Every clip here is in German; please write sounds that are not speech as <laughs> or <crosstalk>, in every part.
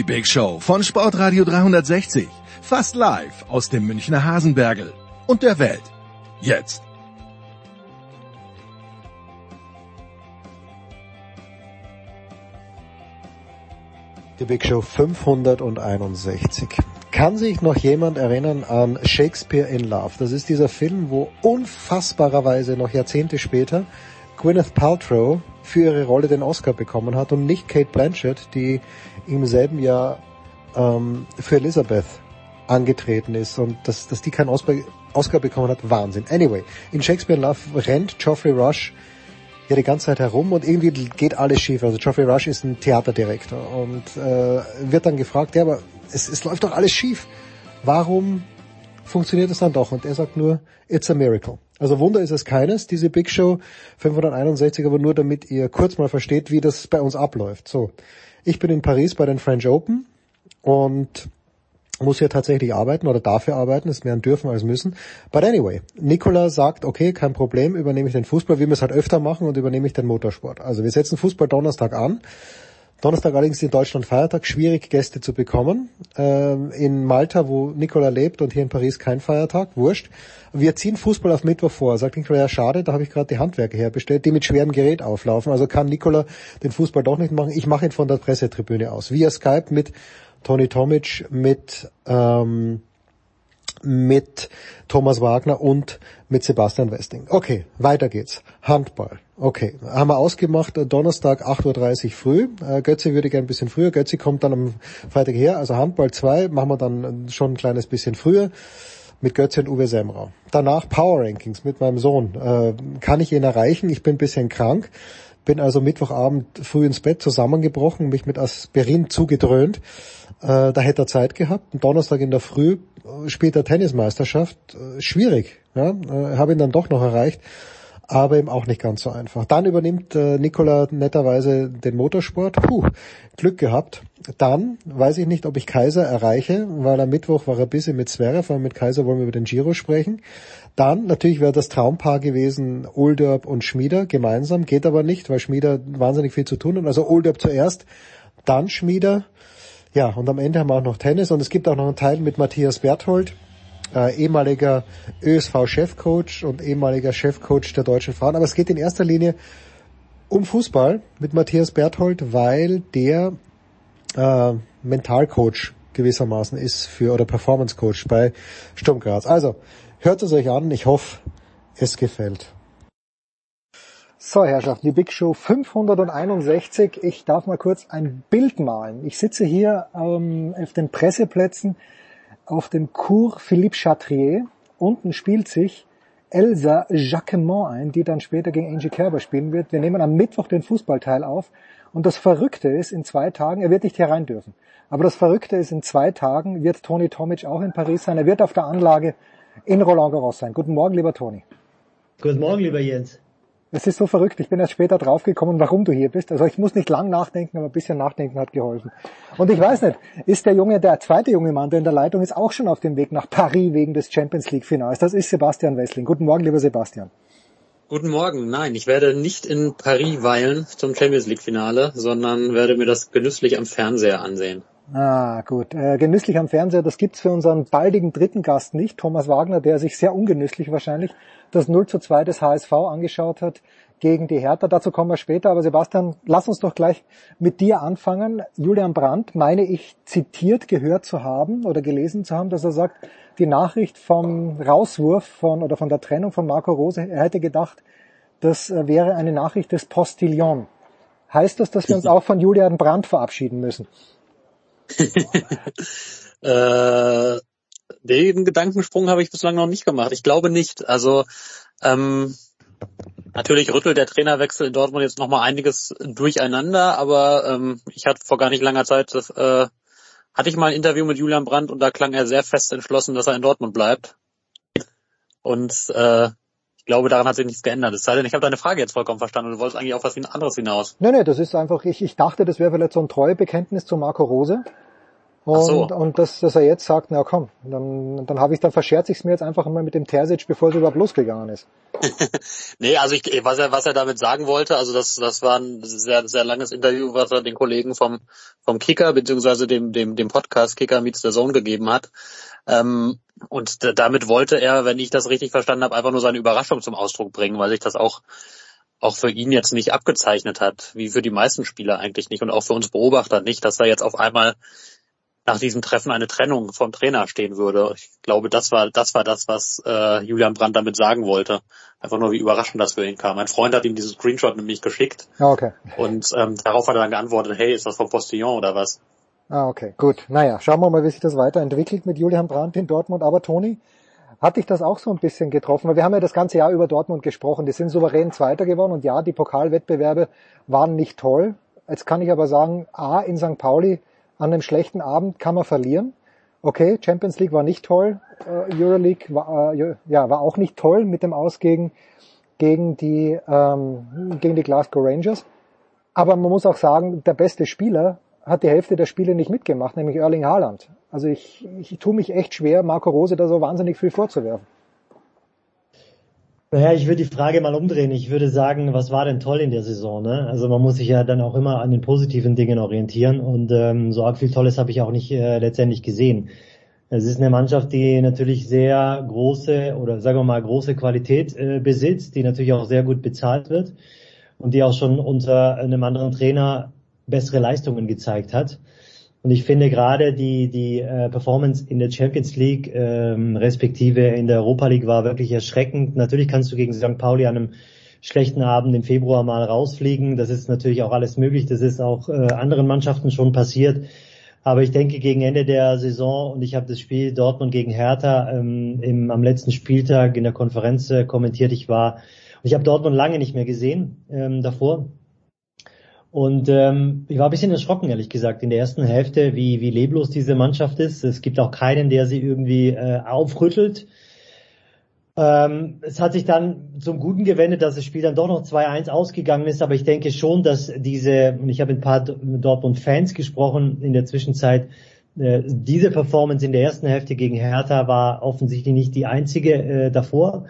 Die Big Show von Sportradio 360. Fast live aus dem Münchner Hasenbergel und der Welt. Jetzt. Die Big Show 561. Kann sich noch jemand erinnern an Shakespeare in Love? Das ist dieser Film, wo unfassbarerweise noch Jahrzehnte später Gwyneth Paltrow für ihre Rolle den Oscar bekommen hat und nicht Kate Blanchett, die im selben Jahr ähm, für Elizabeth angetreten ist und dass, dass die keinen Oscar, Oscar bekommen hat, Wahnsinn. Anyway, in Shakespeare in Love rennt Geoffrey Rush ja die ganze Zeit herum und irgendwie geht alles schief. Also Geoffrey Rush ist ein Theaterdirektor und äh, wird dann gefragt, ja, aber es, es läuft doch alles schief. Warum funktioniert es dann doch? Und er sagt nur, it's a miracle. Also Wunder ist es keines, diese Big Show 561, aber nur damit ihr kurz mal versteht, wie das bei uns abläuft. So, ich bin in Paris bei den French Open und muss hier tatsächlich arbeiten oder dafür arbeiten, ist mehr ein dürfen als müssen. But anyway, Nicola sagt, okay, kein Problem, übernehme ich den Fußball, wie wir es halt öfter machen und übernehme ich den Motorsport. Also wir setzen Fußball Donnerstag an. Donnerstag allerdings in Deutschland Feiertag, schwierig Gäste zu bekommen. Ähm, in Malta, wo Nicola lebt und hier in Paris kein Feiertag, wurscht. Wir ziehen Fußball auf Mittwoch vor. Sagt Nicola, ja schade, da habe ich gerade die Handwerker herbestellt, die mit schwerem Gerät auflaufen. Also kann Nicola den Fußball doch nicht machen. Ich mache ihn von der Pressetribüne aus. Via Skype mit Toni Tomic, mit ähm, mit Thomas Wagner und mit Sebastian Westing. Okay, weiter geht's. Handball. Okay, haben wir ausgemacht, Donnerstag 8.30 Uhr früh. Äh, Götze würde gerne ein bisschen früher. Götze kommt dann am Freitag her. Also Handball 2 machen wir dann schon ein kleines bisschen früher mit Götze und Uwe Semrau. Danach Power Rankings mit meinem Sohn. Äh, kann ich ihn erreichen? Ich bin ein bisschen krank. Bin also Mittwochabend früh ins Bett zusammengebrochen, mich mit Aspirin zugedröhnt. Äh, da hätte er Zeit gehabt. Am Donnerstag in der Früh äh, spielt er Tennismeisterschaft. Äh, schwierig. Ja? Äh, Habe ihn dann doch noch erreicht, aber eben auch nicht ganz so einfach. Dann übernimmt äh, Nikola netterweise den Motorsport. Puh, Glück gehabt. Dann weiß ich nicht, ob ich Kaiser erreiche, weil am Mittwoch war er busy mit Zverev, aber mit Kaiser wollen wir über den Giro sprechen. Dann natürlich wäre das Traumpaar gewesen Olderb und Schmieder gemeinsam, geht aber nicht, weil Schmieder wahnsinnig viel zu tun hat. Also Olderb zuerst, dann Schmieder. Ja, und am Ende haben wir auch noch Tennis und es gibt auch noch einen Teil mit Matthias Berthold, äh, ehemaliger ÖSV-Chefcoach und ehemaliger Chefcoach der deutschen Frauen. Aber es geht in erster Linie um Fußball mit Matthias Berthold, weil der äh, Mentalcoach gewissermaßen ist für oder Performance Coach bei Sturm Graz. Also hört es euch an. Ich hoffe, es gefällt. So, Herrschaften, die Big Show 561. Ich darf mal kurz ein Bild malen. Ich sitze hier ähm, auf den Presseplätzen auf dem Cours Philippe Chatrier. Unten spielt sich Elsa Jacquemont ein, die dann später gegen Angie Kerber spielen wird. Wir nehmen am Mittwoch den Fußballteil auf. Und das Verrückte ist, in zwei Tagen, er wird nicht herein dürfen, aber das Verrückte ist, in zwei Tagen wird Toni Tomic auch in Paris sein. Er wird auf der Anlage in Roland Garros sein. Guten Morgen, lieber Toni. Guten Morgen, lieber Jens. Es ist so verrückt. Ich bin erst später draufgekommen, warum du hier bist. Also ich muss nicht lang nachdenken, aber ein bisschen nachdenken hat geholfen. Und ich weiß nicht, ist der junge, der zweite junge Mann, der in der Leitung ist, auch schon auf dem Weg nach Paris wegen des Champions League Finals. Das ist Sebastian Wessling. Guten Morgen, lieber Sebastian. Guten Morgen. Nein, ich werde nicht in Paris weilen zum Champions League Finale, sondern werde mir das genüsslich am Fernseher ansehen. Ah, gut. Äh, genüsslich am Fernseher, das gibt's für unseren baldigen dritten Gast nicht, Thomas Wagner, der sich sehr ungenüsslich wahrscheinlich das 0 zu 2 des HSV angeschaut hat gegen die Hertha. Dazu kommen wir später. Aber Sebastian, lass uns doch gleich mit dir anfangen. Julian Brandt, meine ich, zitiert gehört zu haben oder gelesen zu haben, dass er sagt, die Nachricht vom Rauswurf von oder von der Trennung von Marco Rose, er hätte gedacht, das äh, wäre eine Nachricht des Postillon. Heißt das, dass wir uns <laughs> auch von Julian Brandt verabschieden müssen? Äh, den Gedankensprung habe ich bislang noch nicht gemacht. Ich glaube nicht. Also ähm, natürlich rüttelt der Trainerwechsel in Dortmund jetzt nochmal einiges durcheinander, aber ähm, ich hatte vor gar nicht langer Zeit, äh, hatte ich mal ein Interview mit Julian Brandt und da klang er sehr fest entschlossen, dass er in Dortmund bleibt. Und äh, ich glaube, daran hat sich nichts geändert. Es sei denn, ich habe deine Frage jetzt vollkommen verstanden und du wolltest eigentlich auf was anderes hinaus. Nee, nee, das ist einfach, ich, ich dachte, das wäre vielleicht so ein Treuebekenntnis zu Marco Rose. Und, so. und dass, dass er jetzt sagt, na komm, dann, dann habe ich, dann verscherze ich es mir jetzt einfach mal mit dem Terzic, bevor es überhaupt losgegangen ist. <laughs> Nee, also ich, was er, was er damit sagen wollte, also das, das war ein sehr, sehr langes Interview, was er den Kollegen vom, vom Kicker, beziehungsweise dem, dem, dem Podcast Kicker Meets the Zone gegeben hat. Ähm, und damit wollte er, wenn ich das richtig verstanden habe, einfach nur seine Überraschung zum Ausdruck bringen, weil sich das auch, auch für ihn jetzt nicht abgezeichnet hat, wie für die meisten Spieler eigentlich nicht und auch für uns Beobachter nicht, dass da jetzt auf einmal nach diesem Treffen eine Trennung vom Trainer stehen würde. Ich glaube, das war das war das, was äh, Julian Brandt damit sagen wollte. Einfach nur, wie überraschend das für ihn kam. Mein Freund hat ihm dieses Screenshot nämlich geschickt Ah, okay. und ähm, darauf hat er dann geantwortet, hey, ist das vom Postillon oder was? Ah, okay, gut. Naja, schauen wir mal, wie sich das weiterentwickelt mit Julian Brandt in Dortmund. Aber Toni, hat dich das auch so ein bisschen getroffen? Weil wir haben ja das ganze Jahr über Dortmund gesprochen. Die sind souverän Zweiter geworden und ja, die Pokalwettbewerbe waren nicht toll. Jetzt kann ich aber sagen, A, in St. Pauli an einem schlechten Abend kann man verlieren. Okay, Champions League war nicht toll, äh, Euroleague war, äh, ja, war auch nicht toll mit dem Aus gegen, gegen, die, ähm, gegen die Glasgow Rangers. Aber man muss auch sagen, der beste Spieler hat die Hälfte der Spiele nicht mitgemacht, nämlich Erling Haaland. Also ich, ich tue mich echt schwer, Marco Rose da so wahnsinnig viel vorzuwerfen. Naja, ich würde die Frage mal umdrehen. Ich würde sagen, was war denn toll in der Saison? Ne? Also man muss sich ja dann auch immer an den positiven Dingen orientieren und ähm, so arg viel Tolles habe ich auch nicht äh, letztendlich gesehen. Es ist eine Mannschaft, die natürlich sehr große oder sagen wir mal große Qualität äh, besitzt, die natürlich auch sehr gut bezahlt wird und die auch schon unter einem anderen Trainer bessere Leistungen gezeigt hat. Und ich finde gerade die, die äh, Performance in der Champions League ähm, respektive in der Europa League war wirklich erschreckend. Natürlich kannst du gegen St. Pauli an einem schlechten Abend im Februar mal rausfliegen. Das ist natürlich auch alles möglich. Das ist auch äh, anderen Mannschaften schon passiert. Aber ich denke, gegen Ende der Saison, und ich habe das Spiel Dortmund gegen Hertha ähm, im, am letzten Spieltag in der Konferenz äh, kommentiert. Ich war, und ich habe Dortmund lange nicht mehr gesehen ähm, davor. Und ähm, ich war ein bisschen erschrocken, ehrlich gesagt, in der ersten Hälfte, wie, wie leblos diese Mannschaft ist. Es gibt auch keinen, der sie irgendwie äh, aufrüttelt. Ähm, es hat sich dann zum Guten gewendet, dass das Spiel dann doch noch 2-1 ausgegangen ist, aber ich denke schon, dass diese, und ich habe ein paar Dortmund-Fans gesprochen in der Zwischenzeit, äh, diese Performance in der ersten Hälfte gegen Hertha war offensichtlich nicht die einzige äh, davor.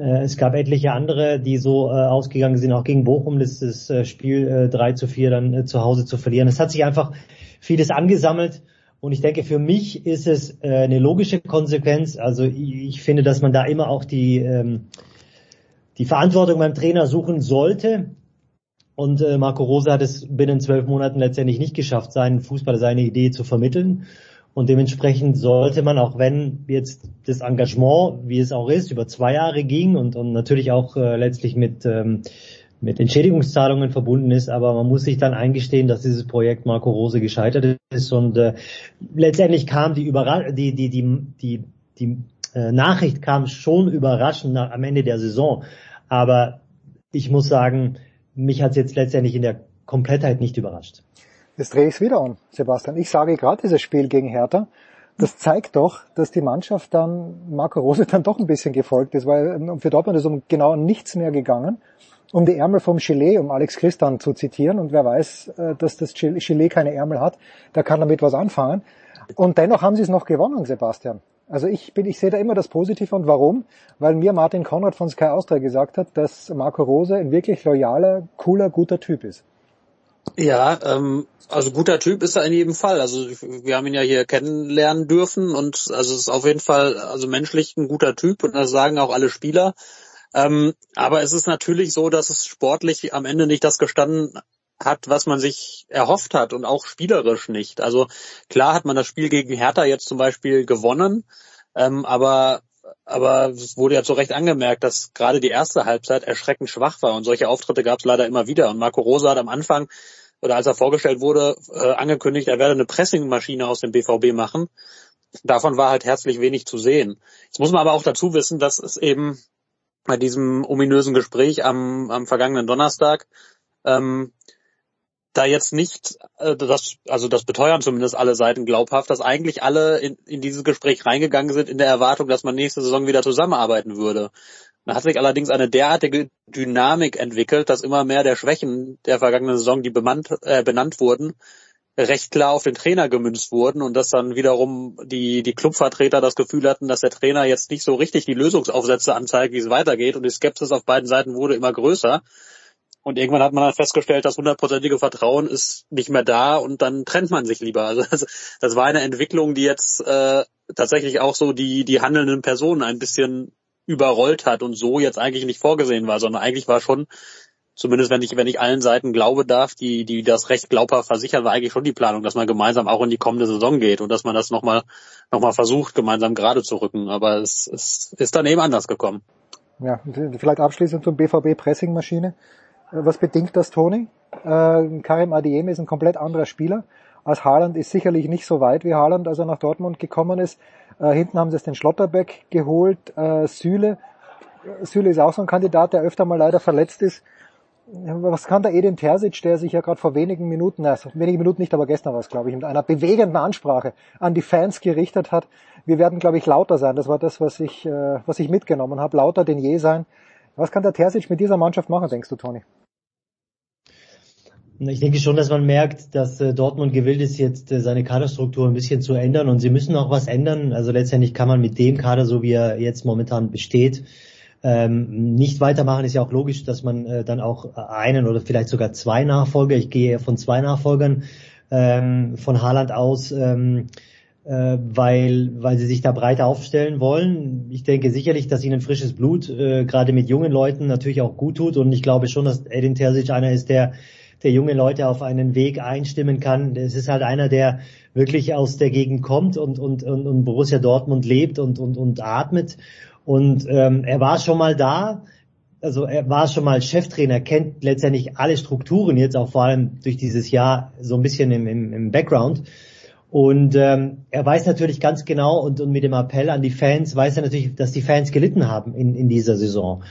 Äh, Es gab etliche andere, die so äh, ausgegangen sind, auch gegen Bochum, das, das äh, Spiel äh, 3 zu 4 dann äh, zu Hause zu verlieren. Es hat sich einfach vieles angesammelt und ich denke, für mich ist es äh, eine logische Konsequenz. Also ich, ich finde, dass man da immer auch die, ähm, die Verantwortung beim Trainer suchen sollte. Und äh, Marco Rose hat es binnen zwölf Monaten letztendlich nicht geschafft, seinen Fußball, seine Idee zu vermitteln. Und dementsprechend sollte man, auch wenn jetzt das Engagement, wie es auch ist, über zwei Jahre ging und, und natürlich auch äh, letztlich mit, ähm, mit Entschädigungszahlungen verbunden ist, aber man muss sich dann eingestehen, dass dieses Projekt Marco Rose gescheitert ist und äh, letztendlich kam die Überra die die die die, die äh, Nachricht kam schon überraschend nach, am Ende der Saison, aber ich muss sagen, mich hat es jetzt letztendlich in der Komplettheit nicht überrascht. Jetzt drehe ich es wieder um, Sebastian. Ich sage gerade dieses Spiel gegen Hertha, das zeigt doch, dass die Mannschaft dann Marco Rose <laughs> dann doch ein bisschen gefolgt ist, weil ähm, für Dortmund ist um genau nichts mehr gegangen. Um die Ärmel vom Gilet, um Alex Christan zu zitieren, und wer weiß, äh, dass das Gilet keine Ärmel hat, der kann damit was anfangen. Und dennoch haben sie es noch gewonnen, Sebastian. Also ich bin, ich sehe da immer das Positive und warum? Weil mir Martin Konrad von Sky Austria gesagt hat, dass Marco Rose ein wirklich loyaler, cooler, guter Typ ist. Ja, ähm, also guter Typ ist er in jedem Fall. Also wir haben ihn ja hier kennenlernen dürfen und also ist auf jeden Fall also menschlich ein guter Typ und das sagen auch alle Spieler. Ähm, aber es ist natürlich so, dass es sportlich am Ende nicht das gestanden hat, was man sich erhofft hat und auch spielerisch nicht. Also klar hat man das Spiel gegen Hertha jetzt zum Beispiel gewonnen, ähm, aber aber es wurde ja zu Recht angemerkt, dass gerade die erste Halbzeit erschreckend schwach war und solche Auftritte gab es leider immer wieder. Und Marco Rosa hat am Anfang oder als er vorgestellt wurde, äh, angekündigt, er werde eine Pressingmaschine aus dem BVB machen. Davon war halt herzlich wenig zu sehen. Jetzt muss man aber auch dazu wissen, dass es eben bei diesem ominösen Gespräch am, am vergangenen Donnerstag ähm, da jetzt nicht, äh, das, also das beteuern zumindest alle Seiten glaubhaft, dass eigentlich alle in, in dieses Gespräch reingegangen sind in der Erwartung, dass man nächste Saison wieder zusammenarbeiten würde. Da hat sich allerdings eine derartige Dynamik entwickelt, dass immer mehr der Schwächen der vergangenen Saison, die bemannt, äh, benannt wurden, recht klar auf den Trainer gemünzt wurden und dass dann wiederum die, die Clubvertreter das Gefühl hatten, dass der Trainer jetzt nicht so richtig die Lösungsaufsätze anzeigt, wie es weitergeht und die Skepsis auf beiden Seiten wurde immer größer. Und irgendwann hat man dann festgestellt, das hundertprozentige Vertrauen ist nicht mehr da und dann trennt man sich lieber. Also das, das war eine Entwicklung, die jetzt äh, tatsächlich auch so die, die handelnden Personen ein bisschen überrollt hat und so jetzt eigentlich nicht vorgesehen war, sondern eigentlich war schon, zumindest wenn ich, wenn ich allen Seiten glaube darf, die, die das recht glaubhaft versichern, war eigentlich schon die Planung, dass man gemeinsam auch in die kommende Saison geht und dass man das nochmal noch versucht, gemeinsam gerade zu rücken. Aber es, es ist dann eben anders gekommen. Ja, vielleicht abschließend zum BVB Pressingmaschine. Was bedingt das, Toni? Äh, Karim Adeyemi ist ein komplett anderer Spieler. Als Haaland ist sicherlich nicht so weit wie Haaland, als er nach Dortmund gekommen ist. Äh, hinten haben sie es den Schlotterbeck geholt, äh, Süle. Süle ist auch so ein Kandidat, der öfter mal leider verletzt ist. Was kann der Edin Terzic, der sich ja gerade vor wenigen Minuten, na, wenige Minuten nicht, aber gestern war es, glaube ich, mit einer bewegenden Ansprache an die Fans gerichtet hat. Wir werden, glaube ich, lauter sein. Das war das, was ich, äh, was ich mitgenommen habe. Lauter denn je sein. Was kann der Terzic mit dieser Mannschaft machen, denkst du, Toni? Ich denke schon, dass man merkt, dass äh, Dortmund gewillt ist, jetzt äh, seine Kaderstruktur ein bisschen zu ändern und sie müssen auch was ändern. Also letztendlich kann man mit dem Kader, so wie er jetzt momentan besteht, ähm, nicht weitermachen. Ist ja auch logisch, dass man äh, dann auch einen oder vielleicht sogar zwei Nachfolger, ich gehe von zwei Nachfolgern ähm, von Haaland aus, ähm, äh, weil, weil sie sich da breiter aufstellen wollen. Ich denke sicherlich, dass ihnen frisches Blut, äh, gerade mit jungen Leuten, natürlich auch gut tut und ich glaube schon, dass Edin Terzic einer ist, der der junge Leute auf einen Weg einstimmen kann. Es ist halt einer, der wirklich aus der Gegend kommt und, und, und, und Borussia Dortmund lebt und, und, und atmet. Und ähm, er war schon mal da, also er war schon mal Cheftrainer, kennt letztendlich alle Strukturen jetzt auch vor allem durch dieses Jahr so ein bisschen im, im, im Background. Und ähm, er weiß natürlich ganz genau und, und mit dem Appell an die Fans weiß er natürlich, dass die Fans gelitten haben in, in dieser Saison.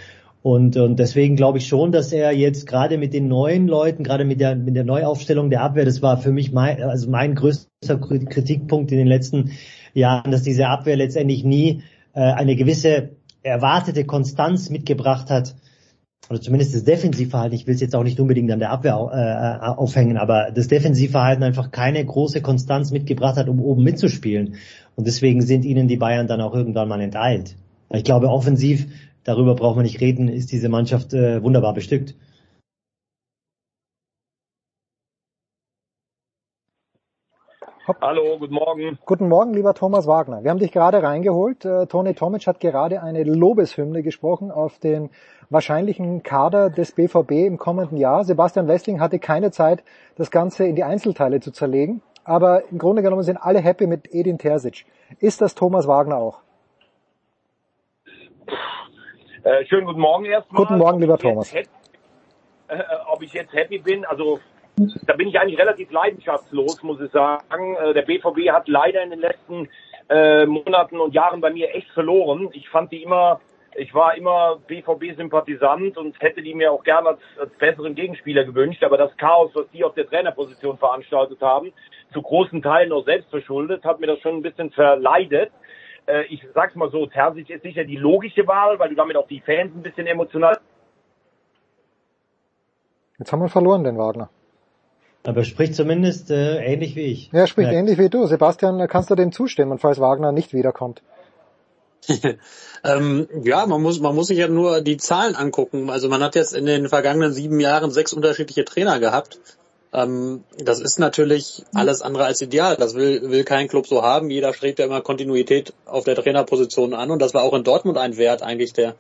Und, und deswegen glaube ich schon, dass er jetzt gerade mit den neuen Leuten, gerade mit der, mit der Neuaufstellung der Abwehr, das war für mich mein, also mein größter Kritikpunkt in den letzten Jahren, dass diese Abwehr letztendlich nie äh, eine gewisse erwartete Konstanz mitgebracht hat, oder zumindest das Defensivverhalten, ich will es jetzt auch nicht unbedingt an der Abwehr äh, aufhängen, aber das Defensivverhalten einfach keine große Konstanz mitgebracht hat, um oben mitzuspielen. Und deswegen sind ihnen die Bayern dann auch irgendwann mal enteilt. Ich glaube, offensiv darüber braucht man nicht reden, ist diese Mannschaft äh, wunderbar bestückt. Hallo, guten Morgen. Guten Morgen, lieber Thomas Wagner. Wir haben dich gerade reingeholt. Äh, Toni Tomic hat gerade eine Lobeshymne gesprochen auf den wahrscheinlichen Kader des BVB im kommenden Jahr. Sebastian Wessling hatte keine Zeit, das Ganze in die Einzelteile zu zerlegen. Aber im Grunde genommen sind alle happy mit Edin Terzic. Ist das Thomas Wagner auch? Äh, schönen guten Morgen erstmal. Guten Morgen, lieber Thomas. happy- Äh, ob ich jetzt happy bin, also da bin ich eigentlich relativ leidenschaftslos, muss ich sagen. Äh, der BVB hat leider in den letzten äh, Monaten und Jahren bei mir echt verloren. Ich fand die immer Ich war immer BVB-Sympathisant und hätte die mir auch gerne als, als besseren Gegenspieler gewünscht. Aber das Chaos, was die auf der Trainerposition veranstaltet haben, zu großen Teilen auch selbst verschuldet, hat mir das schon ein bisschen verleidet. Äh, ich sag's mal so, Terzic ist sicher die logische Wahl, weil du damit auch die Fans ein bisschen emotional Jetzt haben wir verloren, den Wagner. Aber er spricht zumindest äh, ähnlich wie ich. Ja, er spricht Ja. ähnlich wie du. Sebastian, kannst du dem zustimmen, falls Wagner nicht wiederkommt? <laughs> ähm, ja, man muss, man muss sich ja nur die Zahlen angucken. Also man hat jetzt in den vergangenen sieben Jahren sechs unterschiedliche Trainer gehabt. Ähm, das ist natürlich alles andere als ideal. Das will, will kein Club so haben. Jeder strebt ja immer Kontinuität auf der Trainerposition an. Und das war auch in Dortmund ein Wert eigentlich, der,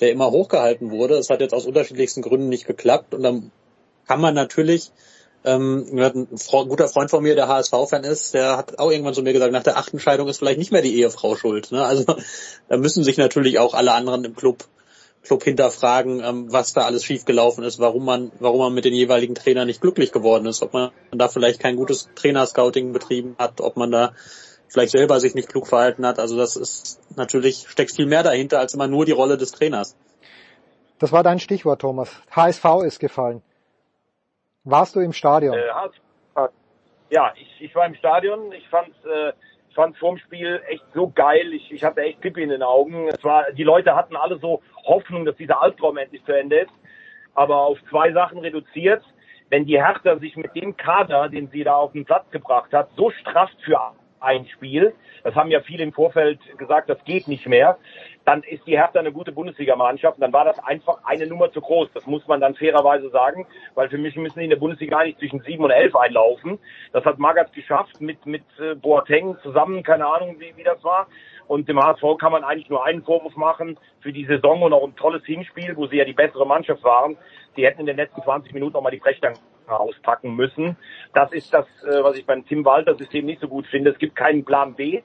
der immer hochgehalten wurde. Es hat jetzt aus unterschiedlichsten Gründen nicht geklappt. Und dann kann man natürlich ähm, ein guter Freund von mir, der HSV-Fan ist, der hat auch irgendwann zu mir gesagt, nach der achten Scheidung ist vielleicht nicht mehr die Ehefrau schuld. Ne? Also da müssen sich natürlich auch alle anderen im Club Club hinterfragen, ähm, was da alles schiefgelaufen ist, warum man, warum man mit den jeweiligen Trainern nicht glücklich geworden ist, ob man da vielleicht kein gutes Trainerscouting betrieben hat, ob man da vielleicht selber sich nicht klug verhalten hat. Also das ist natürlich steckt viel mehr dahinter als immer nur die Rolle des Trainers. Das war dein Stichwort, Thomas. HSV ist gefallen. Warst du im Stadion? Äh, ja, ich, ich war im Stadion. Ich fand äh, ich fand vorm Spiel echt so geil. Ich, ich hatte echt Pipi in den Augen. Es war, die Leute hatten alle so Hoffnung, dass dieser Albtraum endlich zu Ende ist. Aber auf zwei Sachen reduziert. Wenn die Hertha sich mit dem Kader, den sie da auf den Platz gebracht hat, so strafft für ein Spiel, das haben ja viele im Vorfeld gesagt, das geht nicht mehr, dann ist die Hertha eine gute Bundesligamannschaft. Und dann war das einfach eine Nummer zu groß. Das muss man dann fairerweise sagen, weil für mich müssen die in der Bundesliga eigentlich zwischen sieben und elf einlaufen. Das hat Magath geschafft mit, mit äh, Boateng zusammen, keine Ahnung, wie, wie das war. Und dem HSV kann man eigentlich nur einen Vorwurf machen für die Saison und auch ein tolles Hinspiel, wo sie ja die bessere Mannschaft waren. Die hätten in den letzten 20 Minuten auch mal die Brechstange auspacken müssen. Das ist das, äh, was ich beim Tim Walter System nicht so gut finde. Es gibt keinen Plan B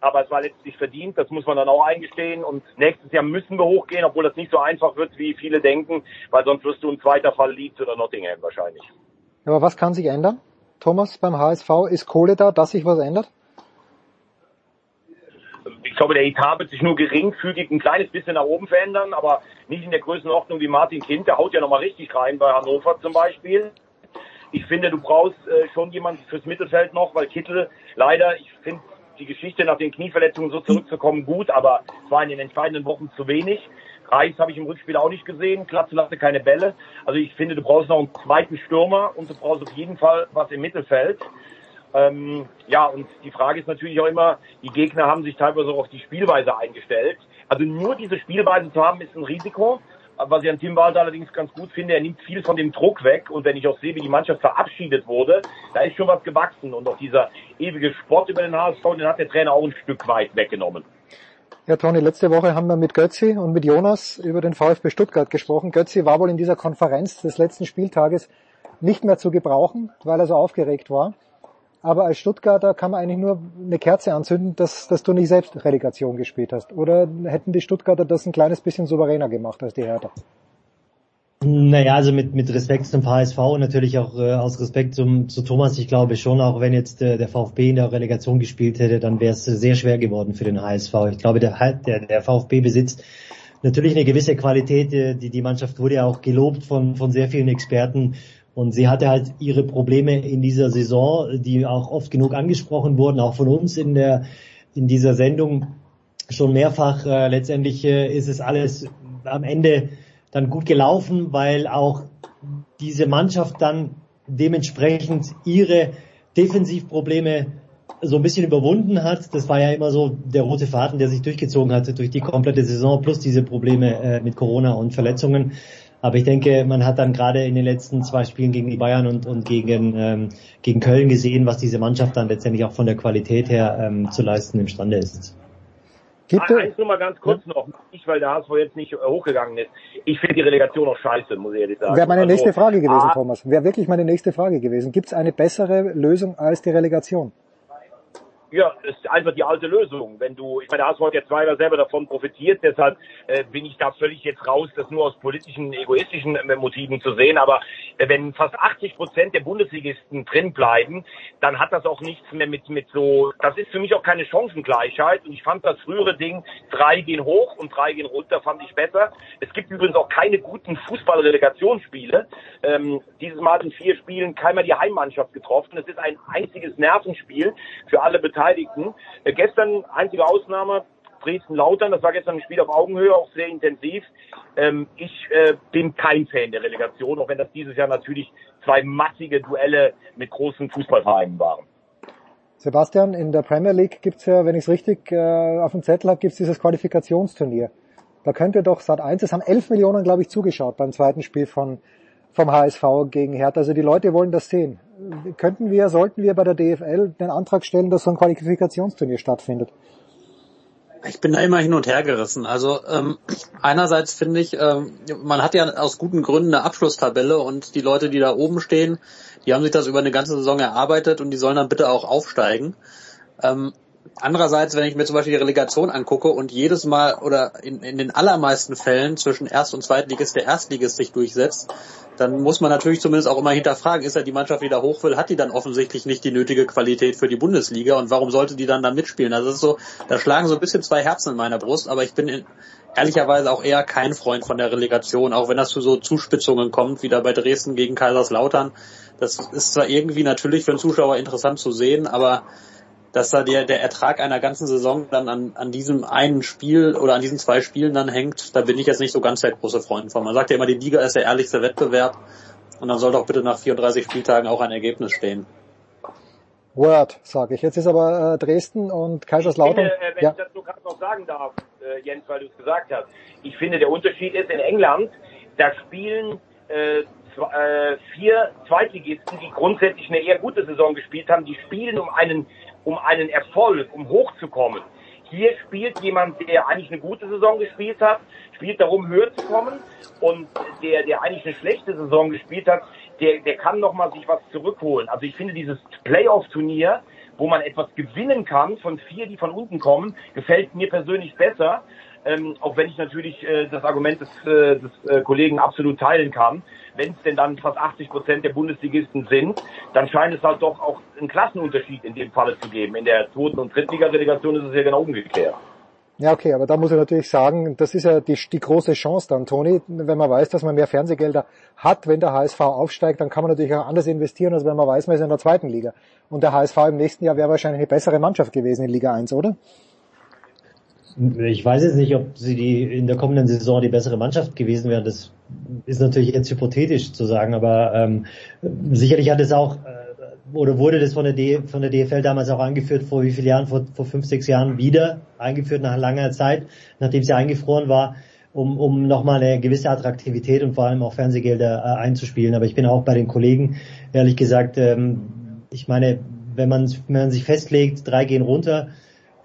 aber es war letztlich verdient, das muss man dann auch eingestehen. Und nächstes Jahr müssen wir hochgehen, obwohl das nicht so einfach wird, wie viele denken, weil sonst wirst du ein zweiter Fall Leeds oder Nottingham wahrscheinlich. Aber was kann sich ändern? Thomas, beim HSV, ist Kohle da, dass sich was ändert? Ich glaube, der Etat wird sich nur geringfügig ein kleines bisschen nach oben verändern, aber nicht in der Größenordnung wie Martin Kind. Der haut ja nochmal richtig rein bei Hannover zum Beispiel. Ich finde, du brauchst äh, schon jemanden fürs Mittelfeld noch, weil Kittel leider, ich finde die Geschichte nach den Knieverletzungen so zurückzukommen gut, aber es war in den entscheidenden Wochen zu wenig. Reis habe ich im Rückspiel auch nicht gesehen. Klatze hatte keine Bälle. Also ich finde, du brauchst noch einen zweiten Stürmer und du brauchst auf jeden Fall was im Mittelfeld. Ähm, ja, und die Frage ist natürlich auch immer, die Gegner haben sich teilweise auch auf die Spielweise eingestellt. Also nur diese Spielweise zu haben, ist ein Risiko. Was ich an Tim Walter allerdings ganz gut finde, er nimmt viel von dem Druck weg. Und wenn ich auch sehe, wie die Mannschaft verabschiedet wurde, da ist schon was gewachsen. Und auch dieser ewige Sport über den HSV, den hat der Trainer auch ein Stück weit weggenommen. Ja, Toni, letzte Woche haben wir mit Götzi und mit Jonas über den VfB Stuttgart gesprochen. Götzi war wohl in dieser Konferenz des letzten Spieltages nicht mehr zu gebrauchen, weil er so aufgeregt war. Aber als Stuttgarter kann man eigentlich nur eine Kerze anzünden, dass, dass du nicht selbst Relegation gespielt hast. Oder hätten die Stuttgarter das ein kleines bisschen souveräner gemacht als die Hertha? Naja, also mit, mit Respekt zum HSV und natürlich auch äh, aus Respekt zum, zu Thomas, ich glaube schon, auch wenn jetzt äh, der VfB in der Relegation gespielt hätte, dann wäre es sehr schwer geworden für den HSV. Ich glaube, der, der, der VfB besitzt natürlich eine gewisse Qualität. äh, Die, die Mannschaft wurde ja auch gelobt von, von sehr vielen Experten. Und sie hatte halt ihre Probleme in dieser Saison, die auch oft genug angesprochen wurden, auch von uns in der in dieser Sendung schon mehrfach. Äh, letztendlich äh, ist es alles am Ende dann gut gelaufen, weil auch diese Mannschaft dann dementsprechend ihre Defensivprobleme so ein bisschen überwunden hat. Das war ja immer so der rote Faden, der sich durchgezogen hatte durch die komplette Saison plus diese Probleme äh, mit Corona und Verletzungen. Aber ich denke, man hat dann gerade in den letzten zwei Spielen gegen die Bayern und, und gegen, ähm, gegen Köln gesehen, was diese Mannschaft dann letztendlich auch von der Qualität her ähm, zu leisten imstande ist. Gibt es, Eins nur mal ganz kurz noch, nicht weil der HSV jetzt nicht hochgegangen ist. Ich finde die Relegation auch scheiße, muss ich ehrlich sagen. wäre meine Also, nächste Frage gewesen, ah, Thomas. Wäre wirklich meine nächste Frage gewesen. Gibt es eine bessere Lösung als die Relegation? Ja, ist einfach die alte Lösung. Wenn du, ich meine, da hast heute ja zweimal selber davon profitiert, deshalb äh, bin ich da völlig jetzt raus, das nur aus politischen, egoistischen äh, Motiven zu sehen. Aber äh, wenn fast 80 Prozent der Bundesligisten drin bleiben, dann hat das auch nichts mehr mit mit so. Das ist für mich auch keine Chancengleichheit. Und ich fand das frühere Ding, drei gehen hoch und drei gehen runter, fand ich besser. Es gibt übrigens auch keine guten Fußballrelegationsspiele. Ähm, dieses Mal in vier Spielen keiner die Heimmannschaft getroffen. Es ist ein einziges Nervenspiel für alle Beteiligten. Äh, gestern einzige Ausnahme, Dresden-Lautern, das war gestern ein Spiel auf Augenhöhe, auch sehr intensiv. Ähm, ich äh, bin kein Fan der Relegation, auch wenn das dieses Jahr natürlich zwei massige Duelle mit großen Fußballvereinen waren. Sebastian, in der Premier League gibt's ja, wenn ich es richtig äh, auf dem Zettel habe, gibt's dieses Qualifikationsturnier. Da könnte doch Sat 1, es haben 11 Millionen, glaube ich, zugeschaut beim zweiten Spiel von, vom HSV gegen Hertha. Also die Leute wollen das sehen. Könnten wir, sollten wir bei der DFL den Antrag stellen, dass so ein Qualifikationsturnier stattfindet? Ich bin da immer hin und her gerissen. Also ähm, einerseits finde ich, ähm, man hat ja aus guten Gründen eine Abschlusstabelle und die Leute, die da oben stehen, die haben sich das über eine ganze Saison erarbeitet und die sollen dann bitte auch aufsteigen. Ähm, andererseits, wenn ich mir zum Beispiel die Relegation angucke und jedes Mal oder in, in den allermeisten Fällen zwischen Erst- und Zweitligist der Erstligist sich durchsetzt, dann muss man natürlich zumindest auch immer hinterfragen, ist ja die Mannschaft, die da hoch will, hat die dann offensichtlich nicht die nötige Qualität für die Bundesliga und warum sollte die dann da mitspielen? Also das ist so, da schlagen so ein bisschen zwei Herzen in meiner Brust, aber ich bin in, ehrlicherweise auch eher kein Freund von der Relegation, auch wenn das zu so Zuspitzungen kommt, wie da bei Dresden gegen Kaiserslautern. Das ist zwar irgendwie natürlich für den Zuschauer interessant zu sehen, aber dass da der, der Ertrag einer ganzen Saison dann an, an diesem einen Spiel oder an diesen zwei Spielen dann hängt, da bin ich jetzt nicht so ganz der große Freund von. Man sagt ja immer, die Liga ist der ehrlichste Wettbewerb und dann soll doch bitte nach 34 Spieltagen auch ein Ergebnis stehen. Word, sage ich. Jetzt ist aber äh, Dresden und Kaiserslautern. Ich finde, äh, wenn ja. ich dazu gerade noch sagen darf, äh, Jens, weil du es gesagt hast, ich finde, der Unterschied ist in England, da spielen äh, zw- äh, vier Zweitligisten, die grundsätzlich eine eher gute Saison gespielt haben, die spielen um einen, um einen Erfolg, um hochzukommen. Hier spielt jemand, der eigentlich eine gute Saison gespielt hat, spielt darum, höher zu kommen. Und der, der eigentlich eine schlechte Saison gespielt hat, der, der kann nochmal sich was zurückholen. Also ich finde dieses Playoff-Turnier, wo man etwas gewinnen kann von vier, die von unten kommen, gefällt mir persönlich besser. Ähm, auch wenn ich natürlich äh, das Argument des, äh, des äh, Kollegen absolut teilen kann. Wenn es denn dann fast 80 Prozent der Bundesligisten sind, dann scheint es halt doch auch einen Klassenunterschied in dem Falle zu geben. In der zweiten und Drittliga-Relegation ist es ja genau umgekehrt. Ja, okay, aber da muss ich natürlich sagen, das ist ja die, die große Chance dann, Toni, wenn man weiß, dass man mehr Fernsehgelder hat, wenn der HSV aufsteigt, dann kann man natürlich auch anders investieren, als wenn man weiß, man ist in der zweiten Liga. Und der HSV im nächsten Jahr wäre wahrscheinlich eine bessere Mannschaft gewesen in Liga 1, oder? Ich weiß jetzt nicht, ob sie die in der kommenden Saison die bessere Mannschaft gewesen wären. Das ist natürlich jetzt hypothetisch zu sagen, aber ähm, sicherlich hat es auch äh, oder wurde das von der, D, von der DFL damals auch eingeführt, vor wie vielen Jahren, vor, vor fünf, sechs Jahren wieder eingeführt nach langer Zeit, nachdem sie eingefroren war, um, um nochmal eine gewisse Attraktivität und vor allem auch Fernsehgelder äh, einzuspielen. Aber ich bin auch bei den Kollegen, ehrlich gesagt, ähm, ich meine, wenn man, wenn man sich festlegt, drei gehen runter,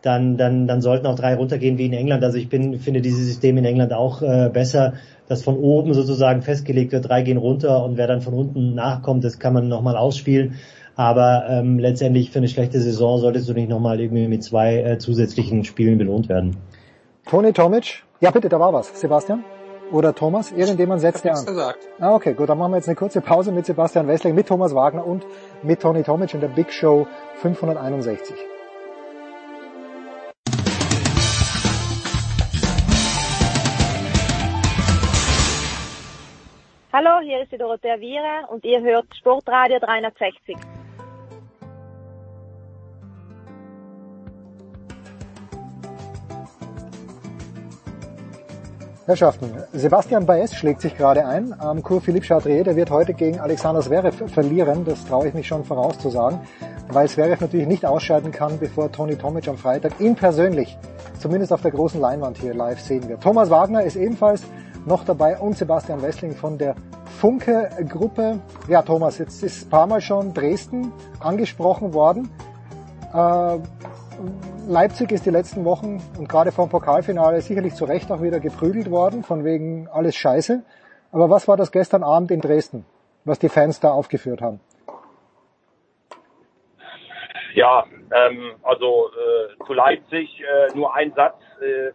dann, dann, dann sollten auch drei runtergehen wie in England. Also ich bin, finde dieses System in England auch äh, besser, dass von oben sozusagen festgelegt wird, drei gehen runter und wer dann von unten nachkommt, das kann man nochmal ausspielen. Aber ähm, letztendlich für eine schlechte Saison solltest du nicht nochmal irgendwie mit zwei äh, zusätzlichen Spielen belohnt werden. Toni Tomic? Ja, bitte, da war was. Sebastian? Oder Thomas? Irgendjemand setzt der an. gesagt. Ah, okay, gut, dann machen wir jetzt eine kurze Pause mit Sebastian Wessling, mit Thomas Wagner und mit Toni Tomic in der Big Show 561. Hallo, hier ist die Dorothea Viere und ihr hört Sportradio 360. Herrschaften, Sebastian Baez schlägt sich gerade ein am Cours Philippe Chatrier. Der wird heute gegen Alexander Zverev verlieren. Das traue ich mich schon vorauszusagen, weil Zverev natürlich nicht ausscheiden kann, bevor Toni Tomic am Freitag ihn persönlich, zumindest auf der großen Leinwand hier live sehen wird. Thomas Wagner ist ebenfalls noch dabei und Sebastian Wessling von der Funke-Gruppe. Ja, Thomas, jetzt ist ein paar Mal schon Dresden angesprochen worden. Äh, Leipzig ist die letzten Wochen und gerade vor dem Pokalfinale sicherlich zu Recht auch wieder geprügelt worden, von wegen alles scheiße. Aber was war das gestern Abend in Dresden, was die Fans da aufgeführt haben? Ja, ähm, also äh, zu Leipzig äh, nur ein Satz. Äh,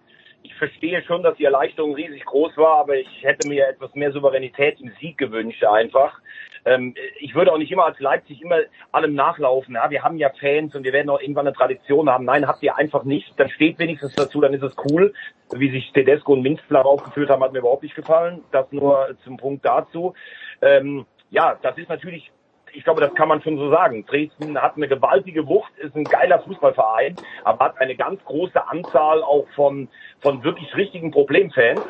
verstehe schon, dass die Erleichterung riesig groß war, aber ich hätte mir etwas mehr Souveränität im Sieg gewünscht einfach. Ähm, ich würde auch nicht immer als Leipzig immer allem nachlaufen. Ja, wir haben ja Fans und wir werden auch irgendwann eine Tradition haben. Nein, habt ihr einfach nicht. Dann steht wenigstens dazu, dann ist es cool. Wie sich Tedesco und Minzler aufgeführt haben, hat mir überhaupt nicht gefallen. Das nur zum Punkt dazu. Ähm, ja, das ist natürlich ich glaube, das kann man schon so sagen. Dresden hat eine gewaltige Wucht, ist ein geiler Fußballverein, aber hat eine ganz große Anzahl auch von, von wirklich richtigen Problemfans.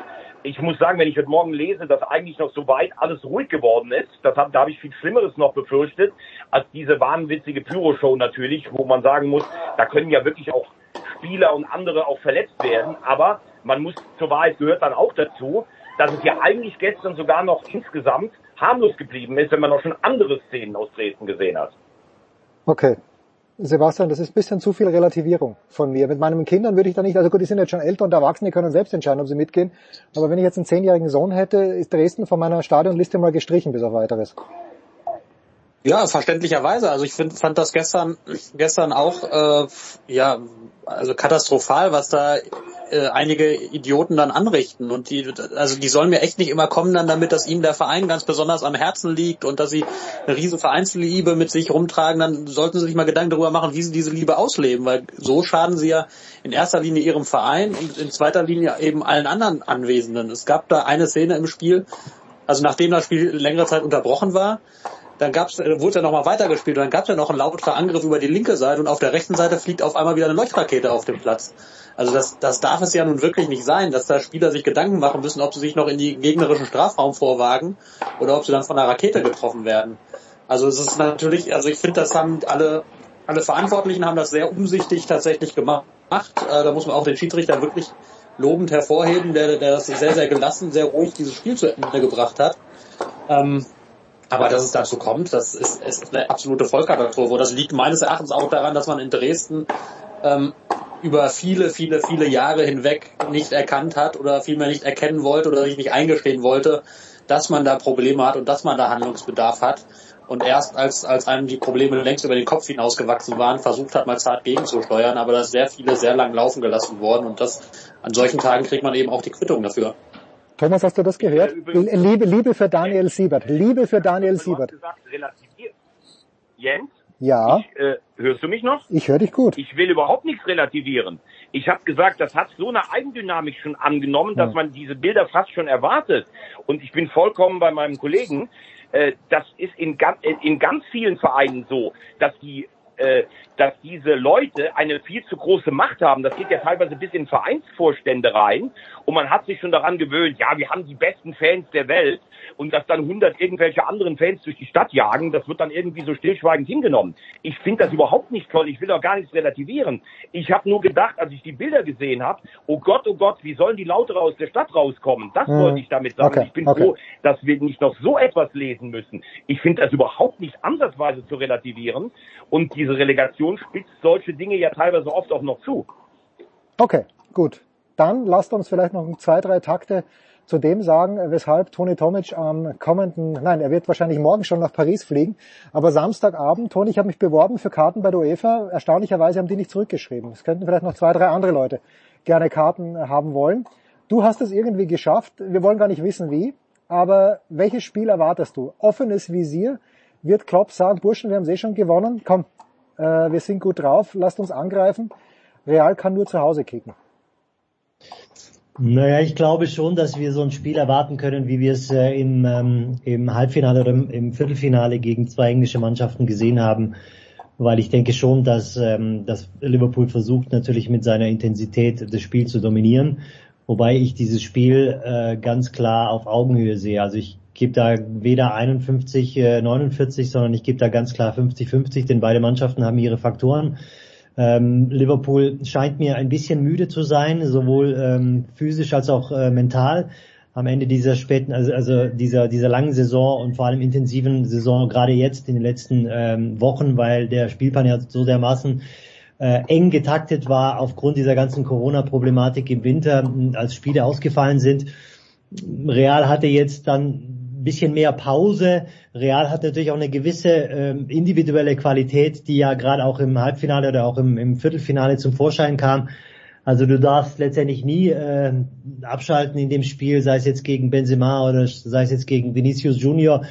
Ich muss sagen, wenn ich heute Morgen lese, dass eigentlich noch so weit alles ruhig geworden ist, das hab, da habe ich viel Schlimmeres noch befürchtet, als diese wahnwitzige Pyro-Show natürlich, wo man sagen muss, da können ja wirklich auch Spieler und andere auch verletzt werden. Aber man muss, zur Wahrheit gehört dann auch dazu, dass es ja eigentlich gestern sogar noch insgesamt harmlos geblieben ist, wenn man auch schon andere Szenen aus Dresden gesehen hat. Okay. Sebastian, das ist ein bisschen zu viel Relativierung von mir. Mit meinen Kindern würde ich da nicht, also gut, die sind jetzt schon älter und erwachsen, die können selbst entscheiden, ob sie mitgehen. Aber wenn ich jetzt einen zehnjährigen Sohn hätte, ist Dresden von meiner Stadionliste mal gestrichen bis auf weiteres. Ja, verständlicherweise. Also ich find, fand das gestern gestern auch äh, ja also katastrophal, was da äh, einige Idioten dann anrichten und die also die sollen mir echt nicht immer kommen dann damit, dass ihnen der Verein ganz besonders am Herzen liegt und dass sie eine riesen Vereinsliebe mit sich rumtragen, dann sollten sie sich mal Gedanken darüber machen, wie sie diese Liebe ausleben, weil so schaden sie ja in erster Linie ihrem Verein und in zweiter Linie eben allen anderen Anwesenden. Es gab da eine Szene im Spiel, also nachdem das Spiel längere Zeit unterbrochen war, dann gab's, äh, wurde ja nochmal weitergespielt und dann gab es ja noch einen lauteren Angriff über die linke Seite und auf der rechten Seite fliegt auf einmal wieder eine Leuchtrakete auf dem Platz. Also das, das darf es ja nun wirklich nicht sein, dass da Spieler sich Gedanken machen müssen, ob sie sich noch in die gegnerischen Strafraum vorwagen oder ob sie dann von einer Rakete getroffen werden. Also es ist natürlich, also ich finde, das haben alle, alle Verantwortlichen haben das sehr umsichtig tatsächlich gemacht. Äh, da muss man auch den Schiedsrichter wirklich lobend hervorheben, der, der das sehr, sehr gelassen, sehr ruhig dieses Spiel zu Ende gebracht hat. Ähm, aber dass es dazu kommt, das ist, ist eine absolute Vollkatastrophe. Das liegt meines Erachtens auch daran, dass man in Dresden ähm, über viele, viele, viele Jahre hinweg nicht erkannt hat oder vielmehr nicht erkennen wollte oder sich nicht eingestehen wollte, dass man da Probleme hat und dass man da Handlungsbedarf hat. Und erst als, als einem die Probleme längst über den Kopf hinausgewachsen waren, versucht hat, mal zart gegenzusteuern, aber da ist sehr viele sehr lang laufen gelassen worden und das an solchen Tagen kriegt man eben auch die Quittung dafür. Thomas, hast du das gehört? Liebe, Liebe für Daniel Siebert. Liebe für Daniel Siebert. gesagt, relativiert. Jens, Ja, ich, äh, hörst du mich noch? ich höre dich gut. Ich will überhaupt nichts relativieren. Ich habe gesagt, das hat so eine Eigendynamik schon angenommen, dass Hm. man diese Bilder fast schon erwartet. Und ich bin vollkommen bei meinem Kollegen. Äh, das ist in, ganz, in ganz vielen Vereinen so, dass die äh, dass diese Leute eine viel zu große Macht haben. Das geht ja teilweise bis in Vereinsvorstände rein. Und man hat sich schon daran gewöhnt, ja, wir haben die besten Fans der Welt. Und dass dann 100 irgendwelche anderen Fans durch die Stadt jagen, das wird dann irgendwie so stillschweigend hingenommen. Ich finde das überhaupt nicht toll. Ich will auch gar nichts relativieren. Ich habe nur gedacht, als ich die Bilder gesehen habe, oh Gott, oh Gott, wie sollen die Lautere aus der Stadt rauskommen? Das Hm. wollte ich damit sagen. Okay, Ich bin okay. froh, dass wir nicht noch so etwas lesen müssen. Ich finde das überhaupt nicht ansatzweise zu relativieren. Und diese Relegation spitzt solche Dinge ja teilweise oft auch noch zu. Okay, gut. Dann lasst uns vielleicht noch zwei, drei Takte zu dem sagen, weshalb Toni Tomic am kommenden, nein, er wird wahrscheinlich morgen schon nach Paris fliegen, aber Samstagabend, Toni, ich habe mich beworben für Karten bei der UEFA. Erstaunlicherweise haben die nicht zurückgeschrieben. Es könnten vielleicht noch zwei, drei andere Leute gerne Karten haben wollen. Du hast es irgendwie geschafft. Wir wollen gar nicht wissen wie, aber welches Spiel erwartest du? Offenes Visier. Wird Klopp sagen, Burschen, wir haben eh schon gewonnen. Komm, äh, wir sind gut drauf. Lasst uns angreifen. Real kann nur zu Hause kicken. Naja, ich glaube schon, dass wir so ein Spiel erwarten können, wie wir es äh, im, ähm, im Halbfinale oder im, Viertelfinale gegen zwei englische Mannschaften gesehen haben. Weil ich denke schon, dass, ähm, dass Liverpool versucht natürlich mit seiner Intensität das Spiel zu dominieren. Wobei ich dieses Spiel äh, ganz klar auf Augenhöhe sehe. Also ich gebe da weder 51, äh, 49, sondern ich gebe da ganz klar 50-50, denn beide Mannschaften haben ihre Faktoren. Ähm, Liverpool scheint mir ein bisschen müde zu sein, sowohl ähm, physisch als auch äh, mental am Ende dieser späten, also, also dieser, dieser langen Saison und vor allem intensiven Saison, gerade jetzt in den letzten ähm, Wochen, weil der Spielplan ja so dermaßen äh, eng getaktet war aufgrund dieser ganzen Corona-Problematik im Winter, als Spiele ausgefallen sind. Real hatte jetzt dann bisschen mehr Pause. Real hat natürlich auch eine gewisse ähm, individuelle Qualität, die ja gerade auch im Halbfinale oder auch im, im Viertelfinale zum Vorschein kam. Also du darfst letztendlich nie äh, abschalten in dem Spiel, sei es jetzt gegen Benzema oder sei es jetzt gegen Vinicius Junior.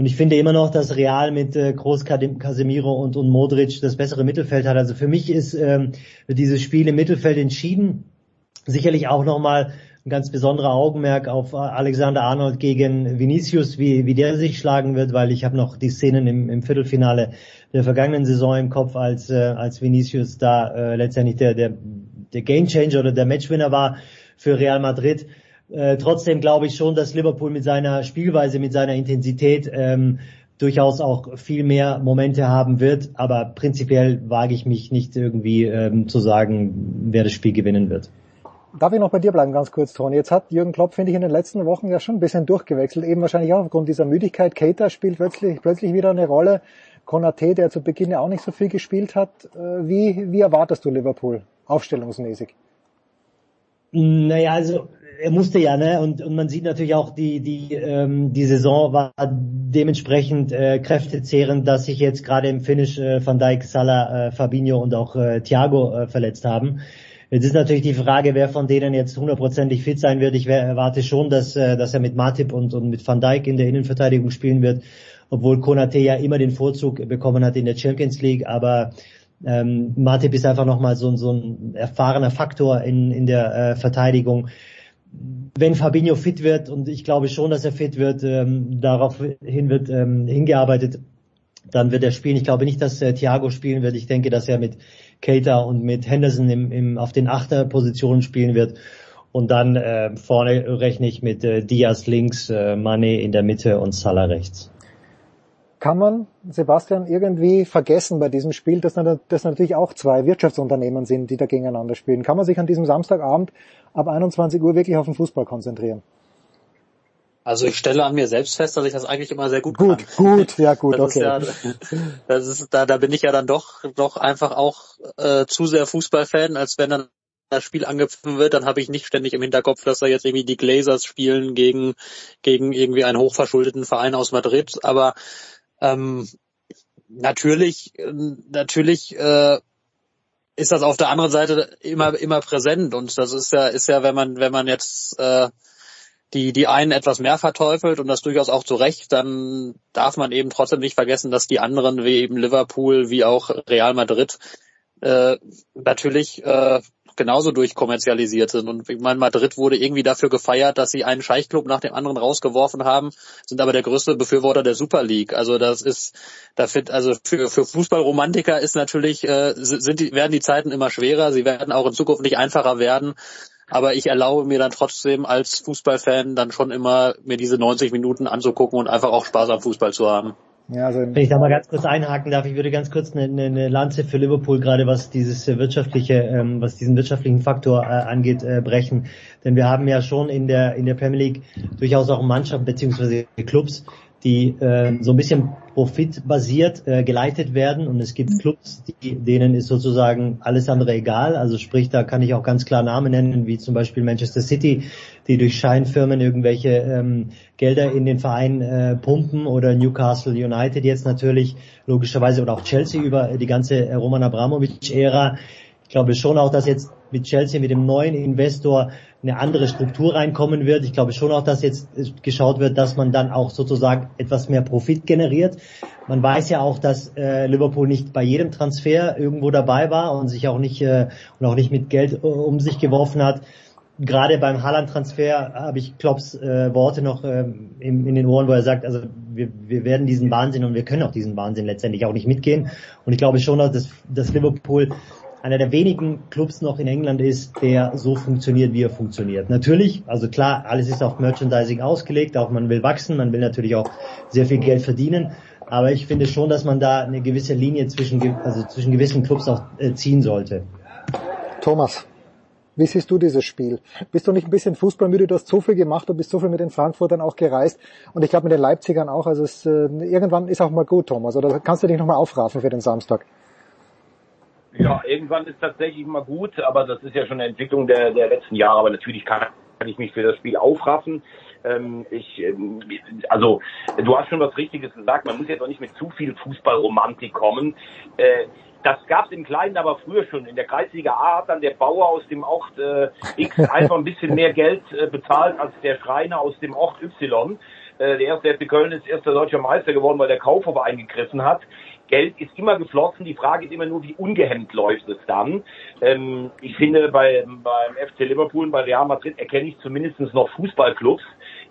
Und ich finde immer noch, dass Real mit äh, Groß Casemiro und, und Modric das bessere Mittelfeld hat. Also für mich ist ähm, dieses Spiel im Mittelfeld entschieden. Sicherlich auch nochmal ein ganz besonderer Augenmerk auf Alexander Arnold gegen Vinicius, wie, wie der sich schlagen wird, weil ich habe noch die Szenen im, im Viertelfinale der vergangenen Saison im Kopf, als, äh, als Vinicius da äh, letztendlich der, der, der Gamechanger oder der Matchwinner war für Real Madrid. Äh, trotzdem glaube ich schon, dass Liverpool mit seiner Spielweise, mit seiner Intensität ähm, durchaus auch viel mehr Momente haben wird. Aber prinzipiell wage ich mich nicht irgendwie ähm, zu sagen, wer das Spiel gewinnen wird. Darf ich noch bei dir bleiben, ganz kurz, Toni? Jetzt hat Jürgen Klopp, finde ich, in den letzten Wochen ja schon ein bisschen durchgewechselt, eben wahrscheinlich auch aufgrund dieser Müdigkeit. Keita spielt plötzlich, plötzlich wieder eine Rolle. Konate, der zu Beginn ja auch nicht so viel gespielt hat. Äh, Wie, wie erwartest du Liverpool aufstellungsmäßig? Naja, also er musste ja, ne? Und, und man sieht natürlich auch, die, die, ähm, die Saison war dementsprechend äh, kräftezehrend, dass sich jetzt gerade im Finish äh, Van Dijk, Salah, äh, Fabinho und auch äh, Thiago äh, verletzt haben. Jetzt ist natürlich die Frage, wer von denen jetzt hundertprozentig fit sein wird. Ich erwarte schon, dass, äh, dass er mit Matip und, und mit Van Dijk in der Innenverteidigung spielen wird, obwohl Konate ja immer den Vorzug bekommen hat in der Champions League. Aber ähm, Matip ist einfach nochmal so, so ein erfahrener Faktor in, in der äh, Verteidigung. Wenn Fabinho fit wird, und ich glaube schon, dass er fit wird, ähm, daraufhin wird ähm, hingearbeitet, dann wird er spielen. Ich glaube nicht, dass äh, Thiago spielen wird. Ich denke, dass er mit Keita und mit Henderson im, im, auf den Achterpositionen spielen wird. Und dann äh, vorne rechne ich mit äh, Diaz links, äh, Mane in der Mitte und Salah rechts. Kann man, Sebastian, irgendwie vergessen bei diesem Spiel, dass das natürlich auch zwei Wirtschaftsunternehmen sind, die da gegeneinander spielen? Kann man sich an diesem Samstagabend ab 21 Uhr wirklich auf den Fußball konzentrieren? Also ich stelle an mir selbst fest, dass ich das eigentlich immer sehr gut Gut, kann. gut, ja gut, <laughs> Das okay. ist ja, das ist, da, da bin ich ja dann doch, doch einfach auch äh, zu sehr Fußballfan, als wenn dann das Spiel angepfiffen wird, dann habe ich nicht ständig im Hinterkopf, dass da jetzt irgendwie die Glazers spielen gegen, gegen irgendwie einen hochverschuldeten Verein aus Madrid. Aber ähm, natürlich, äh, natürlich äh, ist das auf der anderen Seite immer immer präsent. Und das ist ja ist ja wenn man wenn man jetzt äh, die die einen etwas mehr verteufelt und das durchaus auch zu Recht, dann darf man eben trotzdem nicht vergessen, dass die anderen wie eben Liverpool wie auch Real Madrid äh, natürlich äh, genauso durchkommerzialisiert sind. Und ich meine, Madrid wurde irgendwie dafür gefeiert, dass sie einen Scheichclub nach dem anderen rausgeworfen haben, sind aber der größte Befürworter der Super League. Also das ist, da fit, also für, für Fußballromantiker ist natürlich, äh, sind die, werden die Zeiten immer schwerer, sie werden auch in Zukunft nicht einfacher werden. Aber ich erlaube mir dann trotzdem als Fußballfan dann schon immer mir diese 90 Minuten anzugucken und einfach auch Spaß am Fußball zu haben. Ja, also Wenn ich da mal ganz kurz einhaken darf, ich würde ganz kurz eine, eine, eine Lanze für Liverpool gerade was dieses wirtschaftliche, ähm, was diesen wirtschaftlichen Faktor äh, angeht, äh, brechen. Denn wir haben ja schon in der in der Premier League durchaus auch Mannschaften beziehungsweise Clubs, die äh, so ein bisschen profitbasiert äh, geleitet werden und es gibt Clubs, die, denen ist sozusagen alles andere egal. Also sprich, da kann ich auch ganz klar Namen nennen, wie zum Beispiel Manchester City, die durch Scheinfirmen irgendwelche ähm, Gelder in den Verein äh, pumpen oder Newcastle United jetzt natürlich logischerweise oder auch Chelsea über die ganze äh, Roman Abramovich-Ära. Ich glaube schon auch, dass jetzt mit Chelsea, mit dem neuen Investor eine andere Struktur reinkommen wird. Ich glaube schon auch, dass jetzt geschaut wird, dass man dann auch sozusagen etwas mehr Profit generiert. Man weiß ja auch, dass äh, Liverpool nicht bei jedem Transfer irgendwo dabei war und sich auch nicht äh, und auch nicht mit Geld äh, um sich geworfen hat. Gerade beim Haaland-Transfer habe ich Klopps äh, Worte noch äh, in, in den Ohren, wo er sagt, also wir, wir werden diesen Wahnsinn und wir können auch diesen Wahnsinn letztendlich auch nicht mitgehen. Und ich glaube schon, dass, dass Liverpool einer der wenigen Clubs noch in England ist, der so funktioniert, wie er funktioniert. Natürlich, also klar, alles ist auf Merchandising ausgelegt, auch man will wachsen, man will natürlich auch sehr viel Geld verdienen, aber ich finde schon, dass man da eine gewisse Linie zwischen, also zwischen gewissen Clubs auch äh, ziehen sollte. Thomas, wie siehst du dieses Spiel? Bist du nicht ein bisschen fußballmüde? Du hast so viel gemacht, du bist so viel mit den Frankfurtern auch gereist und ich glaube mit den Leipzigern auch. Also es, äh, irgendwann ist auch mal gut, Thomas. Oder kannst du dich nochmal aufraffen für den Samstag? Ja, irgendwann ist tatsächlich mal gut, aber das ist ja schon eine Entwicklung der, der letzten Jahre. Aber natürlich kann ich mich für das Spiel aufraffen. Ähm, ich, ähm, also du hast schon was Richtiges gesagt. Man muss jetzt auch nicht mit zu viel Fußballromantik kommen. Äh, das gab es im Kleinen aber früher schon. In der Kreisliga A hat dann der Bauer aus dem Ort äh, X einfach ein bisschen mehr Geld äh, bezahlt als der Schreiner aus dem Ort Y. Äh, der erste FC Köln ist erster deutscher Meister geworden, weil der Kaufhofer eingegriffen hat. Geld ist immer geflossen. Die Frage ist immer nur, wie ungehemmt läuft es dann. Ähm, ich finde, bei, beim FC Liverpool und bei Real Madrid erkenne ich zumindest noch Fußballclubs,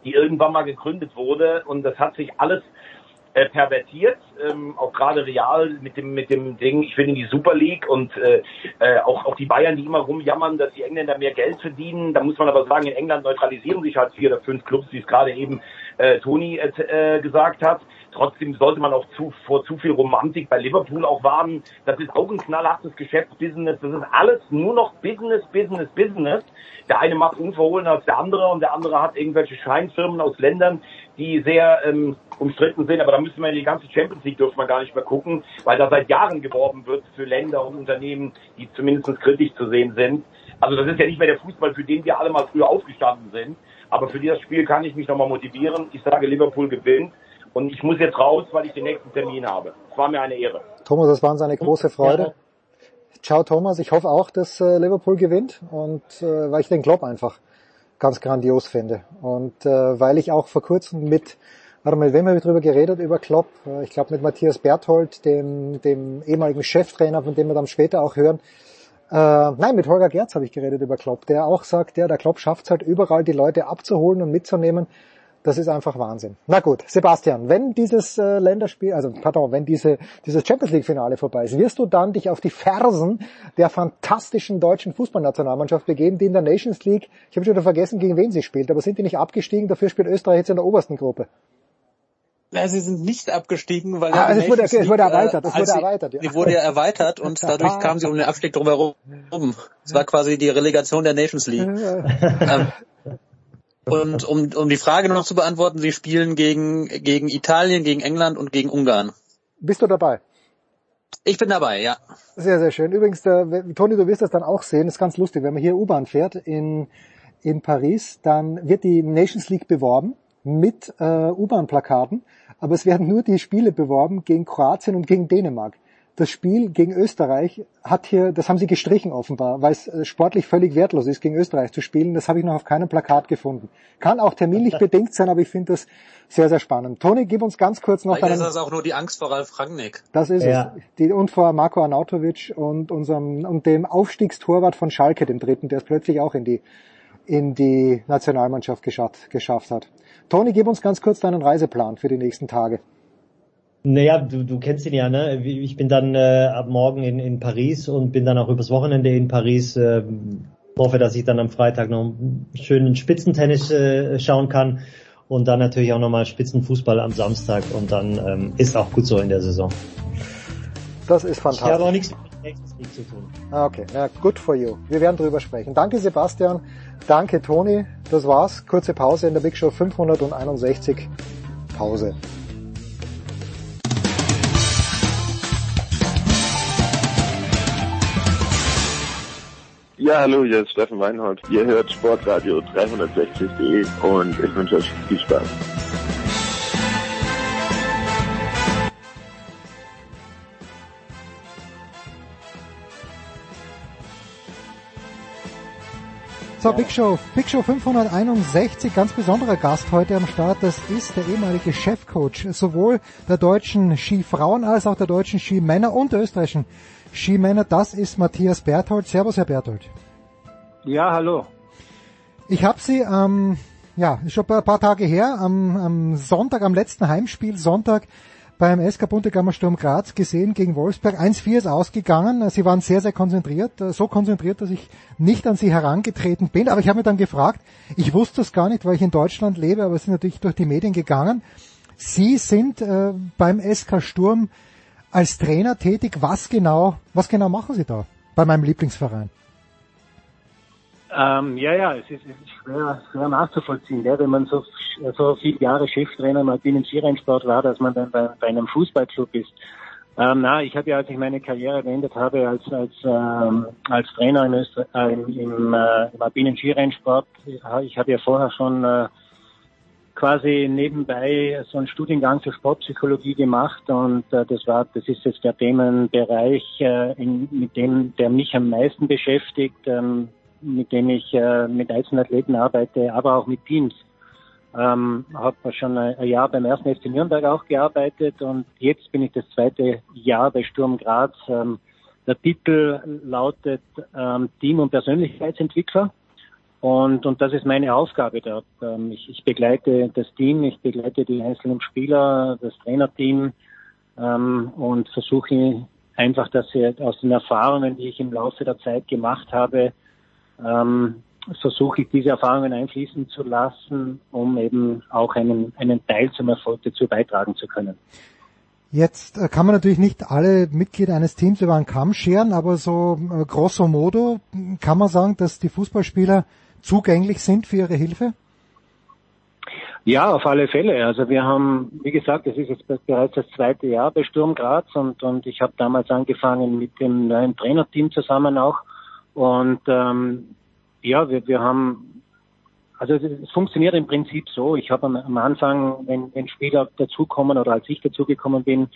die irgendwann mal gegründet wurde. Und das hat sich alles äh, pervertiert, ähm, auch gerade Real mit dem mit dem Ding, ich will in die Super League und äh, äh, auch auch die Bayern, die immer rumjammern, dass die Engländer mehr Geld verdienen. Da muss man aber sagen, in England neutralisieren sich halt vier oder fünf Clubs, wie es gerade eben äh, Toni äh, äh, gesagt hat. Trotzdem sollte man auch zu, vor zu viel Romantik bei Liverpool auch warnen. Das ist auch ein knallhartes Geschäftsbusiness. Das ist alles nur noch Business, Business, Business. Der eine macht unverhohlener als der andere und der andere hat irgendwelche Scheinfirmen aus Ländern, die sehr ähm, umstritten sind. Aber da müssen wir in die ganze Champions League dürfen wir gar nicht mehr gucken, weil da seit Jahren geworben wird für Länder und Unternehmen, die zumindest kritisch zu sehen sind. Also das ist ja nicht mehr der Fußball, für den wir alle mal früher aufgestanden sind. Aber für dieses Spiel kann ich mich nochmal motivieren. Ich sage, Liverpool gewinnt. Und ich muss jetzt raus, weil ich den nächsten Termin habe. Es war mir eine Ehre. Thomas, das war uns eine große Freude. Ciao Thomas, ich hoffe auch, dass äh, Liverpool gewinnt und äh, weil ich den Klopp einfach ganz grandios finde und äh, weil ich auch vor kurzem mit Warte mal, mit wem habe ich drüber geredet, über Klopp? Äh, Ich glaube mit Matthias Berthold, dem, dem ehemaligen Cheftrainer, von dem wir dann später auch hören. Äh, nein, mit Holger Gerz habe ich geredet über Klopp, der auch sagt, ja, der Klopp schafft es halt überall, die Leute abzuholen und mitzunehmen. Das ist einfach Wahnsinn. Na gut, Sebastian, wenn dieses äh, Länderspiel, also pardon, wenn diese, dieses Champions League Finale vorbei ist, wirst du dann dich auf die Fersen der fantastischen deutschen Fußballnationalmannschaft begeben, die in der Nations League, ich habe schon wieder vergessen, gegen wen sie spielt, aber sind die nicht abgestiegen, dafür spielt Österreich jetzt in der obersten Gruppe. Ja, sie sind nicht abgestiegen, weil Ah, die es wurde- Nations es wurde League, erweitert, es wurde sie- erweitert, ja. Die wurde ja erweitert <laughs> und dadurch kamen sie um den Abstieg drumherum. Es war quasi die Relegation der Nations League. ähm, und um, um die Frage noch zu beantworten, sie spielen gegen, gegen Italien, gegen England und gegen Ungarn. Bist du dabei? Ich bin dabei, ja. Sehr, sehr schön. Übrigens, äh, Toni, du wirst das dann auch sehen, das ist ganz lustig, wenn man hier U-Bahn fährt in, in Paris, dann wird die Nations League beworben mit äh, U-Bahn-Plakaten, aber es werden nur die Spiele beworben gegen Kroatien und gegen Dänemark. Das Spiel gegen Österreich hat hier, das haben sie gestrichen offenbar, weil es äh, sportlich völlig wertlos ist, gegen Österreich zu spielen. Das habe ich noch auf keinem Plakat gefunden. Kann auch terminlich <laughs> bedingt sein, aber ich finde das sehr, sehr spannend. Toni, gib uns ganz kurz noch Vielleicht ist deinen... das auch nur die Angst vor Ralf Rangnick. Das ist Ja. es. Die, und vor Marco Arnautovic und unserem und dem Aufstiegstorwart von Schalke, dem dritten, der es plötzlich auch in die in die Nationalmannschaft geschafft, geschafft hat. Toni, gib uns ganz kurz deinen Reiseplan für die nächsten Tage. Naja, du, du kennst ihn ja, ne? Ich bin dann äh, ab morgen in, in Paris und bin dann auch übers Wochenende in Paris. Äh, hoffe, dass ich dann am Freitag noch einen schönen Spitzentennis äh, schauen kann und dann natürlich auch nochmal Spitzenfußball am Samstag und dann ähm, ist auch gut so in der Saison. Das ist Ich habe auch fantastisch. nichts mit League zu tun. Ah, Okay, ja, good for you. Wir werden drüber sprechen. Danke Sebastian, danke Toni. Das war's. Kurze Pause in der Big Show 561. Pause. Ja, hallo, hier ist Steffen Weinhold. Ihr hört Sportradio 360.de und ich wünsche euch viel Spaß. So, Big Show, Big Show 561, ganz besonderer Gast heute am Start. Das ist der ehemalige Chefcoach sowohl der deutschen Skifrauen als auch der deutschen Skimänner und der österreichischen Skimänner. Das ist Matthias Berthold. Servus, Herr Berthold. Ja, hallo. Ich habe Sie, ähm, ja, schon ein paar Tage her, am, am Sonntag, am letzten Heimspiel, Sonntag beim SK Buntegammer Sturm Graz gesehen gegen Wolfsberg. 1-4 ist ausgegangen. Sie waren sehr, sehr konzentriert. äh, So konzentriert, dass ich nicht an Sie herangetreten bin. Aber ich habe mir dann gefragt, ich wusste es gar nicht, weil ich in Deutschland lebe, aber es ist natürlich durch die Medien gegangen. Sie sind äh, beim SK Sturm als Trainer tätig. Was genau, was genau machen Sie da bei meinem Lieblingsverein? Ähm, ja, ja, es ist, es ist schwer, schwer nachzuvollziehen, ja, wenn man so, so viele Jahre Cheftrainer mal binnen Skirennsport war, dass man dann bei, bei einem Fußballclub ist. Ähm, na, ich habe ja, als ich meine Karriere beendet habe als als ähm, als Trainer im, Öster äh, im, im, äh, im alpinen Skirennsport, ich habe ja vorher schon äh, quasi nebenbei so einen Studiengang für Sportpsychologie gemacht und äh, das war, das ist jetzt der Themenbereich, äh, in, mit dem, der mich am meisten beschäftigt, ähm, mit dem ich äh, mit Einzelathleten arbeite, aber auch mit Teams. Ähm, habe schon ein, ein Jahr beim ersten FC Nürnberg auch gearbeitet und jetzt bin ich das zweite Jahr bei Sturm Graz. Ähm, der Titel lautet ähm, Team- und Persönlichkeitsentwickler. Und, und das ist meine Aufgabe dort. Ähm, ich, ich begleite das Team, ich begleite die einzelnen Spieler, das Trainerteam ähm, und versuche einfach, dass sie aus den Erfahrungen, die ich im Laufe der Zeit gemacht habe, ähm, versuche ich diese Erfahrungen einfließen zu lassen, um eben auch einen, einen Teil zum Erfolg dazu beitragen zu können. Jetzt äh, kann man natürlich nicht alle Mitglieder eines Teams über einen Kamm scheren, aber so äh, grosso modo kann man sagen, dass die Fußballspieler zugänglich sind für ihre Hilfe? Ja, auf alle Fälle. Also wir haben, wie gesagt, es ist jetzt bereits das zweite Jahr bei Sturm Graz und, und ich habe damals angefangen mit dem neuen Trainerteam zusammen auch. Und ähm, ja, wir, wir haben, also es, funktioniert im Prinzip so. Ich habe am, am Anfang, wenn, wenn Spieler dazukommen oder als ich dazugekommen bin,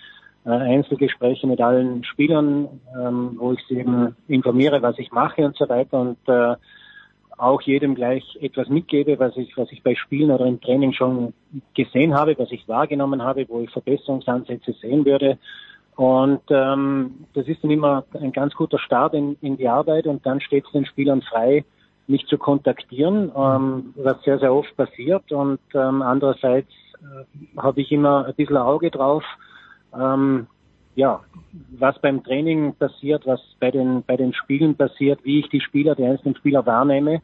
äh, Einzelgespräche mit allen Spielern, ähm, wo ich sie eben informiere, was ich mache und so weiter und äh, auch jedem gleich etwas mitgebe, was ich, was ich bei Spielen oder im Training schon gesehen habe, was ich wahrgenommen habe, wo ich Verbesserungsansätze sehen würde. Und ähm, das ist dann immer ein ganz guter Start in, in die Arbeit und dann steht es den Spielern frei, mich zu kontaktieren, ähm, was sehr, sehr oft passiert. Und ähm, andererseits äh, habe ich immer ein bisschen Auge drauf, ähm, ja, was beim Training passiert, was bei den, bei den Spielen passiert, wie ich die Spieler, die einzelnen Spieler wahrnehme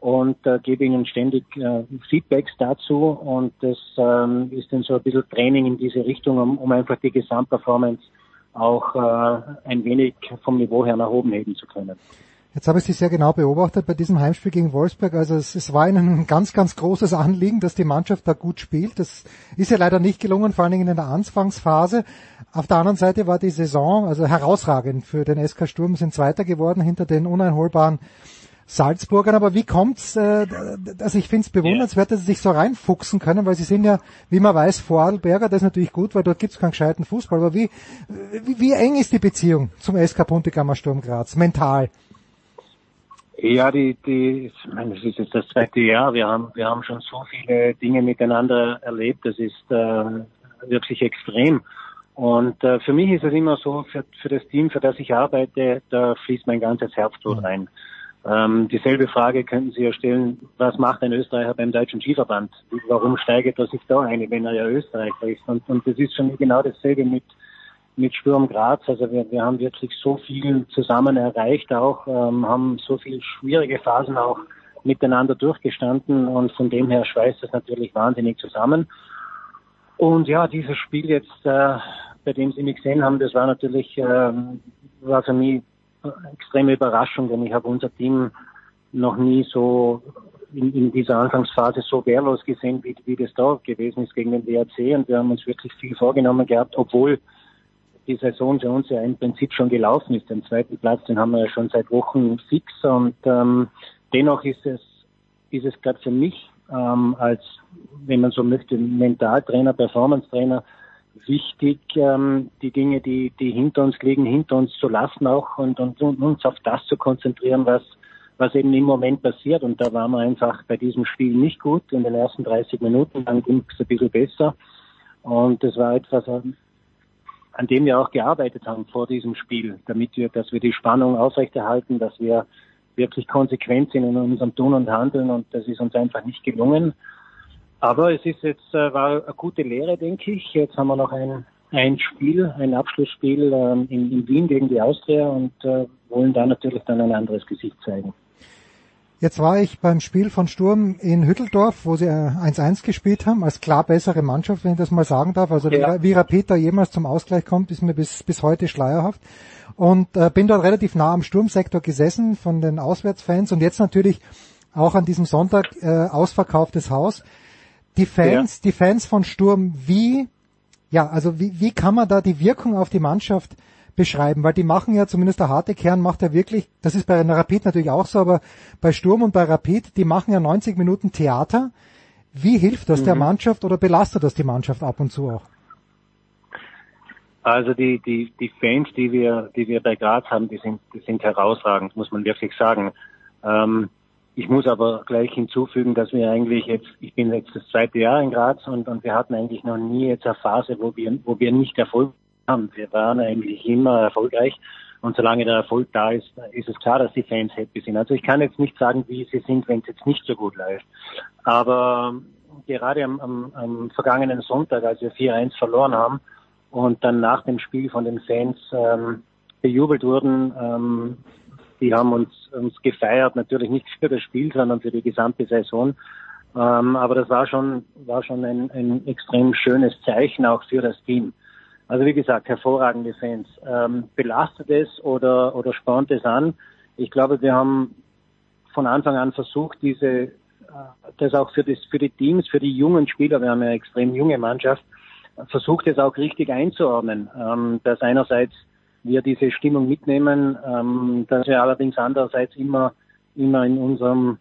und äh, gebe ihnen ständig äh, Feedbacks dazu und das ähm, ist dann so ein bisschen Training in diese Richtung, um, um einfach die Gesamtperformance auch äh, ein wenig vom Niveau her nach oben heben zu können. Jetzt habe ich Sie sehr genau beobachtet bei diesem Heimspiel gegen Wolfsburg. Also es, es war Ihnen ein ganz, ganz großes Anliegen, dass die Mannschaft da gut spielt. Das ist ja leider nicht gelungen, vor allen Dingen in der Anfangsphase. Auf der anderen Seite war die Saison also herausragend für den SK Sturm, sind Zweiter geworden hinter den uneinholbaren Salzburgern. Aber wie kommt's? Äh, also ich finde es bewundernswert, dass sie sich so reinfuchsen können, weil sie sind ja, wie man weiß, Vorarlberger. Das ist natürlich gut, weil dort gibt's keinen gescheiten Fußball. Aber wie, wie, wie eng ist die Beziehung zum SK Puntigammer Sturm Graz mental? Ja, die, die, ich meine, das ist jetzt das zweite Jahr. Wir haben, wir haben schon so viele Dinge miteinander erlebt. Das ist äh, wirklich extrem. Und äh, für mich ist es immer so, für, für das Team, für das ich arbeite, da fließt mein ganzes Herzblut rein. Ähm, dieselbe Frage könnten Sie ja stellen, was macht ein Österreicher beim Deutschen Skiverband? Warum steigert er sich da ein, wenn er ja Österreicher ist? Und, und das ist schon genau dasselbe mit, mit Sturm Graz. Also wir, wir haben wirklich so viel zusammen erreicht auch, ähm, haben so viele schwierige Phasen auch miteinander durchgestanden und von dem her schweißt das natürlich wahnsinnig zusammen. Und ja, dieses Spiel jetzt, äh, bei dem Sie mich gesehen haben, das war natürlich, äh, war für mich eine extreme Überraschung, denn ich habe unser Team noch nie so in, in dieser Anfangsphase so wehrlos gesehen, wie, wie das da gewesen ist gegen den WRC. Und wir haben uns wirklich viel vorgenommen gehabt, obwohl die Saison für uns ja im Prinzip schon gelaufen ist. Den zweiten Platz, den haben wir ja schon seit Wochen fix. Und ähm, dennoch ist es, ist es gerade für mich ähm, als, wenn man so möchte, Mentaltrainer, Performance-Trainer, wichtig, ähm, die Dinge, die, die hinter uns liegen, hinter uns zu lassen auch und, und, und uns auf das zu konzentrieren, was, was eben im Moment passiert. Und da waren wir einfach bei diesem Spiel nicht gut. In den ersten 30 Minuten dann ging es ein bisschen besser. Und das war etwas, an dem wir auch gearbeitet haben vor diesem Spiel, damit wir, dass wir die Spannung aufrechterhalten, dass wir wirklich konsequent sind in unserem Tun und Handeln und das ist uns einfach nicht gelungen. Aber es ist jetzt äh, war eine gute Lehre, denke ich. Jetzt haben wir noch ein, ein Spiel, ein Abschlussspiel ähm, in, in Wien gegen die Austria und äh, wollen da natürlich dann ein anderes Gesicht zeigen. Jetzt war ich beim Spiel von Sturm in Hütteldorf, wo sie 1-1 gespielt haben, als klar bessere Mannschaft, wenn ich das mal sagen darf. Also Ja. wie Rapeta jemals zum Ausgleich kommt, ist mir bis, bis heute schleierhaft. Und äh, bin dort relativ nah am Sturmsektor gesessen von den Auswärtsfans und jetzt natürlich auch an diesem Sonntag äh, ausverkauftes Haus. Die Fans, die Fans von Sturm, wie ja, also wie, wie kann man da die Wirkung auf die Mannschaft beschreiben? Weil die machen ja, zumindest der harte Kern macht ja wirklich, das ist bei einer Rapid natürlich auch so, aber bei Sturm und bei Rapid, die machen ja 90 Minuten Theater. Wie hilft das der Mhm. Mannschaft oder belastet das die Mannschaft ab und zu auch? Also die, die, die Fans, die wir, die wir bei Graz haben, die sind, die sind herausragend, muss man wirklich sagen. Ähm, ich muss aber gleich hinzufügen, dass wir eigentlich jetzt, ich bin jetzt das zweite Jahr in Graz und, und wir hatten eigentlich noch nie jetzt eine Phase, wo wir, wo wir nicht Erfolg haben. Wir waren eigentlich immer erfolgreich und solange der Erfolg da ist, ist es klar, dass die Fans happy sind. Also ich kann jetzt nicht sagen, wie sie sind, wenn es jetzt nicht so gut läuft. Aber gerade am, am, am vergangenen Sonntag, als wir 4-1 verloren haben und dann nach dem Spiel von den Fans ähm, bejubelt wurden, ähm, die haben uns, uns gefeiert, natürlich nicht für das Spiel, sondern für die gesamte Saison. Ähm, aber das war schon, war schon ein, ein extrem schönes Zeichen auch für das Team. Also wie gesagt, hervorragende Fans. Ähm, belastet es oder, oder spornt es an? Ich glaube, wir haben von Anfang an versucht, diese, äh, das auch für, das, für die Teams, für die jungen Spieler, wir haben eine extrem junge Mannschaft, versucht es auch richtig einzuordnen, ähm, dass einerseits wir diese Stimmung mitnehmen, ähm, dass wir allerdings andererseits immer, immer in unserem,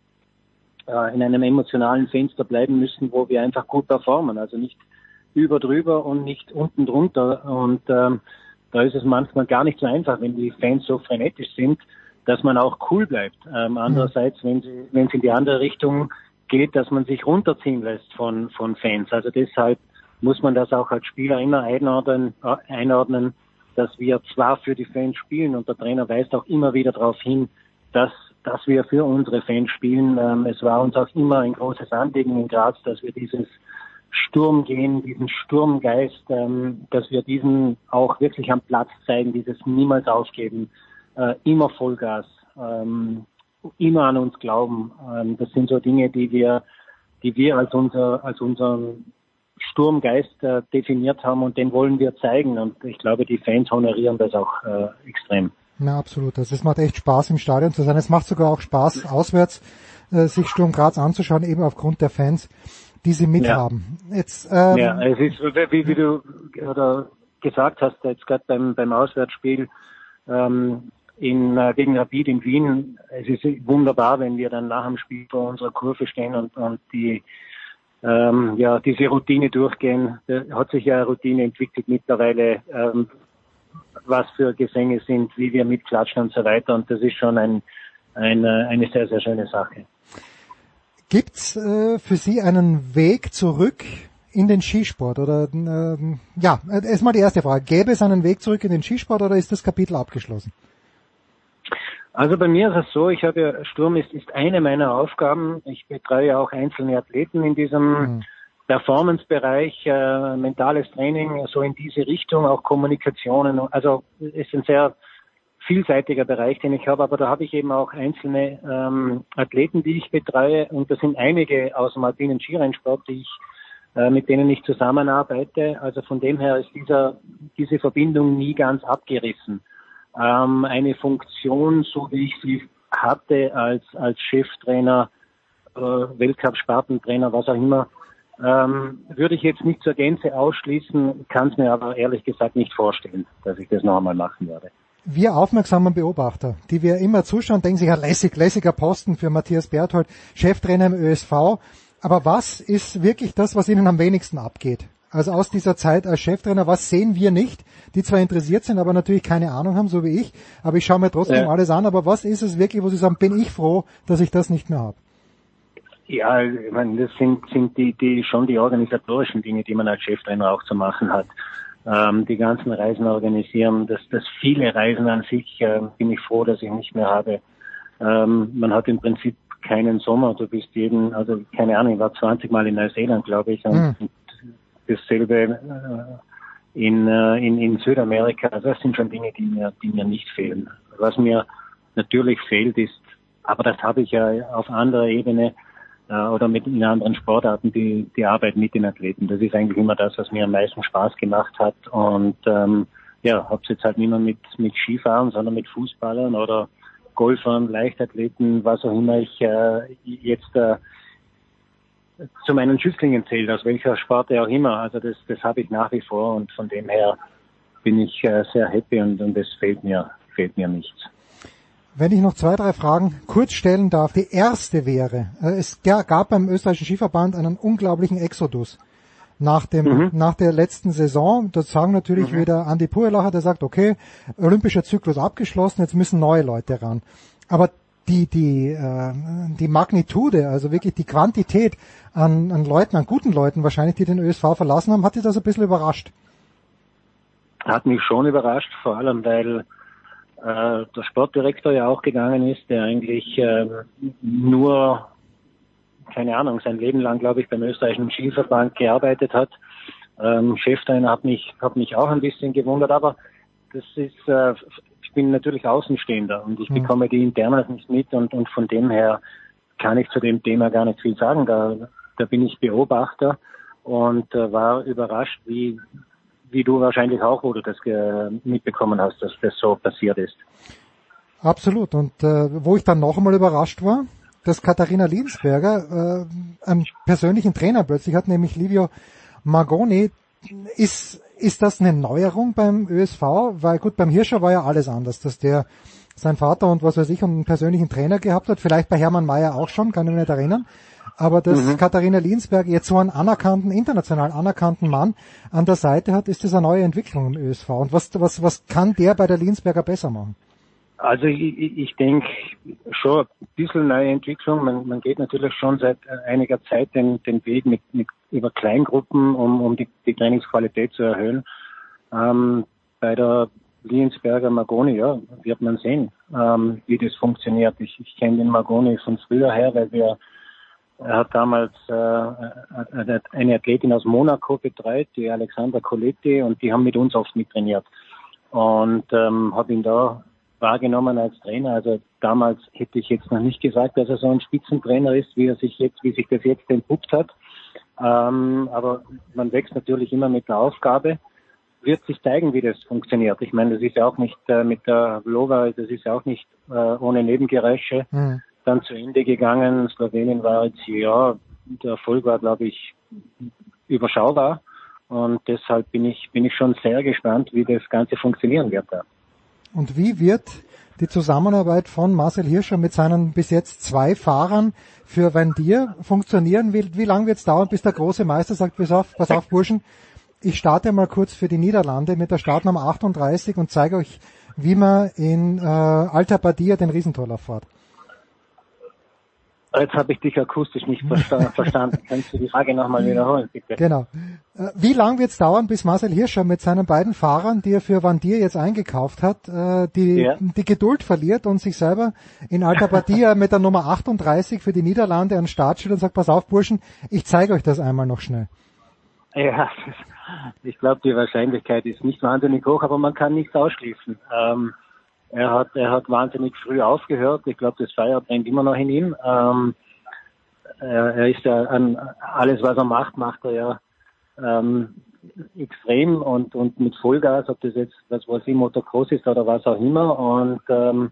äh, in einem emotionalen Fenster bleiben müssen, wo wir einfach gut performen, also nicht über drüber und nicht unten drunter und ähm, da ist es manchmal gar nicht so einfach, wenn die Fans so frenetisch sind, dass man auch cool bleibt. Ähm, andererseits, wenn sie, wenn es in die andere Richtung geht, dass man sich runterziehen lässt von, von Fans. Also deshalb muss man das auch als Spieler immer einordnen, äh, einordnen, dass wir zwar für die Fans spielen und der Trainer weist auch immer wieder darauf hin, dass, dass wir für unsere Fans spielen. Ähm, es war uns auch immer ein großes Anliegen in Graz, dass wir dieses Sturm gehen, diesen Sturmgeist, ähm, dass wir diesen auch wirklich am Platz zeigen, dieses niemals aufgeben, äh, immer Vollgas, ähm, immer an uns glauben. Ähm, das sind so Dinge, die wir, die wir als unser, als unseren Sturmgeist äh, definiert haben und den wollen wir zeigen. Und ich glaube, die Fans honorieren das auch äh, extrem. Na, absolut. Also es macht echt Spaß im Stadion zu sein. Es macht sogar auch Spaß, auswärts äh, sich Sturm Graz anzuschauen, eben aufgrund der Fans, die sie mithaben. Jetzt, ähm, ja, es ist, wie, wie du oder gesagt hast, jetzt gerade beim, beim Auswärtsspiel ähm, in, äh, gegen Rapid in Wien, es ist wunderbar, wenn wir dann nach dem Spiel vor unserer Kurve stehen und, und die ähm, ja, diese Routine durchgehen. Da hat sich ja eine Routine entwickelt mittlerweile, ähm, was für Gesänge sind, wie wir mitklatschen und so weiter. Und das ist schon ein, ein, äh, eine sehr, sehr schöne Sache. Gibt's äh, für Sie einen Weg zurück in den Skisport? Oder ähm, ja, äh, erstmal die erste Frage. Gäbe es einen Weg zurück in den Skisport oder ist das Kapitel abgeschlossen? Also bei mir ist es so, ich habe ja, Sturm ist, ist eine meiner Aufgaben. Ich betreue auch einzelne Athleten in diesem Performance-Bereich, äh, mentales Training, so in diese Richtung, auch Kommunikationen. Also es ist ein sehr vielseitiger Bereich, den ich habe, aber da habe ich eben auch einzelne ähm, Athleten, die ich betreue und das sind einige aus dem alpinen Skirennsport, die ich äh, mit denen ich zusammenarbeite. Also von dem her ist dieser, diese Verbindung nie ganz abgerissen. Ähm, eine Funktion, so wie ich sie hatte als, als Cheftrainer, äh, Weltcup-Spartentrainer, was auch immer, ähm, würde ich jetzt nicht zur Gänze ausschließen, kann es mir aber ehrlich gesagt nicht vorstellen, dass ich das noch einmal machen werde. Wir aufmerksamen Beobachter, die wir immer zuschauen, denken sich, ja lässig, lässiger Posten für Matthias Berthold, Cheftrainer im ÖSV. Aber was ist wirklich das, was Ihnen am wenigsten abgeht? Also aus dieser Zeit als Cheftrainer, was sehen wir nicht, die zwar interessiert sind, aber natürlich keine Ahnung haben, so wie ich, aber ich schaue mir trotzdem Ja. alles an, aber was ist es wirklich, wo Sie sagen, bin ich froh, dass ich das nicht mehr habe? Ja, ich meine, das sind, sind die, die schon die organisatorischen Dinge, die man als Cheftrainer auch zu machen hat. Ähm, die ganzen Reisen organisieren, das, das viele Reisen an sich äh, bin ich froh, dass ich nicht mehr habe. Ähm, man hat im Prinzip keinen Sommer. Du bist jeden, also keine Ahnung, ich war 20 Mal in Neuseeland, glaube ich, und, Hm. und dasselbe äh, in, äh, in, in Südamerika. Also das sind schon Dinge, die mir, die mir nicht fehlen. Was mir natürlich fehlt, ist, aber das habe ich ja auf anderer Ebene oder mit in anderen Sportarten, die, die Arbeit mit den Athleten. Das ist eigentlich immer das, was mir am meisten Spaß gemacht hat. Und ähm, ja, habe es jetzt halt nicht mehr mit, mit Skifahren, sondern mit Fußballern oder Golfern, Leichtathleten, was auch immer ich äh, jetzt äh, zu meinen Schützlingen zählt, aus welcher Sparte auch immer. Also das, das habe ich nach wie vor und von dem her bin ich äh, sehr happy und, und es fehlt mir, fehlt mir nichts. Wenn ich noch zwei, drei Fragen kurz stellen darf. Die erste wäre, äh, es ga- gab beim österreichischen Skiverband einen unglaublichen Exodus nach dem, Mhm. nach der letzten Saison. Das sagen natürlich wieder Andi Puerlacher, der sagt, okay, olympischer Zyklus abgeschlossen, jetzt müssen neue Leute ran. Aber die, die, äh, die Magnitude, also wirklich die Quantität an, an Leuten, an guten Leuten wahrscheinlich, die den ÖSV verlassen haben, hat dich das ein bisschen überrascht. Hat mich schon überrascht, vor allem weil der Sportdirektor ja auch gegangen ist, der eigentlich ähm, nur, keine Ahnung, sein Leben lang, glaube ich, beim österreichischen Skiverband gearbeitet hat. Ähm, Cheftrainer hat mich, hat mich auch ein bisschen gewundert, aber das ist, äh, ich bin natürlich Außenstehender und ich Mhm. bekomme die Internas nicht mit und, und von dem her kann ich zu dem Thema gar nicht viel sagen. Da, da bin ich Beobachter und äh, war überrascht, wie, wie du wahrscheinlich auch, wo du das mitbekommen hast, dass das so passiert ist. Absolut. Und äh, wo ich dann noch einmal überrascht war, dass Katharina Liensberger äh, einen persönlichen Trainer plötzlich hat, nämlich Livio Margoni. Ist, ist das eine Neuerung beim ÖSV? Weil gut, beim Hirscher war ja alles anders, dass der sein Vater und was weiß ich einen persönlichen Trainer gehabt hat. Vielleicht bei Hermann Mayer auch schon, kann ich mich nicht erinnern. Aber dass Mhm. Katharina Liensberger jetzt so einen anerkannten, international anerkannten Mann an der Seite hat, ist das eine neue Entwicklung im ÖSV. Und was, was, was kann der bei der Liensberger besser machen? Also ich, ich ich denke schon ein bisschen neue Entwicklung. Man, man geht natürlich schon seit äh, einiger Zeit den, den Weg mit, mit über Kleingruppen, um, um die, die Trainingsqualität zu erhöhen. Ähm, bei der Liensberger Magoni, ja, wird man sehen, ähm, wie das funktioniert. Ich, ich kenne den Magoni von früher her, weil wir er hat damals äh, äh, eine Athletin aus Monaco betreut, die Alexandra Coletti, und die haben mit uns oft mittrainiert. Und ähm, habe ihn da wahrgenommen als Trainer. Also damals hätte ich jetzt noch nicht gesagt, dass er so ein Spitzentrainer ist, wie er sich jetzt, wie sich das jetzt entpuppt hat. Ähm, aber man wächst natürlich immer mit der Aufgabe. Wird sich zeigen, wie das funktioniert. Ich meine, das ist ja auch nicht äh, mit der Vlova, das ist ja auch nicht äh, ohne Nebengeräusche Hm. Dann zu Ende gegangen. Slowenien war jetzt, ja, der Erfolg war, glaube ich, überschaubar. Und deshalb bin ich, bin ich schon sehr gespannt, wie das Ganze funktionieren wird. Da. Und wie wird die Zusammenarbeit von Marcel Hirscher mit seinen bis jetzt zwei Fahrern für Van Dier funktionieren? Wie, wie lange wird es dauern, bis der große Meister sagt, pass auf, pass auf Burschen, ich starte mal kurz für die Niederlande mit der Startnummer 38 und zeige euch, wie man in äh, Alta Badia den Riesentorlauf fährt. Jetzt habe ich dich akustisch nicht versta <laughs> verstanden. Kannst du die Frage nochmal wiederholen, bitte? Genau. Äh, Wie lange wird es dauern, bis Marcel Hirscher mit seinen beiden Fahrern, die er für Van Dier jetzt eingekauft hat, äh, die, Ja. die Geduld verliert und sich selber in Alta Badia <laughs> mit der Nummer 38 für die Niederlande an den Start stellt und sagt, pass auf Burschen, ich zeige euch das einmal noch schnell. Ja, <laughs> ich glaube, die Wahrscheinlichkeit ist nicht wahnsinnig hoch, aber man kann nichts ausschließen. Ähm, er hat, er hat wahnsinnig früh aufgehört. Ich glaube, das Feuer brennt immer noch in ihm. Ähm, er, er ist ja an alles, was er macht, macht er ja ähm, extrem und, und mit Vollgas, ob das jetzt was weiß ich, Motocross ist oder was auch immer. Und ähm,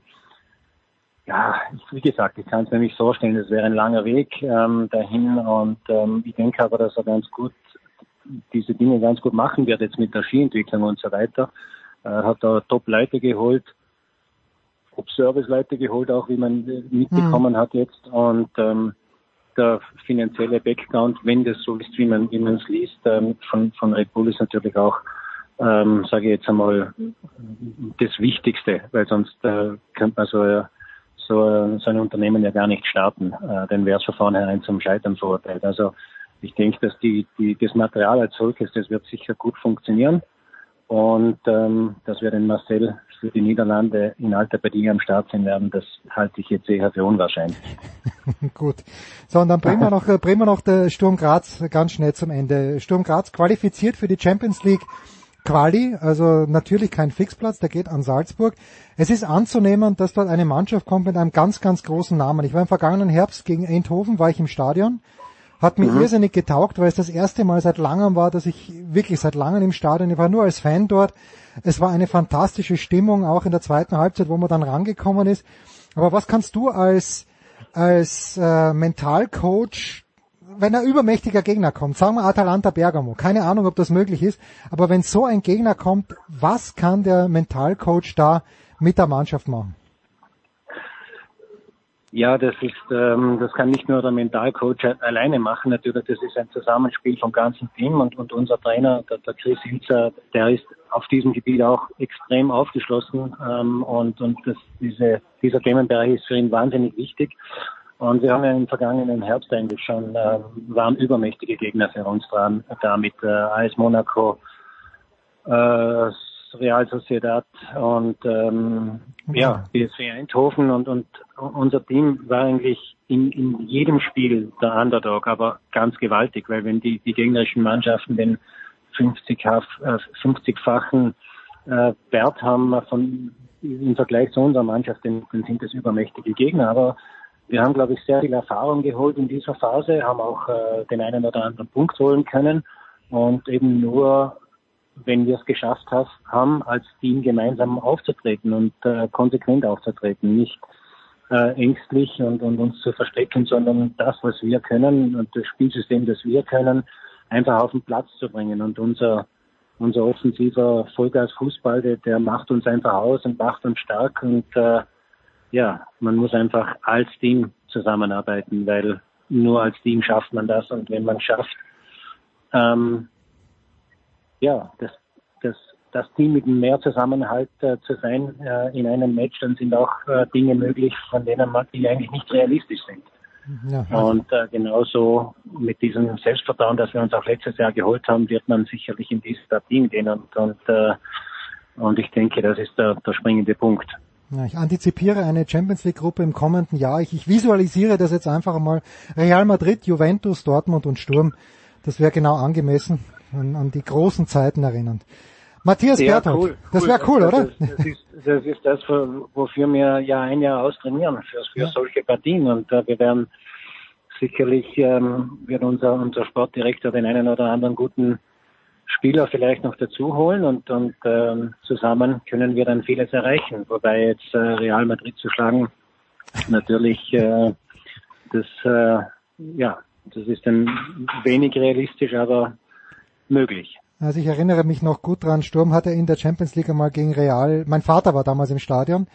ja, wie gesagt, ich kann es mir nicht vorstellen, es wäre ein langer Weg ähm, dahin und ähm, ich denke aber, dass er ganz gut diese Dinge ganz gut machen wird jetzt mit der Skientwicklung und so weiter. Er hat da Top-Leute geholt, Top-Service-Leute geholt, auch wie man äh, mitbekommen hat jetzt und ähm, der finanzielle Background, wenn das so ist, wie man wie man es liest, ähm, von, von Red Bull ist natürlich auch, ähm, sage ich jetzt einmal, das Wichtigste, weil sonst äh, könnte man so, äh, so, äh, so ein Unternehmen ja gar nicht starten. Äh, dann wäre es von vornherein zum Scheitern verurteilt. Also ich denke, dass die, die, das Material als solches, das wird sicher gut funktionieren. Und ähm, dass wir den Marcel für die Niederlande in Alta Badia am Start sein werden, das halte ich jetzt eher für unwahrscheinlich. <laughs> Gut. So, und dann bringen wir <laughs> noch, äh, bringen wir noch der Sturm Graz ganz schnell zum Ende. Sturm Graz qualifiziert für die Champions League Quali, also natürlich kein Fixplatz, der geht an Salzburg. Es ist anzunehmen, dass dort eine Mannschaft kommt mit einem ganz, ganz großen Namen. Ich war im vergangenen Herbst gegen Eindhoven, war ich im Stadion, hat mir Mhm. irrsinnig getaugt, weil es das erste Mal seit langem war, dass ich wirklich seit langem im Stadion, ich war nur als Fan dort. Es war eine fantastische Stimmung, auch in der zweiten Halbzeit, wo man dann rangekommen ist. Aber was kannst du als, als äh, Mentalcoach wenn ein übermächtiger Gegner kommt, sagen wir Atalanta Bergamo, keine Ahnung, ob das möglich ist, aber wenn so ein Gegner kommt, was kann der Mentalcoach da mit der Mannschaft machen? Ja, das ist, ähm, das kann nicht nur der Mentalcoach alleine machen. Natürlich, das ist ein Zusammenspiel vom ganzen Team und, und unser Trainer, der, der Chris Hilzer, der ist auf diesem Gebiet auch extrem aufgeschlossen ähm, und, und das, diese, dieser Themenbereich ist für ihn wahnsinnig wichtig. Und wir haben ja im vergangenen Herbst eigentlich schon, äh, waren übermächtige Gegner für uns dran, da mit äh, AS Monaco, äh, Real Sociedad und ähm, ja, BSV Eindhoven und, und unser Team war eigentlich in, in jedem Spiel der Underdog, aber ganz gewaltig, weil wenn die, die gegnerischen Mannschaften den 50, äh, 50-fachen äh, Wert haben von im Vergleich zu unserer Mannschaft, dann, dann sind das übermächtige Gegner. Aber wir haben, glaube ich, sehr viel Erfahrung geholt in dieser Phase, haben auch äh, den einen oder anderen Punkt holen können und eben nur wenn wir es geschafft haben, als Team gemeinsam aufzutreten und äh, konsequent aufzutreten, nicht äh, ängstlich und, und uns zu verstecken, sondern das, was wir können und das Spielsystem, das wir können, einfach auf den Platz zu bringen. Und unser, unser offensiver Vollgas-Fußball, der, der macht uns einfach aus und macht uns stark. Und äh, ja, man muss einfach als Team zusammenarbeiten, weil nur als Team schafft man das. Und wenn man schafft, ähm, ja, das, das, das Team mit mehr Zusammenhalt äh, zu sein äh, in einem Match, dann sind auch äh, Dinge möglich, von denen man, die eigentlich nicht realistisch sind. Ja, Und äh, genauso mit diesem Selbstvertrauen, das wir uns auch letztes Jahr geholt haben, wird man sicherlich in dieses Team gehen und, und, äh, und ich denke, das ist der, der springende Punkt. Ja, ich antizipiere eine Champions League Gruppe im kommenden Jahr. Ich, ich visualisiere das jetzt einfach mal. Real Madrid, Juventus, Dortmund und Sturm. Das wäre genau angemessen an, an die großen Zeiten erinnernd. Matthias Ja, Berthold, cool, das cool. wäre cool, Das- oder? Das, das, ist, das ist das, für- wofür wir Jahr ein Jahr austrainieren, für, für Ja. solche Partien. Und äh, wir werden sicherlich, ähm, wird unser, unser Sportdirektor den einen oder anderen guten Spieler vielleicht noch dazu holen und, und ähm, zusammen können wir dann vieles erreichen. Wobei jetzt äh, Real Madrid zu schlagen, natürlich äh, das, äh, ja, das ist dann wenig realistisch, aber möglich. Also ich erinnere mich noch gut dran, Sturm hatte in der Champions League einmal gegen Real, mein Vater war damals im Stadion,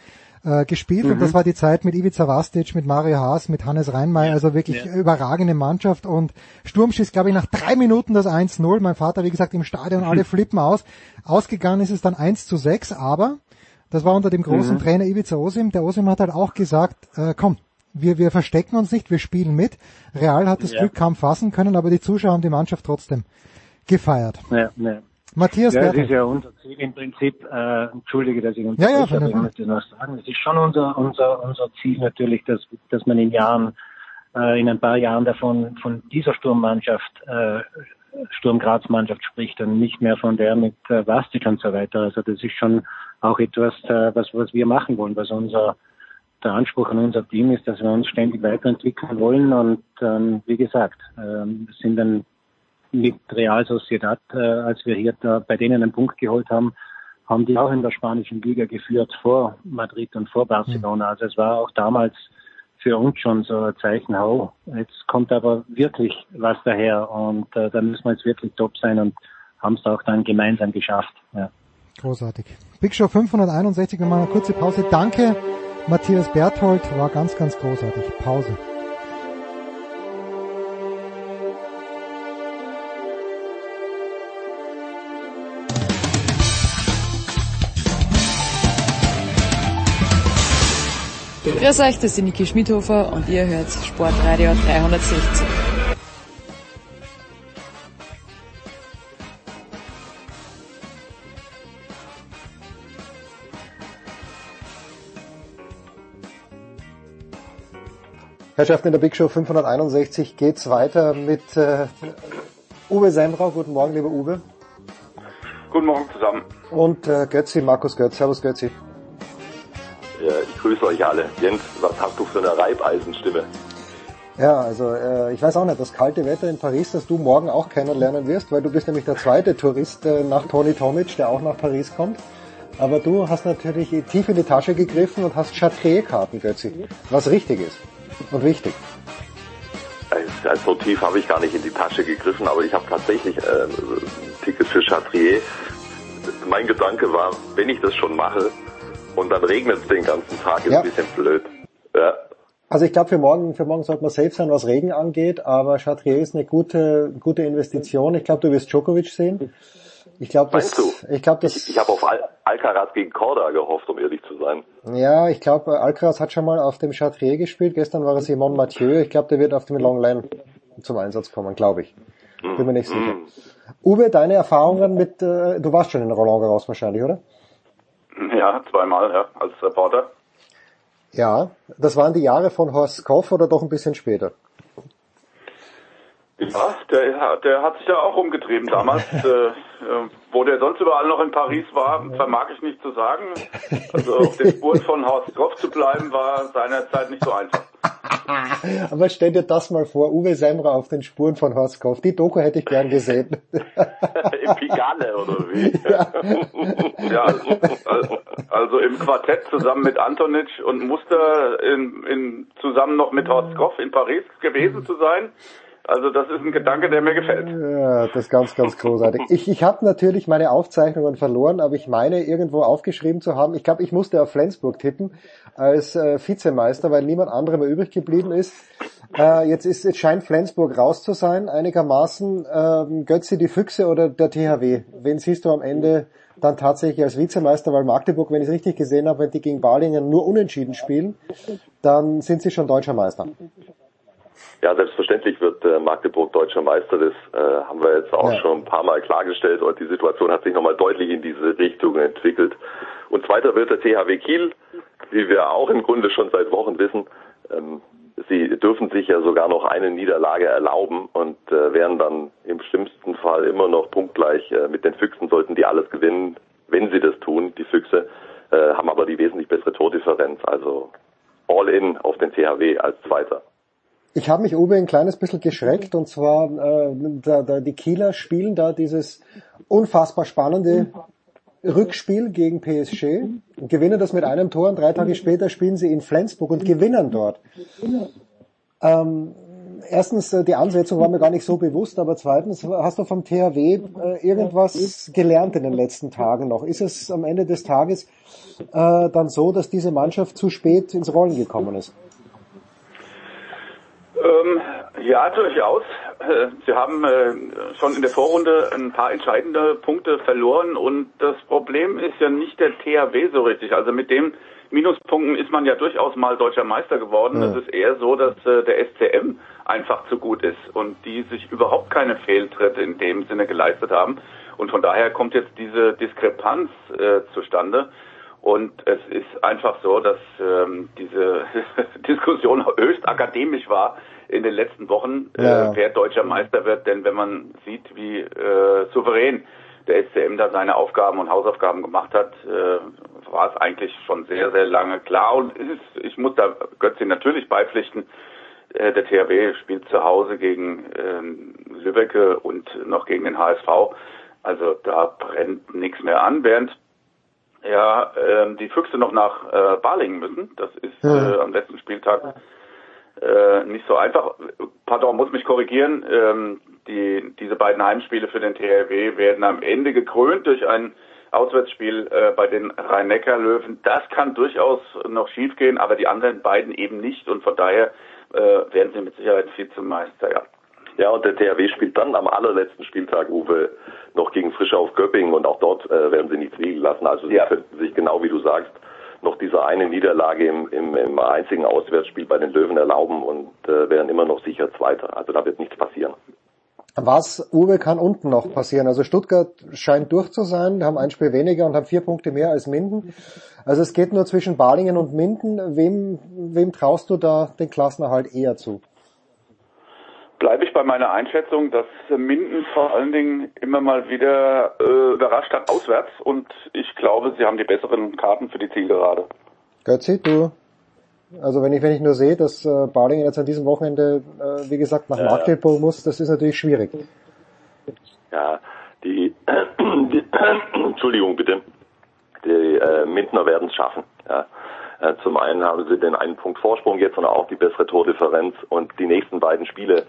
äh, gespielt und Mhm. das war die Zeit mit Ivica Vastic, mit Mario Haas, mit Hannes Reinmeier, also wirklich ja. überragende Mannschaft und Sturm schießt, glaube ich, nach drei Minuten das 1-0. Mein Vater, wie gesagt, im Stadion, alle <laughs> flippen aus. Ausgegangen ist es dann 1 zu 6, aber das war unter dem großen Mhm. Trainer Ivica Osim. Der Osim hat halt auch gesagt, äh, komm, wir, wir verstecken uns nicht, wir spielen mit. Real hat das Ja. Glück kaum fassen können, aber die Zuschauer haben die Mannschaft trotzdem gefeiert. Ja, ja. Matthias ja, das ist ja unser Ziel im Prinzip. Äh, entschuldige, dass ich Ja, unterbreche, ja, aber ich möchte noch sagen, es ist schon unser unser unser Ziel natürlich, dass dass man in Jahren äh, in ein paar Jahren davon von dieser Sturmmannschaft äh, Sturm Graz Mannschaft spricht und nicht mehr von der mit äh, Vastic und so weiter. Also das ist schon auch etwas, äh, was was wir machen wollen, was unser der Anspruch an unser Team ist, dass wir uns ständig weiterentwickeln wollen und ähm, wie gesagt, ähm, sind dann mit Real Sociedad, äh, als wir hier da bei denen einen Punkt geholt haben, haben die auch in der spanischen Liga geführt vor Madrid und vor Barcelona. Also es war auch damals für uns schon so ein Zeichen, oh, jetzt kommt aber wirklich was daher und äh, da müssen wir jetzt wirklich top sein und haben es auch dann gemeinsam geschafft. Ja. Großartig. Big Show 561, wir machen eine kurze Pause. Danke, Matthias Berthold, war ganz, ganz großartig. Pause. Grüß euch, das ist die Niki Schmidhofer und ihr hört Sportradio 360. Herrschaften, in der Big Show 561 geht's weiter mit äh, Uwe Semrau. Guten Morgen, lieber Uwe. Guten Morgen zusammen. Und äh, Götzi, Markus Götz. Servus Götzi. Ja, ich grüße euch alle. Jens, was hast du für eine Reibeisenstimme? Ja, also äh, ich weiß auch nicht, das kalte Wetter in Paris, das du morgen auch kennenlernen wirst, weil du bist nämlich der zweite Tourist äh, nach Toni Tomic, der auch nach Paris kommt. Aber du hast natürlich tief in die Tasche gegriffen und hast Chartier-Karten, Götzi. Was richtig ist. Und wichtig. äh, also so tief habe ich gar nicht in die Tasche gegriffen, aber ich habe tatsächlich äh, Tickets für Chatrier. Mein Gedanke war, wenn ich das schon mache und dann regnet es den ganzen Tag, ist Ja. ein bisschen blöd. Ja. Also ich glaube, für morgen, für morgen sollte man safe sein, was Regen angeht, aber Chatrier ist eine gute, gute Investition. Ich glaube, du wirst Djokovic sehen. Ich glaube, das, ich glaube, das, Ich, ich habe auf Al Alcaraz gegen Korda gehofft, um ehrlich zu sein. ja, ich glaube, Alcaraz hat schon mal auf dem Chatrier gespielt. Gestern war es Simon Mathieu. Ich glaube, der wird auf dem Long Lane zum Einsatz kommen, glaube ich. Bin mir nicht sicher. Uwe, deine Erfahrungen mit, äh, du warst schon in Roland Garros wahrscheinlich, oder? Ja, zweimal, ja, als Reporter. Ja, das waren die Jahre von Horst Koff oder doch ein bisschen später? Ja, der, der hat sich ja auch rumgetrieben damals. <laughs> äh, äh, wo der sonst überall noch in Paris war, vermag ich nicht zu sagen. Also auf den Spuren von Horst Koff zu bleiben, war seinerzeit nicht so einfach. <laughs> Aber stell dir das mal vor, Uwe Semra auf den Spuren von Horst Koff. Die Doku hätte ich gern gesehen. <laughs> Im Pigalle oder wie? Ja, also, also im Quartett zusammen mit Antonic und Muster in, in, zusammen noch mit Horst Koff in Paris gewesen zu sein. Also das ist ein Gedanke, der mir gefällt. Ja, das ist ganz, ganz großartig. Ich, ich habe natürlich meine Aufzeichnungen verloren, aber ich meine irgendwo aufgeschrieben zu haben. Ich glaube, ich musste auf Flensburg tippen als äh, Vizemeister, weil niemand anderer mehr übrig geblieben ist. Äh, jetzt ist jetzt scheint Flensburg raus zu sein, einigermaßen. Ähm, Götze die Füchse oder der THW? Wen siehst du am Ende dann tatsächlich als Vizemeister? Weil Magdeburg, wenn ich es richtig gesehen habe, wenn die gegen Balingen nur unentschieden spielen, dann sind sie schon deutscher Meister. Ja, selbstverständlich wird äh, Magdeburg deutscher Meister. Das äh, haben wir jetzt auch Ja. schon ein paar Mal klargestellt und die Situation hat sich nochmal deutlich in diese Richtung entwickelt. Und zweiter wird der THW Kiel, wie wir auch im Grunde schon seit Wochen wissen. Ähm, sie dürfen sich ja sogar noch eine Niederlage erlauben und äh, wären dann im schlimmsten Fall immer noch punktgleich äh, mit den Füchsen, sollten die alles gewinnen, wenn sie das tun, die Füchse, äh, haben aber die wesentlich bessere Tordifferenz. Also all in auf den THW als Zweiter. Ich habe mich Uwe ein kleines bisschen geschreckt und zwar äh, da, da die Kieler spielen da dieses unfassbar spannende Rückspiel gegen PSG gewinnen das mit einem Tor und drei Tage später spielen sie in Flensburg und gewinnen dort. Ähm, erstens, äh, die Ansetzung war mir gar nicht so bewusst, aber zweitens, hast du vom THW äh, irgendwas gelernt in den letzten Tagen noch? Ist es am Ende des Tages äh, dann so, dass diese Mannschaft zu spät ins Rollen gekommen ist? Ähm, ja, durchaus. Äh, Sie haben äh, schon in der Vorrunde ein paar entscheidende Punkte verloren und das Problem ist ja nicht der THW so richtig. Also mit dem Minuspunkten ist man ja durchaus mal deutscher Meister geworden. Ja. Es ist eher so, dass äh, der SCM einfach zu gut ist und die sich überhaupt keine Fehltritte in dem Sinne geleistet haben. Und von daher kommt jetzt diese Diskrepanz äh, zustande. Und es ist einfach so, dass ähm, diese <laughs> Diskussion höchst akademisch war in den letzten Wochen, Ja. äh, wer deutscher Meister wird. Denn wenn man sieht, wie äh, souverän der SCM da seine Aufgaben und Hausaufgaben gemacht hat, äh, war es eigentlich schon sehr, sehr lange klar. Und es ist, ich muss da Götze natürlich beipflichten, äh, der THW spielt zu Hause gegen ähm, Lübbecke und noch gegen den HSV. Also da brennt nichts mehr an, während ja ähm, die Füchse noch nach äh, Balingen müssen. Das ist äh, am letzten Spieltag äh, nicht so einfach. Pardon, muss mich korrigieren. Ähm, die, diese beiden Heimspiele für den THW werden am Ende gekrönt durch ein Auswärtsspiel äh, bei den Rhein-Neckar-Löwen. Das kann durchaus noch schiefgehen, aber die anderen beiden eben nicht. Und von daher äh, werden sie mit Sicherheit Vizemeister, ja. Ja, und der THW spielt dann am allerletzten Spieltag, Uwe, noch gegen Frische auf Göppingen und auch dort äh, werden sie nichts liegen lassen. Also sie könnten sich, genau wie du sagst, noch diese eine Niederlage im, im, im einzigen Auswärtsspiel bei den Löwen erlauben und äh, wären immer noch sicher Zweiter. Also da wird nichts passieren. Was, Uwe, kann unten noch passieren? Also Stuttgart scheint durch zu sein, haben ein Spiel weniger und haben vier Punkte mehr als Minden. Also es geht nur zwischen Balingen und Minden. Wem, wem traust du da den Klassenerhalt eher zu? Bleibe ich bei meiner Einschätzung, dass Minden vor allen Dingen immer mal wieder äh, überrascht hat auswärts und ich glaube, sie haben die besseren Karten für die Zielgerade. Götzi, du? Also wenn ich, wenn ich nur sehe, dass äh, Balingen jetzt an diesem Wochenende, äh, wie gesagt, nach Ja. Magdeburg muss, das ist natürlich schwierig. Ja, die, <clears throat> die <clears throat> Entschuldigung bitte, die äh, Mintner werden es schaffen. Ja. Äh, Zum einen haben sie den einen Punkt Vorsprung jetzt und auch die bessere Tordifferenz und die nächsten beiden Spiele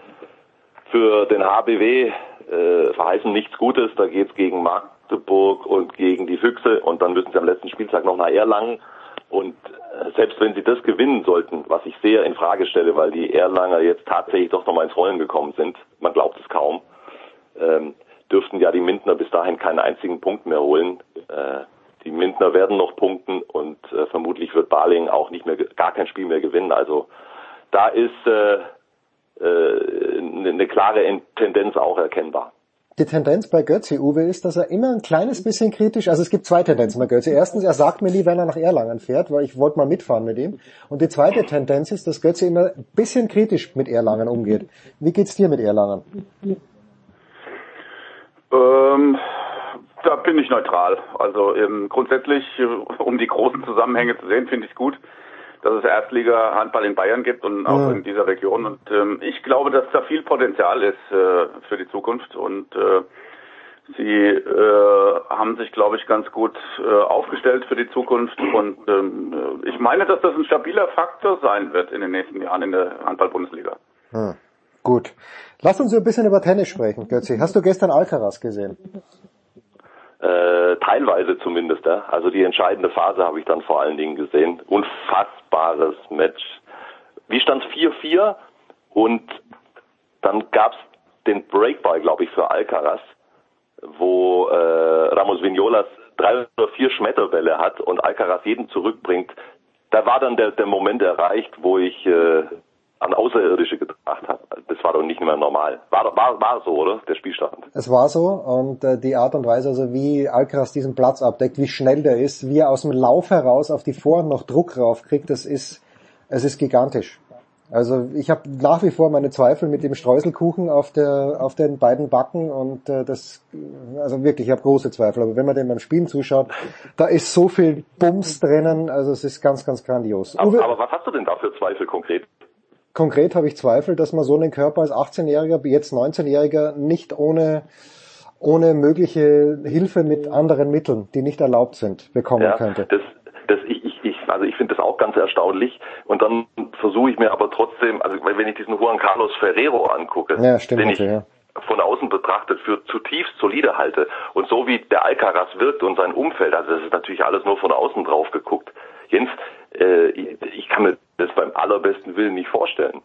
für den HBW äh, verheißen nichts Gutes. Da geht's gegen Magdeburg und gegen die Füchse und dann müssen sie am letzten Spieltag noch nach Erlangen. Und äh, selbst wenn sie das gewinnen sollten, was ich sehr in Frage stelle, weil die Erlanger jetzt tatsächlich doch nochmal ins Rollen gekommen sind, man glaubt es kaum, ähm, dürften ja die Mintner bis dahin keinen einzigen Punkt mehr holen. Äh, die Mintner werden noch punkten und äh, vermutlich wird Baling auch nicht mehr gar kein Spiel mehr gewinnen. Also da ist äh, eine eine klare En- Tendenz auch erkennbar. Die Tendenz bei Götze, Uwe, ist, dass er immer ein kleines bisschen kritisch, also es gibt zwei Tendenzen bei Götze. Erstens, er sagt mir nie, wenn er nach Erlangen fährt, weil ich wollte mal mitfahren mit ihm. Und die zweite Tendenz ist, dass Götze immer ein bisschen kritisch mit Erlangen umgeht. Wie geht's dir mit Erlangen? Ähm, da bin ich neutral. Also ähm, grundsätzlich, äh, um die großen Zusammenhänge zu sehen, finde ich es gut, dass es Erstliga-Handball in Bayern gibt und auch Ja. in dieser Region. Und ähm, ich glaube, dass da viel Potenzial ist äh, für die Zukunft. Und äh, sie äh, haben sich, glaube ich, ganz gut äh, aufgestellt für die Zukunft. Und ähm, äh, ich meine, dass das ein stabiler Faktor sein wird in den nächsten Jahren in der Handball-Bundesliga. Hm. Gut. Lass uns so ein bisschen über Tennis sprechen, Götze. Hast du gestern Alcaraz gesehen? Äh, teilweise zumindest, ja. Also die entscheidende Phase habe ich dann vor allen Dingen gesehen. Unfassbares Match. Wie stand 4-4 und dann gab's den Breakball, glaube ich, für Alcaraz, wo äh, Ramos Vignolas drei oder vier Schmetterbälle hat und Alcaraz jeden zurückbringt. Da war dann der, der Moment erreicht, wo ich äh, an Außerirdische gedacht habe. Das war doch nicht mehr normal. War, war, war so, oder? Der Spielstand. Es war so und äh, die Art und Weise, also wie Alcaraz diesen Platz abdeckt, wie schnell der ist, wie er aus dem Lauf heraus auf die Vorhand noch Druck raufkriegt, das ist, es ist gigantisch. Also ich habe nach wie vor meine Zweifel mit dem Streuselkuchen auf der auf den beiden Backen und äh, das also wirklich ich habe große Zweifel. Aber wenn man dem beim Spielen zuschaut, da ist so viel Bums drinnen, also es ist ganz ganz grandios. Aber, Uwe, aber was hast du denn da für Zweifel konkret? Konkret habe ich Zweifel, dass man so einen Körper als 18-Jähriger, jetzt 19-Jähriger nicht ohne ohne mögliche Hilfe mit anderen Mitteln, die nicht erlaubt sind, bekommen Ja, könnte. das, das ich, ich, ich, also ich finde das auch ganz erstaunlich. Und dann versuche ich mir aber trotzdem, also wenn ich diesen Juan Carlos Ferrero angucke, Ja, stimmt den ich ja. von außen betrachtet für zutiefst solide halte und so wie der Alcaraz wirkt und sein Umfeld, also das ist natürlich alles nur von außen drauf geguckt. Jens, äh, ich, kann mir das beim allerbesten Willen nicht vorstellen.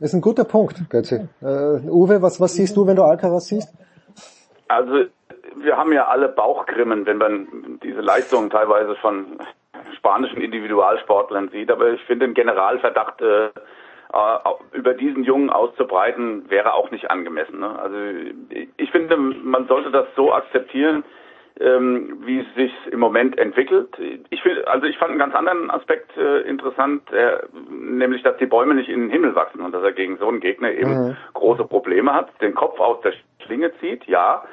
Das ist ein guter Punkt, Götze. Äh, Uwe, was, was siehst du, wenn du Alcaraz siehst? Also wir haben ja alle Bauchgrimmen, wenn man diese Leistungen teilweise von spanischen Individualsportlern sieht. Aber ich finde, den Generalverdacht äh, äh, über diesen Jungen auszubreiten, wäre auch nicht angemessen. Ne? Also ich finde, man sollte das so akzeptieren, ähm, wie es sich im Moment entwickelt. Ich finde, also ich fand einen ganz anderen Aspekt äh, interessant, äh, nämlich, dass die Bäume nicht in den Himmel wachsen und dass er gegen so einen Gegner eben Mhm. große Probleme hat, den Kopf aus der Schlinge zieht, ja.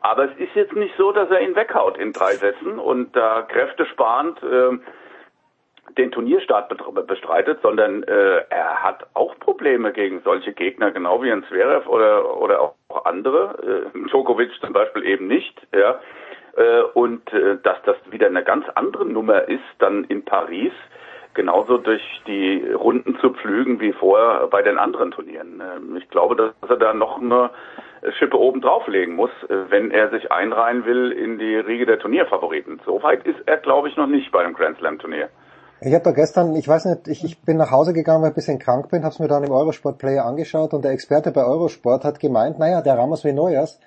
Aber es ist jetzt nicht so, dass er ihn weghaut in drei Sätzen und da kräftesparend ähm, den Turnierstart bestreitet, sondern äh, er hat auch Probleme gegen solche Gegner, genau wie ein Zverev oder oder auch andere, äh, Djokovic zum Beispiel eben nicht, ja. Äh, und äh, dass das wieder eine ganz andere Nummer ist dann in Paris, genauso durch die Runden zu pflügen wie vorher bei den anderen Turnieren. Ähm, Ich glaube, dass er da noch eine Schippe oben drauflegen muss, äh, wenn er sich einreihen will in die Riege der Turnierfavoriten. Soweit ist er, glaube ich, noch nicht bei einem Grand Slam Turnier. Ich habe da gestern, ich weiß nicht, ich, ich bin nach Hause gegangen, weil ich ein bisschen krank bin, habe es mir dann im Eurosport Player angeschaut und der Experte bei Eurosport hat gemeint, naja, der Ramos Vinoyas,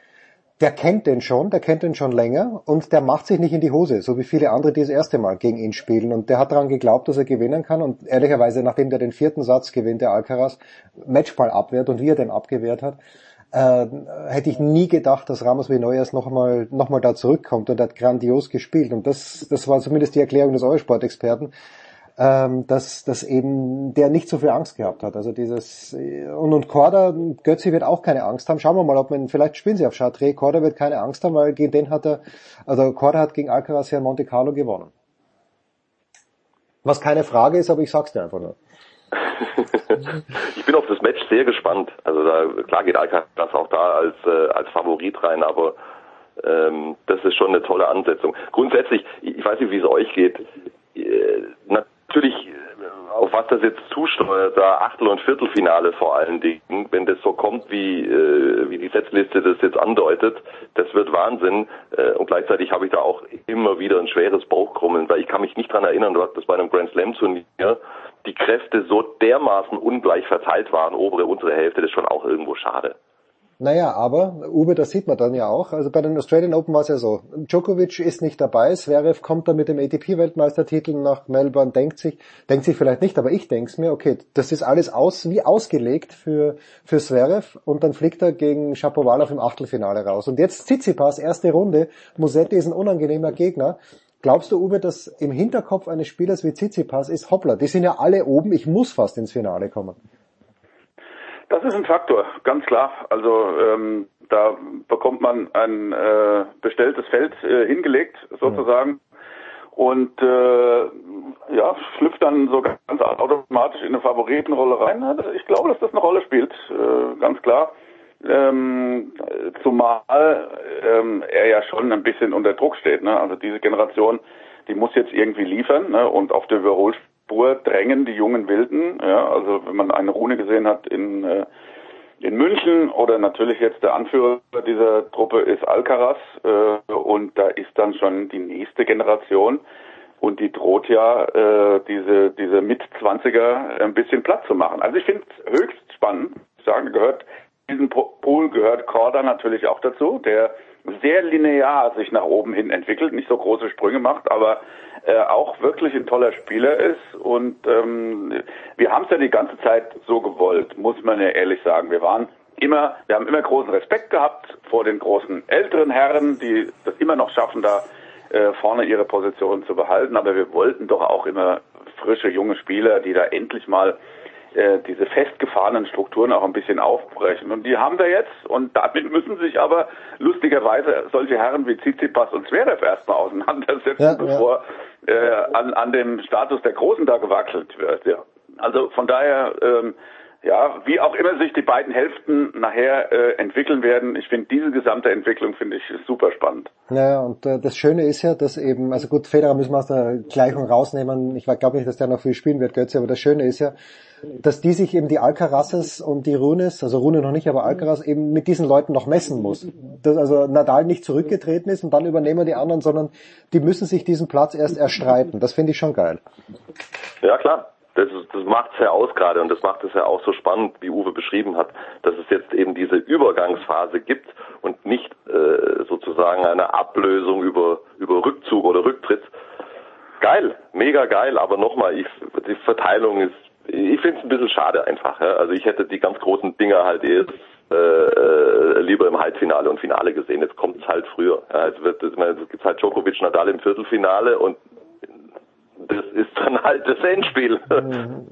der kennt den schon, der kennt den schon länger und der macht sich nicht in die Hose, so wie viele andere, die das erste Mal gegen ihn spielen. Und der hat daran geglaubt, dass er gewinnen kann. Und ehrlicherweise, nachdem der den vierten Satz gewinnt, der Alcaraz, Matchball abwehrt und wie er den abgewehrt hat, äh, hätte ich nie gedacht, dass Ramos Vinoyas nochmal noch mal da zurückkommt und hat grandios gespielt. Und das, das war zumindest die Erklärung des Eurosport-Experten ähm, dass, dass eben der nicht so viel Angst gehabt hat. Also dieses und, und Korda, Götzi wird auch keine Angst haben. Schauen wir mal, ob man, vielleicht spielen sie auf Chartres. Korda wird keine Angst haben, weil gegen den hat er, also Korda hat gegen Alcaraz ja in Monte Carlo gewonnen. Was keine Frage ist, aber ich sag's dir einfach nur. <laughs> ich bin auf das Match sehr gespannt. Also da klar geht Alcaraz auch da als äh, als Favorit rein, aber ähm, das ist schon eine tolle Ansetzung. Grundsätzlich, ich weiß nicht, wie es euch geht. Äh, natürlich, äh, auf was das jetzt zusteuert, da Achtel- und Viertelfinale vor allen Dingen, wenn das so kommt, wie, äh, wie die Setzliste das jetzt andeutet, das wird Wahnsinn. Äh, und gleichzeitig habe ich da auch immer wieder ein schweres Bauchkrummeln, weil ich kann mich nicht dran erinnern, dass bei einem Grand Slam Turnier die Kräfte so dermaßen ungleich verteilt waren, obere, untere Hälfte, das ist schon auch irgendwo schade. Naja, aber Uwe, das sieht man dann ja auch. Also bei den Australian Open war es ja so. Djokovic ist nicht dabei, Zverev kommt dann mit dem ATP-Weltmeistertitel nach Melbourne, denkt sich, denkt sich vielleicht nicht, aber ich denk's mir, okay, das ist alles aus, wie ausgelegt für, für Zverev und dann fliegt er gegen Shapovalov im Achtelfinale raus. Und jetzt Tsitsipas, erste Runde, Musetti ist ein unangenehmer Gegner. Glaubst du, Uwe, dass im Hinterkopf eines Spielers wie Tsitsipas ist, hoppla, die sind ja alle oben, ich muss fast ins Finale kommen? Das ist ein Faktor, ganz klar. Also ähm, da bekommt man ein äh, bestelltes Feld äh, hingelegt sozusagen und äh, ja schlüpft dann so ganz automatisch in eine Favoritenrolle rein. Also Ich glaube, dass das eine Rolle spielt, äh, ganz klar. Ähm, zumal ähm, er ja schon ein bisschen unter Druck steht. Ne? Also diese Generation, die muss jetzt irgendwie liefern ne? und auf der Überholspur drängen die jungen Wilden. Ja? Also wenn man eine Rune gesehen hat in äh, in München oder natürlich jetzt der Anführer dieser Truppe ist Alcaraz äh, und da ist dann schon die nächste Generation und die droht ja äh, diese diese mit 20er ein bisschen platt zu machen. Also ich finde es höchst spannend. Ich sage, gehört diesen Po- Pool gehört Korda natürlich auch dazu, der sehr linear sich nach oben hin entwickelt, nicht so große Sprünge macht, aber äh, auch wirklich ein toller Spieler ist. Und ähm, wir haben es ja die ganze Zeit so gewollt, muss man ja ehrlich sagen. Wir waren immer, wir haben immer großen Respekt gehabt vor den großen älteren Herren, die das immer noch schaffen, da äh, vorne ihre Position zu behalten. Aber wir wollten doch auch immer frische junge Spieler, die da endlich mal äh, diese festgefahrenen Strukturen auch ein bisschen aufbrechen. Und die haben wir jetzt. Und damit müssen sich aber lustigerweise solche Herren wie Tsitsipas und Zverev erstmal auseinandersetzen, Ja, ja. bevor äh, an, an dem Status der Großen da gewackelt wird. Ja. Also von daher, ähm, ja, wie auch immer sich die beiden Hälften nachher äh, entwickeln werden, ich finde diese gesamte Entwicklung finde ich super spannend. Naja, und äh, das Schöne ist ja, dass eben, also gut, Federer müssen wir aus der Gleichung rausnehmen. Ich glaube nicht, dass der noch viel spielen wird, Götze, aber das Schöne ist ja, dass die sich eben die Alcarazes und die Runes, also Rune noch nicht, aber Alcaraz eben mit diesen Leuten noch messen muss. Dass also Nadal nicht zurückgetreten ist und dann übernehmen die anderen, sondern die müssen sich diesen Platz erst erstreiten. Das finde ich schon geil. Ja klar, das, das macht es ja aus gerade und das macht es ja auch so spannend, wie Uwe beschrieben hat, dass es jetzt eben diese Übergangsphase gibt und nicht äh, sozusagen eine Ablösung über, über Rückzug oder Rücktritt. Geil, mega geil, aber nochmal, ich, die Verteilung ist, ich finde es ein bisschen schade einfach. Ja? Also ich hätte die ganz großen Dinger halt erst äh, äh, lieber im Halbfinale und Finale gesehen. Jetzt kommt es halt früher. Ja, es wird, es gibt halt Djokovic Nadal im Viertelfinale und das ist dann halt das Endspiel.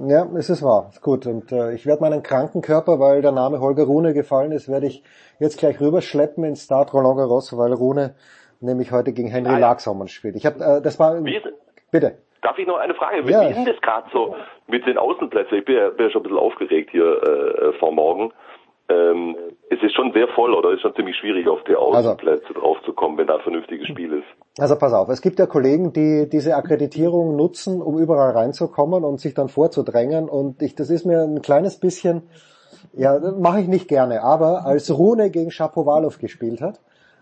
Ja, es ist wahr. Ist gut. Und äh, ich werde meinen kranken Körper, weil der Name Holger Rune gefallen ist, werde ich jetzt gleich rüberschleppen ins Start Roland Garros, weil Rune nämlich heute gegen Henry Laaksommern spielt. Ich habe, äh, das war, ist, bitte. darf ich noch eine Frage? Wie Ja. ist denn das gerade so mit den Außenplätzen? Ich bin ja, bin ja schon ein bisschen aufgeregt hier äh, vor morgen. Ähm, es ist schon sehr voll oder ist schon ziemlich schwierig, auf die Also- Außenplätze draufzukommen, wenn da ein vernünftiges Spiel ist. Also pass auf, es gibt ja Kollegen, die diese Akkreditierung nutzen, um überall reinzukommen und sich dann vorzudrängen. Und ich, das ist mir ein kleines bisschen, ja, mache ich nicht gerne. Aber als Rune gegen Shapovalov gespielt hat,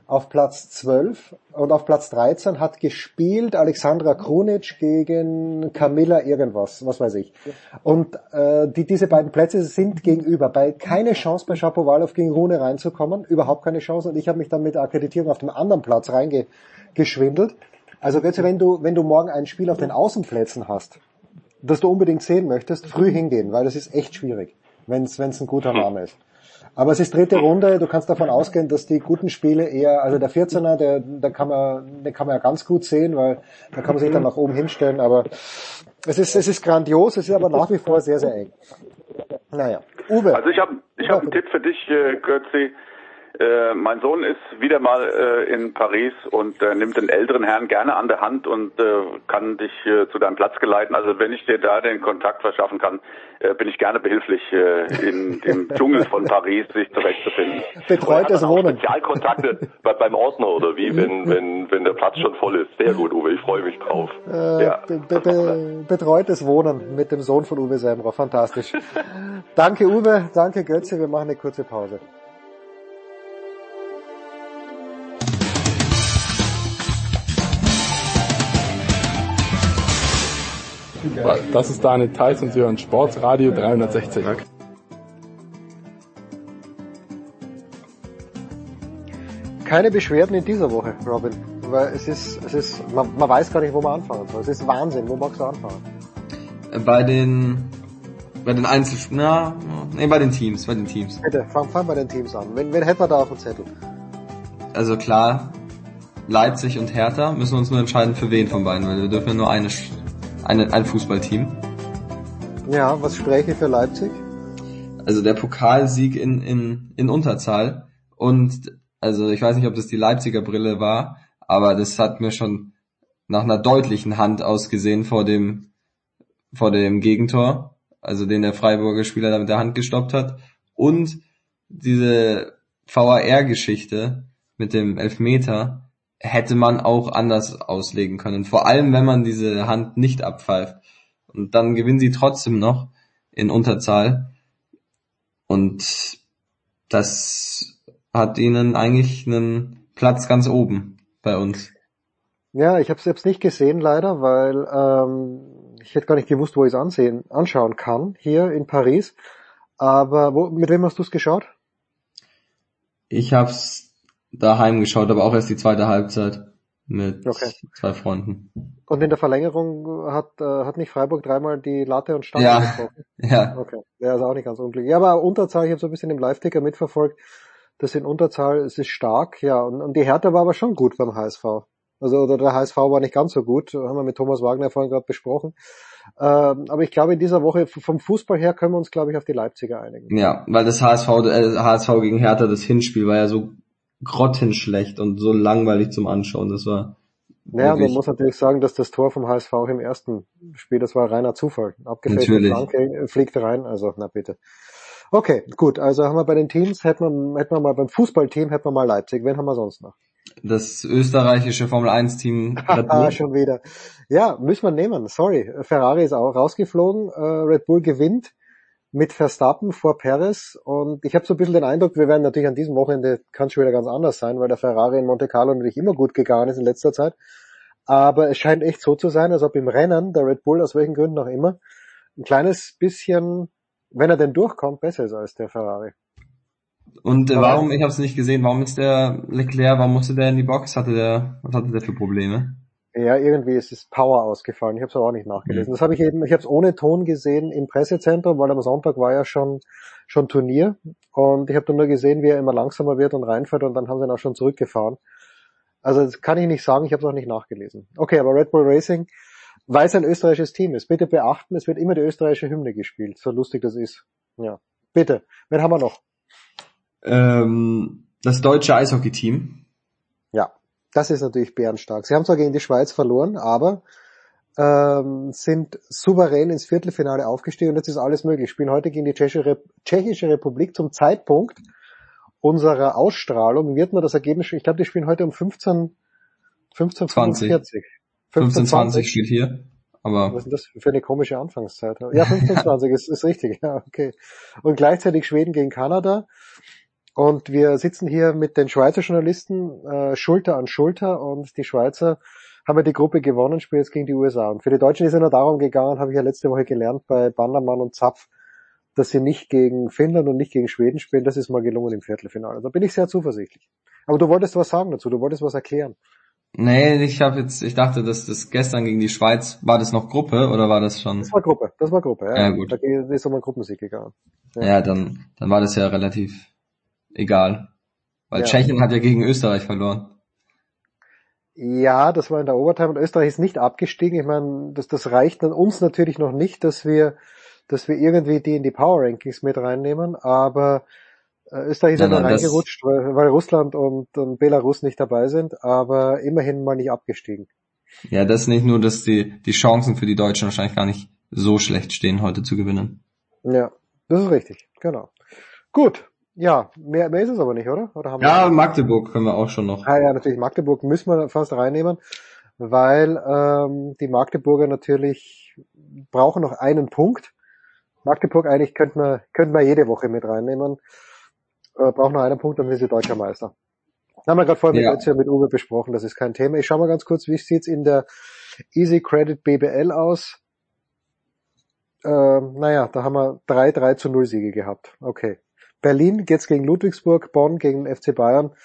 auf Platz 12 und auf Platz 13 hat gespielt Alexandra Krunic gegen Camilla irgendwas, was weiß ich. Und äh, die, diese beiden Plätze sind gegenüber. Bei keine Chance bei Shapovalov gegen Rune reinzukommen, überhaupt keine Chance. Und ich habe mich dann mit der Akkreditierung auf dem anderen Platz reingeschwindelt. Also Götze, wenn du, wenn du morgen ein Spiel auf den Außenplätzen hast, das du unbedingt sehen möchtest, früh hingehen, weil das ist echt schwierig, wenn es ein guter Name ist. Aber es ist dritte Runde, du kannst davon ausgehen, dass die guten Spiele eher, also der 14er, der, der kann man, den kann man ja ganz gut sehen, weil da kann man sich dann nach oben hinstellen, aber es ist, es ist grandios, es ist aber nach wie vor sehr, sehr eng. Naja, Uwe. Also ich habe ich hab einen Tipp für dich, äh, Götzi. Äh, mein Sohn ist wieder mal äh, in Paris und äh, nimmt den älteren Herrn gerne an der Hand und äh, kann dich äh, zu deinem Platz geleiten. Also wenn ich dir da den Kontakt verschaffen kann, bin ich gerne behilflich, in <laughs> dem Dschungel von Paris sich zurechtzufinden. Betreutes auch Wohnen. Spezialkontakte <laughs> bei, beim Ordner oder wie, wenn, wenn, wenn der Platz schon voll ist. Sehr gut, Uwe, ich freue mich drauf. Ja. be be betreutes Wohnen mit dem Sohn von Uwe Semmer. Fantastisch. danke Uwe, danke Götze. Wir machen eine kurze Pause. Das ist Daniel Theiss und Sie hören Sportsradio 360. Keine Beschwerden in dieser Woche, Robin. Weil es ist, es ist, man, man weiß gar nicht, wo man anfangen soll. Es ist Wahnsinn. Wo magst du anfangen? Bei den, bei den Einzel, na, nee, bei den Teams, bei den Teams. Bitte, fang, fang bei den Teams an. Wen, wen hätten wir da auf dem Zettel? Also klar, Leipzig und Hertha müssen wir uns nur entscheiden für wen von beiden, weil wir dürfen ja nur eine, eine, ein Fußballteam. Ja, was spreche ich für Leipzig? Also der Pokalsieg in, in, in Unterzahl und also ich weiß nicht, ob das die Leipziger Brille war, aber das hat mir schon nach einer deutlichen Hand ausgesehen vor dem vor dem Gegentor, also den der Freiburger Spieler da mit der Hand gestoppt hat und diese VAR-Geschichte mit dem Elfmeter hätte man auch anders auslegen können, vor allem wenn man diese Hand nicht abpfeift und dann gewinnen sie trotzdem noch in Unterzahl und das hat ihnen eigentlich einen Platz ganz oben bei uns. Ja, ich habe es selbst nicht gesehen leider, weil ähm, ich hätte gar nicht gewusst, wo ich es ansehen, anschauen kann hier in Paris. Aber wo, mit wem hast du es geschaut? Ich hab's daheim geschaut, aber auch erst die zweite Halbzeit mit Okay. zwei Freunden. Und in der Verlängerung hat, äh, hat nicht Freiburg dreimal die Latte und Stange Ja, getroffen? <laughs> ja. Okay, der ist auch nicht ganz unglücklich. Ja, aber Unterzahl, ich habe so ein bisschen im Live-Ticker mitverfolgt, das in Unterzahl, es ist stark, ja, und, und die Hertha war aber schon gut beim HSV. Also oder der HSV war nicht ganz so gut, haben wir mit Thomas Wagner vorhin gerade besprochen. Ähm, aber ich glaube, in dieser Woche vom Fußball her können wir uns, glaube ich, auf die Leipziger einigen. Ja, weil das HSV, äh, HSV gegen Hertha, das Hinspiel war ja so grottenschlecht und so langweilig zum Anschauen. Das war Ja, man muss natürlich sagen, dass das Tor vom HSV auch im ersten Spiel, das war reiner Zufall. Abgefälschte. Flanke äh, fliegt rein, also na bitte. Okay, gut, also haben wir bei den Teams, hätten wir, hätten wir mal beim Fußballteam, hätten wir mal Leipzig. Wen haben wir sonst noch? das österreichische Formel 1 Team Ah, schon wieder. Ja, müssen wir nehmen. Sorry. Ferrari ist auch rausgeflogen. Äh, Red Bull gewinnt mit Verstappen vor Perez. Und ich habe so ein bisschen den Eindruck, wir werden natürlich an diesem Wochenende, kann schon wieder ganz anders sein, weil der Ferrari in Monte Carlo natürlich immer gut gegangen ist in letzter Zeit. Aber es scheint echt so zu sein, als ob im Rennen der Red Bull, aus welchen Gründen auch immer, ein kleines bisschen, wenn er denn durchkommt, besser ist als der Ferrari. Und äh, warum, ich habe es nicht gesehen, warum ist der Leclerc, warum musste der in die Box? Hatte der, was hatte der für Probleme? Ja, irgendwie ist es Power ausgefallen. Ich habe es aber auch nicht nachgelesen. Mhm. Das habe ich eben, ich habe es ohne Ton gesehen im Pressezentrum, weil am Sonntag war ja schon schon Turnier und ich habe dann nur gesehen, wie er immer langsamer wird und reinfährt und dann haben sie ihn auch schon zurückgefahren. Also das kann ich nicht sagen, ich habe es auch nicht nachgelesen. Okay, aber Red Bull Racing, weil es ein österreichisches Team ist, bitte beachten, es wird immer die österreichische Hymne gespielt, so lustig das ist. Ja, bitte. Wen haben wir noch? Ähm, das deutsche Eishockey-Team. Ja, das ist natürlich bärenstark. Sie haben zwar gegen die Schweiz verloren, aber ähm, sind souverän ins Viertelfinale aufgestiegen und jetzt ist alles möglich. Spielen heute gegen die Tschechische, Rep Tschechische Republik zum Zeitpunkt unserer Ausstrahlung wird man das Ergebnis, ich glaube, die spielen heute um 15, 15, 20. 45. 15-20 steht hier. Aber Was ist denn das für eine komische Anfangszeit? Ja, 25 ist, <laughs> ist richtig, ja, okay. Und gleichzeitig Schweden gegen Kanada. Und wir sitzen hier mit den Schweizer Journalisten äh, Schulter an Schulter und die Schweizer haben ja die Gruppe gewonnen, spielen jetzt gegen die USA. Und für die Deutschen ist es nur darum gegangen, habe ich ja letzte Woche gelernt bei Bandermann und Zapf, dass sie nicht gegen Finnland und nicht gegen Schweden spielen. Das ist mal gelungen im Viertelfinale. Da bin ich sehr zuversichtlich. Aber du wolltest was sagen dazu, du wolltest was erklären. nee, ich habe jetzt, ich dachte, dass das gestern gegen die Schweiz, war das noch Gruppe oder war das schon? Das war Gruppe, das war Gruppe, ja. Ja, gut. Da ist um einen Gruppensieg gegangen. Ja, dann, dann war das ja relativ egal. Weil Ja. Tschechien hat ja gegen Österreich verloren. Ja, das war in der Overtime und Österreich ist nicht abgestiegen. Ich meine, das, das reicht an uns natürlich noch nicht, dass wir, dass wir irgendwie die in die Power Rankings mit reinnehmen, aber äh, Österreich ist ja dann reingerutscht, weil, weil Russland und, und Belarus nicht dabei sind, aber immerhin mal nicht abgestiegen. Ja, das nicht nur, dass die, die Chancen für die Deutschen wahrscheinlich gar nicht so schlecht stehen, heute zu gewinnen. Ja, das ist richtig, genau. Gut, Ja, mehr, mehr ist es aber nicht, oder? oder haben Ja, wir Magdeburg können wir auch schon noch. Ah, ja, natürlich Magdeburg müssen wir fast reinnehmen, weil ähm, die Magdeburger natürlich brauchen noch einen Punkt. Magdeburg eigentlich könnten wir, könnten wir jede Woche mit reinnehmen. Äh, brauchen noch einen Punkt, dann sind sie deutscher Meister. Haben wir gerade vorhin Ja. mit, mit Uwe besprochen, das ist kein Thema. Ich schau mal ganz kurz, wie sieht's in der Easy Credit BBL aus? Ähm, naja, da haben wir drei 3 zu 0 Siege gehabt. Okay. Berlin geht's gegen Ludwigsburg, Bonn gegen den FC Bayern.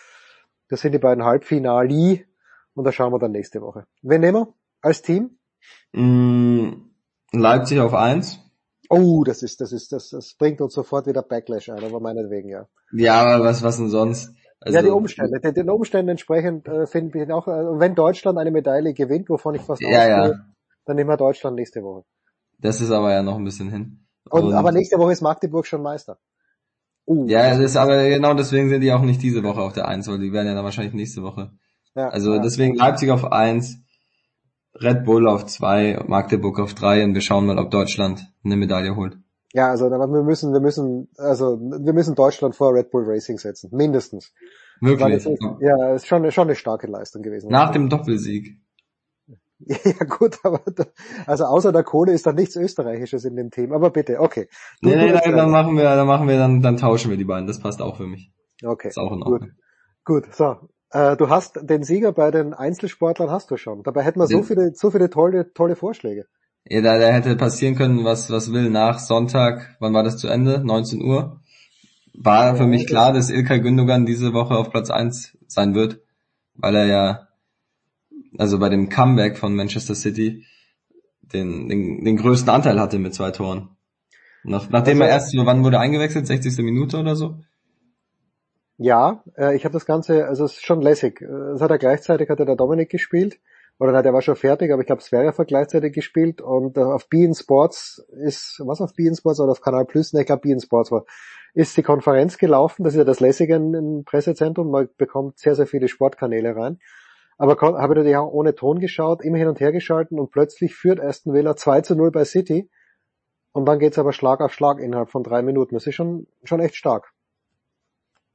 Das sind die beiden Halbfinali und da schauen wir dann nächste Woche. Wen nehmen wir als Team? Mm, Leipzig auf eins. Oh, das ist, das ist, das, das bringt uns sofort wieder Backlash ein, aber meinetwegen, ja. Ja, aber was, was denn sonst? Also, ja, die Umstände. Den, den Umständen entsprechend äh, finde ich auch, äh, wenn Deutschland eine Medaille gewinnt, wovon ich fast Ja, ausgehe, ja. dann nehmen wir Deutschland nächste Woche. Das ist aber ja noch ein bisschen hin. Und, aber nächste Woche ist Magdeburg schon Meister. Uh, Ja, das ist aber genau deswegen sind die auch nicht diese Woche auf der Eins, weil die werden ja dann wahrscheinlich nächste Woche. Ja, Also ja. deswegen Leipzig auf eins, Red Bull auf zwei, Magdeburg auf drei und wir schauen mal, ob Deutschland eine Medaille holt. Ja, also wir müssen, wir müssen, also wir müssen Deutschland vor Red Bull Racing setzen, mindestens. Wirklich. ist, ja, ist schon, schon eine starke Leistung gewesen. Nach dem Doppelsieg. <laughs> Ja gut, aber da, also außer der Kohle ist da nichts Österreichisches in dem Team. Aber bitte, okay. Du- Nee, nee, willst dann, machen wir, dann machen wir, dann, dann tauschen wir die beiden. Das passt auch für mich. Okay. Ist auch in Gut. Ordnung. Gut, so. Äh, du hast den Sieger bei den Einzelsportlern hast du schon. Dabei hätten wir so viele, so viele tolle, tolle Vorschläge. Ja, da, da hätte passieren können, was, was will nach Sonntag, wann war das zu Ende? 19 Uhr. War für mich klar, dass Ilkay Gündogan diese Woche auf Platz 1 sein wird, weil er ja, also bei dem Comeback von Manchester City, den, den, den größten Anteil hatte mit zwei Toren. Nach, nachdem Also- er erst, wann wurde er eingewechselt? 60. Minute oder so? Ja, äh, ich habe das Ganze, also es ist schon lässig. Äh, Es hat er gleichzeitig, hat er der Dominik gespielt. Oder nein, der war schon fertig, aber ich glaube, Sverre hat gleichzeitig gespielt. Und äh, auf Bein Sports ist, was auf Bein Sports oder auf Kanal Plus? Ne, ich glaube Bein Sports war, ist die Konferenz gelaufen. Das ist ja das Lässige im Pressezentrum. Man bekommt sehr, sehr viele Sportkanäle rein. Aber habe natürlich auch ohne Ton geschaut, immer hin und her geschalten und plötzlich führt Aston Villa 2 zu 0 bei City. Und dann geht's aber Schlag auf Schlag innerhalb von drei Minuten. Das ist schon, schon echt stark.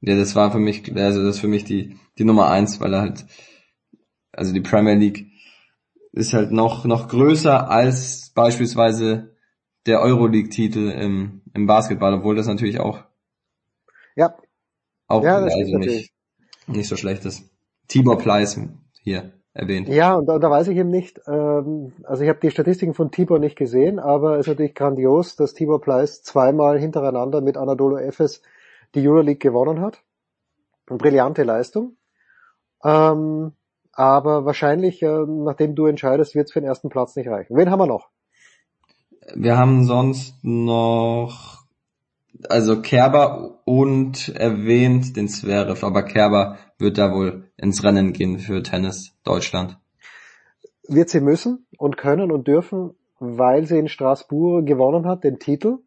Ja, das war für mich, also das ist für mich die, die Nummer eins, weil er halt, also die Premier League ist halt noch, noch größer als beispielsweise der Euroleague-Titel im, im Basketball, obwohl das natürlich auch, Ja, auch Ja, das also nicht, nicht so schlecht ist. Tibor Pleiss hier erwähnt. Ja, und da, da weiß ich eben nicht, ähm, also ich habe die Statistiken von Tibor nicht gesehen, aber es ist natürlich grandios, dass Tibor Pleiss zweimal hintereinander mit Anadolu Efes die Euroleague gewonnen hat. Eine brillante Leistung. Ähm, aber wahrscheinlich, äh, nachdem du entscheidest, wird es für den ersten Platz nicht reichen. Wen haben wir noch? Wir haben sonst noch, also Kerber und erwähnt den Zverev, aber Kerber wird da wohl ins Rennen gehen für Tennis Deutschland. Wird sie müssen und können und dürfen, weil sie in Straßburg gewonnen hat, den Titel.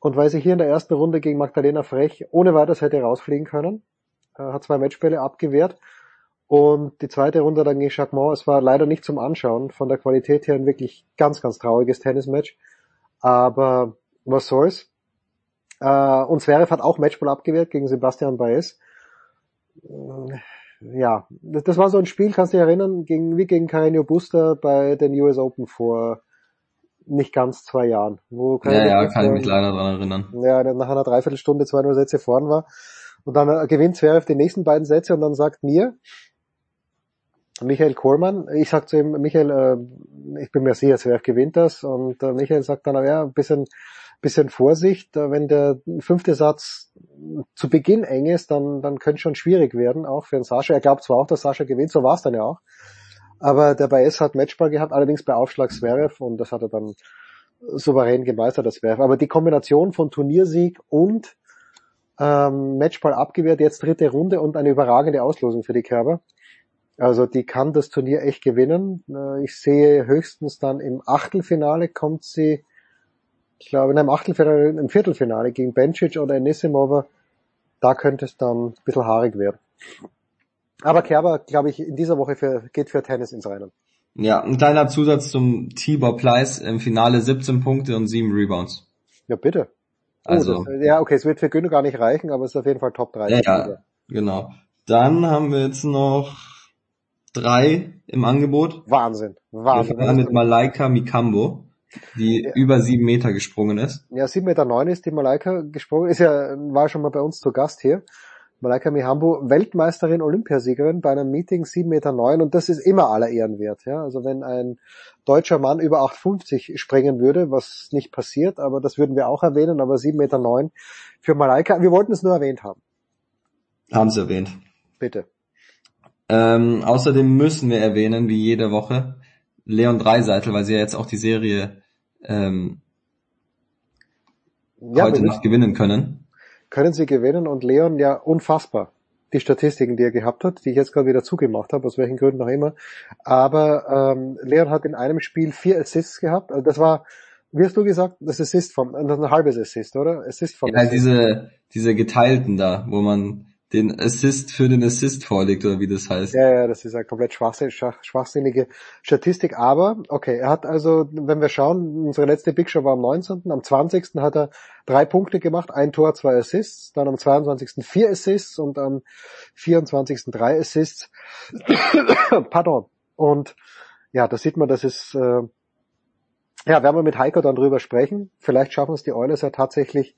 Und weil sie hier in der ersten Runde gegen Magdalena Frech ohne weiteres hätte rausfliegen können, äh, hat zwei Matchbälle abgewehrt. Und die zweite Runde dann gegen Jacquemont, es war leider nicht zum Anschauen, von der Qualität her ein wirklich ganz, ganz trauriges Tennismatch. Aber was soll's. Äh, und Zverev hat auch Matchball abgewehrt gegen Sebastian Baez. Ja, das, war so ein Spiel, kannst du dich erinnern, gegen, wie gegen Carreño Buster bei den US Open vor nicht ganz zwei Jahren. Wo Ja, ja, kann ich mich leider dran erinnern. ja, nach einer Dreiviertelstunde 2-0 Sätze vorn war. Und dann äh, gewinnt Zverev die nächsten beiden Sätze und dann sagt mir, Michael Kohlmann, ich sag zu ihm, Michael, äh, ich bin mir sicher, Zverev gewinnt das. Und äh, Michael sagt dann, ja, ein bisschen, bisschen Vorsicht, äh, wenn der fünfte Satz zu Beginn eng ist, dann, dann könnte es schon schwierig werden, auch für den Sascha. Er glaubt zwar auch, dass Sascha gewinnt, so war es dann ja auch. Aber der Baez hat Matchball gehabt, allerdings bei Aufschlag Zverev und das hat er dann souverän gemeistert, das Zverev. Aber die Kombination von Turniersieg und ähm, Matchball abgewehrt, jetzt dritte Runde und eine überragende Auslosung für die Kerber. Also die kann das Turnier echt gewinnen. Äh, Ich sehe höchstens dann im Achtelfinale kommt sie, ich glaube, in einem Achtelfinale, im Viertelfinale gegen Bencic oder Anisimova. Da könnte es dann ein bisschen haarig werden. Aber Kerber, glaube ich, in dieser Woche für, geht für Tennis ins Rennen. Ja, ein kleiner Zusatz zum Tibor Pleiss im Finale 17 Punkte und 7 Rebounds. Ja, bitte. Also, oh, das, ja, okay, es wird für Gündogan nicht reichen, aber es ist auf jeden Fall Top 3. ja, ja, genau. Dann haben wir jetzt noch drei im Angebot. Wahnsinn, Wir Wahnsinn. fangen an mit Malaika Mikambo, die über sieben Meter gesprungen ist. Ja, 7,9 Meter neun ist die Malaika gesprungen, ist ja, war schon mal bei uns zu Gast hier. Malaika Mihambo, Weltmeisterin, Olympiasiegerin bei einem Meeting 7,9 Meter neun und das ist immer aller Ehren wert. Ja? Also wenn ein deutscher Mann über 8,50 springen würde, was nicht passiert, aber das würden wir auch erwähnen, aber 7,9 Meter neun für Malaika, wir wollten es nur erwähnt haben. Haben sie erwähnt. Bitte. Ähm, außerdem müssen wir erwähnen, wie jede Woche, Leon Dreiseitel, weil sie ja jetzt auch die Serie ähm, Ja, heute wir Nacht gewinnen können. können sie gewinnen und Leon ja unfassbar. Die Statistiken, die er gehabt hat, die ich jetzt gerade wieder zugemacht habe, aus welchen Gründen auch immer. Aber ähm, Leon hat in einem Spiel vier Assists gehabt. Also das war, wie hast du gesagt, das Assist vom, das ein halbes Assist, oder? Assist vom Ja, Assist. diese, diese geteilten da, wo man den Assist für den Assist vorlegt oder wie das heißt. Ja, ja, das ist eine komplett schwachsinn, schwach- schwachsinnige Statistik. Aber, okay, er hat also, wenn wir schauen, unsere letzte Big Show war am 19., am 20. hat er drei Punkte gemacht, ein Tor, zwei Assists, dann am 22. vier Assists und am 24. drei Assists. <coughs> Pardon. Und ja, da sieht man, das ist, äh, ja, werden wir mit Heiko dann drüber sprechen. Vielleicht schaffen es die Oilers ja tatsächlich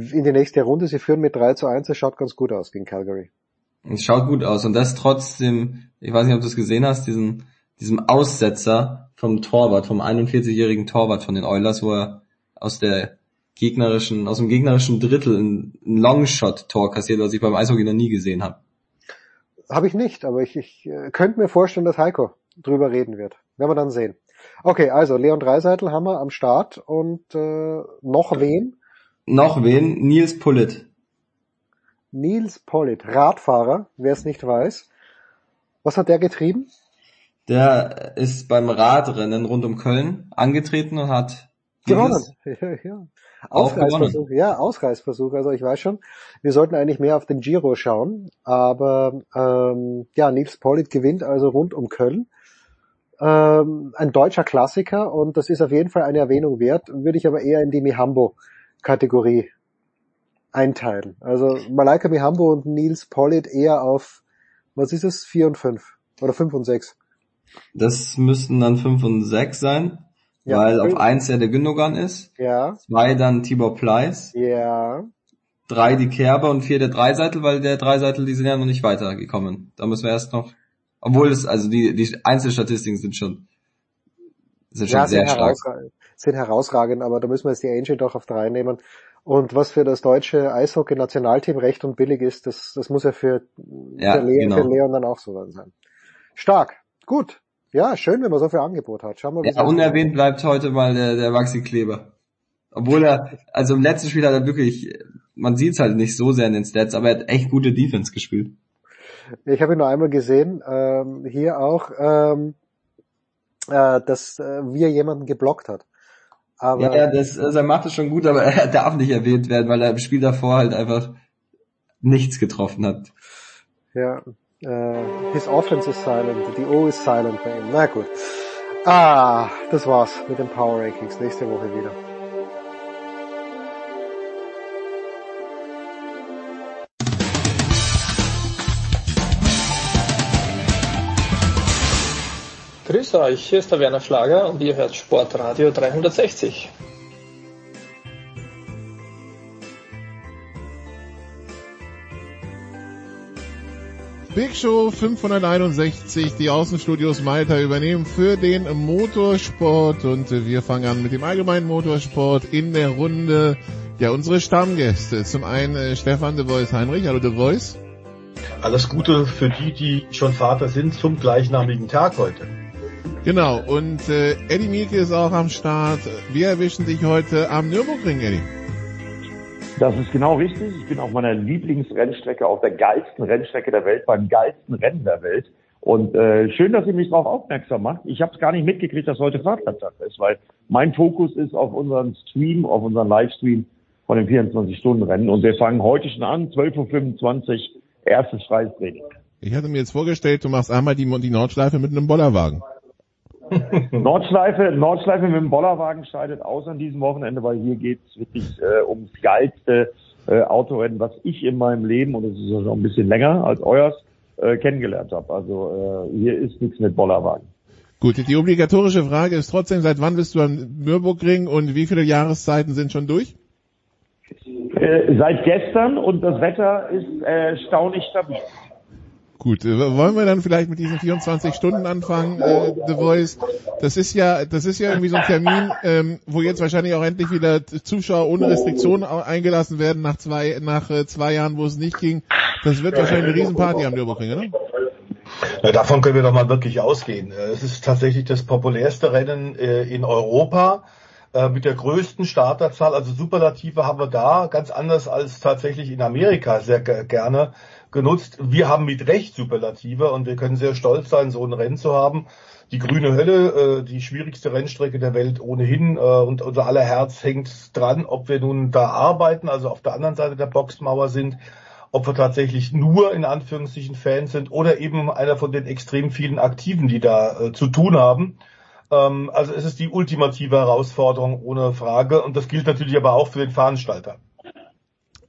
in die nächste Runde. Sie führen mit 3 zu 1, das schaut ganz gut aus gegen Calgary. Es schaut gut aus und das trotzdem, ich weiß nicht, ob du es gesehen hast, diesen, diesem Aussetzer vom Torwart, vom 41-jährigen Torwart von den Oilers, wo er aus der gegnerischen, aus dem gegnerischen Drittel ein, ein Longshot-Tor kassiert, was ich beim Eishockey noch nie gesehen habe. Habe ich nicht, aber ich, ich äh, könnte mir vorstellen, dass Heiko drüber reden wird. Werden wir dann sehen. Okay, also Leon Dreiseitel haben wir am Start und äh, noch wen? Noch wen? Nils Pullit. Nils Pollitt, Radfahrer, wer es nicht weiß. Was hat der getrieben? Der ist beim Radrennen rund um Köln angetreten und hat Gewonnen. <laughs> Ja, Ausreißversuch, ja, Ausreißversuch. Also ich weiß schon, wir sollten eigentlich mehr auf den Giro schauen, aber ähm, ja, Nils Pollitt gewinnt also rund um Köln. Ähm, ein deutscher Klassiker und das ist auf jeden Fall eine Erwähnung wert, würde ich aber eher in die Mihambo-Kategorie einteilen. Also Malaika Mihambo und Nils Pollitt eher auf, was ist es, vier und fünf oder fünf und sechs. Das müssten dann 5 und 6 sein, Ja. weil auf 1 ja der Gündogan ist, Ja, 2 dann Tibor Pleiss, ja, 3 die Kerber und 4 der Dreiseitel, weil der Dreiseitel, die sind ja noch nicht weitergekommen. Da müssen wir erst noch, obwohl es, also die, die Einzelstatistiken sind schon, sind schon ja, sehr stark. Sind herausragend, aber da müssen wir jetzt die Angel doch auf drei nehmen. Und was für das deutsche Eishockey-Nationalteam recht und billig ist, das, das muss ja für, Ja, Leon, genau. für Leon dann auch so sein. Stark. Gut. Ja, schön, wenn man so viel Angebot hat. Schauen wir mal. Ja, unerwähnt bleibt heute mal der, der Maxi Kleber. Obwohl er, also im letzten Spiel hat er wirklich, man sieht es halt nicht so sehr in den Stats, aber er hat echt gute Defense gespielt. Ich habe ihn nur einmal gesehen, ähm, hier auch, ähm, äh, dass äh, wie er jemanden geblockt hat. Aber ja, ja, das, also er macht es schon gut, aber <laughs> er darf nicht erwähnt werden, weil er im Spiel davor halt einfach nichts getroffen hat. Ja, äh, his offense is silent, die O ist silent bei ihm. Na gut. Ah, das war's mit den Power Rankings. Nächste Woche wieder. Grüß euch, hier ist der Werner Schlager und ihr hört Sportradio 360. Big Show 561, die Außenstudios Malta übernehmen für den Motorsport und wir fangen an mit dem allgemeinen Motorsport in der Runde. Ja, unsere Stammgäste. Zum einen äh, Stefan de Voice Heinrich. Hallo de Voice. Alles Gute für die, die schon Vater sind zum gleichnamigen Tag heute. Genau, und äh, Eddie Mielke ist auch am Start. Wir erwischen dich heute am Nürburgring, Eddie. Das ist genau richtig. Ich bin auf meiner Lieblingsrennstrecke, auf der geilsten Rennstrecke der Welt, beim geilsten Rennen der Welt. Und äh, schön, dass ihr mich darauf aufmerksam macht. Ich habe es gar nicht mitgekriegt, dass heute Fahrplatz ist, weil mein Fokus ist auf unseren Stream, auf unseren Livestream von den 24-Stunden-Rennen. Und wir fangen heute schon an, 12.25 Uhr, erstes freies Training. Ich hatte mir jetzt vorgestellt, du machst einmal die, die Nordschleife mit einem Bollerwagen. <laughs> Nordschleife, Nordschleife mit dem Bollerwagen scheidet aus an diesem Wochenende, weil hier geht's wirklich äh, ums geilste äh, Autorennen, was ich in meinem Leben, und es ist ja schon ein bisschen länger als euers, äh, kennengelernt habe. Also äh, hier ist nichts mit Bollerwagen. Gut, die obligatorische Frage ist trotzdem, seit wann bist du am Nürburgring und wie viele Jahreszeiten sind schon durch? Äh, seit gestern und das Wetter ist äh, erstaunlich stabil. Gut, äh, wollen wir dann vielleicht mit diesen 24 Stunden anfangen, äh, The Voice? Das ist ja, das ist ja irgendwie so ein Termin, ähm, wo jetzt wahrscheinlich auch endlich wieder Zuschauer ohne Restriktionen eingelassen werden nach zwei, nach äh, zwei Jahren, wo es nicht ging. Das wird wahrscheinlich eine Riesenparty am Nürburgring, oder? Ja, davon können wir doch mal wirklich ausgehen. Äh, Es ist tatsächlich das populärste Rennen äh, in Europa äh, mit der größten Starterzahl. Also Superlative haben wir da ganz anders als tatsächlich in Amerika sehr ge- gerne genutzt. Wir haben mit Recht Superlative und wir können sehr stolz sein, so ein Rennen zu haben. Die grüne Hölle, äh, die schwierigste Rennstrecke der Welt ohnehin äh, und unser aller Herz hängt dran, ob wir nun da arbeiten, also auf der anderen Seite der Boxmauer sind ob wir tatsächlich nur in Anführungszeichen Fans sind oder eben einer von den extrem vielen Aktiven, die da äh, zu tun haben. Ähm, also es ist die ultimative Herausforderung ohne Frage und das gilt natürlich aber auch für den Veranstalter.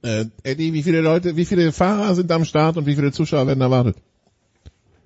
Äh, Eddie, wie viele Leute, wie viele Fahrer sind am Start und wie viele Zuschauer werden erwartet?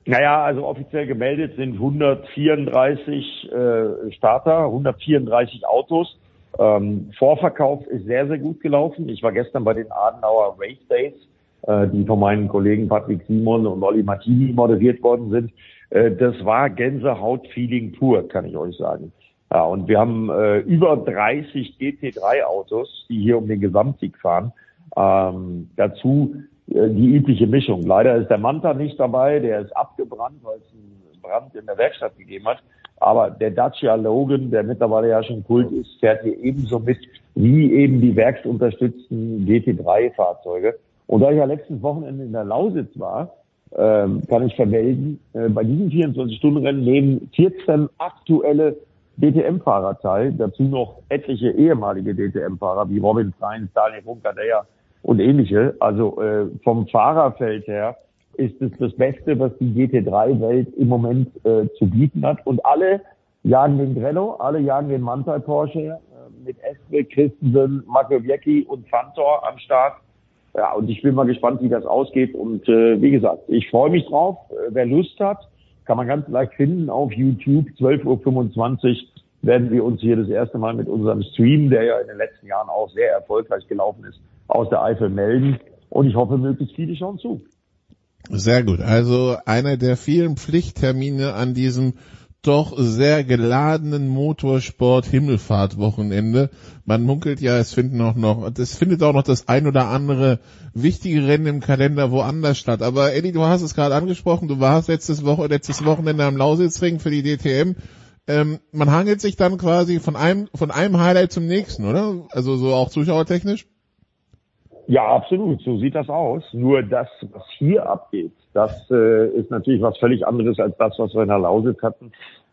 Naja, also offiziell gemeldet sind 134 äh, Starter, 134 Autos. Ähm, Vorverkauf ist sehr, sehr gut gelaufen. Ich war gestern bei den Adenauer Race Days, äh, die von meinen Kollegen Patrick Simon und Olli Martini moderiert worden sind. Äh, das war Gänsehaut-Feeling pur, kann ich euch sagen. Ja, und wir haben äh, über 30 GT3-Autos, die hier um den Gesamtsieg fahren. Ähm, dazu äh, die übliche Mischung. Leider ist der Manta nicht dabei, der ist abgebrannt, weil es einen Brand in der Werkstatt gegeben hat. Aber der Dacia Logan, der mittlerweile ja schon Kult ist, fährt hier ebenso mit wie eben die werksunterstützten GT3-Fahrzeuge. Und da ich ja letztes Wochenende in der Lausitz war, ähm, kann ich vermelden, äh, bei diesen 24-Stunden-Rennen nehmen 14 aktuelle DTM-Fahrer teil, dazu noch etliche ehemalige DTM-Fahrer wie Robin Sainz, Daniel Bunkadeya und ähnliche. Also äh, vom Fahrerfeld her ist es das Beste, was die GT3-Welt im Moment äh, zu bieten hat. Und alle jagen den Grello, alle jagen den Mantai Porsche äh, mit Espe, Christensen, Makowiecki und Fantor am Start. Ja, und ich bin mal gespannt, wie das ausgeht. Und äh, wie gesagt, ich freue mich drauf. Äh, wer Lust hat, kann man ganz leicht finden auf YouTube. 12.25 Uhr werden wir uns hier das erste Mal mit unserem Stream, der ja in den letzten Jahren auch sehr erfolgreich gelaufen ist, aus der Eifel melden. Und ich hoffe, möglichst viele schauen zu. Sehr gut. Also einer der vielen Pflichttermine an diesem doch sehr geladenen Motorsport Himmelfahrtwochenende. Man munkelt ja, es finden auch noch, es findet auch noch das ein oder andere wichtige Rennen im Kalender woanders statt. Aber Eddie, du hast es gerade angesprochen, du warst letztes Woche, letztes Wochenende am Lausitzring für die DTM. Ähm, man hangelt sich dann quasi von einem, von einem Highlight zum nächsten, oder? Also so auch zuschauertechnisch? Ja, absolut. So sieht das aus. Nur das, was hier abgeht, das äh, ist natürlich was völlig anderes als das, was wir in der Lausitz hatten.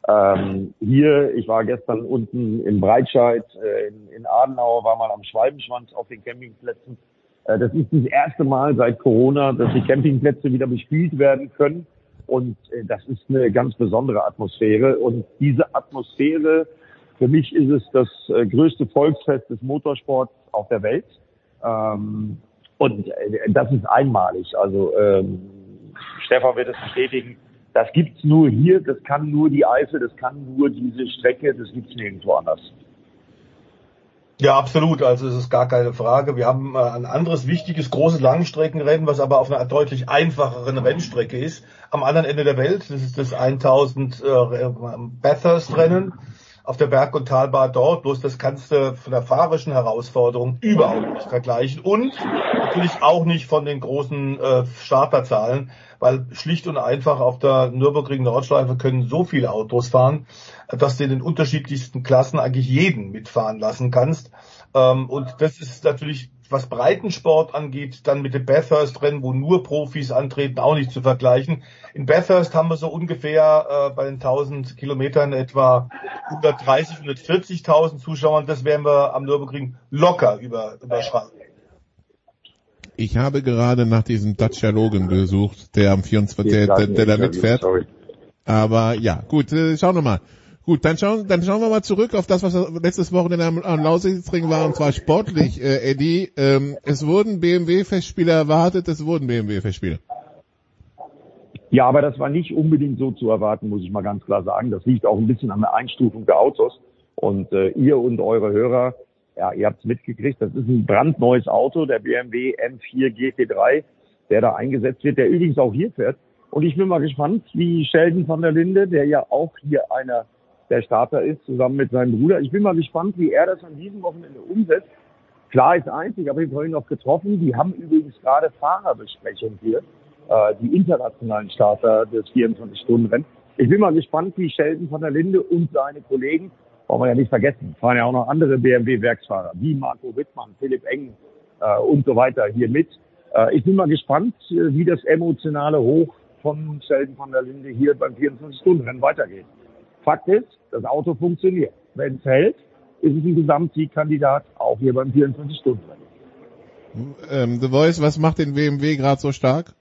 Ähm, hier, ich war gestern unten in Breitscheid, äh, in, in Adenauer, war mal am Schwalbenschwanz auf den Campingplätzen. Äh, das ist das erste Mal seit Corona, dass die Campingplätze wieder bespielt werden können. Und äh, das ist eine ganz besondere Atmosphäre. Und diese Atmosphäre, für mich ist es das äh, größte Volksfest des Motorsports auf der Welt. Ähm, und äh, das ist einmalig. Also ähm, Stefan wird es bestätigen. Das gibt's nur hier, das kann nur die Eifel, das kann nur diese Strecke, das gibt's nirgendwo anders. Ja, absolut. Also es ist gar keine Frage. Wir haben äh, ein anderes wichtiges, großes Langstreckenrennen, was aber auf einer deutlich einfacheren Rennstrecke ist. Am anderen Ende der Welt, das ist das 1000 äh, Bathurst-Rennen auf der Berg- und Talbahn dort. Bloß das kannst du von der fahrerischen Herausforderung überhaupt nicht vergleichen. Und natürlich auch nicht von den großen äh, Starterzahlen, weil schlicht und einfach auf der Nürburgring Nordschleife können so viele Autos fahren, dass du in den unterschiedlichsten Klassen eigentlich jeden mitfahren lassen kannst. Ähm, und das ist natürlich, was Breitensport angeht, dann mit dem Bathurst-Rennen, wo nur Profis antreten, auch nicht zu vergleichen. In Bathurst haben wir so ungefähr äh, bei den 1000 Kilometern etwa 130, 140.000 Zuschauern. Das werden wir am Nürburgring locker über, überschreiten. Ich habe gerade nach diesem Dacia Logan gesucht, der am 24. der, der, der da mitfährt. Aber ja, gut, äh, schauen wir mal. Gut, dann schauen, dann schauen wir mal zurück auf das, was letztes Wochenende am, am Lausitzring war, und zwar sportlich, äh, Eddie. Ähm, es wurden BMW-Festspiele erwartet, es wurden BMW-Festspiele. Ja, aber das war nicht unbedingt so zu erwarten, muss ich mal ganz klar sagen. Das liegt auch ein bisschen an der Einstufung der Autos. Und äh, ihr und eure Hörer, ja, ihr habt es mitgekriegt, das ist ein brandneues Auto, der BMW M4 GT3, der da eingesetzt wird, der übrigens auch hier fährt. Und ich bin mal gespannt, wie Sheldon van der Linde, der ja auch hier einer der Starter ist, zusammen mit seinem Bruder. Ich bin mal gespannt, wie er das an diesem Wochenende umsetzt. Klar ist eins, ich habe ihn noch getroffen, die haben übrigens gerade Fahrerbesprechung hier, äh, die internationalen Starter des 24-Stunden-Renns. Ich bin mal gespannt, wie Sheldon van der Linde und seine Kollegen, wollen wir ja nicht vergessen, fahren ja auch noch andere BMW-Werksfahrer, wie Marco Wittmann, Philipp Eng äh, und so weiter hier mit. Äh, ich bin mal gespannt, äh, wie das emotionale Hoch von Sheldon van der Linde hier beim 24-Stunden-Rennen weitergeht. Fakt ist, das Auto funktioniert. Wenn es hält, ist es ein Gesamtsiegkandidat, auch hier beim 24-Stunden-Rennen. Ähm, The Voice, was macht den BMW gerade so stark?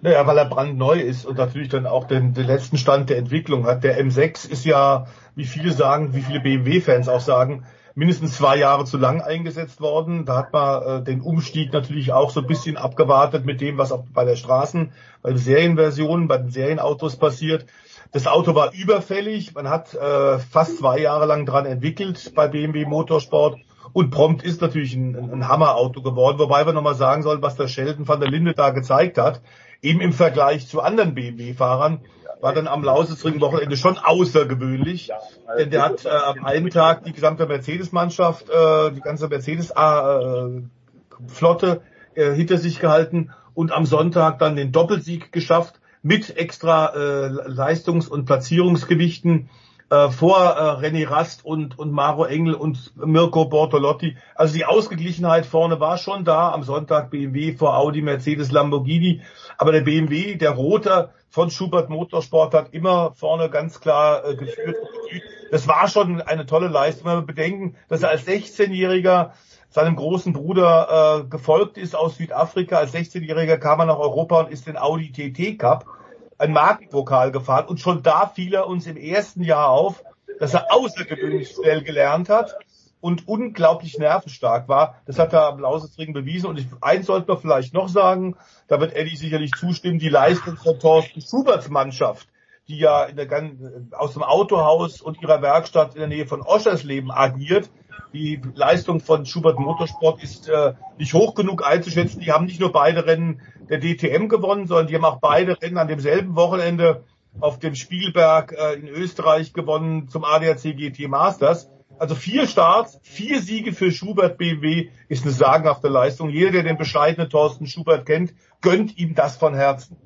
Naja, weil er brandneu ist und natürlich dann auch den, den letzten Stand der Entwicklung hat. Der M6 ist ja, wie viele sagen, wie viele BMW-Fans auch sagen, mindestens zwei Jahre zu lang eingesetzt worden. Da hat man äh, den Umstieg natürlich auch so ein bisschen abgewartet mit dem, was auch bei der Straßen, bei den Serienversionen, bei den Serienautos passiert. Das Auto war überfällig. Man hat äh, fast zwei Jahre lang dran entwickelt bei BMW Motorsport. Und prompt ist natürlich ein, ein, Hammerauto geworden. Wobei wir nochmal sagen sollen, was der Sheldon van der Linde da gezeigt hat. Eben im Vergleich zu anderen BMW-Fahrern war dann am Lausitzring-Wochenende schon außergewöhnlich. Denn der hat äh, am einen Tag die gesamte Mercedes-Mannschaft, äh, die ganze Mercedes-Flotte äh, hinter sich gehalten und am Sonntag dann den Doppelsieg geschafft mit extra äh, Leistungs- und Platzierungsgewichten äh, vor äh, René Rast und, und Maro Engel und Mirko Bortolotti. Also die Ausgeglichenheit vorne war schon da. Am Sonntag BMW vor Audi, Mercedes, Lamborghini. Aber der BMW, der Roter von Schubert Motorsport hat immer vorne ganz klar äh, geführt. Das war schon eine tolle Leistung. Wenn wir bedenken, dass er als 16-Jähriger seinem großen Bruder äh, gefolgt ist aus Südafrika. Als 16-Jähriger kam er nach Europa und ist den Audi TT Cup, ein Markenpokal gefahren. Und schon da fiel er uns im ersten Jahr auf, dass er außergewöhnlich schnell gelernt hat und unglaublich nervenstark war. Das hat er am Lausitzring bewiesen. Und ich, eins sollte man vielleicht noch sagen, da wird Eddie sicherlich zustimmen, die Leistung von Thorsten Schuberts Mannschaft, die ja in der, aus dem Autohaus und ihrer Werkstatt in der Nähe von Oschersleben agiert. Die Leistung von Schubert Motorsport ist äh, nicht hoch genug einzuschätzen. Die haben nicht nur beide Rennen der DTM gewonnen, sondern die haben auch beide Rennen an demselben Wochenende auf dem Spielberg äh, in Österreich gewonnen zum ADAC GT Masters. Also vier Starts, vier Siege für Schubert BMW ist eine sagenhafte Leistung. Jeder, der den bescheidenen Thorsten Schubert kennt, gönnt ihm das von Herzen.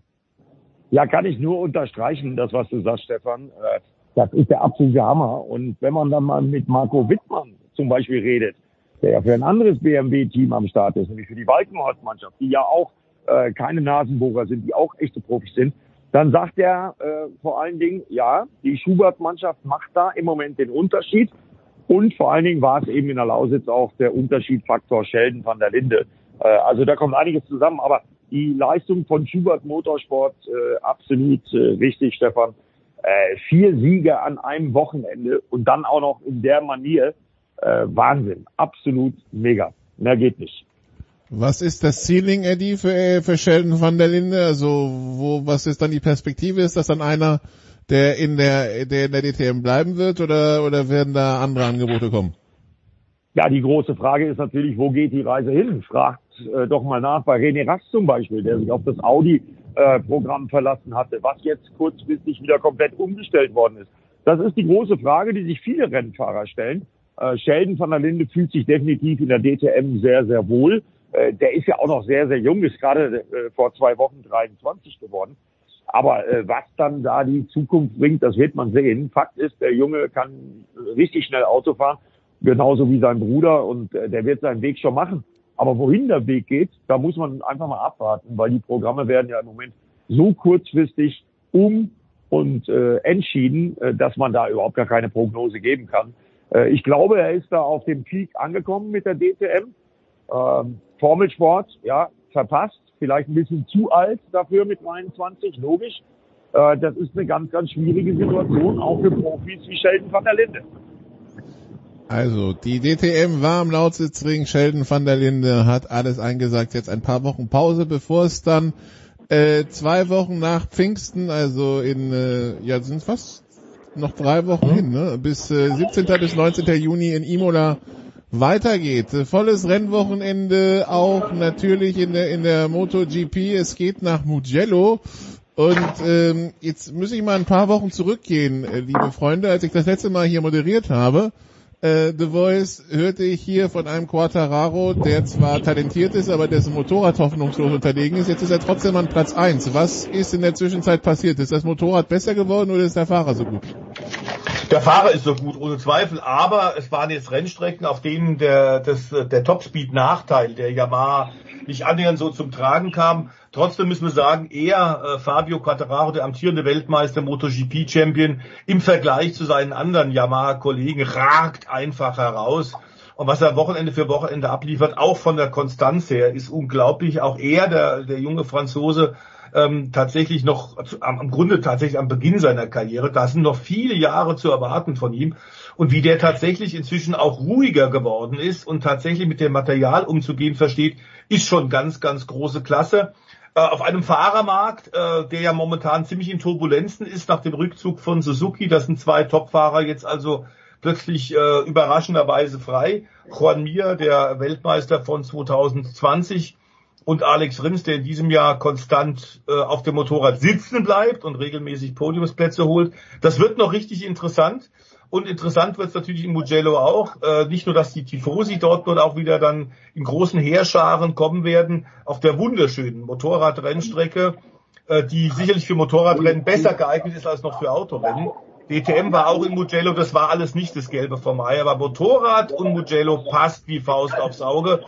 Ja, kann ich nur unterstreichen, das, was du sagst, Stefan. Äh, Das ist der absolute Hammer. Und wenn man dann mal mit Marco Wittmann zum Beispiel redet, der ja für ein anderes BMW-Team am Start ist, nämlich für die Walkenhorst-Mannschaft, die ja auch äh, keine Nasenbohrer sind, die auch echte Profis sind, dann sagt er äh, vor allen Dingen, ja, die Schubert-Mannschaft macht da im Moment den Unterschied. Und vor allen Dingen war es eben in der Lausitz auch der Unterschiedfaktor Sheldon van der Linde. Äh, also da kommt einiges zusammen. Aber die Leistung von Schubert Motorsport äh, absolut äh, wichtig, Stefan. Äh, vier Siege an einem Wochenende und dann auch noch in der Manier. Äh, Wahnsinn. Absolut mega. Mehr geht nicht. Was ist das Ceiling, Eddie, für, äh, für Sheldon van der Linde? Also, wo, was ist dann die Perspektive? Ist das dann einer, der in der, der in der DTM bleiben wird oder, oder werden da andere Angebote kommen? Ja, die große Frage ist natürlich, wo geht die Reise hin? Fragt äh, doch mal nach bei René Rast zum Beispiel, der sich auf das Audi-Programm verlassen hatte, was jetzt kurzfristig wieder komplett umgestellt worden ist. Das ist die große Frage, die sich viele Rennfahrer stellen. Äh, Sheldon van der Linde fühlt sich definitiv in der DTM sehr, sehr wohl. Äh, der ist ja auch noch sehr, sehr jung, ist gerade äh, vor zwei Wochen 23 geworden. Aber äh, was dann da die Zukunft bringt, das wird man sehen. Fakt ist, der Junge kann richtig schnell Auto fahren, genauso wie sein Bruder und äh, der wird seinen Weg schon machen. Aber wohin der Weg geht, da muss man einfach mal abwarten, weil die Programme werden ja im Moment so kurzfristig um und äh, entschieden, äh, dass man da überhaupt gar keine Prognose geben kann. Äh, ich glaube, er ist da auf dem Peak angekommen mit der DTM. Ähm, Formelsport, ja, verpasst, vielleicht ein bisschen zu alt dafür mit 23, logisch. Äh, das ist eine ganz, ganz schwierige Situation, auch für Profis wie Sheldon van der Linde. Also, die DTM war am Lautsitzring. Sheldon van der Linde hat alles eingesagt. Jetzt ein paar Wochen Pause, bevor es dann äh, zwei Wochen nach Pfingsten, also in, äh, ja, sind fast noch drei Wochen hin, ne? bis äh, 17. bis 19. Juni in Imola weitergeht. Äh, Volles Rennwochenende auch natürlich in der, in der MotoGP. Es geht nach Mugello. Und ähm, jetzt muss ich mal ein paar Wochen zurückgehen, äh, liebe Freunde, als ich das letzte Mal hier moderiert habe. Äh, The Voice hörte ich hier von einem Quartararo, der zwar talentiert ist, aber dessen Motorrad hoffnungslos unterlegen ist. Jetzt ist er trotzdem an Platz eins. Was ist in der Zwischenzeit passiert? Ist das Motorrad besser geworden oder ist der Fahrer so gut? Der Fahrer ist so gut, ohne Zweifel, aber es waren jetzt Rennstrecken, auf denen der, der Topspeed-Nachteil der Yamaha nicht annähernd so zum Tragen kam. Trotzdem müssen wir sagen, er, äh, Fabio Quattararo, der amtierende Weltmeister, MotoGP-Champion, im Vergleich zu seinen anderen Yamaha-Kollegen ragt einfach heraus. Und was er Wochenende für Wochenende abliefert, auch von der Konstanz her, ist unglaublich. Auch er, der, der junge Franzose, ähm, tatsächlich noch am, am Grunde tatsächlich am Beginn seiner Karriere. Da sind noch viele Jahre zu erwarten von ihm. Und wie der tatsächlich inzwischen auch ruhiger geworden ist und tatsächlich mit dem Material umzugehen versteht, ist schon ganz, ganz große Klasse. Äh, auf einem Fahrermarkt, äh, der ja momentan ziemlich in Turbulenzen ist nach dem Rückzug von Suzuki, das sind zwei Topfahrer jetzt also plötzlich äh, überraschenderweise frei. Juan Mir, der Weltmeister von 2020 und Alex Rins, der in diesem Jahr konstant auf dem Motorrad sitzen bleibt und regelmäßig Podiumsplätze holt. Das wird noch richtig interessant. Und interessant wird es natürlich in Mugello auch. Äh, nicht nur, dass die Tifosi dort nun auch wieder dann in großen Heerscharen kommen werden, auf der wunderschönen Motorradrennstrecke, äh, die sicherlich für Motorradrennen besser geeignet ist als noch für Autorennen. DTM war auch in Mugello, das war alles nicht das Gelbe vom Ei, aber Motorrad und Mugello passt wie Faust aufs Auge.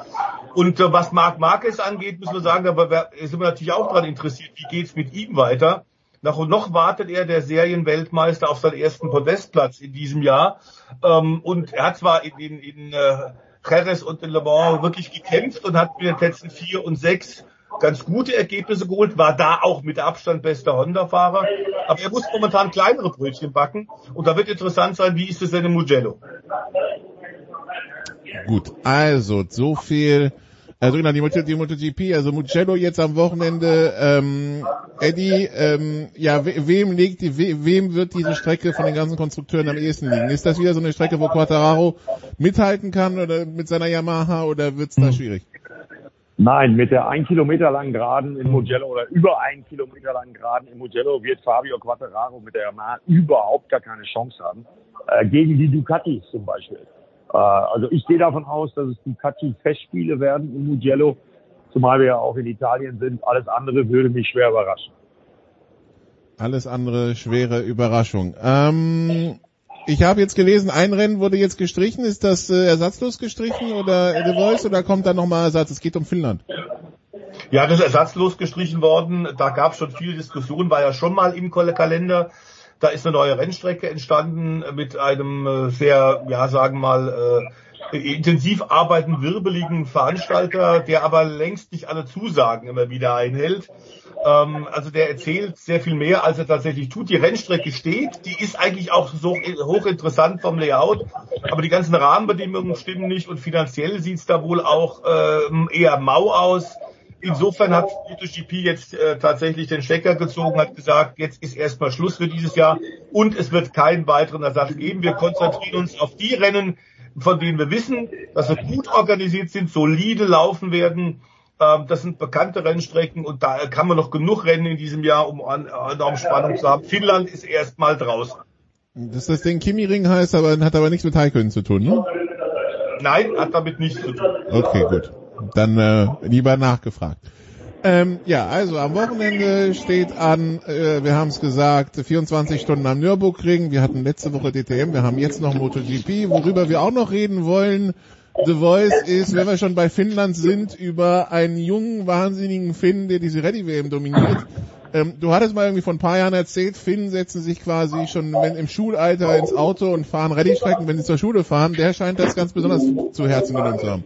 Und äh, was Marc Marquez angeht, müssen wir sagen, da sind wir natürlich auch daran interessiert, wie geht's mit ihm weiter. Nach und noch wartet er, der Serienweltmeister, auf seinen ersten Podestplatz in diesem Jahr. Ähm, und er hat zwar in, in, in äh, Jerez und in Le Mans wirklich gekämpft und hat mit den Plätzen vier und sechs ganz gute Ergebnisse geholt, war da auch mit Abstand bester Honda-Fahrer. Aber er muss momentan kleinere Brötchen backen. Und da wird interessant sein, wie ist es denn in Mugello? Gut, also so viel. Also genau, die, Moto, die MotoGP, also Mugello jetzt am Wochenende. Ähm, Eddie, ähm, ja, we, wem legt die, we, wem wird diese Strecke von den ganzen Konstrukteuren am ehesten liegen? Ist das wieder so eine Strecke, wo Quattararo mithalten kann oder mit seiner Yamaha oder wird's da schwierig? Nein, mit der ein Kilometer langen Geraden in Mugello oder über ein Kilometer langen Geraden in Mugello wird Fabio Quattararo mit der Yamaha überhaupt gar keine Chance haben. Äh, gegen die Ducatis zum Beispiel. Äh, also ich gehe davon aus, dass es Ducati-Festspiele werden in Mugello, zumal wir ja auch in Italien sind. Alles andere würde mich schwer überraschen. Alles andere schwere Überraschung. Ähm, ich habe jetzt gelesen, ein Rennen wurde jetzt gestrichen. Ist das äh, ersatzlos gestrichen oder The Voice oder kommt da nochmal Ersatz? Es geht um Finnland. Ja, das ist ersatzlos gestrichen worden. Da gab es schon viel Diskussion, war ja schon mal im Kalender. Da ist eine neue Rennstrecke entstanden mit einem äh, sehr, ja, sagen wir mal, äh, intensiv arbeitenden, wirbeligen Veranstalter, der aber längst nicht alle Zusagen immer wieder einhält. Ähm, also der erzählt sehr viel mehr, als er tatsächlich tut. Die Rennstrecke steht, die ist eigentlich auch so hochinteressant vom Layout, aber die ganzen Rahmenbedingungen stimmen nicht und finanziell sieht's da wohl auch ähm, eher mau aus. Insofern hat MotoGP jetzt äh, tatsächlich den Stecker gezogen, hat gesagt, jetzt ist erstmal Schluss für dieses Jahr und es wird keinen weiteren Ersatz geben. Wir konzentrieren uns auf die Rennen, von denen wir wissen, dass sie gut organisiert sind, solide laufen werden. Ähm, das sind bekannte Rennstrecken und da kann man noch genug Rennen in diesem Jahr, um an, enorm Spannung zu haben. Finnland ist erstmal draußen. Dass das Ding Kimi-Ring heißt, aber hat aber nichts mit Haikönnen zu tun, ne? Nein, hat damit nichts zu tun. Okay, gut. Dann äh, lieber nachgefragt. Ähm, ja, also am Wochenende steht an, äh, wir haben es gesagt, 24 Stunden am Nürburgring. Wir hatten letzte Woche DTM, wir haben jetzt noch MotoGP. Worüber wir auch noch reden wollen, The Voice ist, wenn wir schon bei Finnland sind, über einen jungen, wahnsinnigen Finn, der diese Ready-WM dominiert. Ähm, du hattest mal irgendwie vor ein paar Jahren erzählt, Finnen setzen sich quasi schon wenn, im Schulalter ins Auto und fahren Rallye-Strecken, wenn sie zur Schule fahren. Der scheint das ganz besonders zu Herzen genommen zu haben.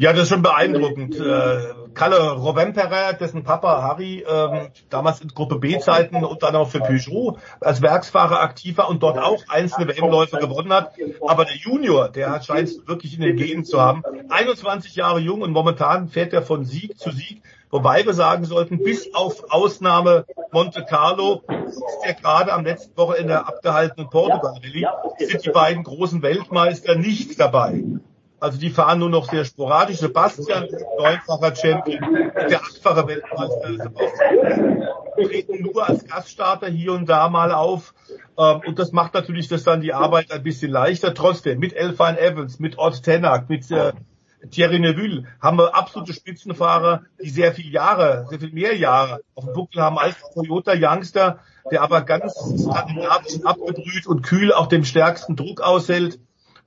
Ja, das ist schon beeindruckend. Äh, Kalle Robemperer, dessen Papa Harry ähm, damals in Gruppe B-Zeiten und dann auch für Peugeot als Werksfahrer aktiv war und dort auch einzelne WM-Läufe gewonnen hat. Aber der Junior, der scheint wirklich in den Genen zu haben. 21 Jahre jung und momentan fährt er von Sieg zu Sieg. Wobei wir sagen sollten, bis auf Ausnahme Monte Carlo ist er gerade am letzten Wochenende abgehaltenen Portugal Rallye, sind die beiden großen Weltmeister nicht dabei. Also die fahren nur noch sehr sporadisch. Sebastian, neunfacher Champion, der achtfache Weltmeister Sebastian, treten nur als Gaststarter hier und da mal auf. Ähm, Und das macht natürlich das dann die Arbeit ein bisschen leichter. Trotzdem, mit Elfine Evans, mit Ott Tenak, mit äh, Thierry Neuville haben wir absolute Spitzenfahrer, die sehr viele Jahre, sehr viel mehr Jahre auf dem Buckel haben als Toyota Youngster, der aber ganz skandinavisch abgebrüht und kühl auch dem stärksten Druck aushält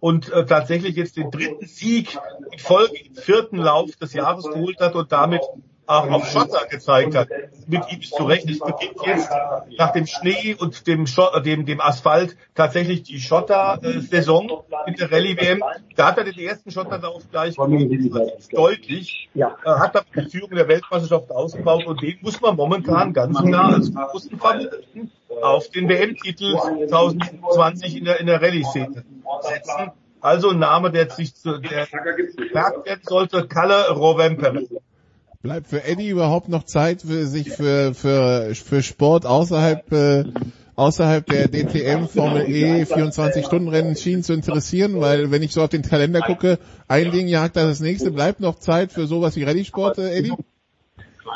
und äh, tatsächlich jetzt den dritten Sieg in Folge im vierten Lauf des Jahres geholt hat und damit auch auf Schotter gezeigt hat. Mit ihm ist zu Recht. Es beginnt jetzt nach dem Schnee und dem, Schott, äh, dem, dem Asphalt tatsächlich die Schotter-Saison in der Rallye-WM. Da hat er den ersten Schotterlauf gleich gewonnen, deutlich, äh, hat dann die Führung der Weltmeisterschaft ausgebaut und den muss man momentan ganz klar als großen Favoriten auf den WM-Titel 2020 in der, in der Rallye-Szene setzen. Also ein Name, der sich zu, der gemerkt werden sollte, Kalle Rovemper. Bleibt für Eddie überhaupt noch Zeit für sich für für für Sport außerhalb äh, außerhalb der DTM Formel E 24 Stunden Rennen Schienen zu interessieren, weil wenn ich so auf den Kalender gucke, ein Ding jagt das nächste, bleibt noch Zeit für sowas wie Rallye-Sport, äh, Eddie?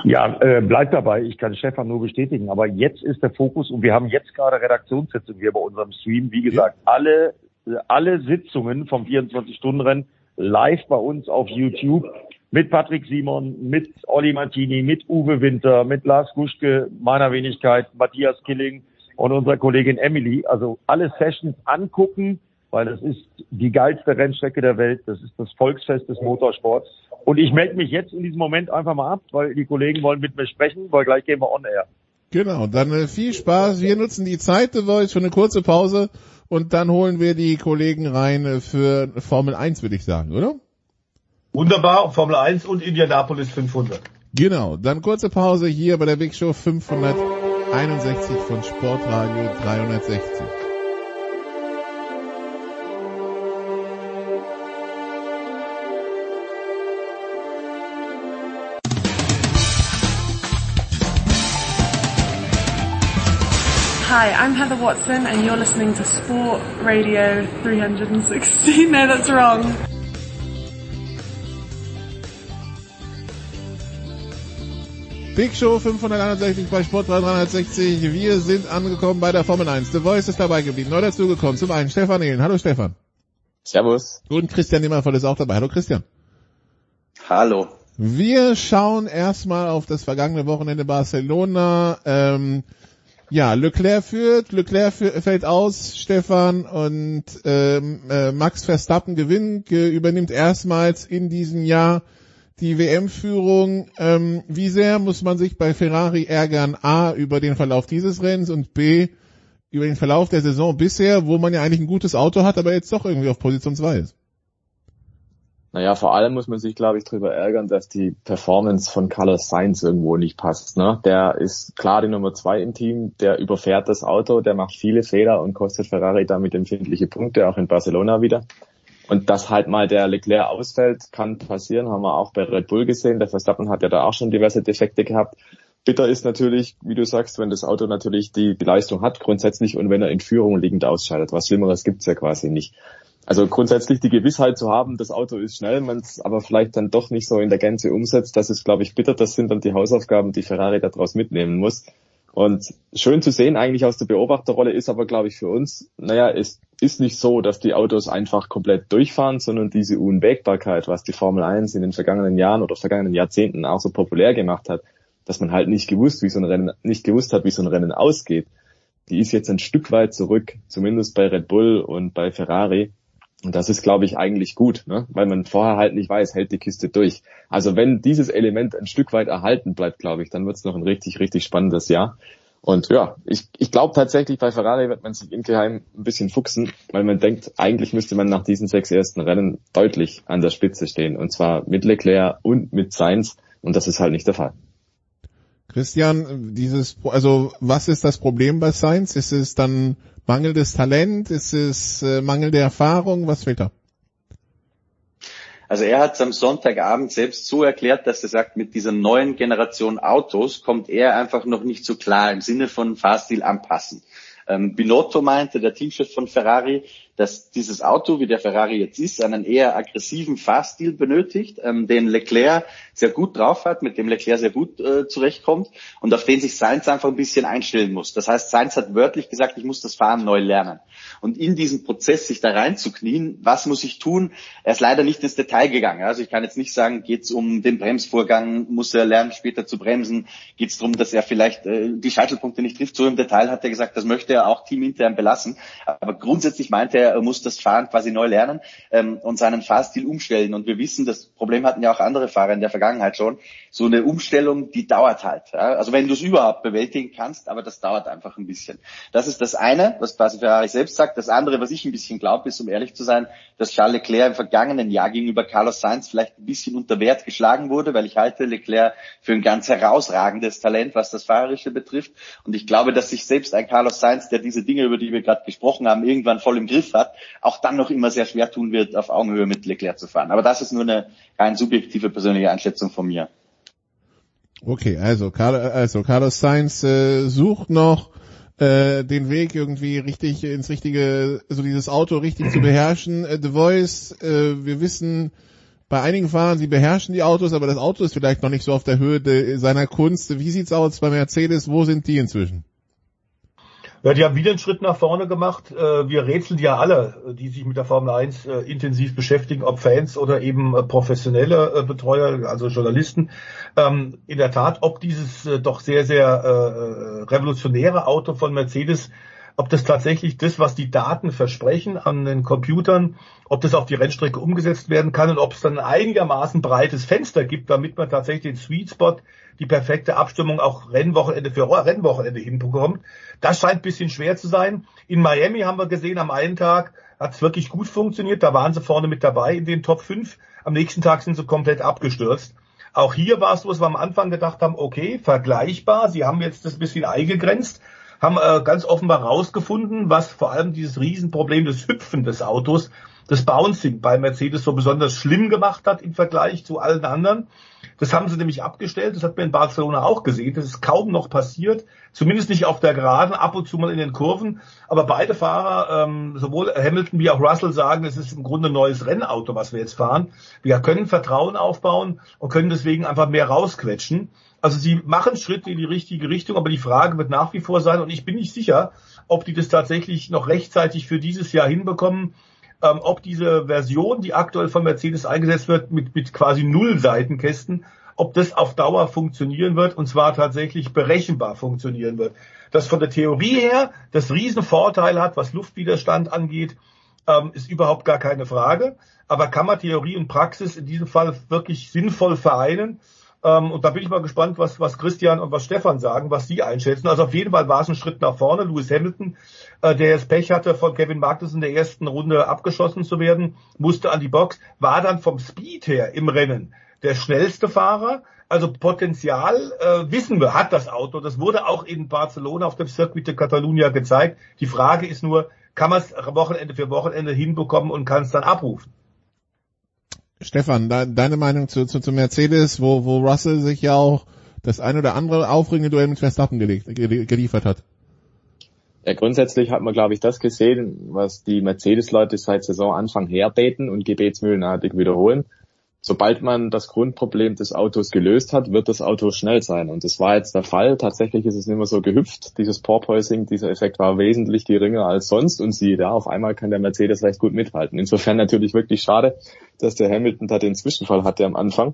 Ja, äh, bleibt dabei. Ich kann Stefan nur bestätigen. Aber jetzt ist der Fokus und wir haben jetzt gerade Redaktionssitzung hier bei unserem Stream. Wie gesagt, alle, äh, alle Sitzungen vom 24-Stunden-Rennen live bei uns auf YouTube mit Patrick Simon, mit Olli Martini, mit Uwe Winter, mit Lars Guschke, meiner Wenigkeit, Matthias Killing und unserer Kollegin Emily. Also alle Sessions angucken, weil das ist die geilste Rennstrecke der Welt. Das ist das Volksfest des Motorsports. Und ich melde mich jetzt in diesem Moment einfach mal ab, weil die Kollegen wollen mit mir sprechen, weil gleich gehen wir on air. Genau, dann äh, viel Spaß. Wir nutzen die Zeit The Voice für eine kurze Pause und dann holen wir die Kollegen rein äh, für Formel 1, würde ich sagen, oder? Wunderbar, Formel 1 und Indianapolis 500. Genau, dann kurze Pause hier bei der Big Show 561 von Sportradio 360. Hi, I'm Heather Watson and you're listening to Sport Radio 360. <laughs> No, that's wrong. Big Show 561 bei Sport 360. Wir sind angekommen bei der Formel 1. The Voice ist dabei geblieben. Neu dazugekommen. Zum einen Stefan Ehlen. Hallo Stefan. Servus. Und Christian Nimmervoll ist auch dabei. Hallo Christian. Hallo. Wir schauen erstmal auf das vergangene Wochenende Barcelona. Ähm, ja, Leclerc führt, Leclerc fü- fällt aus, Stefan und ähm, äh, Max Verstappen gewinnt, ge- übernimmt erstmals in diesem Jahr die WM-Führung. Ähm, wie sehr muss man sich bei Ferrari ärgern? A, über den Verlauf dieses Rennens und B, über den Verlauf der Saison bisher, wo man ja eigentlich ein gutes Auto hat, aber jetzt doch irgendwie auf Position 2 ist. Naja, vor allem muss man sich, glaube ich, darüber ärgern, dass die Performance von Carlos Sainz irgendwo nicht passt. Ne? Der ist klar die Nummer zwei im Team, der überfährt das Auto, der macht viele Fehler und kostet Ferrari damit empfindliche Punkte, auch in Barcelona wieder. Und dass halt mal der Leclerc ausfällt, kann passieren, haben wir auch bei Red Bull gesehen. Der Verstappen hat ja da auch schon diverse Defekte gehabt. Bitter ist natürlich, wie du sagst, wenn das Auto natürlich die, die Leistung hat grundsätzlich und wenn er in Führung liegend ausscheidet. Was Schlimmeres gibt's ja quasi nicht. Also grundsätzlich die Gewissheit zu haben, das Auto ist schnell, man es aber vielleicht dann doch nicht so in der Gänze umsetzt, das ist, glaube ich, bitter. Das sind dann die Hausaufgaben, die Ferrari daraus mitnehmen muss. Und schön zu sehen eigentlich aus der Beobachterrolle ist aber, glaube ich, für uns, naja, es ist nicht so, dass die Autos einfach komplett durchfahren, sondern diese Unwägbarkeit, was die Formel 1 in den vergangenen Jahren oder vergangenen Jahrzehnten auch so populär gemacht hat, dass man halt nicht gewusst, wie so ein Rennen, nicht gewusst hat, wie so ein Rennen ausgeht, die ist jetzt ein Stück weit zurück, zumindest bei Red Bull und bei Ferrari. Und das ist, glaube ich, eigentlich gut, ne? weil man vorher halt nicht weiß, hält die Kiste durch. Also wenn dieses Element ein Stück weit erhalten bleibt, glaube ich, dann wird es noch ein richtig, richtig spannendes Jahr. Und ja, ich, ich glaube tatsächlich, bei Ferrari wird man sich insgeheim ein bisschen fuchsen, weil man denkt, eigentlich müsste man nach diesen sechs ersten Rennen deutlich an der Spitze stehen. Und zwar mit Leclerc und mit Sainz. Und das ist halt nicht der Fall. Christian, dieses, also was ist das Problem bei Science? Ist es dann mangelndes Talent? Ist es äh, mangelnde Erfahrung? Was fehlt da? Also er hat es am Sonntagabend selbst so erklärt, dass er sagt, mit dieser neuen Generation Autos kommt er einfach noch nicht so klar im Sinne von Fahrstil anpassen. Ähm, Binotto meinte, der Teamchef von Ferrari, dass dieses Auto, wie der Ferrari jetzt ist, einen eher aggressiven Fahrstil benötigt, ähm, den Leclerc sehr gut drauf hat, mit dem Leclerc sehr gut äh, zurechtkommt und auf den sich Sainz einfach ein bisschen einstellen muss. Das heißt, Sainz hat wörtlich gesagt, ich muss das Fahren neu lernen. Und in diesen Prozess sich da reinzuknien, was muss ich tun? Er ist leider nicht ins Detail gegangen. Also ich kann jetzt nicht sagen, geht es um den Bremsvorgang, muss er lernen später zu bremsen, geht es darum, dass er vielleicht äh, die Scheitelpunkte nicht trifft. So im Detail hat er gesagt, das möchte er auch teamintern belassen. Aber grundsätzlich meinte er, er muss das Fahren quasi neu lernen ähm, und seinen Fahrstil umstellen. Und wir wissen, das Problem hatten ja auch andere Fahrer in der Vergangenheit schon. So eine Umstellung, die dauert halt. Ja? Also wenn du es überhaupt bewältigen kannst, aber das dauert einfach ein bisschen. Das ist das eine, was quasi Ferrari selbst sagt. Das andere, was ich ein bisschen glaube, ist, um ehrlich zu sein, dass Charles Leclerc im vergangenen Jahr gegenüber Carlos Sainz vielleicht ein bisschen unter Wert geschlagen wurde, weil ich halte Leclerc für ein ganz herausragendes Talent, was das Fahrerische betrifft. Und ich glaube, dass sich selbst ein Carlos Sainz, der diese Dinge, über die wir gerade gesprochen haben, irgendwann voll im Griff hat, auch dann noch immer sehr schwer tun wird, auf Augenhöhe mit Leclerc zu fahren. Aber das ist nur eine rein subjektive persönliche Einschätzung von mir. Okay, also, also Carlos Sainz äh, sucht noch äh, den Weg irgendwie richtig ins richtige, so also dieses Auto richtig zu beherrschen. Äh, The Voice, äh, wir wissen, bei einigen Fahrern, sie beherrschen die Autos, aber das Auto ist vielleicht noch nicht so auf der Höhe de, seiner Kunst. Wie sieht's aus bei Mercedes? Wo sind die inzwischen? Ja, die haben wieder einen Schritt nach vorne gemacht. Äh, wir rätseln ja alle, die sich mit der Formel 1 äh, intensiv beschäftigen, ob Fans oder eben äh, professionelle Betreuer, also Journalisten. Ähm, in der Tat, ob dieses doch sehr, sehr revolutionäre Auto von Mercedes ob das tatsächlich das, was die Daten versprechen an den Computern, ob das auf die Rennstrecke umgesetzt werden kann und ob es dann ein einigermaßen breites Fenster gibt, damit man tatsächlich den Sweet Spot, die perfekte Abstimmung auch Rennwochenende für Rennwochenende hinbekommt. Das scheint ein bisschen schwer zu sein. In Miami haben wir gesehen, am einen Tag hat es wirklich gut funktioniert. Da waren sie vorne mit dabei in den Top 5. Am nächsten Tag sind sie komplett abgestürzt. Auch hier war es so, dass wir am Anfang gedacht haben, okay, vergleichbar. Sie haben jetzt das bisschen eingegrenzt haben äh, ganz offenbar rausgefunden, was vor allem dieses Riesenproblem des Hüpfen des Autos, das Bouncing bei Mercedes so besonders schlimm gemacht hat im Vergleich zu allen anderen. Das haben sie nämlich abgestellt. Das hat man in Barcelona auch gesehen. Das ist kaum noch passiert. Zumindest nicht auf der Geraden, ab und zu mal in den Kurven. Aber beide Fahrer, ähm, sowohl Hamilton wie auch Russell sagen, es ist im Grunde ein neues Rennauto, was wir jetzt fahren. Wir können Vertrauen aufbauen und können deswegen einfach mehr rausquetschen. Also sie machen Schritte in die richtige Richtung, aber die Frage wird nach wie vor sein, und ich bin nicht sicher, ob die das tatsächlich noch rechtzeitig für dieses Jahr hinbekommen, ähm, ob diese Version, die aktuell von Mercedes eingesetzt wird, mit, mit quasi null Seitenkästen, ob das auf Dauer funktionieren wird und zwar tatsächlich berechenbar funktionieren wird. Das von der Theorie her das Riesenvorteil hat, was Luftwiderstand angeht, ähm, ist überhaupt gar keine Frage. Aber kann man Theorie und Praxis in diesem Fall wirklich sinnvoll vereinen? Ähm, und da bin ich mal gespannt, was, was Christian und was Stefan sagen, was sie einschätzen. Also auf jeden Fall war es ein Schritt nach vorne. Lewis Hamilton, äh, der jetzt Pech hatte, von Kevin Magnussen in der ersten Runde abgeschossen zu werden, musste an die Box, war dann vom Speed her im Rennen der schnellste Fahrer. Also Potenzial äh, wissen wir, hat das Auto. Das wurde auch in Barcelona auf dem Circuit de Catalunya gezeigt. Die Frage ist nur, kann man es Wochenende für Wochenende hinbekommen und kann es dann abrufen? Stefan, de deine Meinung zu, zu, zu Mercedes, wo, wo Russell sich ja auch das ein oder andere aufregende Duell mit Verstappen gelegt, geliefert hat. Ja, grundsätzlich hat man, glaube ich, das gesehen, was die Mercedes-Leute seit Saisonanfang herbeten und gebetsmühlenartig wiederholen sobald man das Grundproblem des Autos gelöst hat, wird das Auto schnell sein. Und das war jetzt der Fall. Tatsächlich ist es nicht mehr so gehüpft. Dieses Porpoising, dieser Effekt war wesentlich geringer als sonst. Und siehe da, auf einmal kann der Mercedes recht gut mithalten. Insofern natürlich wirklich schade, dass der Hamilton da den Zwischenfall hatte am Anfang.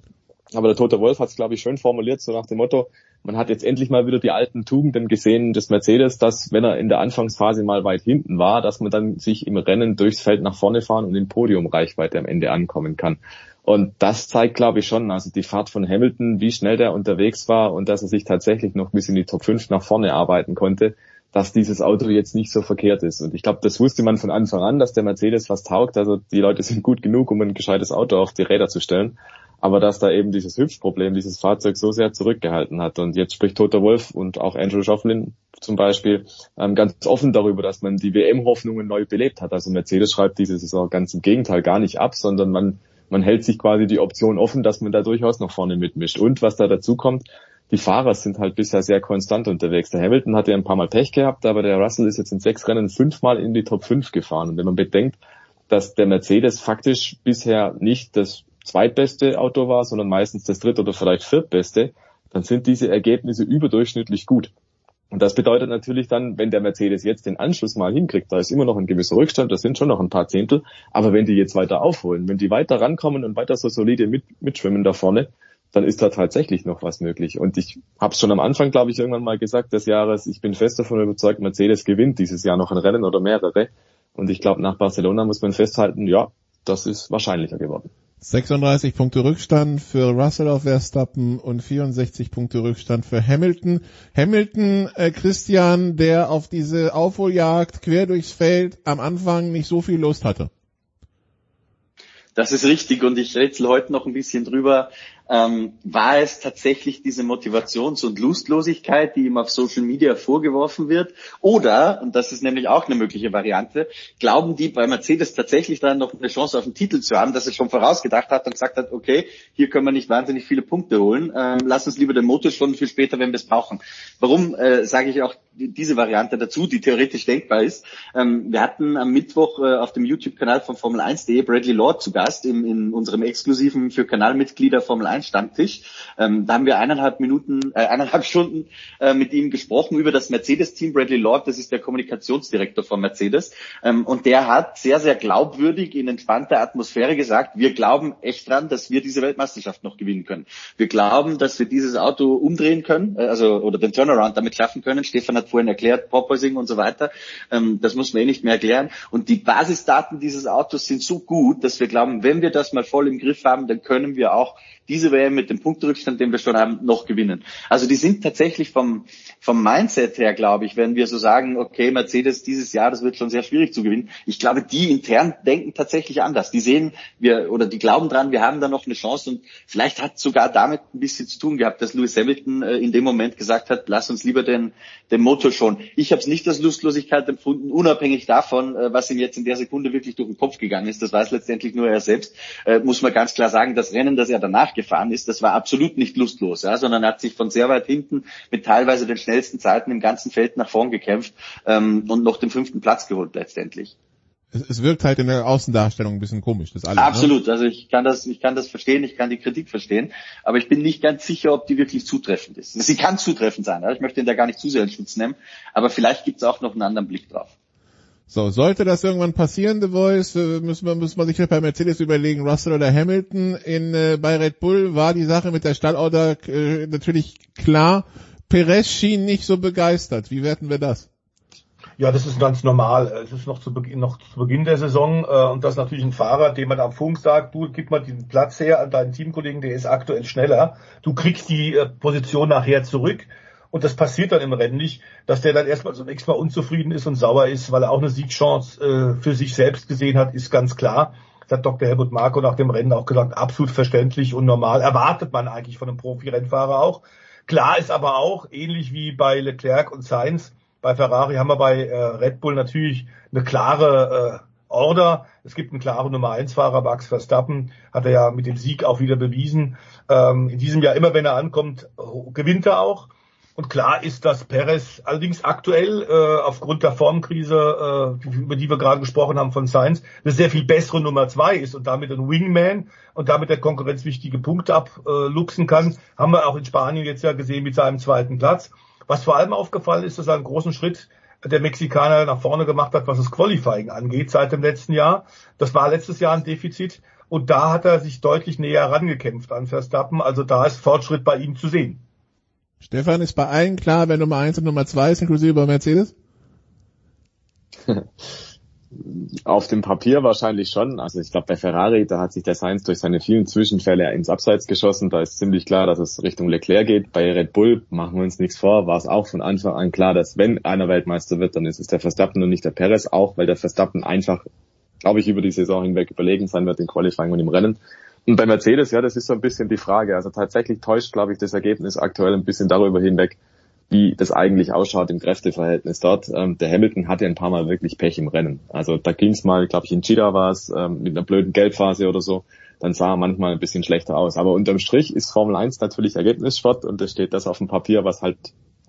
Aber der Tote Wolf hat es, glaube ich, schön formuliert, so nach dem Motto, man hat jetzt endlich mal wieder die alten Tugenden gesehen des Mercedes, dass wenn er in der Anfangsphase mal weit hinten war, dass man dann sich im Rennen durchs Feld nach vorne fahren und in Podiumreichweite am Ende ankommen kann. Und das zeigt, glaube ich, schon, also die Fahrt von Hamilton, wie schnell der unterwegs war und dass er sich tatsächlich noch bis in die Top 5 nach vorne arbeiten konnte, dass dieses Auto jetzt nicht so verkehrt ist. Und ich glaube, das wusste man von Anfang an, dass der Mercedes was taugt. Also die Leute sind gut genug, um ein gescheites Auto auf die Räder zu stellen. aber dass da eben dieses Hüpfproblem dieses Fahrzeug so sehr zurückgehalten hat. Und jetzt spricht Toto Wolf und auch Andrew Schofflin zum Beispiel ähm, ganz offen darüber, dass man die WM-Hoffnungen neu belebt hat. Also Mercedes schreibt diese Saison ganz im Gegenteil gar nicht ab, sondern man, man hält sich quasi die Option offen, dass man da durchaus noch vorne mitmischt. Und was da dazu kommt, die Fahrer sind halt bisher sehr konstant unterwegs. Der Hamilton hat ja ein paar Mal Pech gehabt, aber der Russell ist jetzt in sechs Rennen fünfmal in die Top 5 gefahren. Und wenn man bedenkt, dass der Mercedes faktisch bisher nicht das zweitbeste Auto war, sondern meistens das dritte oder vielleicht viertbeste, dann sind diese Ergebnisse überdurchschnittlich gut. Und das bedeutet natürlich dann, wenn der Mercedes jetzt den Anschluss mal hinkriegt, da ist immer noch ein gewisser Rückstand, das sind schon noch ein paar Zehntel, aber wenn die jetzt weiter aufholen, wenn die weiter rankommen und weiter so solide mit, mitschwimmen da vorne, dann ist da tatsächlich noch was möglich. Und ich habe schon am Anfang, glaube ich, irgendwann mal gesagt des Jahres, ich bin fest davon überzeugt, Mercedes gewinnt dieses Jahr noch ein Rennen oder mehrere. Und ich glaube, nach Barcelona muss man festhalten, ja, das ist wahrscheinlicher geworden. 36 Punkte Rückstand für Russell auf Verstappen und 64 Punkte Rückstand für Hamilton. Hamilton, äh, Christian, der auf diese Aufholjagd quer durchs Feld am Anfang nicht so viel Lust hatte. Das ist richtig und ich rätsel heute noch ein bisschen drüber, ähm, war es tatsächlich diese Motivations- und Lustlosigkeit, die ihm auf Social Media vorgeworfen wird? Oder, und das ist nämlich auch eine mögliche Variante, glauben die bei Mercedes tatsächlich daran, noch eine Chance auf den Titel zu haben, dass er schon vorausgedacht hat und gesagt hat, okay, hier können wir nicht wahnsinnig viele Punkte holen, ähm, lass uns lieber den Motor schon viel später, wenn wir es brauchen. Warum äh, sage ich auch diese Variante dazu, die theoretisch denkbar ist? Ähm, wir hatten am Mittwoch äh, auf dem YouTube-Kanal von Formel 1.de Bradley Lord zu Gast in, in unserem exklusiven für Kanalmitglieder Formel 1 Stammtisch. Ähm, da haben wir eineinhalb Minuten, äh, eineinhalb <laughs> Stunden äh, mit ihm gesprochen über das Mercedes-Team. Bradley Lord, das ist der Kommunikationsdirektor von Mercedes. Ähm, und der hat sehr, sehr glaubwürdig in entspannter Atmosphäre gesagt, wir glauben echt dran, dass wir diese Weltmeisterschaft noch gewinnen können. Wir glauben, dass wir dieses Auto umdrehen können, äh, also oder den Turnaround damit schaffen können. Stefan hat vorhin erklärt, Porpoising und so weiter. Ähm, das muss man eh nicht mehr erklären. Und die Basisdaten dieses Autos sind so gut, dass wir glauben, wenn wir das mal voll im Griff haben, dann können wir auch diese WM mit dem Punkterückstand, den wir schon haben, noch gewinnen. Also die sind tatsächlich vom, vom Mindset her, glaube ich, wenn wir so sagen, okay, Mercedes dieses Jahr, das wird schon sehr schwierig zu gewinnen. Ich glaube, die intern denken tatsächlich anders. Die sehen, wir, oder die glauben dran, wir haben da noch eine Chance und vielleicht hat sogar damit ein bisschen zu tun gehabt, dass Lewis Hamilton äh, in dem Moment gesagt hat, lass uns lieber den, den Motor schon. Ich habe es nicht als Lustlosigkeit empfunden, unabhängig davon, äh, was ihm jetzt in der Sekunde wirklich durch den Kopf gegangen ist. Das weiß letztendlich nur er selbst. Äh, muss man ganz klar sagen, das Rennen, das er danach gefahren ist, das war absolut nicht lustlos, ja, sondern hat sich von sehr weit hinten mit teilweise den schnellsten Zeiten im ganzen Feld nach vorn gekämpft ähm, und noch den fünften Platz geholt letztendlich. Es, wirkt halt in der Außendarstellung ein bisschen komisch, das alles. Ne? Absolut, ne? also ich kann das, ich kann das verstehen, ich kann die Kritik verstehen, aber ich bin nicht ganz sicher, ob die wirklich zutreffend ist. Sie kann zutreffend sein, ich möchte ihn da gar nicht zu sehr in Schutz nehmen, aber vielleicht gibt es auch noch einen anderen Blick drauf. So, sollte das irgendwann passieren, The Voice, müssen wir, müssen wir sich bei Mercedes überlegen, Russell oder Hamilton. In, äh, bei Red Bull war die Sache mit der Stallorder äh, natürlich klar. Perez schien nicht so begeistert. Wie werten wir das? Ja, das ist ganz normal. Es ist noch zu Beginn, noch zu Beginn der Saison äh, und das ist natürlich ein Fahrer, dem man am Funk sagt, du gib mal den Platz her an deinen Teamkollegen, der ist aktuell schneller. Du kriegst die äh, Position nachher zurück. Und das passiert dann im Rennen nicht, dass der dann erstmal zunächst mal unzufrieden ist und sauer ist, weil er auch eine Siegchance äh, für sich selbst gesehen hat, ist ganz klar. Das hat Dr. Helmut Marko nach dem Rennen auch gesagt, absolut verständlich und normal. Erwartet man eigentlich von einem Profi-Rennfahrer auch. Klar ist aber auch, ähnlich wie bei Leclerc und Sainz, bei Ferrari haben wir bei äh, Red Bull natürlich eine klare äh, Order. Es gibt einen klaren Nummer 1 Fahrer, Max Verstappen, hat er ja mit dem Sieg auch wieder bewiesen. Ähm, in diesem Jahr, immer wenn er ankommt, gewinnt er auch. Und klar ist, dass Perez allerdings aktuell äh, aufgrund der Formkrise, äh, über die wir gerade gesprochen haben von Sainz, eine sehr viel bessere Nummer zwei ist und damit ein Wingman und damit der Konkurrenz wichtige Punkte abluchsen kann. Haben wir auch in Spanien jetzt ja gesehen mit seinem zweiten Platz. Was vor allem aufgefallen ist, dass er einen großen Schritt der Mexikaner nach vorne gemacht hat, was das Qualifying angeht seit dem letzten Jahr. Das war letztes Jahr ein Defizit und da hat er sich deutlich näher rangekämpft an Verstappen. Also da ist Fortschritt bei ihm zu sehen. Stefan, ist bei allen klar, wer Nummer eins und Nummer zwei ist, inklusive bei Mercedes? <laughs> Auf dem Papier wahrscheinlich schon. Also ich glaube bei Ferrari, da hat sich der Sainz durch seine vielen Zwischenfälle ins Abseits geschossen. Da ist ziemlich klar, dass es Richtung Leclerc geht. Bei Red Bull, machen wir uns nichts vor, war es auch von Anfang an klar, dass wenn einer Weltmeister wird, dann ist es der Verstappen und nicht der Perez. Auch weil der Verstappen einfach, glaube ich, über die Saison hinweg überlegen sein wird im Qualifying und im Rennen. Und bei Mercedes, ja, das ist so ein bisschen die Frage. Also tatsächlich täuscht, glaube ich, das Ergebnis aktuell ein bisschen darüber hinweg, wie das eigentlich ausschaut im Kräfteverhältnis dort. Ähm, der Hamilton hatte ein paar Mal wirklich Pech im Rennen. Also da ging es mal, glaube ich, in Chida war es, ähm, mit einer blöden Gelbphase oder so. Dann sah er manchmal ein bisschen schlechter aus. Aber unterm Strich ist Formel 1 natürlich Ergebnissport und es steht das auf dem Papier, was halt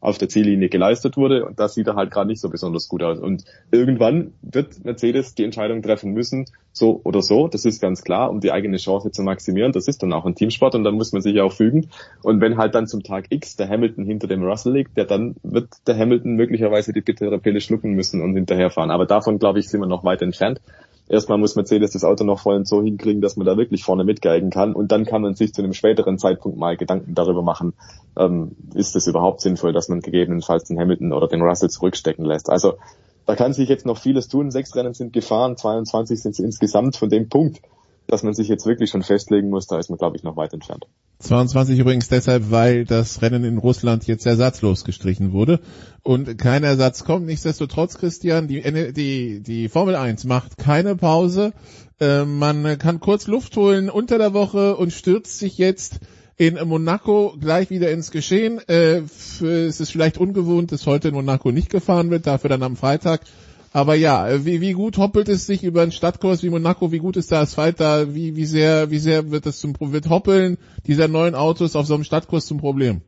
auf der Ziellinie geleistet wurde und das sieht er halt gerade nicht so besonders gut aus. Und irgendwann wird Mercedes die Entscheidung treffen müssen, so oder so, das ist ganz klar, um die eigene Chance zu maximieren. Das ist dann auch ein Teamsport und dann muss man sich auch fügen. Und wenn halt dann zum Tag X der Hamilton hinter dem Russell liegt, ja, dann wird der Hamilton möglicherweise die bittere Pille schlucken müssen und hinterherfahren. Aber davon, glaube ich, sind wir noch weit entfernt erstmal muss Mercedes das Auto noch und so hinkriegen, dass man da wirklich vorne mitgeigen kann. Und dann kann man sich zu einem späteren Zeitpunkt mal Gedanken darüber machen, ähm, ist es überhaupt sinnvoll, dass man gegebenenfalls den Hamilton oder den Russell zurückstecken lässt. Also da kann sich jetzt noch vieles tun. Sechs Rennen sind gefahren, 22 sind es insgesamt. Von dem Punkt, dass man sich jetzt wirklich schon festlegen muss, da ist man, glaube ich, noch weit entfernt. 22 übrigens deshalb, weil das Rennen in Russland jetzt ersatzlos gestrichen wurde und kein Ersatz kommt. Nichtsdestotrotz, Christian, die, die, die Formel 1 macht keine Pause. Äh, man kann kurz Luft holen unter der Woche und stürzt sich jetzt in Monaco gleich wieder ins Geschehen. Äh, es ist vielleicht ungewohnt, dass heute in Monaco nicht gefahren wird, dafür dann am Freitag aber ja, äh, wie, wie gut hoppelt es sich über einen Stadtkurs wie Monaco? Wie gut ist der Asphalt da? Wie, wie sehr, wie sehr wird das zum, wird Hoppeln dieser neuen Autos auf so einem Stadtkurs zum Problem?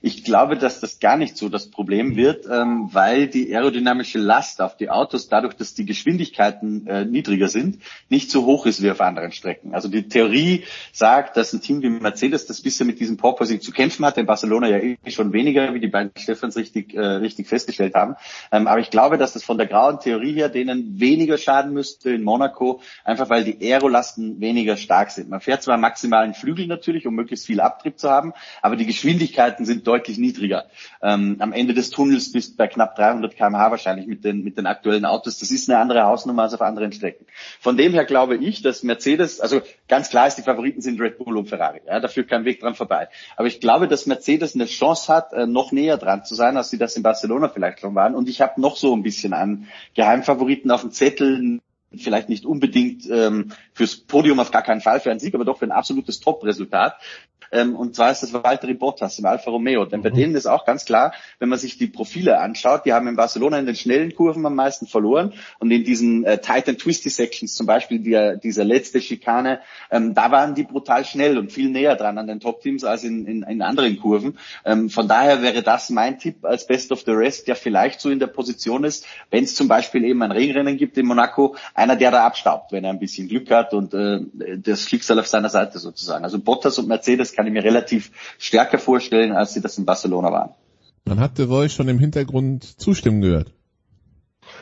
Ich glaube, dass das gar nicht so das Problem wird, ähm, weil die aerodynamische Last auf die Autos dadurch, dass die Geschwindigkeiten äh, niedriger sind, nicht so hoch ist wie auf anderen Strecken. Also die Theorie sagt, dass ein Team wie Mercedes, das bisher mit diesem Porpoising zu kämpfen hat, in Barcelona ja eh schon weniger, wie die beiden Stefans richtig, äh, richtig festgestellt haben. Ähm, aber ich glaube, dass das von der grauen Theorie her denen weniger schaden müsste in Monaco, einfach weil die Aerolasten weniger stark sind. Man fährt zwar maximalen Flügel natürlich, um möglichst viel Abtrieb zu haben, aber die Geschwindigkeiten sind deutlich niedriger. Ähm, am Ende des Tunnels bist bei knapp 300 kmh wahrscheinlich mit den, mit den aktuellen Autos. Das ist eine andere Hausnummer als auf anderen Strecken. Von dem her glaube ich, dass Mercedes, also ganz klar ist, die Favoriten sind Red Bull und Ferrari. Ja, da führt kein Weg dran vorbei. Aber ich glaube, dass Mercedes eine Chance hat, äh, noch näher dran zu sein, als sie das in Barcelona vielleicht schon waren. Und ich habe noch so ein bisschen an Geheimfavoriten auf dem Zettel, vielleicht nicht unbedingt ähm, fürs Podium auf gar keinen Fall für einen Sieg, aber doch für ein absolutes Top-Resultat. Ähm, und zwar ist das Valtteri Bottas im Alfa Romeo. Denn bei mhm. denen ist auch ganz klar, wenn man sich die Profile anschaut, die haben in Barcelona in den schnellen Kurven am meisten verloren und in diesen äh, tight and twisty Sections, zum Beispiel die, dieser letzte Schikane, ähm, da waren die brutal schnell und viel näher dran an den Top-Teams als in, in, in anderen Kurven. Ähm, von daher wäre das mein Tipp als Best of the Rest, der vielleicht so in der Position ist, wenn es zum Beispiel eben ein Regenrennen gibt in Monaco, einer, der da abstaubt, wenn er ein bisschen Glück hat und äh, das Schicksal auf seiner Seite sozusagen. Also Bottas und Mercedes kann ich mir relativ stärker vorstellen, als sie das in Barcelona waren. Man hat De Roy schon im Hintergrund zustimmen gehört.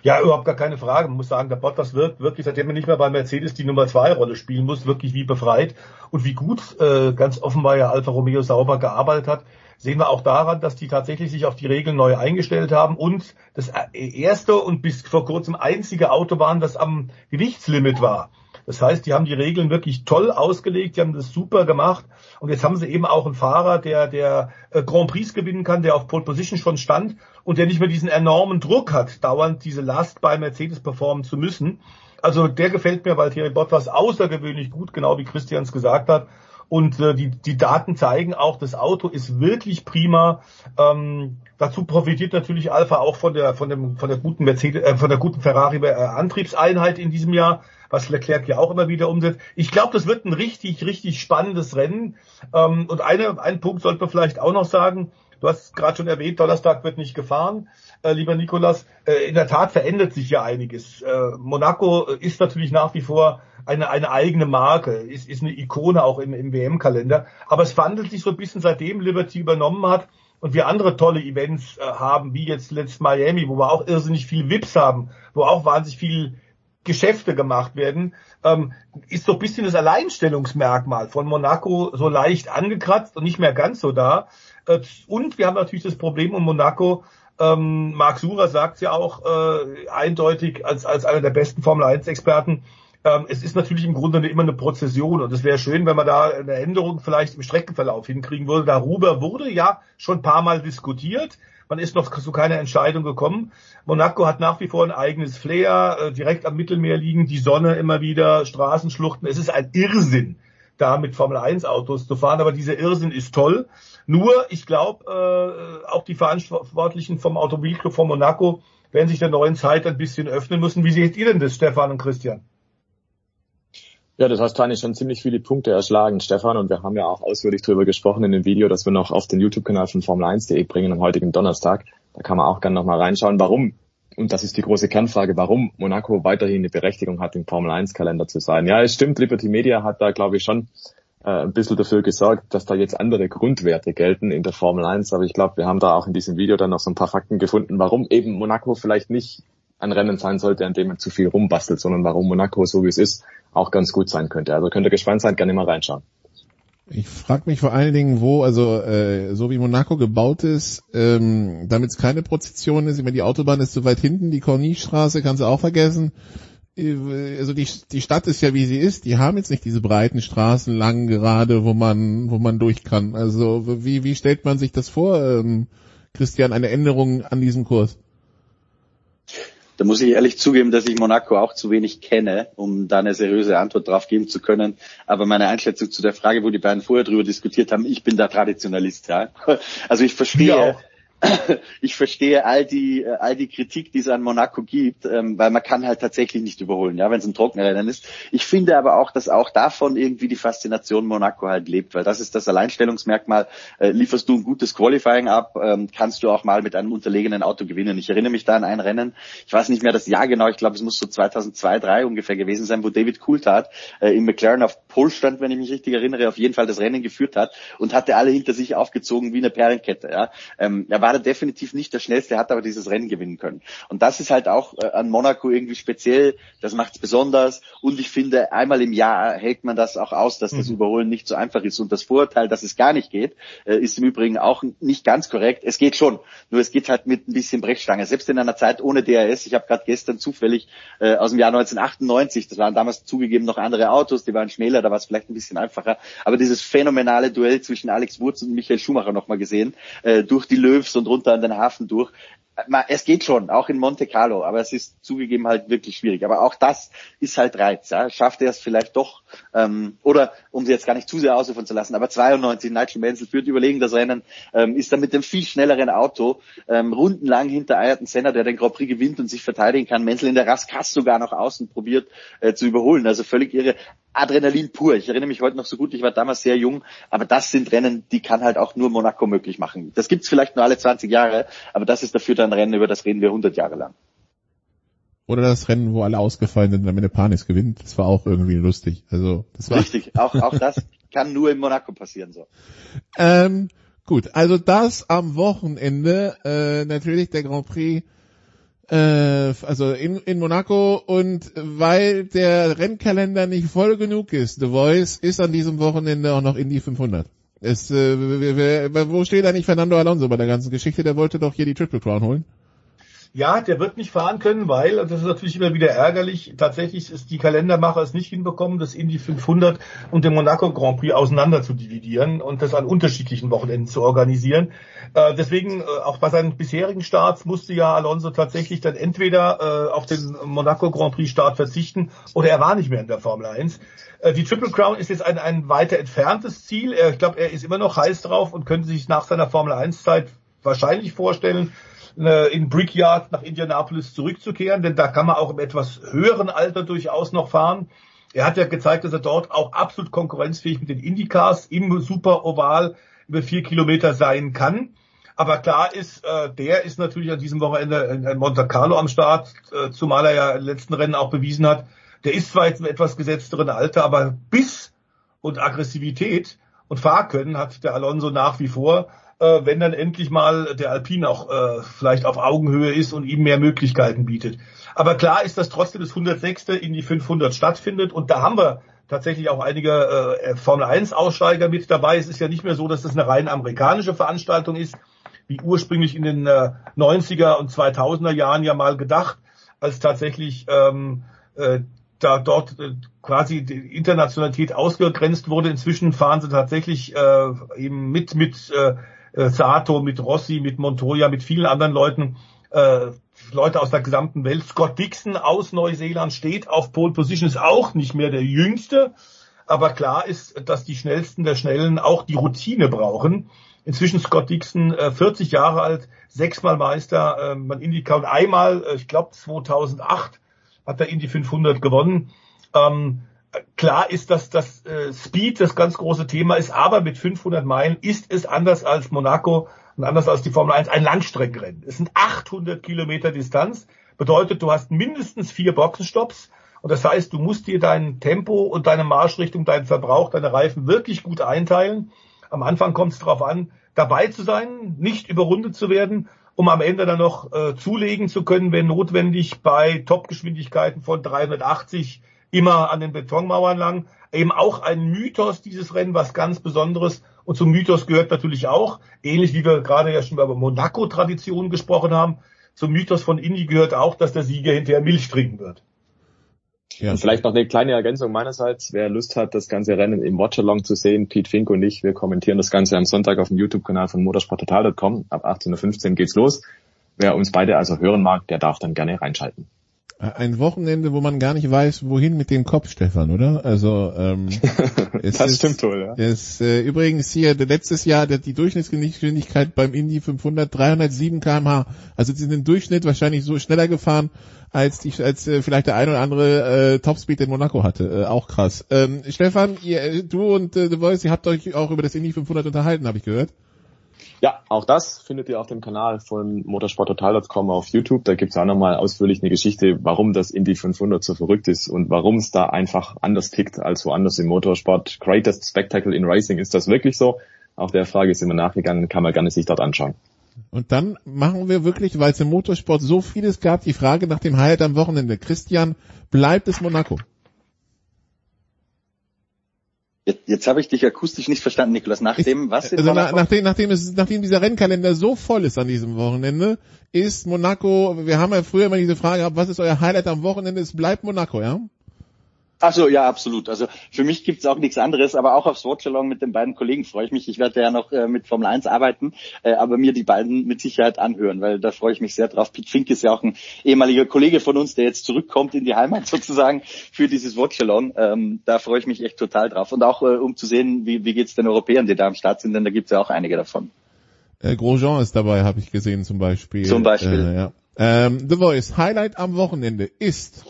Ja, überhaupt gar keine Frage. Man muss sagen, der Bottas wird wirklich, seitdem er nicht mehr bei Mercedes die Nummer zwei Rolle spielen muss, wirklich wie befreit. Und wie gut äh, ganz offenbar ja Alfa Romeo sauber gearbeitet hat, sehen wir auch daran, dass die tatsächlich sich auf die Regeln neu eingestellt haben und das erste und bis vor kurzem einzige Auto waren, das am Gewichtslimit war. Das heißt, die haben die Regeln wirklich toll ausgelegt, die haben das super gemacht und jetzt haben sie eben auch einen Fahrer, der der äh, Grand Prix gewinnen kann, der auf Pole Position schon stand und der nicht mehr diesen enormen Druck hat, dauernd diese Last bei Mercedes performen zu müssen. Also der gefällt mir, weil Thierry Bottas außergewöhnlich gut, genau wie Christians gesagt hat. Und äh, die, die Daten zeigen auch, das Auto ist wirklich prima. Ähm, dazu profitiert natürlich Alpha auch von der von dem von der guten Mercedes, äh, von der guten Ferrari äh, Antriebseinheit in diesem Jahr, was Leclerc ja auch immer wieder umsetzt. Ich glaube, das wird ein richtig richtig spannendes Rennen. Ähm, und eine ein Punkt sollte man vielleicht auch noch sagen. Du hast gerade schon erwähnt, Donnerstag wird nicht gefahren, äh, lieber Nikolas. Äh, in der Tat verändert sich ja einiges. Äh, Monaco ist natürlich nach wie vor eine, eine eigene Marke, ist, ist eine Ikone auch im, im WM-Kalender. Aber es wandelt sich so ein bisschen seitdem Liberty übernommen hat und wir andere tolle Events haben, wie jetzt letzt Miami, wo wir auch irrsinnig viel VIPs haben, wo auch wahnsinnig viel Geschäfte gemacht werden, ähm, ist so ein bisschen das Alleinstellungsmerkmal von Monaco so leicht angekratzt und nicht mehr ganz so da. Und wir haben natürlich das Problem um Monaco, ähm, Marc Surer sagt ja auch äh, eindeutig als, als einer der besten Formel 1 Experten, ähm, es ist natürlich im Grunde immer eine Prozession und es wäre schön, wenn man da eine Änderung vielleicht im Streckenverlauf hinkriegen würde. Darüber wurde ja schon ein paar Mal diskutiert, Man ist noch zu keiner Entscheidung gekommen. Monaco hat nach wie vor ein eigenes Flair, äh, direkt am Mittelmeer liegen, die Sonne immer wieder, Straßenschluchten. Es ist ein Irrsinn, da mit Formel 1 Autos zu fahren, aber dieser Irrsinn ist toll. Nur, ich glaube, äh, auch die Verantwortlichen vom Automobilclub von Monaco werden sich der neuen Zeit ein bisschen öffnen müssen. Wie seht ihr denn das, Stefan und Christian? Ja, das hast eigentlich schon ziemlich viele Punkte erschlagen, Stefan, und wir haben ja auch ausführlich darüber gesprochen in dem Video, das wir noch auf den YouTube-Kanal von Formel1.de bringen am heutigen Donnerstag. Da kann man auch gerne nochmal reinschauen, warum, und das ist die große Kernfrage, warum Monaco weiterhin eine Berechtigung hat, im Formel-1-Kalender zu sein. Ja, es stimmt, Liberty Media hat da, glaube ich, schon äh, ein bisschen dafür gesorgt, dass da jetzt andere Grundwerte gelten in der Formel 1, aber ich glaube, wir haben da auch in diesem Video dann noch so ein paar Fakten gefunden, warum eben Monaco vielleicht nicht ein Rennen sein sollte, an dem man zu viel rumbastelt, sondern warum Monaco, so wie es ist, auch ganz gut sein könnte. Also könnt ihr gespannt sein, gerne mal reinschauen. Ich frage mich vor allen Dingen, wo, also äh, so wie Monaco gebaut ist, ähm, damit es keine Prozession ist, ich meine, die Autobahn ist zu weit hinten, die Corniche-Straße kannst du auch vergessen. Äh, also die, die Stadt ist ja wie sie ist, die haben jetzt nicht diese breiten Straßen lang gerade, wo man, wo man durch kann. Also wie, wie stellt man sich das vor, ähm, Christian, eine Änderung an diesem Kurs? Da muss ich ehrlich zugeben, dass ich Monaco auch zu wenig kenne, um da eine seriöse Antwort drauf geben zu können. Aber meine Einschätzung zu der Frage, wo die beiden vorher drüber diskutiert haben, ich bin da Traditionalist, ja. Also ich verstehe, <coughs> ich verstehe all die, äh, all die Kritik, die es an Monaco gibt, ähm, weil man kann halt tatsächlich nicht überholen, ja, wenn es ein Trockenrennen ist. Ich finde aber auch, dass auch davon irgendwie die Faszination Monaco halt lebt, weil das ist das Alleinstellungsmerkmal. Äh, lieferst du ein gutes Qualifying ab, ähm, kannst du auch mal mit einem unterlegenen Auto gewinnen. Ich erinnere mich da an ein Rennen, ich weiß nicht mehr das Jahr genau, ich glaube, es muss so 2002, 2003 ungefähr gewesen sein, wo David Coulthard äh, im McLaren auf Pole stand, wenn ich mich richtig erinnere, auf jeden Fall das Rennen geführt hat und hatte alle hinter sich aufgezogen wie eine Perlenkette. Ja. Ähm, er war da definitiv nicht der schnellste, hat aber dieses Rennen gewinnen können. Und das ist halt auch äh, an Monaco irgendwie speziell, das macht es besonders. Und ich finde, einmal im Jahr hält man das auch aus, dass das mhm. Überholen nicht so einfach ist. Und das Vorurteil, dass es gar nicht geht, äh, ist im Übrigen auch nicht ganz korrekt. Es geht schon, nur es geht halt mit ein bisschen Brechstange. Selbst in einer Zeit ohne DRS, ich habe gerade gestern zufällig äh, aus dem Jahr 1998, das waren damals zugegeben noch andere Autos, die waren schmäler, da war es vielleicht ein bisschen einfacher, aber dieses phänomenale Duell zwischen Alex Wurz und Michael Schumacher nochmal gesehen, äh, durch die Löws und runter an den Hafen durch es geht schon, auch in Monte Carlo, aber es ist zugegeben halt wirklich schwierig. Aber auch das ist halt Reiz. Ja. Schafft er es vielleicht doch, ähm, oder um sie jetzt gar nicht zu sehr ausrufen zu lassen, aber 92, Nigel Mansell führt überlegen das Rennen, ähm, ist dann mit dem viel schnelleren Auto ähm, rundenlang hinter Ayrton Senna, der den Grand Prix gewinnt und sich verteidigen kann. Mansell in der Raskass sogar noch außen probiert äh, zu überholen. Also völlig irre. Adrenalin pur. Ich erinnere mich heute noch so gut, ich war damals sehr jung, aber das sind Rennen, die kann halt auch nur Monaco möglich machen. Das gibt's vielleicht nur alle 20 Jahre, aber das ist dafür dann Rennen, über das reden wir 100 Jahre lang. Oder das Rennen, wo alle ausgefallen sind, damit der Panis gewinnt. Das war auch irgendwie lustig. Also das war richtig. Auch auch das kann nur in Monaco passieren so. Ähm, gut, also das am Wochenende äh, natürlich der Grand Prix äh, also in, in Monaco und weil der Rennkalender nicht voll genug ist, The Voice ist an diesem Wochenende auch noch in die 500. Es, äh, wo steht eigentlich Fernando Alonso bei der ganzen Geschichte? Der wollte doch hier die Triple Crown holen. Ja, der wird nicht fahren können, weil, und das ist natürlich immer wieder ärgerlich, tatsächlich ist die Kalendermacher es nicht hinbekommen, das Indy 500 und den Monaco Grand Prix auseinander zu dividieren und das an unterschiedlichen Wochenenden zu organisieren. Äh, deswegen, äh, auch bei seinen bisherigen Starts musste ja Alonso tatsächlich dann entweder äh, auf den Monaco Grand Prix Start verzichten oder er war nicht mehr in der Formel 1. Äh, die Triple Crown ist jetzt ein, ein weiter entferntes Ziel. Ich glaube, er ist immer noch heiß drauf und könnte sich nach seiner Formel 1 Zeit wahrscheinlich vorstellen, in Brickyard nach Indianapolis zurückzukehren, denn da kann man auch im etwas höheren Alter durchaus noch fahren. Er hat ja gezeigt, dass er dort auch absolut konkurrenzfähig mit den Indycars im Super Oval über vier Kilometer sein kann. Aber klar ist, äh, der ist natürlich an diesem Wochenende in Monte Carlo am Start, äh, zumal er ja im letzten Rennen auch bewiesen hat, der ist zwar jetzt im etwas gesetzteren Alter, aber Biss und Aggressivität und Fahrkönnen hat der Alonso nach wie vor äh, wenn dann endlich mal der Alpine auch äh, vielleicht auf Augenhöhe ist und ihm mehr Möglichkeiten bietet. Aber klar ist, dass trotzdem das 106. in die 500 stattfindet und da haben wir tatsächlich auch einige äh, Formel 1 Aussteiger mit dabei. Es ist ja nicht mehr so, dass das eine rein amerikanische Veranstaltung ist, wie ursprünglich in den äh, 90er und 2000er Jahren ja mal gedacht, als tatsächlich ähm, äh, da dort äh, quasi die Internationalität ausgegrenzt wurde. Inzwischen fahren sie tatsächlich äh, eben mit mit äh, äh, Sato, mit Rossi, mit Montoya, mit vielen anderen Leuten, äh, Leute aus der gesamten Welt. Scott Dixon aus Neuseeland steht auf Pole Position, ist auch nicht mehr der Jüngste. Aber klar ist, dass die Schnellsten der Schnellen auch die Routine brauchen. Inzwischen Scott Dixon, äh, 40 Jahre alt, sechsmal Meister, äh, man Indycar und einmal, äh, ich glaube 2008 hat er Indy 500 gewonnen. Ähm, klar ist, dass das äh, Speed das ganz große Thema ist, aber mit 500 Meilen ist es anders als Monaco und anders als die Formel 1 ein Langstreckenrennen. Es sind 800 Kilometer Distanz, bedeutet, du hast mindestens vier Boxenstopps und das heißt, du musst dir dein Tempo und deine Marschrichtung, deinen Verbrauch, deine Reifen wirklich gut einteilen. Am Anfang kommt es darauf an, dabei zu sein, nicht überrundet zu werden, um am Ende dann noch äh, zulegen zu können, wenn notwendig, bei Topgeschwindigkeiten von 380 immer an den Betonmauern lang. Eben auch ein Mythos, dieses Rennen, was ganz Besonderes. Und zum Mythos gehört natürlich auch, ähnlich wie wir gerade ja schon über Monaco-Traditionen gesprochen haben, zum Mythos von Indy gehört auch, dass der Sieger hinterher Milch trinken wird. Ja. Und vielleicht noch eine kleine Ergänzung meinerseits. Wer Lust hat, das ganze Rennen im Watchalong zu sehen, Pete Fink und ich, wir kommentieren das Ganze am Sonntag auf dem YouTube-Kanal von motorsporttotal.com. Ab 18.15 Uhr geht's los. Wer uns beide also hören mag, der darf dann gerne reinschalten. Ein Wochenende, wo man gar nicht weiß, wohin mit dem Kopf, Stefan, oder? Also ähm, <laughs> das ist, stimmt wohl, ja. Es, äh, übrigens hier letztes Jahr die Durchschnittsgeschwindigkeit beim Indy 500 307 km/h. Also sie sind im Durchschnitt wahrscheinlich so schneller gefahren als die als äh, vielleicht der ein oder andere äh, Topspeed in Monaco hatte. Äh, auch krass. Ähm, Stefan, ihr, du und äh, The Voice, ihr habt euch auch über das Indy 500 unterhalten, habe ich gehört. Ja, auch das findet ihr auf dem Kanal von motorsporttotal.com auf YouTube. Da gibt's auch nochmal ausführlich eine Geschichte, warum das Indy 500 so verrückt ist und warum es da einfach anders tickt als woanders im Motorsport. Greatest Spectacle in Racing, ist das wirklich so? Auch der Frage ist immer nachgegangen, kann man gerne sich dort anschauen. Und dann machen wir wirklich, weil es im Motorsport so vieles gab, die Frage nach dem Highlight am Wochenende. Christian, bleibt es Monaco? Jetzt, jetzt habe ich dich akustisch nicht verstanden, Nikolas. Nachdem was? Also na, nachdem, nachdem, es, nachdem dieser Rennkalender so voll ist an diesem Wochenende, ist Monaco, wir haben ja früher immer diese Frage gehabt, was ist euer Highlight am Wochenende? Es bleibt Monaco, ja? Ach so, ja, absolut. Also für mich gibt's auch nichts anderes, aber auch aufs Watchalong mit den beiden Kollegen freue ich mich. Ich werde ja noch äh, mit Formel 1 arbeiten, äh, aber mir die beiden mit Sicherheit anhören, weil da freue ich mich sehr drauf. Pete Fink ist ja auch ein ehemaliger Kollege von uns, der jetzt zurückkommt in die Heimat <laughs> sozusagen für dieses Watchalong. Ähm, da freue ich mich echt total drauf. Und auch äh, um zu sehen, wie, wie geht's den Europäern, die da am Start sind, denn da gibt's ja auch einige davon. Äh, Grosjean ist dabei, habe ich gesehen zum Beispiel. Zum Beispiel. Äh, ja. ähm, The Voice, Highlight am Wochenende ist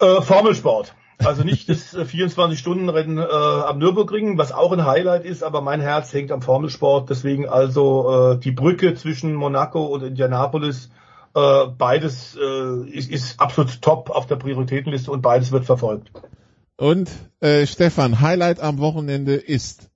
äh, Formelsport. Also nicht das 24-Stunden-Rennen äh, am Nürburgring, was auch ein Highlight ist, aber mein Herz hängt am Formelsport. Deswegen also äh, die Brücke zwischen Monaco und Indianapolis, äh, beides äh, ist, ist absolut top auf der Prioritätenliste und beides wird verfolgt. Und äh, Stefan, Highlight am Wochenende ist?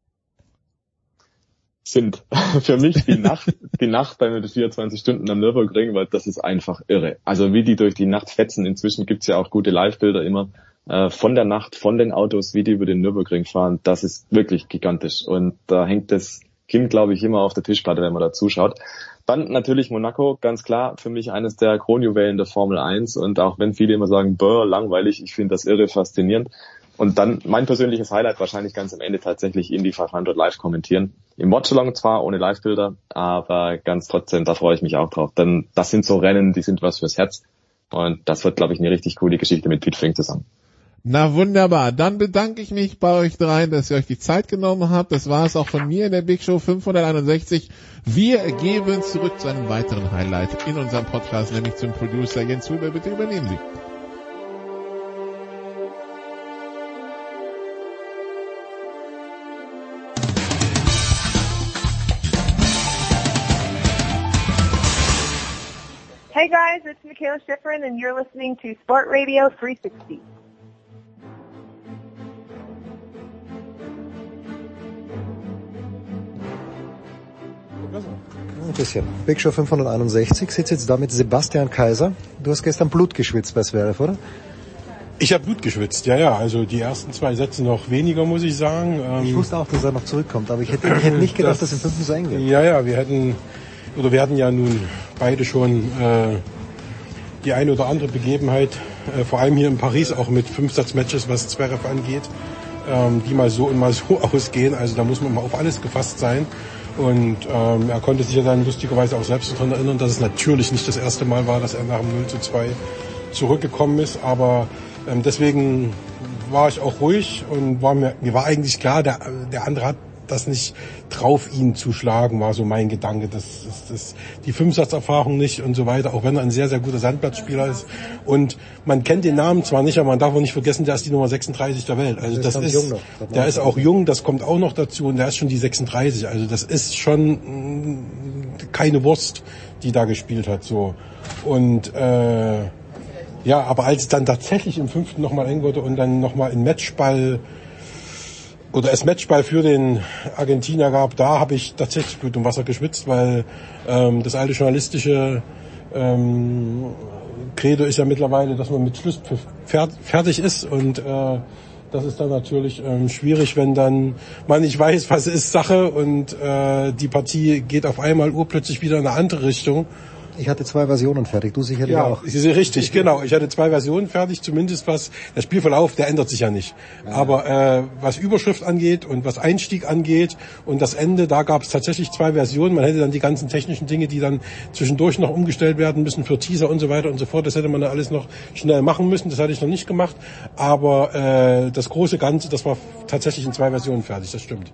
Sind <laughs> für mich die Nacht, die Nacht bei den 24 Stunden am Nürburgring, weil das ist einfach irre. Also wie die durch die Nacht fetzen, inzwischen gibt's ja auch gute Live-Bilder immer äh, von der Nacht, von den Autos, wie die über den Nürburgring fahren, das ist wirklich gigantisch. Und da hängt das Kind, glaube ich, immer auf der Tischplatte, wenn man da zuschaut. Dann natürlich Monaco, ganz klar, für mich eines der Kronjuwelen der Formel 1 und auch wenn viele immer sagen, bäh, langweilig, ich finde das irre faszinierend. Und dann mein persönliches Highlight wahrscheinlich ganz am Ende tatsächlich Indy 500 live kommentieren. Im Watchalong zwar ohne Live-Bilder, aber ganz trotzdem, da freue ich mich auch drauf. Denn das sind so Rennen, die sind was fürs Herz. Und das wird, glaube ich, eine richtig coole Geschichte mit Pete Fink zusammen. Na wunderbar, dann bedanke ich mich bei euch dreien, dass ihr euch die Zeit genommen habt. Das war es auch von mir in der Big Show 561. Wir geben zurück zu einem weiteren Highlight in unserem Podcast, nämlich zum Producer Jens Huber. Bitte übernehmen Sie. It's Michaela Schifrin and you're listening to Sport Radio 360. Ein bisschen. Big Show 561 sitzt jetzt da mit Sebastian Kaiser. Du hast gestern Blut geschwitzt bei Zverev, oder? Ich habe Blut geschwitzt, ja, ja. Also die ersten zwei Sätze noch weniger, muss ich sagen. Ähm, ich wusste auch, dass er noch zurückkommt, aber ich hätte, ich hätte nicht gedacht, das, dass im fünften so eng wird. Ja, ja, wir hätten, oder wir hatten ja nun beide schon äh, die eine oder andere Begebenheit, äh, vor allem hier in Paris auch mit Fünfsatzmatches, was Zverev angeht. ähm, die mal so und mal <laughs> so ausgehen. Also da muss man mal auf alles gefasst sein. Und ähm, er konnte sich ja dann lustigerweise auch selbst daran erinnern, dass es natürlich nicht das erste Mal war, dass er nach dem 0 zu 2 zurückgekommen ist. Aber ähm, deswegen war ich auch ruhig und war mir, mir war eigentlich klar, der, der andere hat das nicht drauf, ihn zu schlagen, war so mein Gedanke. Das ist das, die Fünfsatzerfahrung nicht und so weiter, auch wenn er ein sehr, sehr guter Sandplatzspieler ist. Und man kennt den Namen zwar nicht, aber man darf auch nicht vergessen, der ist die Nummer 36 der Welt. Also das ist, der ist auch jung, das kommt auch noch dazu und der ist schon die 36. Also das ist schon mh, keine Wurst, die da gespielt hat. so Und äh, ja, aber als es dann tatsächlich im fünften nochmal eng wurde und dann nochmal in Matchball oder es Matchball für den Argentinier gab, da habe ich tatsächlich Blut und Wasser geschwitzt, weil ähm, das alte journalistische ähm, Credo ist ja mittlerweile, dass man mit Schluss fertig ist und äh, das ist dann natürlich ähm, schwierig, wenn dann man nicht weiß, was ist Sache und äh, die Partie geht auf einmal urplötzlich wieder in eine andere Richtung ich hatte zwei Versionen fertig, du sicherlich ja, auch. Sind richtig, genau. Ich hatte zwei Versionen fertig, zumindest was der Spielverlauf, der ändert sich ja nicht. Ja. Aber äh, was Überschrift angeht und was Einstieg angeht und das Ende, da gab es tatsächlich zwei Versionen. Man hätte dann die ganzen technischen Dinge, die dann zwischendurch noch umgestellt werden müssen für Teaser und so weiter und so fort. Das hätte man dann alles noch schnell machen müssen. Das hatte ich noch nicht gemacht. Aber äh, das große Ganze, das war tatsächlich in zwei Versionen fertig. Das stimmt.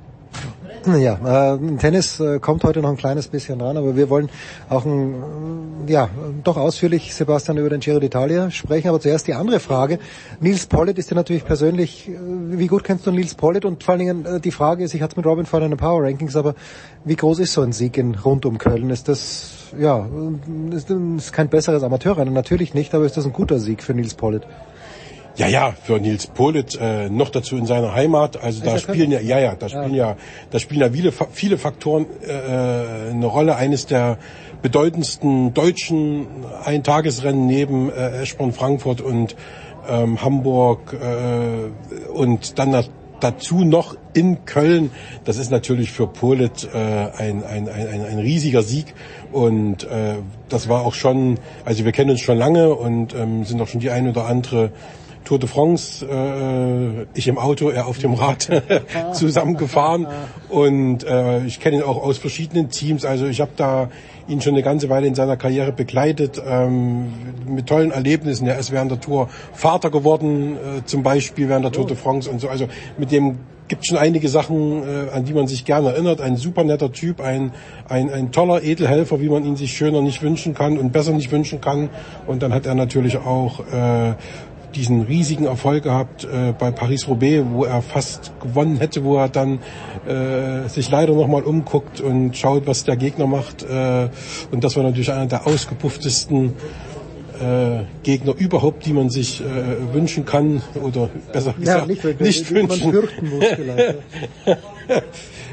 Ja, äh, Tennis äh, kommt heute noch ein kleines bisschen dran, aber wir wollen auch ein, ja, doch ausführlich, Sebastian, über den Giro d'Italia sprechen. Aber zuerst die andere Frage. Nils Pollitt ist ja natürlich persönlich, äh, wie gut kennst du Nils Pollitt? Und vor allen Dingen äh, die Frage ist, ich hatte es mit Robin vorhin in den Power Rankings, aber wie groß ist so ein Sieg in rund um Köln? Ist das, ja, ist, ist kein besseres Amateurrennen? Natürlich nicht, aber ist das ein guter Sieg für Nils Pollitt? Ja, ja, für Nils Polit äh, noch dazu in seiner Heimat. Also da spielen ja, ja, ja, da spielen ja, da spielen ja viele, viele Faktoren äh, eine Rolle. Eines der bedeutendsten deutschen Eintagesrennen neben äh, Eschborn Frankfurt und ähm, Hamburg äh, und dann dazu noch in Köln. Das ist natürlich für Polit äh, ein, ein, ein, ein riesiger Sieg und äh, das war auch schon, also wir kennen uns schon lange und ähm, sind auch schon die ein oder andere Tour de France, äh, ich im Auto, er auf dem Rad <laughs> zusammengefahren und äh, ich kenne ihn auch aus verschiedenen Teams. Also ich habe da ihn schon eine ganze Weile in seiner Karriere begleitet ähm, mit tollen Erlebnissen. Er ist während der Tour Vater geworden, äh, zum Beispiel während der Tour de France und so. Also mit dem gibt schon einige Sachen, äh, an die man sich gerne erinnert. Ein super netter Typ, ein, ein, ein toller Edelhelfer, wie man ihn sich schöner nicht wünschen kann und besser nicht wünschen kann. Und dann hat er natürlich auch äh, diesen riesigen Erfolg gehabt äh, bei Paris-Roubaix, wo er fast gewonnen hätte, wo er dann äh, sich leider nochmal umguckt und schaut, was der Gegner macht. Äh, und das war natürlich einer der ausgepufftesten äh, Gegner überhaupt, die man sich äh, wünschen kann oder besser gesagt ja, nicht, nicht wünschen. Muss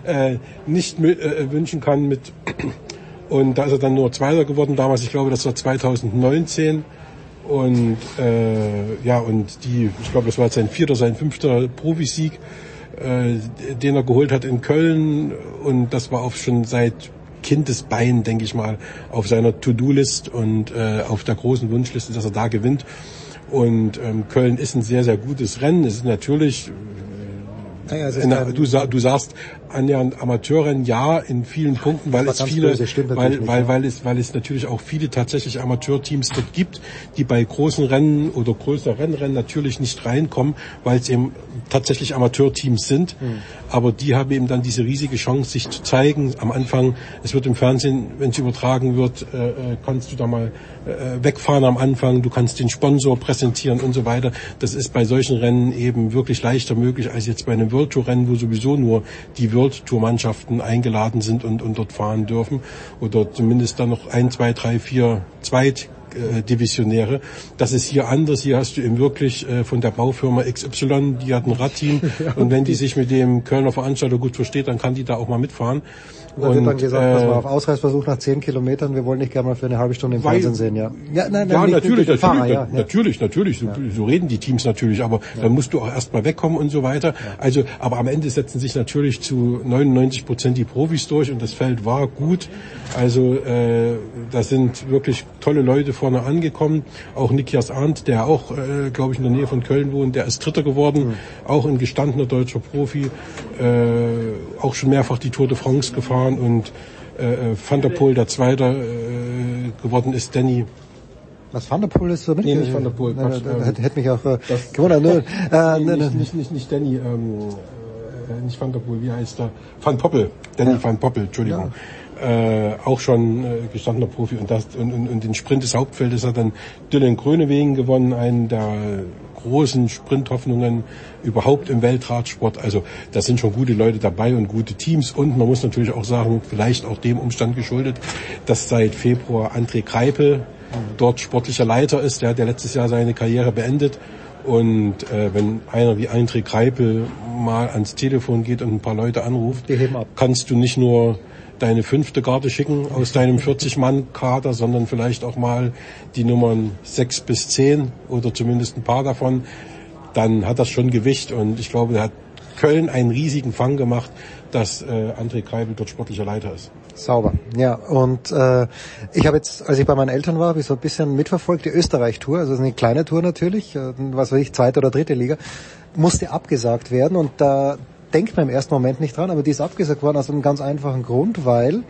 äh, nicht äh, wünschen kann mit <clears throat> und da ist er dann nur Zweiter geworden damals. Ich glaube, das war 2019 und äh, ja, und die, ich glaube, das war sein vierter, sein fünfter Profisieg, äh, den er geholt hat in Köln. Und das war auch schon seit Kindesbein, denke ich mal, auf seiner To-Do-List und äh, auf der großen Wunschliste, dass er da gewinnt. Und ähm, Köln ist ein sehr, sehr gutes Rennen. Es ist natürlich ja, also du, du sagst annähernd Amateurrennen ja in vielen Punkten, weil es viele, weil, weil, weil es, weil es natürlich auch viele tatsächlich Amateurteams dort gibt, die bei großen Rennen oder größeren Rennrennen natürlich nicht reinkommen, weil es eben tatsächlich Amateurteams sind. Mhm. Aber die haben eben dann diese riesige Chance, sich zu zeigen. Am Anfang, es wird im Fernsehen, wenn es übertragen wird, äh, äh kannst du da mal äh, wegfahren am Anfang, du kannst den Sponsor präsentieren und so weiter. Das ist bei solchen Rennen eben wirklich leichter möglich als jetzt bei einem World Tour Rennen, wo sowieso nur die World Tour Mannschaften eingeladen sind und, und dort fahren dürfen oder zumindest dann noch ein, zwei, drei, vier Zweit Divisionäre. Das ist hier anders. Hier hast du eben wirklich äh, von der Baufirma XY, die hat ein Radteam <laughs> ja, und wenn die sich mit dem Kölner Veranstalter gut versteht, dann kann die da auch mal mitfahren. Da wird dann gesagt, äh, pass mal auf, Ausreißversuch nach zehn Kilometern, wir wollen nicht gerne mal für eine halbe Stunde im weil, Fernsehen sehen, ja. Ja, nein, nein, ja natürlich, natürlich, Fahrer, ja, natürlich, natürlich, so, so, reden die Teams natürlich, aber dann musst du auch erstmal wegkommen und so weiter. Also, aber am Ende setzen sich natürlich zu 99 Prozent die Profis durch und das Feld war gut. Also, äh, da sind wirklich tolle Leute vor vorne angekommen. Auch Nikias Arndt, der auch, äh, glaube ich, in der Nähe von Köln wohnt, der ist Dritter geworden, mhm. auch ein gestandener deutscher Profi, äh, auch schon mehrfach die Tour de France gefahren und äh, äh Van der Poel, der Zweiter äh, geworden ist, Danny was Van der Poel ist so mit? Nee, nicht Van der Poel. Quatsch, ähm, hätte, hätte mich auch äh, gewundert. Nur, <laughs> äh, nee, nicht, nicht, nicht, nicht Danny, ähm, äh, nicht Van der Poel, wie heißt er? Van Poppel. Danny ja. Van Poppel, Entschuldigung. Ja. Äh, auch schon äh, gestandener Profi und, das, und, und, und den Sprint des Hauptfeldes hat dann Dylan Grönewegen gewonnen, einen der großen Sprinthoffnungen überhaupt im Weltradsport. Also da sind schon gute Leute dabei und gute Teams. Und man muss natürlich auch sagen, vielleicht auch dem Umstand geschuldet, dass seit Februar André Kreipel dort sportlicher Leiter ist. Der hat ja letztes Jahr seine Karriere beendet. Und äh, wenn einer wie André Kreipel mal ans Telefon geht und ein paar Leute anruft, kannst du nicht nur deine fünfte Karte schicken aus deinem 40-Mann-Kader, sondern vielleicht auch mal die Nummern sechs bis zehn oder zumindest ein paar davon. Dann hat das schon Gewicht und ich glaube, da hat Köln einen riesigen Fang gemacht, dass äh, André Kreibel dort sportlicher Leiter ist. Sauber, ja. Und äh, ich habe jetzt, als ich bei meinen Eltern war, habe ich so ein bisschen mitverfolgt, die Österreich-Tour, also eine kleine Tour natürlich, äh, was weiß ich, zweite oder dritte Liga, musste abgesagt werden und da denkt man im ersten Moment nicht dran, aber die ist abgesagt worden aus einem ganz einfachen Grund, weil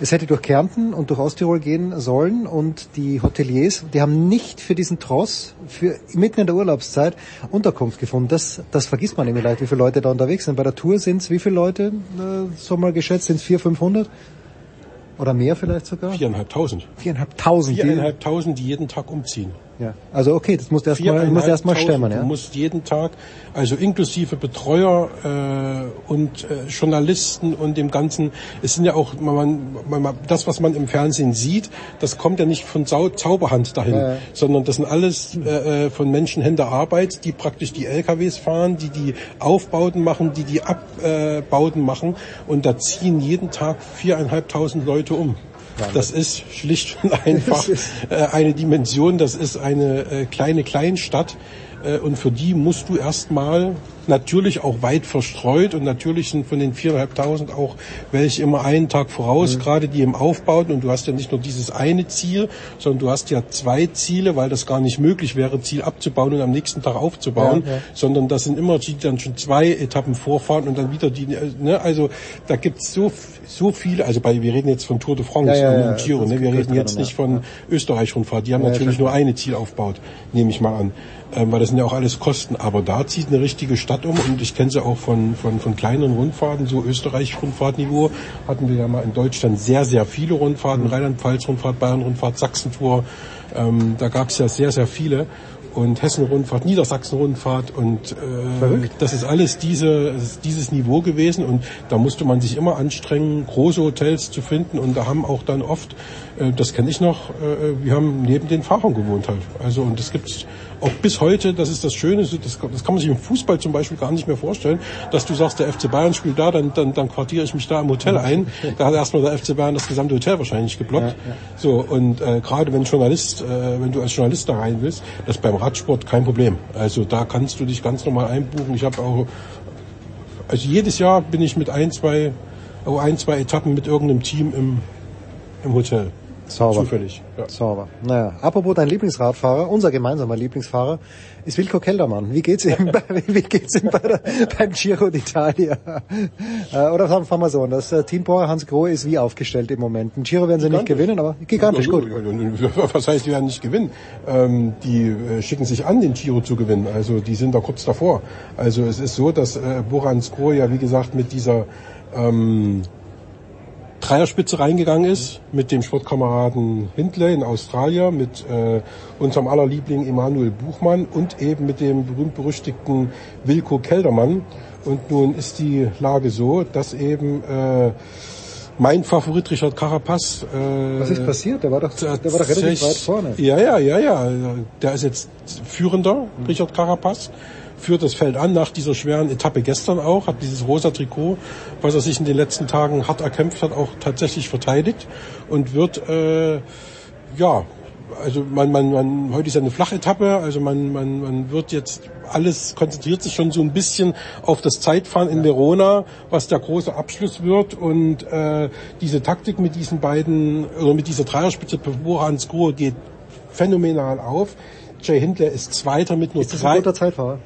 es hätte durch Kärnten und durch Osttirol gehen sollen und die Hoteliers, die haben nicht für diesen Tross, für mitten in der Urlaubszeit Unterkunft gefunden. Das, das vergisst man nämlich leicht, wie viele Leute da unterwegs sind. Bei der Tour sind es wie viele Leute, äh, so mal geschätzt, sind es 400, 500? Oder mehr vielleicht sogar? Viereinhalbtausend. Viereinhalbtausend. Viereinhalbtausend, die jeden Tag umziehen. Ja. Also okay, das muss erstmal muss erst mal stemmen, ja. Du musst jeden Tag, also inklusive Betreuer äh, und äh, Journalisten und dem ganzen, es sind ja auch man, man, das, was man im Fernsehen sieht, das kommt ja nicht von Zau Zauberhand dahin, ja, ja. sondern das sind alles äh, äh von Menschenhänder Arbeit, die praktisch die LKWs fahren, die die Aufbauten machen, die die Abbauten machen und da ziehen jeden Tag viereinhalbtausend Leute um. Das ist schlicht und <laughs> einfach äh, eine Dimension, das ist eine äh, kleine Kleinstadt und für die musst du erstmal natürlich auch weit verstreut und natürlich sind von den viereinhalbtausend auch welche immer einen Tag voraus, mhm. gerade die im Aufbau und du hast ja nicht nur dieses eine Ziel, sondern du hast ja zwei Ziele, weil das gar nicht möglich wäre, Ziel abzubauen und am nächsten Tag aufzubauen, ja, ja. sondern das sind immer die, die dann schon zwei Etappen vorfahren und dann wieder die, ne, also da gibt's so so viele, also bei, wir reden jetzt von Tour de France ja, und Giro, ne? wir reden jetzt nicht von Österreich-Rundfahrt, die haben natürlich nur eine Ziel aufgebaut, nehme ich mal an, ähm, weil das sind ja auch alles Kosten, aber da zieht eine richtige Stadt um. Und ich kenne sie auch von, von, von kleineren Rundfahrten, so Österreich-Rundfahrtniveau. Hatten wir ja mal in Deutschland sehr, sehr viele Rundfahrten. Rheinland-Pfalz-Rundfahrt, Bayern-Rundfahrt, Sachsen-Tour, ähm, da gab es ja sehr, sehr viele. Und Hessen-Rundfahrt, Niedersachsen-Rundfahrt. Und äh, das ist alles diese, dieses Niveau gewesen. Und da musste man sich immer anstrengen, große Hotels zu finden. Und da haben auch dann oft, äh, das kenne ich noch, äh, wir haben neben den Fahrern gewohnt halt. Also und das gibt's auch bis heute, das ist das Schöne, das, das kann man sich im Fußball zum Beispiel gar nicht mehr vorstellen, dass du sagst, der FC Bayern spielt da, dann, dann, dann quartiere ich mich da im Hotel ein. <laughs> Da hat erstmal der FC Bayern das gesamte Hotel wahrscheinlich geblockt. Ja, ja. So, und äh, gerade wenn Journalist, äh, wenn du als Journalist da rein willst, das ist beim Radsport kein Problem. Also da kannst du dich ganz normal einbuchen. Ich habe auch, also jedes Jahr bin ich mit ein, zwei, oh, ein, zwei Etappen mit irgendeinem Team im, im Hotel. Sauber. Zufällig. Ja. Sauber. Naja, apropos dein Lieblingsradfahrer, unser gemeinsamer Lieblingsfahrer ist Wilco Keldermann. Wie geht's ihm, bei, <laughs> wie geht's ihm bei der, beim Giro d'Italia? <laughs> Äh, oder sagen wir mal so, das äh, Team Bauer Hans Grohe ist wie aufgestellt im Moment. Ein Giro werden sie nicht gewinnen, aber gigantisch gut. <laughs> Was heißt, die werden nicht gewinnen? Ähm, die äh, schicken sich an, den Giro zu gewinnen. Also die sind da kurz davor. Also es ist so, dass äh, Borans Grohe ja wie gesagt mit dieser ähm, Dreierspitze reingegangen ist mit dem Sportkameraden Hindley in Australien, mit äh, unserem aller Liebling Emanuel Buchmann und eben mit dem berühmt-berüchtigten Wilko Keldermann. Und nun ist die Lage so, dass eben äh, mein Favorit Richard Carapaz. Äh, Was ist passiert? Der war doch, der war doch relativ weit vorne. Ja, ja, ja, ja. Der ist jetzt führender, Richard Carapaz führt das Feld an nach dieser schweren Etappe gestern auch, hat dieses rosa Trikot, was er sich in den letzten Tagen hart erkämpft hat, auch tatsächlich verteidigt und wird äh, ja also man, man, man, heute ist ja eine Flachetappe, also man, man, man wird jetzt alles konzentriert sich schon so ein bisschen auf das Zeitfahren in Verona, was der große Abschluss wird und äh, diese Taktik mit diesen beiden oder mit dieser Dreierspitze Bora Hans Grohe geht phänomenal auf. Jay Hindley ist Zweiter mit nur Ist drei. ein guter Zeitfahrer?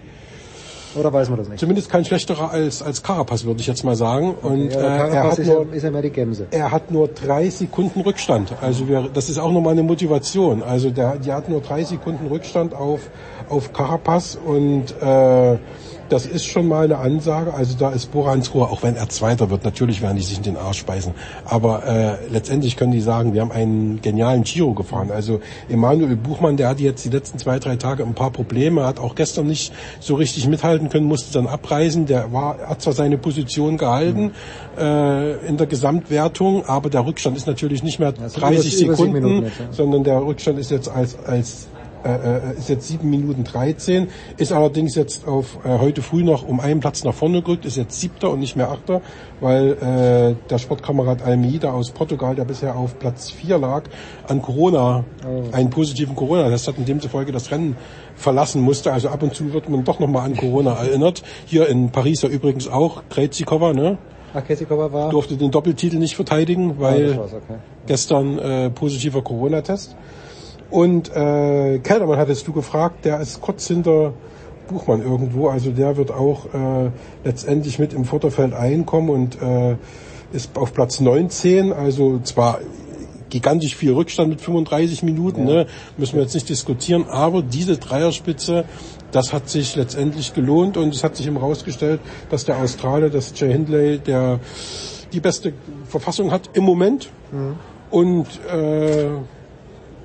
Oder weiß man das nicht? Zumindest kein schlechterer als, als Carapaz, würde ich jetzt mal sagen. Und ja, äh, er, hat nur, ja, ist ja mehr die Gemse. er hat nur drei Sekunden Rückstand. Also wir, das ist auch nochmal eine Motivation. Also der, die hat nur drei Sekunden Rückstand auf, auf Carapaz und äh, das ist schon mal eine Ansage. Also da ist Borans Ruhe, auch wenn er Zweiter wird, natürlich werden die sich in den Arsch speisen. Aber äh, letztendlich können die sagen, wir haben einen genialen Giro gefahren. Also Emanuel Buchmann, der hatte jetzt die letzten zwei, drei Tage ein paar Probleme, hat auch gestern nicht so richtig mithalten können, musste dann abreisen. Der war, hat zwar seine Position gehalten äh, in der Gesamtwertung, aber der Rückstand ist natürlich nicht mehr sind 30 über- über sieben Sekunden, Minuten ja. sondern der Rückstand ist jetzt als, als äh, äh, ist jetzt 7 Minuten 13, ist allerdings jetzt auf äh, heute früh noch um einen Platz nach vorne gerückt, ist jetzt siebter und nicht mehr achter, weil äh, der Sportkamerad Almeida aus Portugal, der bisher auf Platz 4 lag, an Corona, einen positiven Corona-Test hat und demzufolge das Rennen verlassen musste. Also ab und zu wird man doch nochmal an Corona erinnert. Hier in Paris ja übrigens auch, Krejcikova, ne? Ach, Kesikova war... durfte den Doppeltitel nicht verteidigen, Ah, weil war's, okay. gestern äh, positiver Corona-Test. Und äh, Keldermann hattest du gefragt, der ist kurz hinter Buchmann irgendwo, also der wird auch äh, letztendlich mit im Vorderfeld einkommen und äh, ist auf Platz 19, also zwar gigantisch viel Rückstand mit 35 Minuten, ne, müssen wir jetzt nicht diskutieren, aber diese Dreierspitze, das hat sich letztendlich gelohnt und es hat sich eben herausgestellt, dass der Australier, dass Jay Hindley, der die beste Verfassung hat im Moment. Und äh,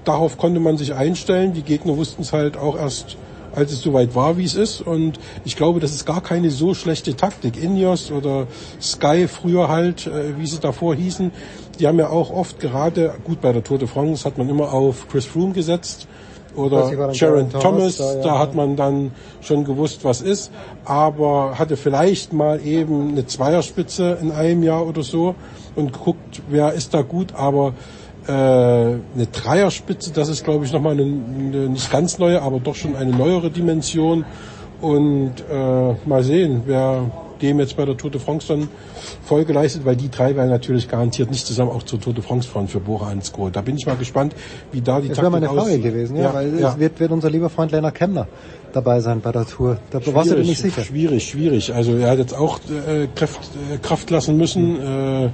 darauf konnte man sich einstellen. Die Gegner wussten es halt auch erst, als es soweit war, wie es ist. Und ich glaube, das ist gar keine so schlechte Taktik. Ineos oder Sky früher halt, äh, wie sie davor hießen, die haben ja auch oft gerade, gut bei der Tour de France hat man immer auf Chris Froome gesetzt oder Sharon Thomas, Thomas, da, da, ja. hat man dann schon gewusst, was ist, aber hatte vielleicht mal eben eine Zweierspitze in einem Jahr oder so und guckt, wer ist da gut, aber äh, eine Dreierspitze, das ist glaube ich nochmal eine, eine nicht ganz neue, aber doch schon eine neuere Dimension und äh, mal sehen, wer dem jetzt bei der Tour de France dann Folge leistet, weil die drei werden natürlich garantiert nicht zusammen auch zur Tour de France fahren für Bora Hansgrohe. Da bin ich mal gespannt, wie da die Das wäre meine Taktik Frage gewesen, ja, weil es wird, wird unser lieber Freund Lennart Kemner dabei sein bei der Tour. Da warst du dir nicht sicher. Schwierig, schwierig. Also er hat jetzt auch äh, Kraft, äh, Kraft lassen müssen, äh,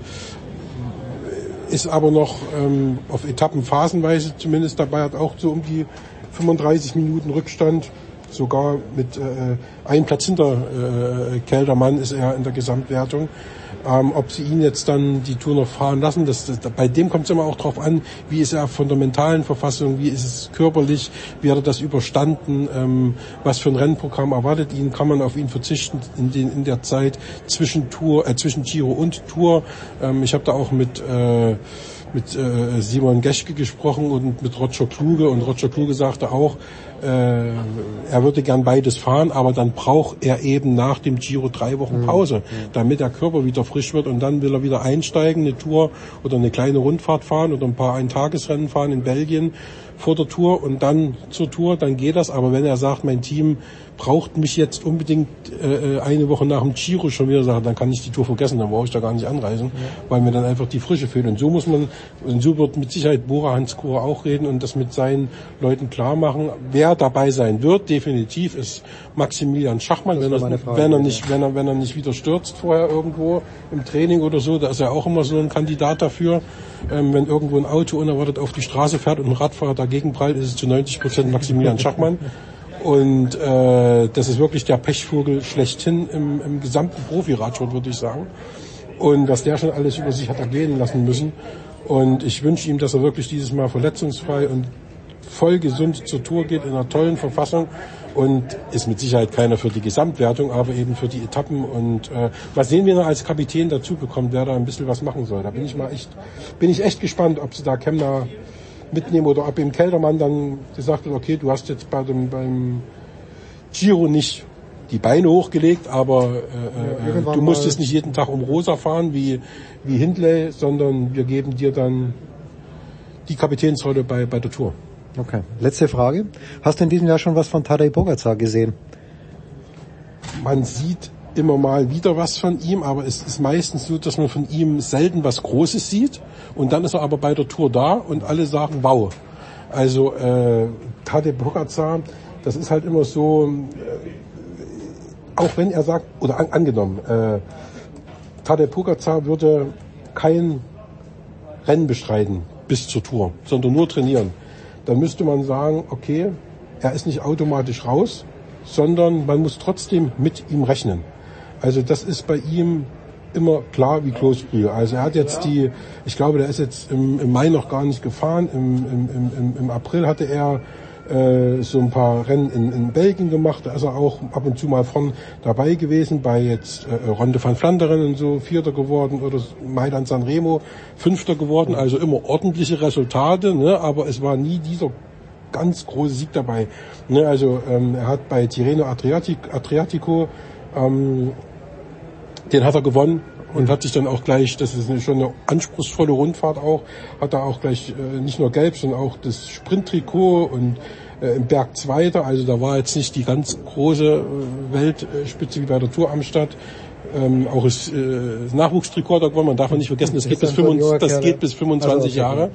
ist aber noch ähm, auf Etappen phasenweise zumindest dabei, hat auch so um die 35 Minuten Rückstand. Sogar mit äh, einem Platz hinter äh, Keldermann ist er in der Gesamtwertung. Ähm, ob sie ihn jetzt dann die Tour noch fahren lassen, das, das, bei dem kommt es immer auch drauf an, wie ist er von der mentalen Verfassung, wie ist es körperlich, wie hat er das überstanden, ähm, was für ein Rennprogramm erwartet ihn, kann man auf ihn verzichten in, den, in der Zeit zwischen Tour, äh, zwischen Giro und Tour. Ähm, ich habe da auch mit äh, mit äh, Simon Geschke gesprochen und mit Roger Kluge und Roger Kluge sagte auch, er würde gern beides fahren, aber dann braucht er eben nach dem Giro drei Wochen Pause, damit der Körper wieder frisch wird und dann will er wieder einsteigen, eine Tour oder eine kleine Rundfahrt fahren oder ein paar Eintagesrennen fahren in Belgien vor der Tour und dann zur Tour, dann geht das. Aber wenn er sagt, mein Team braucht mich jetzt unbedingt äh, eine Woche nach dem Giro schon wieder, sagt, dann kann ich die Tour vergessen, dann brauche ich da gar nicht anreisen, weil mir dann einfach die Frische fehlt. Und so muss man, und so wird mit Sicherheit Bora Hans Kura auch reden und das mit seinen Leuten klar machen. Wer dabei sein wird, definitiv, ist Maximilian Schachmann, wenn er, Frage, wenn er ja. nicht, wenn er, wenn er nicht wieder stürzt vorher irgendwo im Training oder so, da ist er auch immer so ein Kandidat dafür. Ähm, wenn irgendwo ein Auto unerwartet auf die Straße fährt und ein Radfahrer dagegen prallt, ist es zu 90 Prozent Maximilian Schachmann. <laughs> Und äh, das ist wirklich der Pechvogel schlechthin im, im gesamten Profiradsport, würde ich sagen. Und was der schon alles über sich hat ergehen lassen müssen. Und ich wünsche ihm, dass er wirklich dieses Mal verletzungsfrei und voll gesund zur Tour geht, in einer tollen Verfassung. Und ist mit Sicherheit keiner für die Gesamtwertung, aber eben für die Etappen. Und äh, mal sehen, wen er als Kapitän dazu bekommt, wer da ein bisschen was machen soll. Da bin ich mal echt, bin ich echt gespannt, ob sie da Kemner mitnehmen oder ob ihm Keldermann dann gesagt hat, okay, du hast jetzt bei dem, beim Giro nicht die Beine hochgelegt, aber äh, äh, irgendwann du musstest nicht jeden Tag um Rosa fahren wie, wie Hindley, sondern wir geben dir dann die Kapitänsrolle bei, bei der Tour. Okay. Letzte Frage. Hast du in diesem Jahr schon was von Tadej Pogacar gesehen? Man sieht immer mal wieder was von ihm, aber es ist meistens so, dass man von ihm selten was Großes sieht und dann ist er aber bei der Tour da und alle sagen, wow. Also äh, Tadej Pogacar, das ist halt immer so, äh, auch wenn er sagt, oder an, angenommen, äh, Tadej Pogacar würde kein Rennen bestreiten bis zur Tour, sondern nur trainieren, dann müsste man sagen, okay, er ist nicht automatisch raus, sondern man muss trotzdem mit ihm rechnen. Also das ist bei ihm immer klar wie Kloßbrühe. Also er hat jetzt die, ich glaube, der ist jetzt im, im Mai noch gar nicht gefahren. Im, im, im, im April hatte er äh, so ein paar Rennen in, in Belgien gemacht. Da ist er auch ab und zu mal von dabei gewesen, bei jetzt äh, Ronde van Flanderen und so Vierter geworden oder Mailand San Remo Fünfter geworden. Also immer ordentliche Resultate, ne? aber es war nie dieser ganz große Sieg dabei. Ne? Also ähm, er hat bei Tirreno Adriatic, Adriatico ähm, den hat er gewonnen und hat sich dann auch gleich, das ist schon eine anspruchsvolle Rundfahrt auch, hat er auch gleich äh, nicht nur gelb, sondern auch das Sprinttrikot und äh, im Berg Zweiter. Also da war jetzt nicht die ganz große äh, Weltspitze wie bei der Tour am Start. Ähm, auch das, äh, Nachwuchstrikot da gewonnen. Man darf nicht vergessen, das geht bis, 25, das geht bis 25 also, Jahre.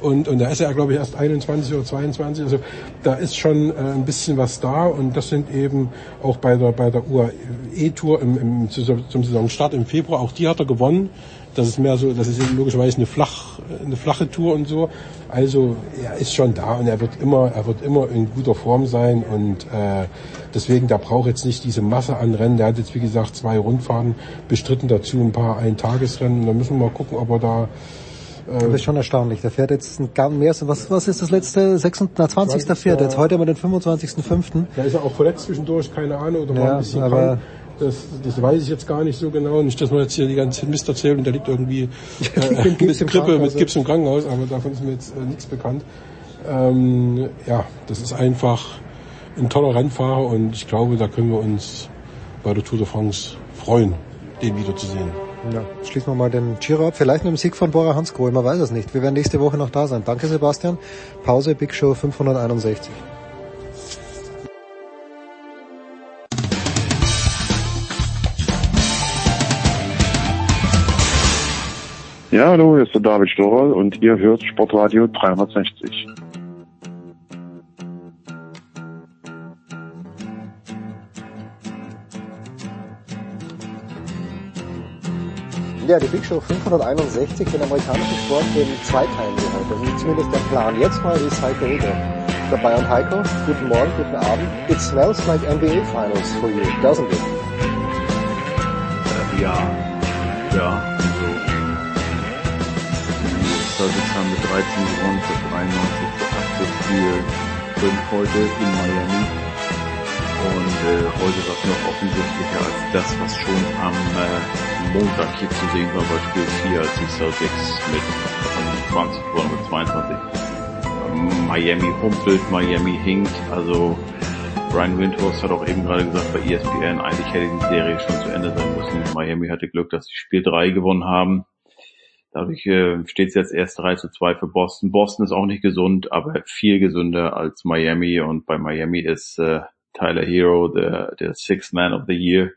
Und, und da ist er, glaube ich, erst 21 oder 22. Also da ist schon äh, ein bisschen was da. Und das sind eben auch bei der, bei der UAE-Tour im, im, zum Saisonstart im Februar, auch die hat er gewonnen. Das ist mehr so, das ist logischerweise eine, flach, eine flache Tour und so. Also er ist schon da und er wird immer, er wird immer in guter Form sein und äh, deswegen, der braucht jetzt nicht diese Masse an Rennen. Der hat jetzt wie gesagt zwei Rundfahrten bestritten, dazu ein paar Eintagesrennen. Da müssen wir mal gucken, ob er da das ist schon erstaunlich. Der fährt jetzt ein ganz mehr, was, was ist das letzte? 26, 20. fährt jetzt. Heute haben wir den 25.05. Da ist er auch verletzt zwischendurch, keine Ahnung, oder war ein bisschen aber krank. Das, das weiß ich jetzt gar nicht so genau. Nicht, dass man jetzt hier die ganze Mist erzählt und der liegt irgendwie <laughs> äh, mit Grippe, mit Gips im Krankenhaus, aber davon ist mir jetzt äh, nichts bekannt. Ähm, ja, das ist einfach ein toller Rennfahrer und ich glaube, da können wir uns bei der Tour de France freuen, den wiederzusehen. Ja, schließen wir mal den Giro ab. Vielleicht mit dem Sieg von Bora Hansgrohe, man weiß es nicht. Wir werden nächste Woche noch da sein. Danke Sebastian. Pause, Big Show 561. Ja, hallo, hier ist der David Storl und ihr hört Sportradio 360. Ja, die Big Show 561, den amerikanischen Sport, den zweiteilen wir heute. Das ist zumindest der Plan. Jetzt mal ist Heiko Rüder dabei und Heiko, guten Morgen, guten Abend. It smells like NBA Finals for you, doesn't it? Ja, ja, also die Celtics haben mit 13 gewonnen für 93 zu 80 für 5 heute in Miami. Und äh, heute war es noch offensichtlicher als das, was schon am äh, Montag hier zu sehen war bei Spiel 4, als die Celtics mit 20 gewonnen mit 22. Miami humpelt, Miami hinkt, also Brian Windhorst hat auch eben gerade gesagt bei ESPN, eigentlich hätte die Serie schon zu Ende sein müssen. Miami hatte Glück, dass sie Spiel 3 gewonnen haben. Dadurch äh, steht es jetzt erst 3 zu 2 für Boston. Boston ist auch nicht gesund, aber viel gesünder als Miami und bei Miami ist äh, Tyler Hero der, der Sixth Man of the Year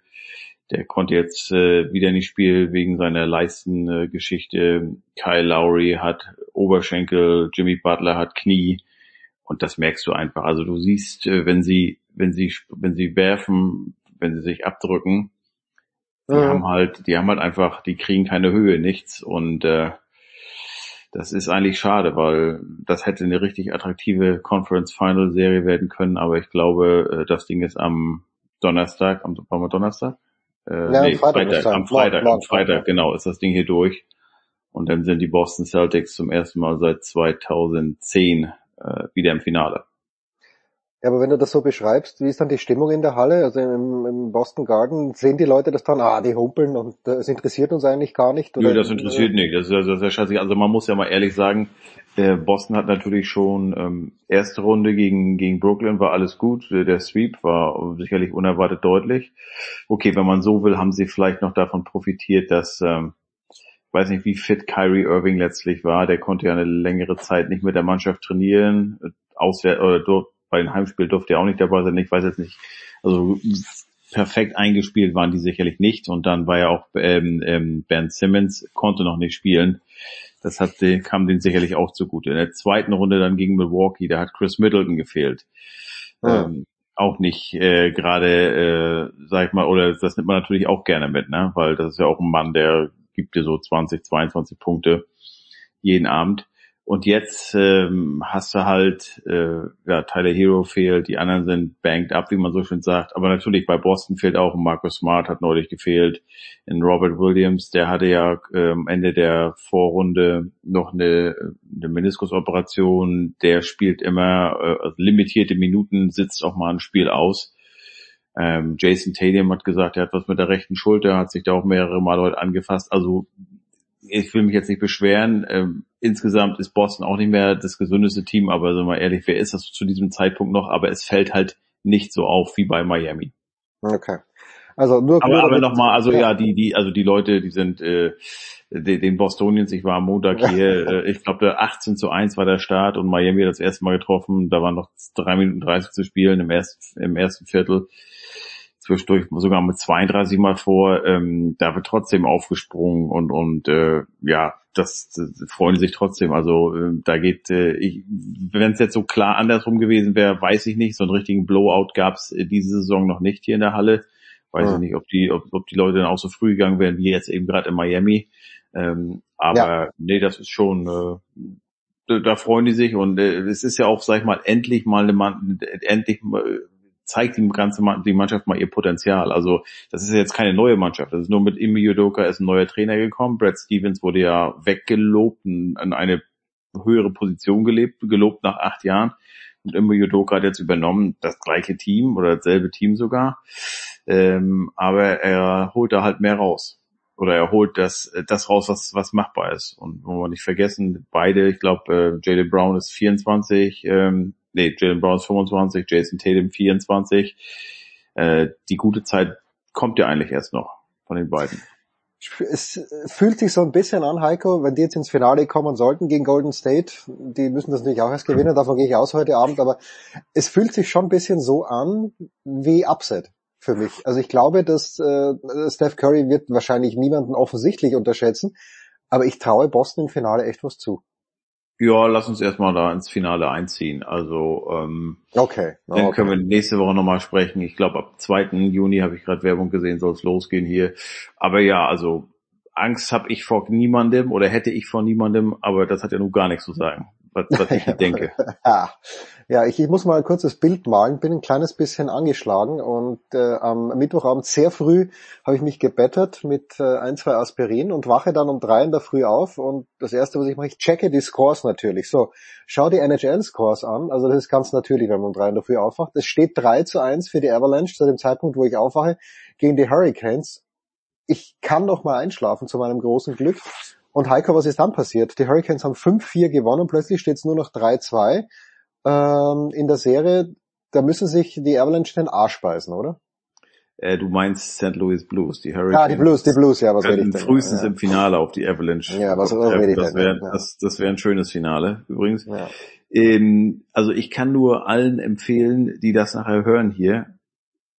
der konnte jetzt äh, wieder nicht spielen wegen seiner Leistengeschichte. Kyle Lowry hat Oberschenkel, Jimmy Butler hat Knie und das merkst du einfach. Also du siehst, äh, wenn sie, wenn sie, wenn sie werfen, wenn sie sich abdrücken, die ja. haben halt, die haben halt einfach, die kriegen keine Höhe, nichts und äh, das ist eigentlich schade, weil das hätte eine richtig attraktive Conference Final Serie werden können, aber ich glaube, äh, das Ding ist am Donnerstag, am, war mal Donnerstag? Äh, ja, nee, Freitag, Freitag am Freitag, am Freitag, genau, ist das Ding hier durch. Und dann sind die Boston Celtics zum ersten Mal seit 2010 äh, wieder im Finale. Ja, aber wenn du das so beschreibst, wie ist dann die Stimmung in der Halle? Also im, im Boston Garden, sehen die Leute das dann, ah, die humpeln und äh, es interessiert uns eigentlich gar nicht? Oder? Nö, das interessiert nicht. Das ist, das ist ja scheiße. Also man muss ja mal ehrlich sagen, äh, Boston hat natürlich schon ähm, erste Runde gegen, gegen Brooklyn war alles gut. Der Sweep war sicherlich unerwartet deutlich. Okay, wenn man so will, haben sie vielleicht noch davon profitiert, dass ähm, weiß nicht, wie fit Kyrie Irving letztlich war. Der konnte ja eine längere Zeit nicht mit der Mannschaft trainieren. Auswärts oder bei den Heimspielen durfte er auch nicht dabei sein. Ich weiß jetzt nicht. Also perfekt eingespielt waren die sicherlich nicht. Und dann war ja auch ähm, ähm, Ben Simmons konnte noch nicht spielen. Das hat, kam denen sicherlich auch zugute. In der zweiten Runde dann gegen Milwaukee, da hat Chris Middleton gefehlt. Ja. Ähm, auch nicht äh, gerade, äh, sag ich mal, oder das nimmt man natürlich auch gerne mit, ne? Weil das ist ja auch ein Mann, der gibt dir so 20, 22 Punkte jeden Abend. Und jetzt ähm, hast du halt, äh, ja, Tyler Hero fehlt, die anderen sind banked up, wie man so schön sagt. Aber natürlich bei Boston fehlt auch Marcus Smart, hat neulich gefehlt. In Robert Williams, der hatte ja am Ende der Vorrunde noch eine, eine Meniskusoperation. Der spielt immer äh, also limitierte Minuten, sitzt auch mal ein Spiel aus. Ähm, Jason Tatum hat gesagt, er hat was mit der rechten Schulter, hat sich da auch mehrere Mal heute angefasst. Also ich will mich jetzt nicht beschweren. Ähm, insgesamt ist Boston auch nicht mehr das gesündeste Team, aber sagen wir mal ehrlich, wer ist das zu diesem Zeitpunkt noch? Aber es fällt halt nicht so auf wie bei Miami. Okay. Also nur aber, aber nochmal, also ja. ja, die, die, also die Leute, die sind äh, den Bostonians, ich war am Montag hier, äh, ich glaube 18 zu 1 war der Start und Miami hat das erste Mal getroffen, da waren noch drei Minuten 30 zu spielen im ersten, im ersten Viertel zwischendurch sogar mit 32 mal vor, ähm, da wird trotzdem aufgesprungen und und äh, ja, das, das freuen sich trotzdem. Also äh, da geht, äh, ich, wenn es jetzt so klar andersrum gewesen wäre, weiß ich nicht. So einen richtigen Blowout gab es äh, diese Saison noch nicht hier in der Halle. Weiß ja. ich nicht, ob die, ob, ob die Leute dann auch so früh gegangen wären wie jetzt eben gerade in Miami. Ähm, aber ja. nee, das ist schon, äh, da freuen die sich und äh, es ist ja auch, sag ich mal, endlich mal eine, endlich mal, zeigt die ganze die Mannschaft mal ihr Potenzial. Also das ist jetzt keine neue Mannschaft. Das ist nur mit Imi Yudoka ist ein neuer Trainer gekommen. Brad Stevens wurde ja weggelobt, an eine höhere Position gelebt, gelobt nach acht Jahren. Und Imi Yudoka hat jetzt übernommen das gleiche Team oder dasselbe Team sogar. Ähm, aber er holt da halt mehr raus. Oder er holt das, das raus, was, was machbar ist. Und wollen wir nicht vergessen, beide, ich glaube, äh, Jalen Brown ist 24, ähm, nee, Jalen Brown ist 25, Jason Tatum 24. Äh, die gute Zeit kommt ja eigentlich erst noch von den beiden. Es fühlt sich so ein bisschen an, Heiko, wenn die jetzt ins Finale kommen sollten gegen Golden State, die müssen das natürlich auch erst gewinnen, davon gehe ich aus heute Abend, aber es fühlt sich schon ein bisschen so an wie Upset für mich. Also ich glaube, dass äh, Steph Curry wird wahrscheinlich niemanden offensichtlich unterschätzen, aber ich traue Boston im Finale echt was zu. Ja, lass uns erstmal da ins Finale einziehen. Also ähm, okay. Oh, dann okay. können wir nächste Woche nochmal sprechen. Ich glaube, ab 2. Juni habe ich gerade Werbung gesehen, soll es losgehen hier. Aber ja, also Angst habe ich vor niemandem oder hätte ich vor niemandem, aber das hat ja nun gar nichts zu sagen, was, was ich <laughs> denke. <laughs> Ja, ich, ich muss mal ein kurzes Bild malen, bin ein kleines bisschen angeschlagen und äh, am Mittwochabend sehr früh habe ich mich gebettet mit äh, ein, zwei Aspirin und wache dann um drei in der Früh auf und das erste, was ich mache, ich checke die Scores natürlich. So, schau die NHL-Scores an, also das ist ganz natürlich, wenn man um drei in der Früh aufwacht. Es steht 3 zu 1 für die Avalanche zu dem Zeitpunkt, wo ich aufwache, gegen die Hurricanes. Ich kann noch mal einschlafen zu meinem großen Glück. Und Heiko, was ist dann passiert? Die Hurricanes haben 5-4 gewonnen, plötzlich steht es nur noch 3-2 ähm, in der Serie, da müssen sich die Avalanche den Arsch beißen, oder? Äh, du meinst St. Louis Blues, die Hurricanes. Ah, die Blues, die Blues, ja, was rede ich denn? Frühestens ja. im Finale auf die Avalanche. Ja, was, was rede ich das wäre ja. das, das wär ein schönes Finale, übrigens. Ja. Ähm, also ich kann nur allen empfehlen, die das nachher hören hier,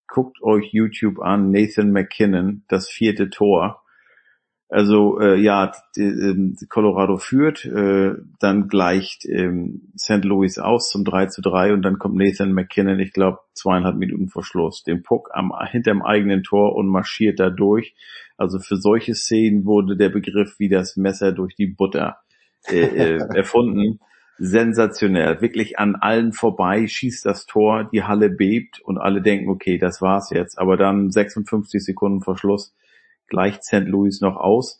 guckt euch YouTube an, Nathan McKinnon, das vierte Tor. Also äh, ja, die, ähm, Colorado führt, äh, dann gleicht ähm, St. Louis aus zum 3 zu 3 und dann kommt Nathan McKinnon, ich glaube zweieinhalb Minuten vor Schluss, den Puck am, hinterm eigenen Tor und marschiert da durch. Also für solche Szenen wurde der Begriff wie das Messer durch die Butter äh, äh, <laughs> erfunden. Sensationell, wirklich an allen vorbei, schießt das Tor, die Halle bebt und alle denken, okay, das war's jetzt. Aber dann 56 Sekunden vor Schluss gleicht St. Louis noch aus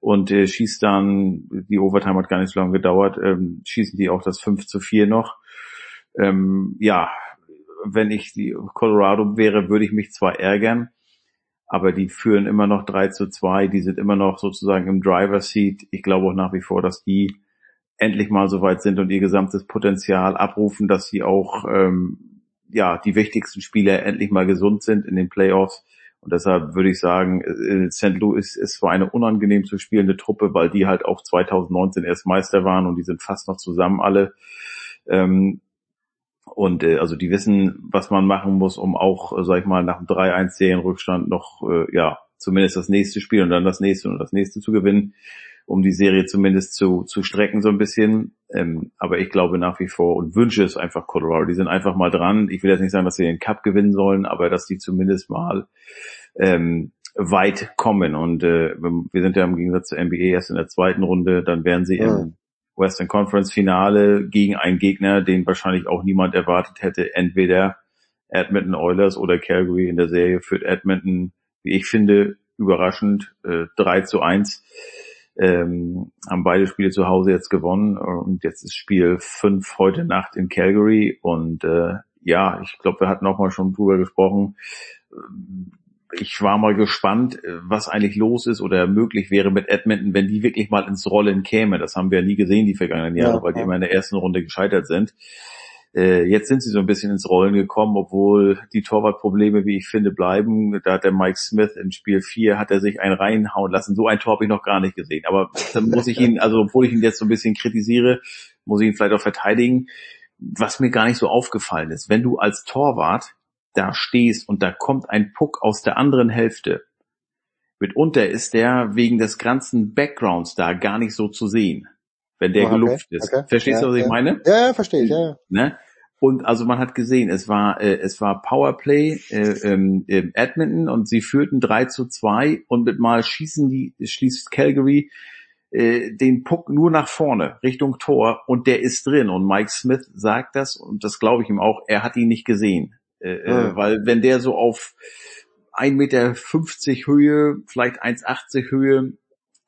und äh, schießt dann, die Overtime hat gar nicht so lange gedauert, ähm, schießen die auch das 5 zu 4 noch. Ähm, ja, wenn ich die Colorado wäre, würde ich mich zwar ärgern, aber die führen immer noch 3 zu 2, die sind immer noch sozusagen im Driver Seat. Ich glaube auch nach wie vor, dass die endlich mal so weit sind und ihr gesamtes Potenzial abrufen, dass sie auch ähm, ja die wichtigsten Spieler endlich mal gesund sind in den Playoffs. Und deshalb würde ich sagen, äh, St. Louis ist zwar eine unangenehm zu spielende Truppe, weil die halt auch 2019 erst Meister waren und die sind fast noch zusammen alle. Ähm, und äh, also die wissen, was man machen muss, um auch, äh, sag ich mal, nach dem 3-1 Serienrückstand noch, äh, ja, zumindest das nächste Spiel und dann das nächste und das nächste zu gewinnen. Um die Serie zumindest zu, zu strecken so ein bisschen. Ähm, aber ich glaube nach wie vor und wünsche es einfach Colorado. Die sind einfach mal dran. Ich will jetzt nicht sagen, dass sie den Cup gewinnen sollen, aber dass die zumindest mal ähm, weit kommen. Und äh, wir sind ja im Gegensatz zur NBA erst in der zweiten Runde, dann wären sie ja. im Western Conference Finale gegen einen Gegner, den wahrscheinlich auch niemand erwartet hätte. Entweder Edmonton Oilers oder Calgary in der Serie führt Edmonton, wie ich finde, überraschend äh, 3 zu 1. Ähm, haben beide Spiele zu Hause jetzt gewonnen und jetzt ist Spiel 5 heute Nacht in Calgary und äh, ja, ich glaube, wir hatten auch mal schon drüber gesprochen ich war mal gespannt, äh, was eigentlich los ist oder möglich wäre mit Edmonton, wenn die wirklich mal ins Rollen käme. Das haben wir ja nie gesehen die vergangenen Jahre, ja, weil die immer in der ersten Runde gescheitert sind. Äh, jetzt sind sie so ein bisschen ins Rollen gekommen, obwohl die Torwartprobleme, wie ich finde, bleiben. Da hat der Mike Smith in Spiel 4 hat er sich einen reinhauen lassen. So ein Tor habe ich noch gar nicht gesehen. Aber dann muss ich ihn, also obwohl ich ihn jetzt so ein bisschen kritisiere, muss ich ihn vielleicht auch verteidigen. Was mir gar nicht so aufgefallen ist, wenn du als Torwart da stehst und da kommt ein Puck aus der anderen Hälfte, mitunter ist der wegen des ganzen Backgrounds da gar nicht so zu sehen, wenn der oh, okay, gelupft ist. Okay. Verstehst ja, du, was ja. ich meine? Ja, ja verstehe ich. Ja, ja. Ne? Und also man hat gesehen, es war äh, es war Powerplay äh, ähm, im Edmonton und sie führten 3 zu 2 und mit mal schießen die schließt Calgary äh, den Puck nur nach vorne Richtung Tor und der ist drin und Mike Smith sagt das und das glaube ich ihm auch, er hat ihn nicht gesehen. Äh, mhm. Weil wenn der so auf 1,50 Meter Höhe, vielleicht 1,80 Höhe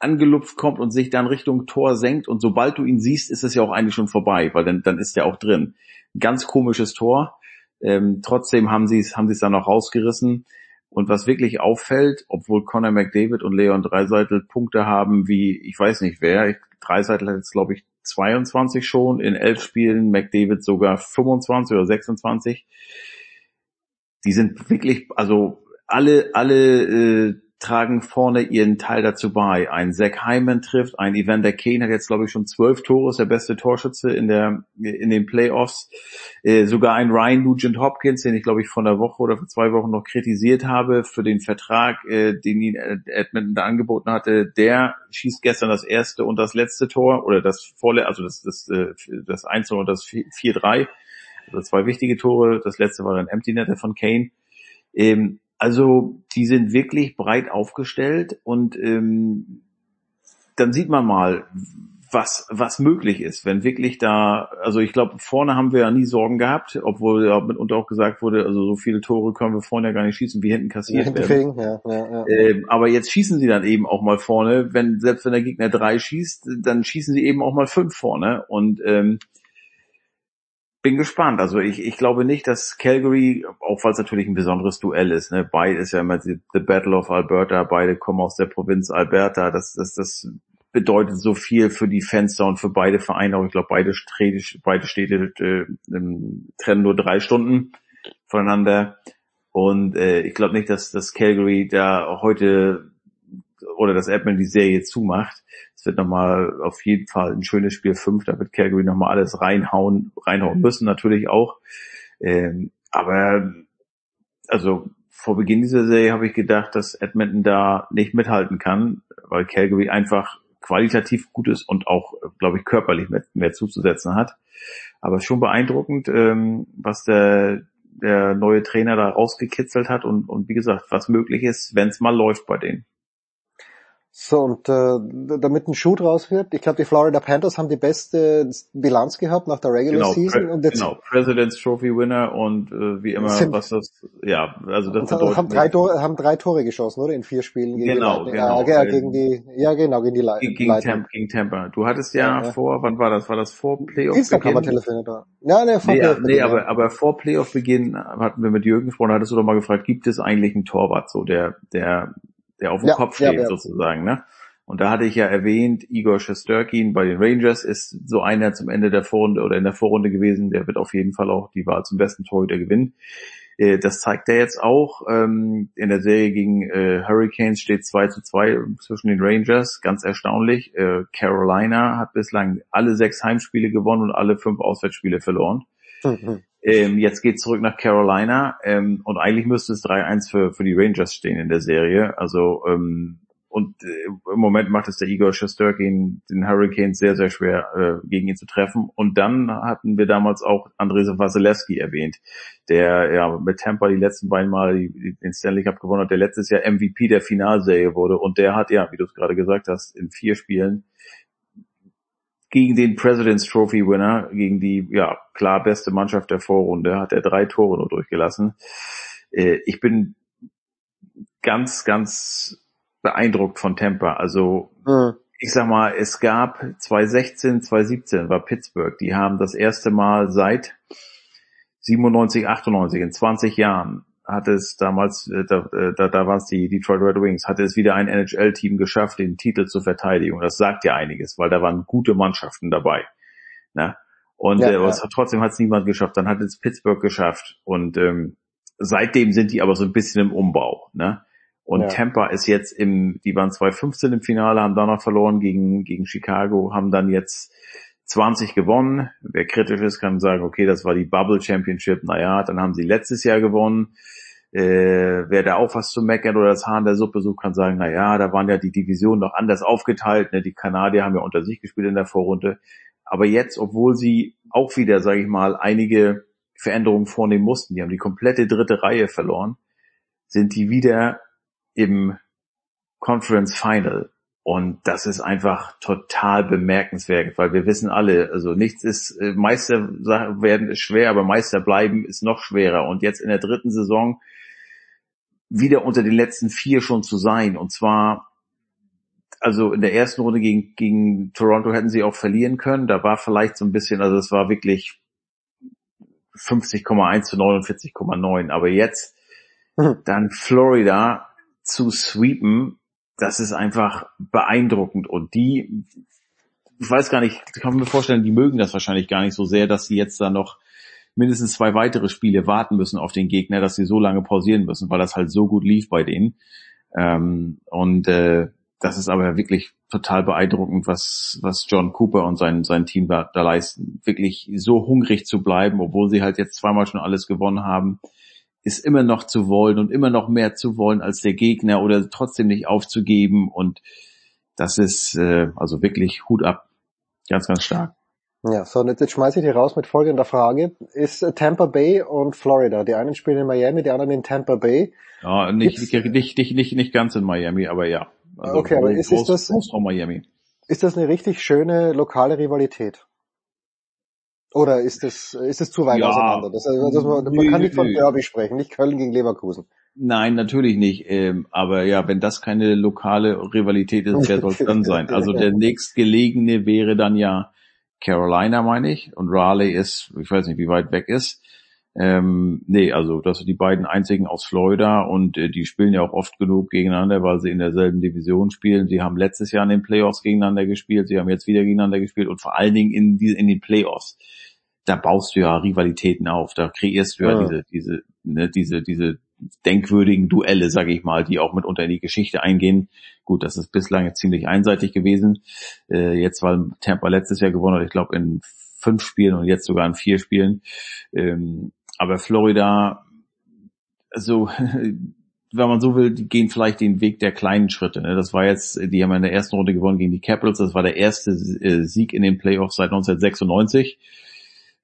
angelupft kommt und sich dann Richtung Tor senkt und sobald du ihn siehst, ist es ja auch eigentlich schon vorbei, weil dann, dann ist er auch drin. Ganz komisches Tor. Ähm, trotzdem haben sie es haben sie es dann noch rausgerissen. Und was wirklich auffällt, obwohl Conor McDavid und Leon Dreiseitel Punkte haben wie, ich weiß nicht wer, Dreiseitel hat jetzt glaube ich 22 schon in elf Spielen, McDavid sogar 25 oder 26 die sind wirklich, also alle, alle äh, tragen vorne ihren Teil dazu bei. Ein Zach Hyman trifft, ein Evander Kane hat jetzt glaube ich schon zwölf Tore, ist der beste Torschütze in der in den Playoffs. Äh, sogar ein Ryan Nugent Hopkins, den ich glaube ich vor einer Woche oder vor zwei Wochen noch kritisiert habe für den Vertrag, äh, den ihn Edmonton da angeboten hatte, der schießt gestern das erste und das letzte Tor oder das vorle also das das äh, das 1 und das 4-3 also zwei wichtige Tore. Das letzte war ein Empty Netter von Kane. Ähm, also die sind wirklich breit aufgestellt und ähm, dann sieht man mal, was, was möglich ist, wenn wirklich da, also ich glaube, vorne haben wir ja nie Sorgen gehabt, obwohl ja mitunter auch gesagt wurde, also so viele Tore können wir vorne ja gar nicht schießen, wie hinten kassiert ja, werden. Ja, ja, ja. Ähm, aber jetzt schießen sie dann eben auch mal vorne, wenn, selbst wenn der Gegner drei schießt, dann schießen sie eben auch mal fünf vorne und ähm, bin gespannt. Also ich, ich glaube nicht, dass Calgary, auch weil es natürlich ein besonderes Duell ist, ne, beide ist ja immer die, the Battle of Alberta, beide kommen aus der Provinz Alberta, das, das, das bedeutet so viel für die Fenster und für beide Vereine. Auch ich glaube, beide, beide Städte äh, trennen nur drei Stunden voneinander. Und äh, ich glaube nicht, dass das Calgary da heute oder dass Edmund die Serie zumacht. Es wird nochmal auf jeden Fall ein schönes Spiel 5, da wird Calgary nochmal alles reinhauen, reinhauen müssen natürlich auch. Ähm, aber also vor Beginn dieser Serie habe ich gedacht, dass Edmonton da nicht mithalten kann, weil Calgary einfach qualitativ gut ist und auch, glaube ich, körperlich mehr, mehr zuzusetzen hat. Aber schon beeindruckend, ähm, was der, der neue Trainer da rausgekitzelt hat und, und wie gesagt, was möglich ist, wenn es mal läuft bei denen. So, und äh, damit ein Schuh draus wird, ich glaube, die Florida Panthers haben die beste Bilanz gehabt nach der Regular genau, Season. Und jetzt, genau, President's Trophy Winner und äh, wie immer, sind, was das, ja, also das bedeutet, haben drei, Tore, haben drei Tore geschossen, oder? In vier Spielen gegen genau, die genau, ja, gegen die, ja genau, gegen die Le gegen, gegen, Temp, gegen Tampa. Du hattest ja, ja, vor, wann war das? War das vor Playoff Dienstag haben wir telefoniert da. Ja, nee, vor nee, Playoff nee aber, aber vor Playoff Beginn hatten wir mit Jürgen gesprochen, hattest du doch mal gefragt, gibt es eigentlich einen Torwart, so der, der, der auf dem ja, Kopf steht, ja, sozusagen, ne? Und da hatte ich ja erwähnt, Igor Shesterkin bei den Rangers ist so einer zum Ende der Vorrunde oder in der Vorrunde gewesen. Der wird auf jeden Fall auch die Wahl zum besten Torhüter gewinnen. Äh, das zeigt er jetzt auch. Ähm, in der Serie gegen äh, Hurricanes steht 2 zu 2 zwischen den Rangers. Ganz erstaunlich. Äh, Carolina hat bislang alle sechs Heimspiele gewonnen und alle fünf Auswärtsspiele verloren. Mhm. Ähm, jetzt geht zurück nach Carolina ähm, und eigentlich müsste es 3-1 für, für die Rangers stehen in der Serie. Also und äh, im Moment macht es der Igor Shesterkin, den Hurricanes, sehr, sehr schwer, äh, gegen ihn zu treffen. Und dann hatten wir damals auch Andrzej Wasilewski erwähnt, der ja mit Tampa die letzten beiden Mal den Stanley Cup gewonnen hat, der letztes Jahr MVP der Finalserie wurde. Und der hat ja, wie du es gerade gesagt hast, in vier Spielen gegen den President's Trophy Winner, gegen die ja klar beste Mannschaft der Vorrunde, hat er drei Tore nur durchgelassen. Äh, ich bin ganz, ganz beeindruckt von Tampa. Also mhm. ich sag mal, es gab 2016, 2017 war Pittsburgh. Die haben das erste Mal seit 97, 98 in 20 Jahren hatte es damals, äh, da, äh, da, da waren es die Detroit Red Wings, hatte es wieder ein NHL-Team geschafft, den Titel zu verteidigen. Das sagt ja einiges, weil da waren gute Mannschaften dabei. Ne? Und ja, äh, ja. trotzdem hat es niemand geschafft. Dann hat es Pittsburgh geschafft. Und ähm, seitdem sind die aber so ein bisschen im Umbau. Ne? Und ja. Tampa ist jetzt im, die waren 2015 im Finale, haben danach verloren gegen, gegen Chicago, haben dann jetzt 20 gewonnen. Wer kritisch ist, kann sagen, okay, das war die Bubble Championship. Naja, dann haben sie letztes Jahr gewonnen. Äh, wer da auch was zu meckern oder das Haar in der Suppe sucht, kann sagen, naja, da waren ja die Divisionen noch anders aufgeteilt. Ne? Die Kanadier haben ja unter sich gespielt in der Vorrunde. Aber jetzt, obwohl sie auch wieder, sage ich mal, einige Veränderungen vornehmen mussten, die haben die komplette dritte Reihe verloren, sind die wieder im Conference Final. Und das ist einfach total bemerkenswert, weil wir wissen alle, also nichts ist, äh, Meister werden ist schwer, aber Meister bleiben ist noch schwerer. Und jetzt in der dritten Saison wieder unter den letzten vier schon zu sein. Und zwar, also in der ersten Runde gegen, gegen Toronto hätten sie auch verlieren können. Da war vielleicht so ein bisschen, also es war wirklich 50,1 zu 49,9. Aber jetzt mhm. dann Florida zu sweepen, das ist einfach beeindruckend. Und die, ich weiß gar nicht, ich kann mir vorstellen, die mögen das wahrscheinlich gar nicht so sehr, dass sie jetzt da noch mindestens zwei weitere Spiele warten müssen auf den Gegner, dass sie so lange pausieren müssen, weil das halt so gut lief bei denen. Ähm, und äh, das ist aber wirklich total beeindruckend, was, was John Cooper und sein, sein Team da, da leisten. Wirklich so hungrig zu bleiben, obwohl sie halt jetzt zweimal schon alles gewonnen haben ist immer noch zu wollen und immer noch mehr zu wollen als der Gegner oder trotzdem nicht aufzugeben und das ist äh, also wirklich Hut ab, ganz, ganz stark. Ja, so und jetzt, jetzt schmeiße ich die raus mit folgender Frage. Ist äh, Tampa Bay und Florida, die einen spielen in Miami, die anderen in Tampa Bay. Ja, nicht, nicht, nicht, nicht, nicht ganz in Miami, aber ja. Also okay, aber ist, groß, ist das, Großraum Miami. ist das eine richtig schöne lokale Rivalität? Oder ist es ist es zu weit ja, auseinander? Das, also, man, man kann nicht von Derby sprechen, nicht Köln gegen Leverkusen. Nein, natürlich nicht. Ähm, aber ja, wenn das keine lokale Rivalität ist, wer soll <laughs> es dann sein? Also der nächstgelegene wäre dann ja Carolina, meine ich. Und Raleigh ist, ich weiß nicht, wie weit weg ist. Ähm, nee, also das sind die beiden einzigen aus Florida und äh, die spielen ja auch oft genug gegeneinander, weil sie in derselben Division spielen. Sie haben letztes Jahr in den Playoffs gegeneinander gespielt, sie haben jetzt wieder gegeneinander gespielt und vor allen Dingen in, die, in den Playoffs. Da baust du ja Rivalitäten auf, da kreierst du ja, ja diese, diese, ne, diese, diese denkwürdigen Duelle, sage ich mal, die auch mitunter in die Geschichte eingehen. Gut, das ist bislang ziemlich einseitig gewesen. Äh, jetzt, weil Tampa letztes Jahr gewonnen hat, ich glaube in fünf Spielen und jetzt sogar in vier Spielen. Ähm, aber Florida, also <laughs> wenn man so will, die gehen vielleicht den Weg der kleinen Schritte. Ne? Das war jetzt, die haben in der ersten Runde gewonnen gegen die Capitals. Das war der erste äh, Sieg in den Playoffs seit 1996,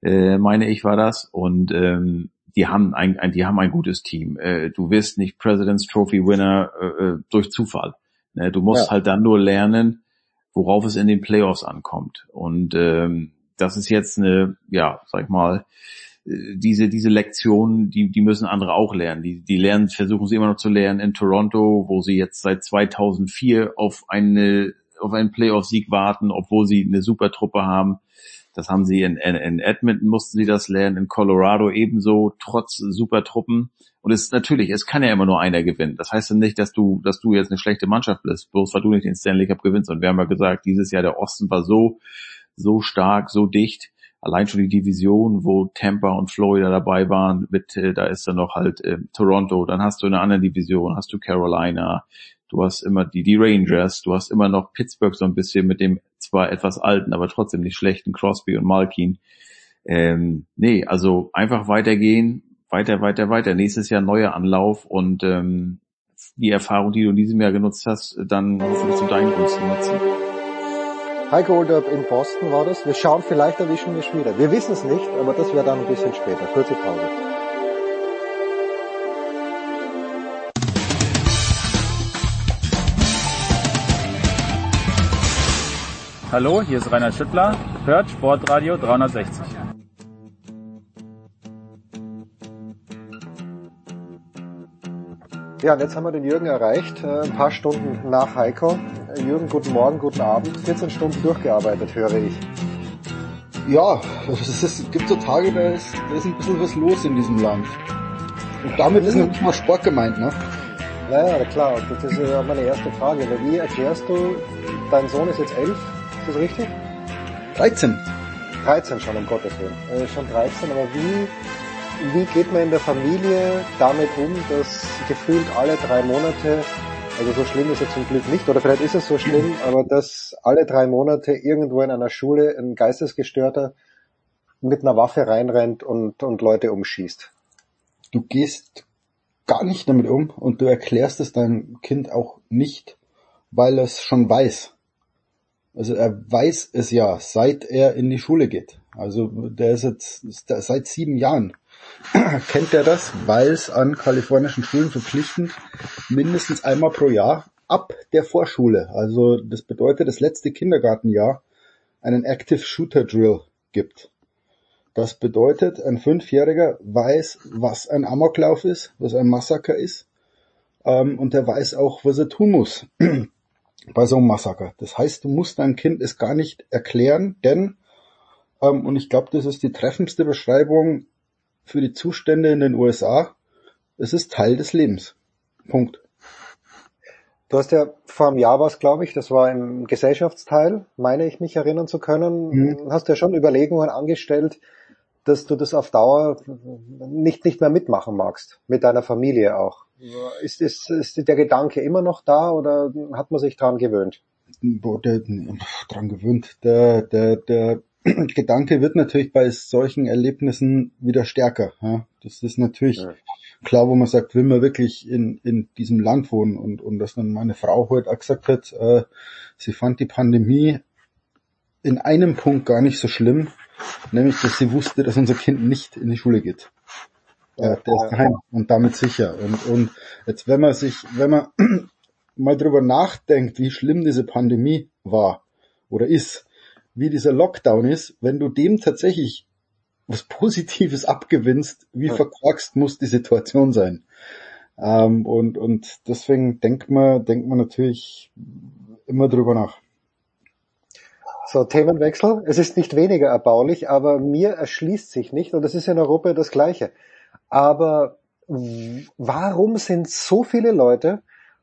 äh, meine ich, war das. Und ähm, die haben ein, ein, die haben ein gutes Team. Äh, du wirst nicht President's Trophy Winner äh, äh, durch Zufall. Ne? Du musst ja. halt dann nur lernen, worauf es in den Playoffs ankommt. Und ähm, das ist jetzt eine, ja, sag ich mal, diese, diese Lektion, die, die müssen andere auch lernen. Die, die lernen, versuchen sie immer noch zu lernen in Toronto, wo sie jetzt seit 2004 auf eine, auf einen Playoff-Sieg warten, obwohl sie eine super Truppe haben. Das haben sie in, in, in Edmonton mussten sie das lernen, in Colorado ebenso, trotz super Truppen. Und es ist natürlich, es kann ja immer nur einer gewinnen. Das heißt ja nicht, dass du, dass du jetzt eine schlechte Mannschaft bist, bloß weil du nicht den Stanley Cup gewinnst. Und wir haben ja gesagt, dieses Jahr der Osten war so, so stark, so dicht allein schon die Division, wo Tampa und Florida dabei waren, mit, äh, da ist dann noch halt äh, Toronto, dann hast du in einer anderen Division, hast du Carolina, du hast immer die, die Rangers, du hast immer noch Pittsburgh so ein bisschen mit dem zwar etwas alten, aber trotzdem nicht schlechten Crosby und Malkin. Ähm, nee, also einfach weitergehen, weiter, weiter, weiter. Nächstes Jahr neuer Anlauf und ähm, die Erfahrung, die du in diesem Jahr genutzt hast, dann hoffentlich zu deinen Gunsten nutzen. Heiko Oldup in Boston war das. Wir schauen, vielleicht erwischen wir schon wieder. Wir wissen es nicht, aber das wäre dann ein bisschen später. Kurze Pause. Hallo, hier ist Rainer Schüttler. Hört Sportradio 360. Ja, und jetzt haben wir den Jürgen erreicht, äh, ein paar Stunden nach Heiko. Äh, Jürgen, guten Morgen, guten Abend. 14 Stunden durchgearbeitet, höre ich. Ja, es ist, gibt so Tage, da ist, da ist ein bisschen was los in diesem Land. Und damit ist nicht mal Sport gemeint, ne? Ja, ja, klar. Das ist ja meine erste Frage. Wie erklärst du, dein Sohn ist jetzt elf, das richtig? 13. 13 schon, um Gottes Willen. Äh, schon 13, aber wie wie geht man in der Familie damit um, dass gefühlt alle drei Monate, also so schlimm ist es zum Glück nicht, oder vielleicht ist es so schlimm, <clears throat> aber dass alle drei Monate irgendwo in einer Schule ein Geistesgestörter mit einer Waffe reinrennt und, und Leute umschießt? Du gehst gar nicht damit um und du erklärst es deinem Kind auch nicht, weil es schon weiß. Also er weiß es ja, seit er in die Schule geht. Also der ist jetzt seit sieben Jahren <clears throat> kennt er das, weil es an kalifornischen Schulen verpflichtend mindestens einmal pro Jahr ab der Vorschule, also das bedeutet das letzte Kindergartenjahr, einen Active Shooter Drill gibt. Das bedeutet, ein Fünfjähriger weiß, was ein Amoklauf ist, was ein Massaker ist, ähm, und er weiß auch, was er tun muss <clears throat> bei so einem Massaker. Das heißt, du musst dein Kind es gar nicht erklären, denn, ähm, und ich glaube, das ist die treffendste Beschreibung für die Zustände in den USA. Es ist Teil des Lebens. Punkt. Du hast ja vor einem Jahr was, glaube ich, das war im Gesellschaftsteil, meine ich mich erinnern zu können, mhm. hast ja schon Überlegungen angestellt, dass du das auf Dauer nicht, nicht mehr mitmachen magst, mit deiner Familie auch. Ist, ist, ist der Gedanke immer noch da oder hat man sich dran gewöhnt? Boah, der, dran gewöhnt. Der, der, der <clears throat> Gedanke wird natürlich bei solchen Erlebnissen wieder stärker. Ja? Das ist natürlich ja. klar, wo man sagt, will man wirklich in, in diesem Land wohnen und, und dass dann meine Frau heute auch gesagt hat, äh, sie fand die Pandemie in einem Punkt gar nicht so schlimm, nämlich dass sie wusste, dass unser Kind nicht in die Schule geht. Ja, der ist daheim und damit sicher. Und, und jetzt, wenn man sich, wenn man <clears throat> mal drüber nachdenkt, wie schlimm diese Pandemie war oder ist, wie dieser Lockdown ist, wenn du dem tatsächlich was Positives abgewinnst, wie verkorkst muss die Situation sein. Ähm, und, und deswegen denkt man, denkt man natürlich immer drüber nach. So, Themenwechsel. Es ist nicht weniger erbaulich, aber mir erschließt sich nicht, und das ist in Europa das Gleiche. Aber warum sind so viele Leute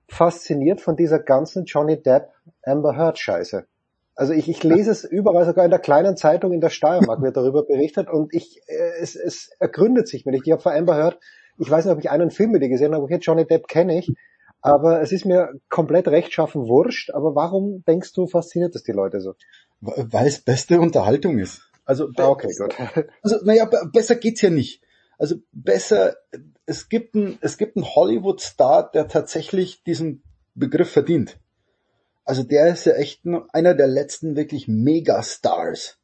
fasziniert von dieser ganzen Johnny Depp Amber Heard Scheiße? Also ich, ich lese es überall, sogar in der kleinen Zeitung in der Steiermark wird darüber berichtet und ich, äh, es, es ergründet sich mir nicht. Ich habe vor allem gehört, ich weiß nicht, ob ich einen Film mit dir gesehen habe, okay, Johnny Depp kenne ich, aber es ist mir komplett rechtschaffen wurscht. Aber warum denkst du, fasziniert es die Leute so? Weil es beste Unterhaltung ist. Also, ah, okay, <laughs> gut. Also, naja, besser geht's ja nicht. Also besser, es gibt ein, es gibt einen Hollywood-Star, der tatsächlich diesen Begriff verdient. Also der ist ja echt einer der letzten wirklich Megastars.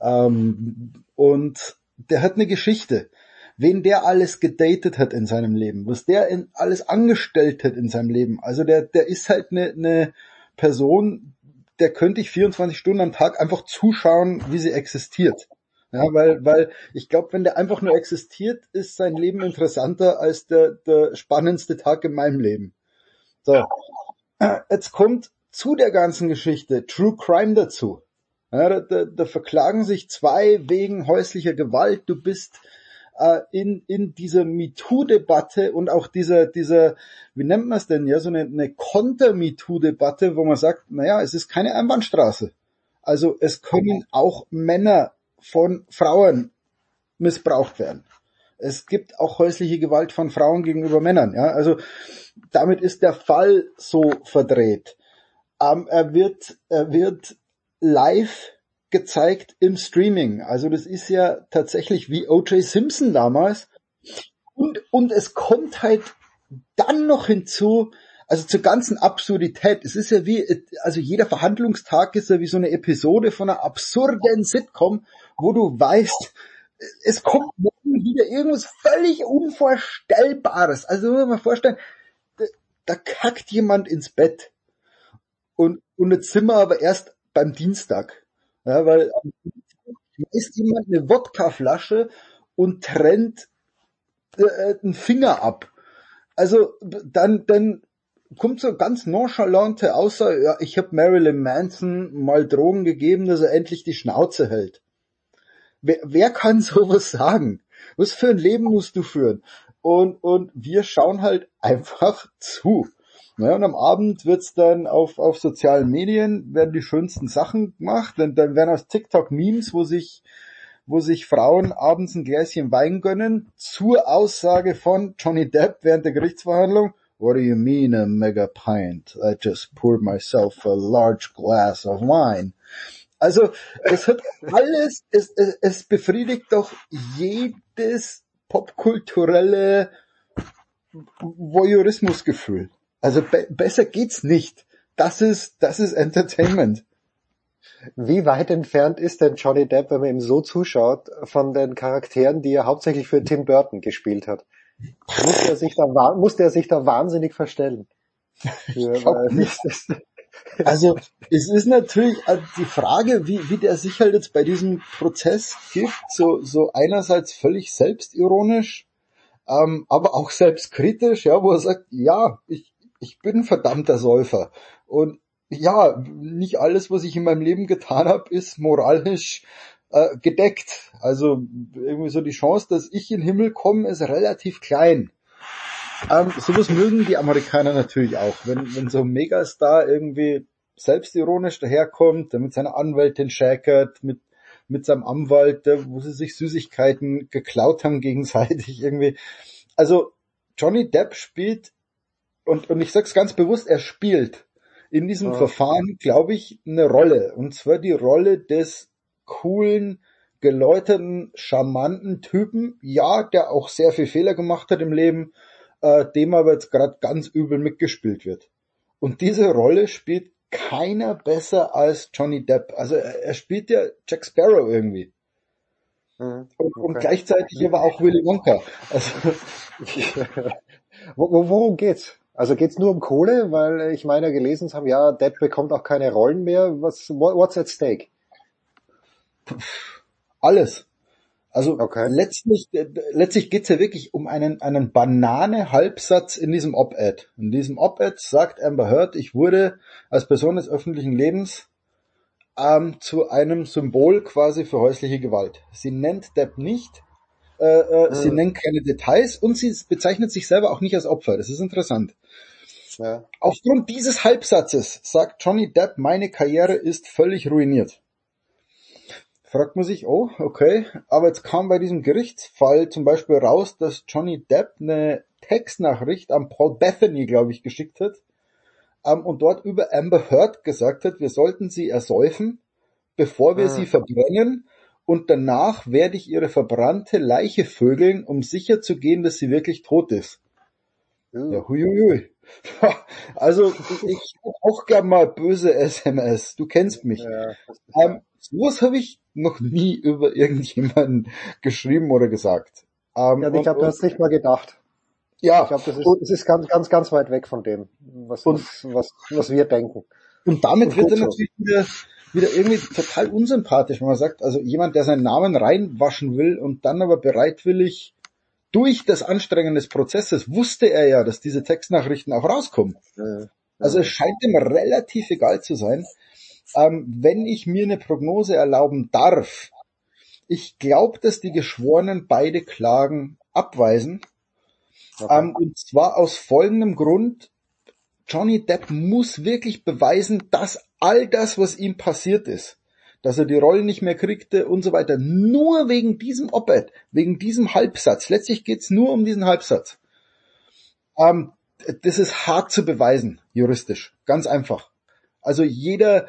Ähm, und der hat eine Geschichte. Wen der alles gedatet hat in seinem Leben, was der in, alles angestellt hat in seinem Leben. Also der, der ist halt eine, eine Person, der könnte ich 24 Stunden am Tag einfach zuschauen, wie sie existiert. Ja, weil, weil ich glaube, wenn der einfach nur existiert, ist sein Leben interessanter als der, der spannendste Tag in meinem Leben. So. Jetzt kommt zu der ganzen Geschichte True Crime dazu. Ja, da, da, da verklagen sich zwei wegen häuslicher Gewalt. Du bist äh, in, in dieser MeToo-Debatte und auch dieser, dieser, wie nennt man es denn, ja, so eine, eine Konter-MeToo-Debatte, wo man sagt, naja, es ist keine Einbahnstraße. Also es können auch Männer von Frauen missbraucht werden. Es gibt auch häusliche Gewalt von Frauen gegenüber Männern. Ja, also damit ist der Fall so verdreht. Ähm, er wird, er wird live gezeigt im Streaming. Also das ist ja tatsächlich wie O.J. Simpson damals. Und, und es kommt halt dann noch hinzu, also zur ganzen Absurdität. Es ist ja wie, also jeder Verhandlungstag ist ja wie so eine Episode von einer absurden Sitcom, wo du weißt, es kommt wieder irgendwas völlig Unvorstellbares. Also muss man mal vorstellen, da, da kackt jemand ins Bett und, und jetzt sind wir aber erst beim Dienstag. Ja, weil ist jemand eine Wodkaflasche und trennt äh, einen Finger ab. Also dann, dann kommt so ganz nonchalante Aussage, ja, ich habe Marilyn Manson mal Drogen gegeben, dass er endlich die Schnauze hält. Wer, wer kann <laughs> sowas sagen? Was für ein Leben musst du führen? Und, und wir schauen halt <laughs> einfach zu. Ja, und am Abend wird's dann auf, auf sozialen Medien, werden die schönsten Sachen gemacht, dann, dann werden aus TikTok Memes, wo sich, wo sich Frauen abends ein Gläschen Wein gönnen, zur Aussage von Johnny Depp während der Gerichtsverhandlung, What do you mean a mega pint? I just poured myself a large glass of wine. Also es hat <laughs> alles, es, es, es befriedigt doch jedes popkulturelle Voyeurismusgefühl. Also be besser geht's nicht. Das ist, das ist Entertainment. Wie weit entfernt ist denn Johnny Depp, wenn man ihm so zuschaut, von den Charakteren, die er hauptsächlich für Tim Burton gespielt hat? Musste er sich da, musste er sich da wahnsinnig verstellen? <laughs> Für, <laughs> also es ist natürlich äh, die Frage, wie, wie der sich halt jetzt bei diesem Prozess gibt, so, so einerseits völlig selbstironisch, ähm, aber auch selbstkritisch, ja, wo er sagt, ja, ich, ich bin verdammter Säufer und ja, nicht alles, was ich in meinem Leben getan habe, ist moralisch äh, gedeckt. Also irgendwie so die Chance, dass ich in den Himmel komme, ist relativ klein. Ähm, sowas mögen die Amerikaner natürlich auch, wenn, wenn so ein Megastar irgendwie selbstironisch daherkommt, der mit seiner Anwältin schäkert, mit, mit seinem Anwalt, wo sie sich Süßigkeiten geklaut haben <laughs> gegenseitig irgendwie. Also Johnny Depp spielt, und, und ich sag's ganz bewusst, er spielt in diesem ja. Verfahren, glaube ich, eine Rolle. Und zwar die Rolle des coolen, geläuterten, charmanten Typen, ja, der auch sehr viel Fehler gemacht hat im Leben, äh, dem aber jetzt gerade ganz übel mitgespielt wird. Und diese Rolle spielt keiner besser als Johnny Depp. Also er, er spielt ja Jack Sparrow irgendwie. Mhm, okay. und, und, gleichzeitig aber auch Willy Wonka. Also <laughs> Worum geht's? Also geht's nur um Kohle, weil ich meine gelesen haben, ja, Depp bekommt auch keine Rollen mehr. Was, what's at stake? Alles. Also okay. letztlich, letztlich geht's ja wirklich um einen, einen Banane-Halbsatz in diesem Op-Ed. In diesem Op-Ed sagt Amber Heard, ich wurde als Person des öffentlichen Lebens ähm, zu einem Symbol quasi für häusliche Gewalt. Sie nennt Depp nicht, äh, äh, mhm. sie nennt keine Details und sie bezeichnet sich selber auch nicht als Opfer. Das ist interessant. Ja. Aufgrund dieses Halbsatzes sagt Johnny Depp, meine Karriere ist völlig ruiniert fragt man sich, oh, okay, aber jetzt kam bei diesem Gerichtsfall zum Beispiel raus, dass Johnny Depp eine Textnachricht an Paul Bethany, glaube ich, geschickt hat ähm, und dort über Amber Heard gesagt hat, wir sollten sie ersäufen, bevor wir ah. sie verbrennen und danach werde ich ihre verbrannte Leiche vögeln, um sicher zu gehen, dass sie wirklich tot ist. Uh. Ja, huiuiui. <laughs> Also ich auch gern mal böse SMS. Du kennst mich. Ja, ähm, sowas habe ich noch nie über irgendjemanden geschrieben oder gesagt. Ähm, ja, ich glaube, du hast nicht mal gedacht. Ja. Ich glaube, das ist, das ist ganz, ganz, ganz weit weg von dem, was, und, was, was wir denken. Und damit und wird er natürlich wieder, wieder irgendwie total unsympathisch, wenn man sagt, also jemand, der seinen Namen reinwaschen will und dann aber bereitwillig durch das Anstrengen des Prozesses wusste er ja, dass diese Textnachrichten auch rauskommen. Ja, also es scheint ihm relativ egal zu sein. Ähm, wenn ich mir eine Prognose erlauben darf, ich glaube, dass die Geschworenen beide Klagen abweisen. Okay. Ähm, und zwar aus folgendem Grund. Johnny Depp muss wirklich beweisen, dass all das, was ihm passiert ist, dass er die Rolle nicht mehr kriegte und so weiter, nur wegen diesem Op-Ed, wegen diesem Halbsatz. Letztlich geht's nur um diesen Halbsatz. Ähm, das ist hart zu beweisen, juristisch. Ganz einfach. Also jeder,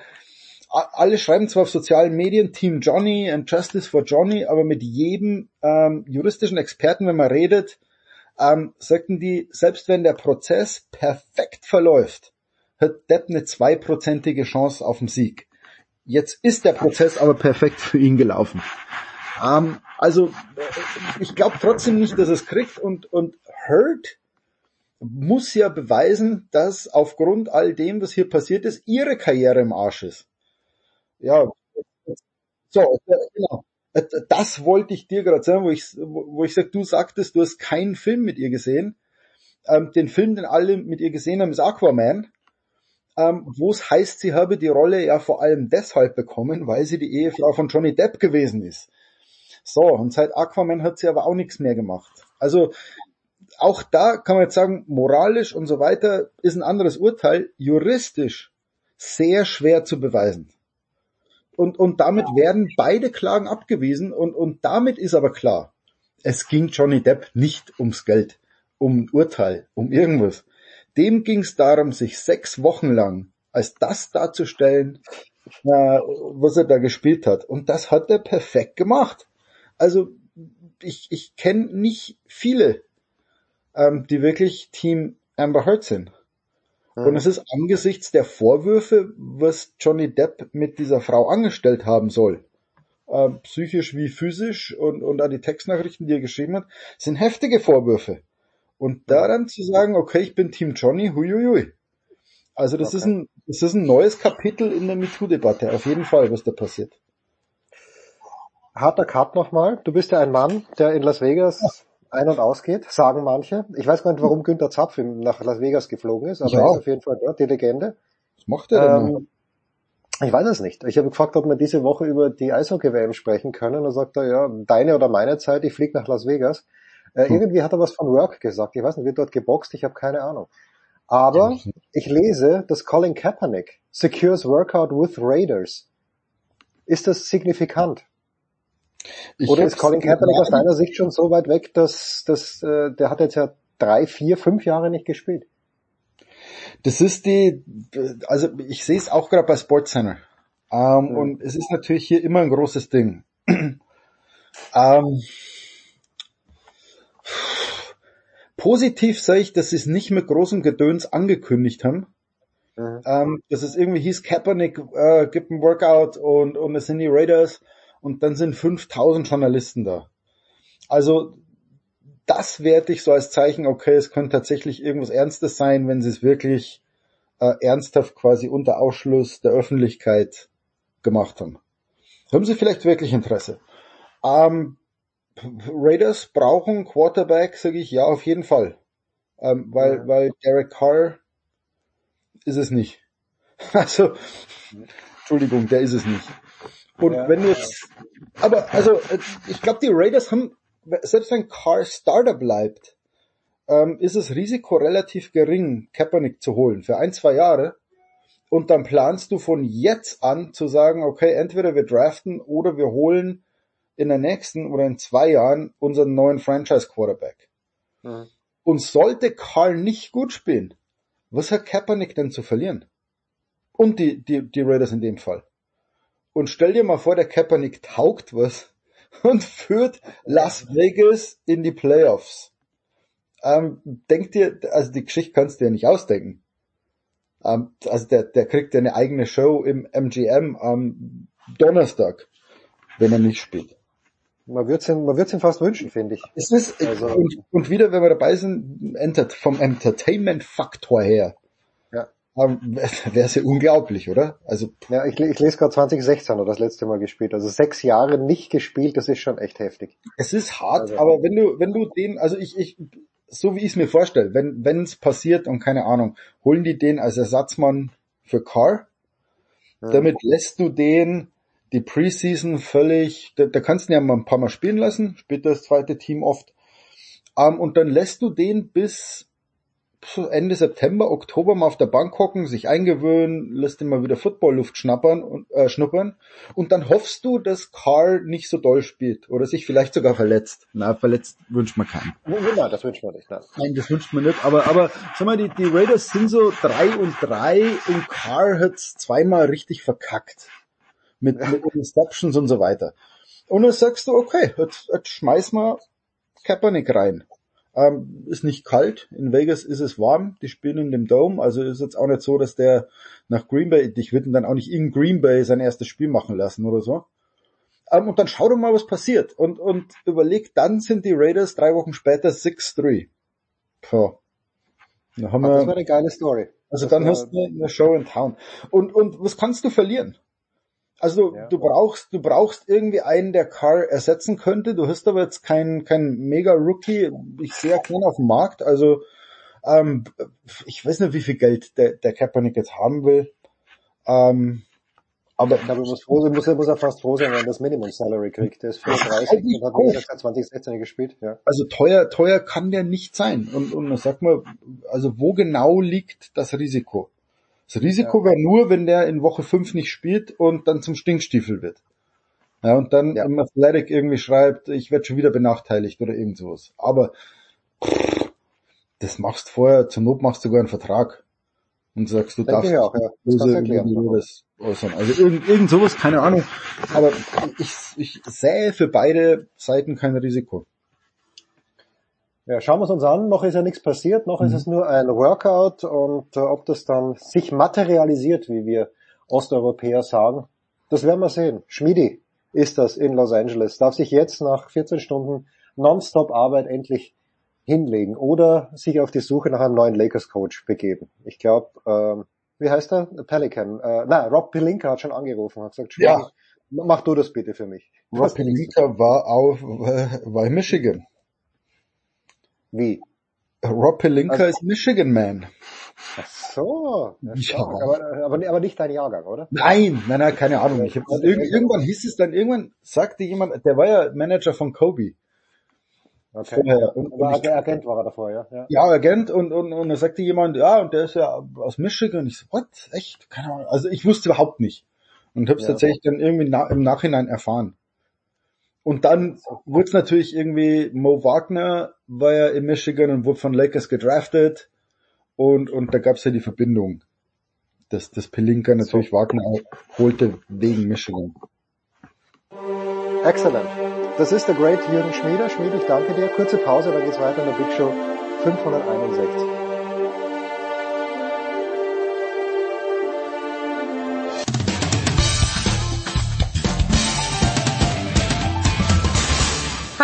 alle schreiben zwar auf sozialen Medien Team Johnny and Justice for Johnny, aber mit jedem ähm, juristischen Experten, wenn man redet, ähm, sagten die, selbst wenn der Prozess perfekt verläuft, hat Depp eine zweiprozentige Chance auf den Sieg. Jetzt ist der Prozess aber perfekt für ihn gelaufen. Ähm, also äh, ich glaube trotzdem nicht, dass es kriegt und, und Hurt muss ja beweisen, dass aufgrund all dem, was hier passiert ist, ihre Karriere im Arsch ist. Ja, so, genau. Das wollte ich dir gerade sagen, wo ich, wo ich sag, du sagtest, du hast keinen Film mit ihr gesehen. Ähm, den Film, den alle mit ihr gesehen haben, ist Aquaman. Ähm, wo es heißt, sie habe die Rolle ja vor allem deshalb bekommen, weil sie die Ehefrau von Johnny Depp gewesen ist. So, und seit Aquaman hat sie aber auch nichts mehr gemacht. Also auch da kann man jetzt sagen, moralisch und so weiter ist ein anderes Urteil, juristisch sehr schwer zu beweisen. Und, und damit werden beide Klagen abgewiesen und, und damit ist aber klar, es ging Johnny Depp nicht ums Geld, um ein Urteil, um irgendwas. Dem ging es darum, sich sechs Wochen lang als das darzustellen, äh, was er da gespielt hat. Und das hat er perfekt gemacht. Also ich, ich kenne nicht viele, ähm, die wirklich Team Amber Heard sind. Und es ist angesichts der Vorwürfe, was Johnny Depp mit dieser Frau angestellt haben soll, äh, psychisch wie physisch und, und an die Textnachrichten, die er geschrieben hat, sind heftige Vorwürfe. Und daran zu sagen, okay, ich bin Team Johnny, huiuiui. Also das okay. ist ein, das ist ein neues Kapitel in der MeToo-Debatte, auf jeden Fall, was da passiert. Harter Cut nochmal. Du bist ja ein Mann, der in Las Vegas ein- und ausgeht, sagen manche. Ich weiß gar nicht, warum Günther Zapf nach Las Vegas geflogen ist, aber ja. er ist auf jeden Fall dort, die Legende. Was macht er denn? Ähm, ich weiß es nicht. Ich habe gefragt, ob wir diese Woche über die Eishockey-WM sprechen können. Da sagt er, ja, deine oder meine Zeit, ich fliege nach Las Vegas. Äh, hm. Irgendwie hat er was von Work gesagt. Ich weiß nicht, wird dort geboxt, ich habe keine Ahnung. Aber ich lese, dass Colin Kaepernick secures Workout with Raiders. Ist das signifikant? Ich Oder ist Colin Kaepernick aus deiner Sicht schon so weit weg, dass, dass äh, der hat jetzt ja drei, vier, fünf Jahre nicht gespielt? Das ist die, also ich sehe es auch gerade bei Sportscenter. Ähm, mhm. Und es ist natürlich hier immer ein großes Ding. <clears throat> ähm, positiv sehe ich, dass sie es nicht mit großem Gedöns angekündigt haben. Mhm. Ähm, dass es irgendwie hieß, Kaepernick äh, gibt ein Workout und, und es sind die Raiders und dann sind 5000 Journalisten da. Also das werte ich so als Zeichen, okay, es könnte tatsächlich irgendwas Ernstes sein, wenn sie es wirklich äh, ernsthaft quasi unter Ausschluss der Öffentlichkeit gemacht haben. Haben sie vielleicht wirklich Interesse? Ähm, Raiders brauchen Quarterback, sage ich ja, auf jeden Fall. Ähm, weil, ja. weil Derek Carr ist es nicht. <laughs> Also, Entschuldigung, der ist es nicht. Und ja. wenn jetzt, aber also ich glaube, die Raiders haben, selbst wenn Carr Starter bleibt, ähm, ist das Risiko relativ gering, Kaepernick zu holen für ein, zwei Jahre. Und dann planst du von jetzt an zu sagen, okay, entweder wir draften oder wir holen in der nächsten oder in zwei Jahren unseren neuen Franchise Quarterback. Mhm. Und sollte Carl nicht gut spielen, was hat Kaepernick denn zu verlieren? Und die, die, die Raiders in dem Fall. Und stell dir mal vor, der Kaepernick taugt was <laughs> und führt Las Vegas in die Playoffs. Ähm, denk dir, also die Geschichte kannst du dir nicht ausdenken. Ähm, also der, der kriegt ja eine eigene Show im MGM am Donnerstag, wenn er nicht spielt. Man wird's ihm, man wird's ihm fast wünschen, finde ich. Es ist, also, und, und wieder, wenn wir dabei sind, vom Entertainment-Faktor her, <laughs> Wäre es ja unglaublich, oder? Also ja, ich, ich lese gerade 2016 oder das letzte Mal gespielt. Also sechs Jahre nicht gespielt, das ist schon echt heftig. Es ist hart, also, aber wenn du, wenn du den, also ich, ich, so wie ich es mir vorstelle, wenn wenn es passiert und keine Ahnung, holen die den als Ersatzmann für Carr, ja. damit lässt du den die Preseason völlig, da, da kannst du ihn ja mal ein paar Mal spielen lassen, spielt das zweite Team oft, um, ähm, und dann lässt du den bis Ende September, Oktober mal auf der Bank hocken, sich eingewöhnen, lässt ihn mal wieder Football-Luft schnappern und, äh, schnuppern und dann hoffst du, dass Carl nicht so doll spielt oder sich vielleicht sogar verletzt. Na, verletzt wünscht man keinen. Nein, das wünscht man nicht. Nein, nein das wünscht man nicht. Aber, aber sag mal, die, die Raiders sind so drei und drei und Carl hat's zweimal richtig verkackt. Mit, mit <laughs> Interceptions und so weiter. Und dann sagst du, okay, jetzt, jetzt schmeiß mal Kaepernick rein. Ähm, ist nicht kalt. In Vegas ist es warm. Die spielen in dem Dome. Also ist jetzt auch nicht so, dass der nach Green Bay, ich würde ihn dann auch nicht in Green Bay sein erstes Spiel machen lassen oder so. Ähm, und dann schau doch mal, was passiert. Und, und überleg, dann sind die Raiders drei Wochen später 6-3. Puh. Da haben wir, das war eine geile Story. also Das dann hast du eine Show in Town. Und, und was kannst du verlieren? Also du, du brauchst, du brauchst irgendwie einen, der Carr ersetzen könnte. Du hast aber jetzt keinen, kein mega Rookie. Ich sehe keinen auf dem Markt. Also ähm, ich weiß nicht, wie viel Geld der, der Kaepernick jetzt haben will. Ähm, aber ich glaube, er muss, froh, sein- muss, er- muss er fast froh sein, wenn er das Minimum Salary kriegt. Der ist 34 Eigentlich und hat gesagt seit 2016 gespielt. Ja. Also teuer, teuer kann der nicht sein. Und, und sag mal, also wo genau liegt das Risiko? Das Risiko wäre nur, wenn der in Woche 5 nicht spielt und dann zum Stinkstiefel wird. Ja, und dann im Athletic irgendwie schreibt, ich werde schon wieder benachteiligt oder irgend sowas. Aber pff, das machst vorher, zur Not machst du sogar einen Vertrag und sagst, du Denke darfst auch, ja. Über das äußern. Also irgend, irgend sowas, keine Ahnung. Aber ich, ich sähe für beide Seiten kein Risiko. Ja, schauen wir es uns an. Noch ist ja nichts passiert, noch ist Mhm. es nur ein Workout und äh, ob das dann sich materialisiert, wie wir Osteuropäer sagen, das werden wir sehen. Schmidi ist das in Los Angeles, darf sich jetzt nach 14 Stunden Nonstop Arbeit endlich hinlegen oder sich auf die Suche nach einem neuen Lakers-Coach begeben. Ich glaube, ähm, wie heißt er? Pelican. Äh, na, Rob Pelinka hat schon angerufen, hat gesagt, Schmidi, Ja. mach du das bitte für mich. Rob Pelinka war auf, war in Michigan. Wie? Rob Pelinka Also- ist Michigan Man. Ach so, ja, aber, aber, aber nicht dein Jahrgang, oder? Nein, nein, nein, keine Ahnung. Ich hab, irg irgendwann hieß es dann, irgendwann sagte jemand, der war ja Manager von Kobe. Okay. Vorher. Und, und ich, Agent war er davor, ja. ja. ja, Agent und, und, und da sagte jemand, ja, und der ist ja aus Michigan. Ich so, what? Echt? Keine Ahnung. Also ich wusste überhaupt nicht. Und hab's Ja. tatsächlich dann irgendwie na, im Nachhinein erfahren. Und dann wurde natürlich irgendwie, Mo Wagner war ja in Michigan und wurde von Lakers gedraftet. Und, und da gab's ja die Verbindung, dass, dass Pelinka natürlich Wagner holte wegen Michigan. Excellent. Das ist der Great Jürgen Schmieder. Schmied, ich danke dir. Kurze Pause, dann geht's weiter in der Big Show 561.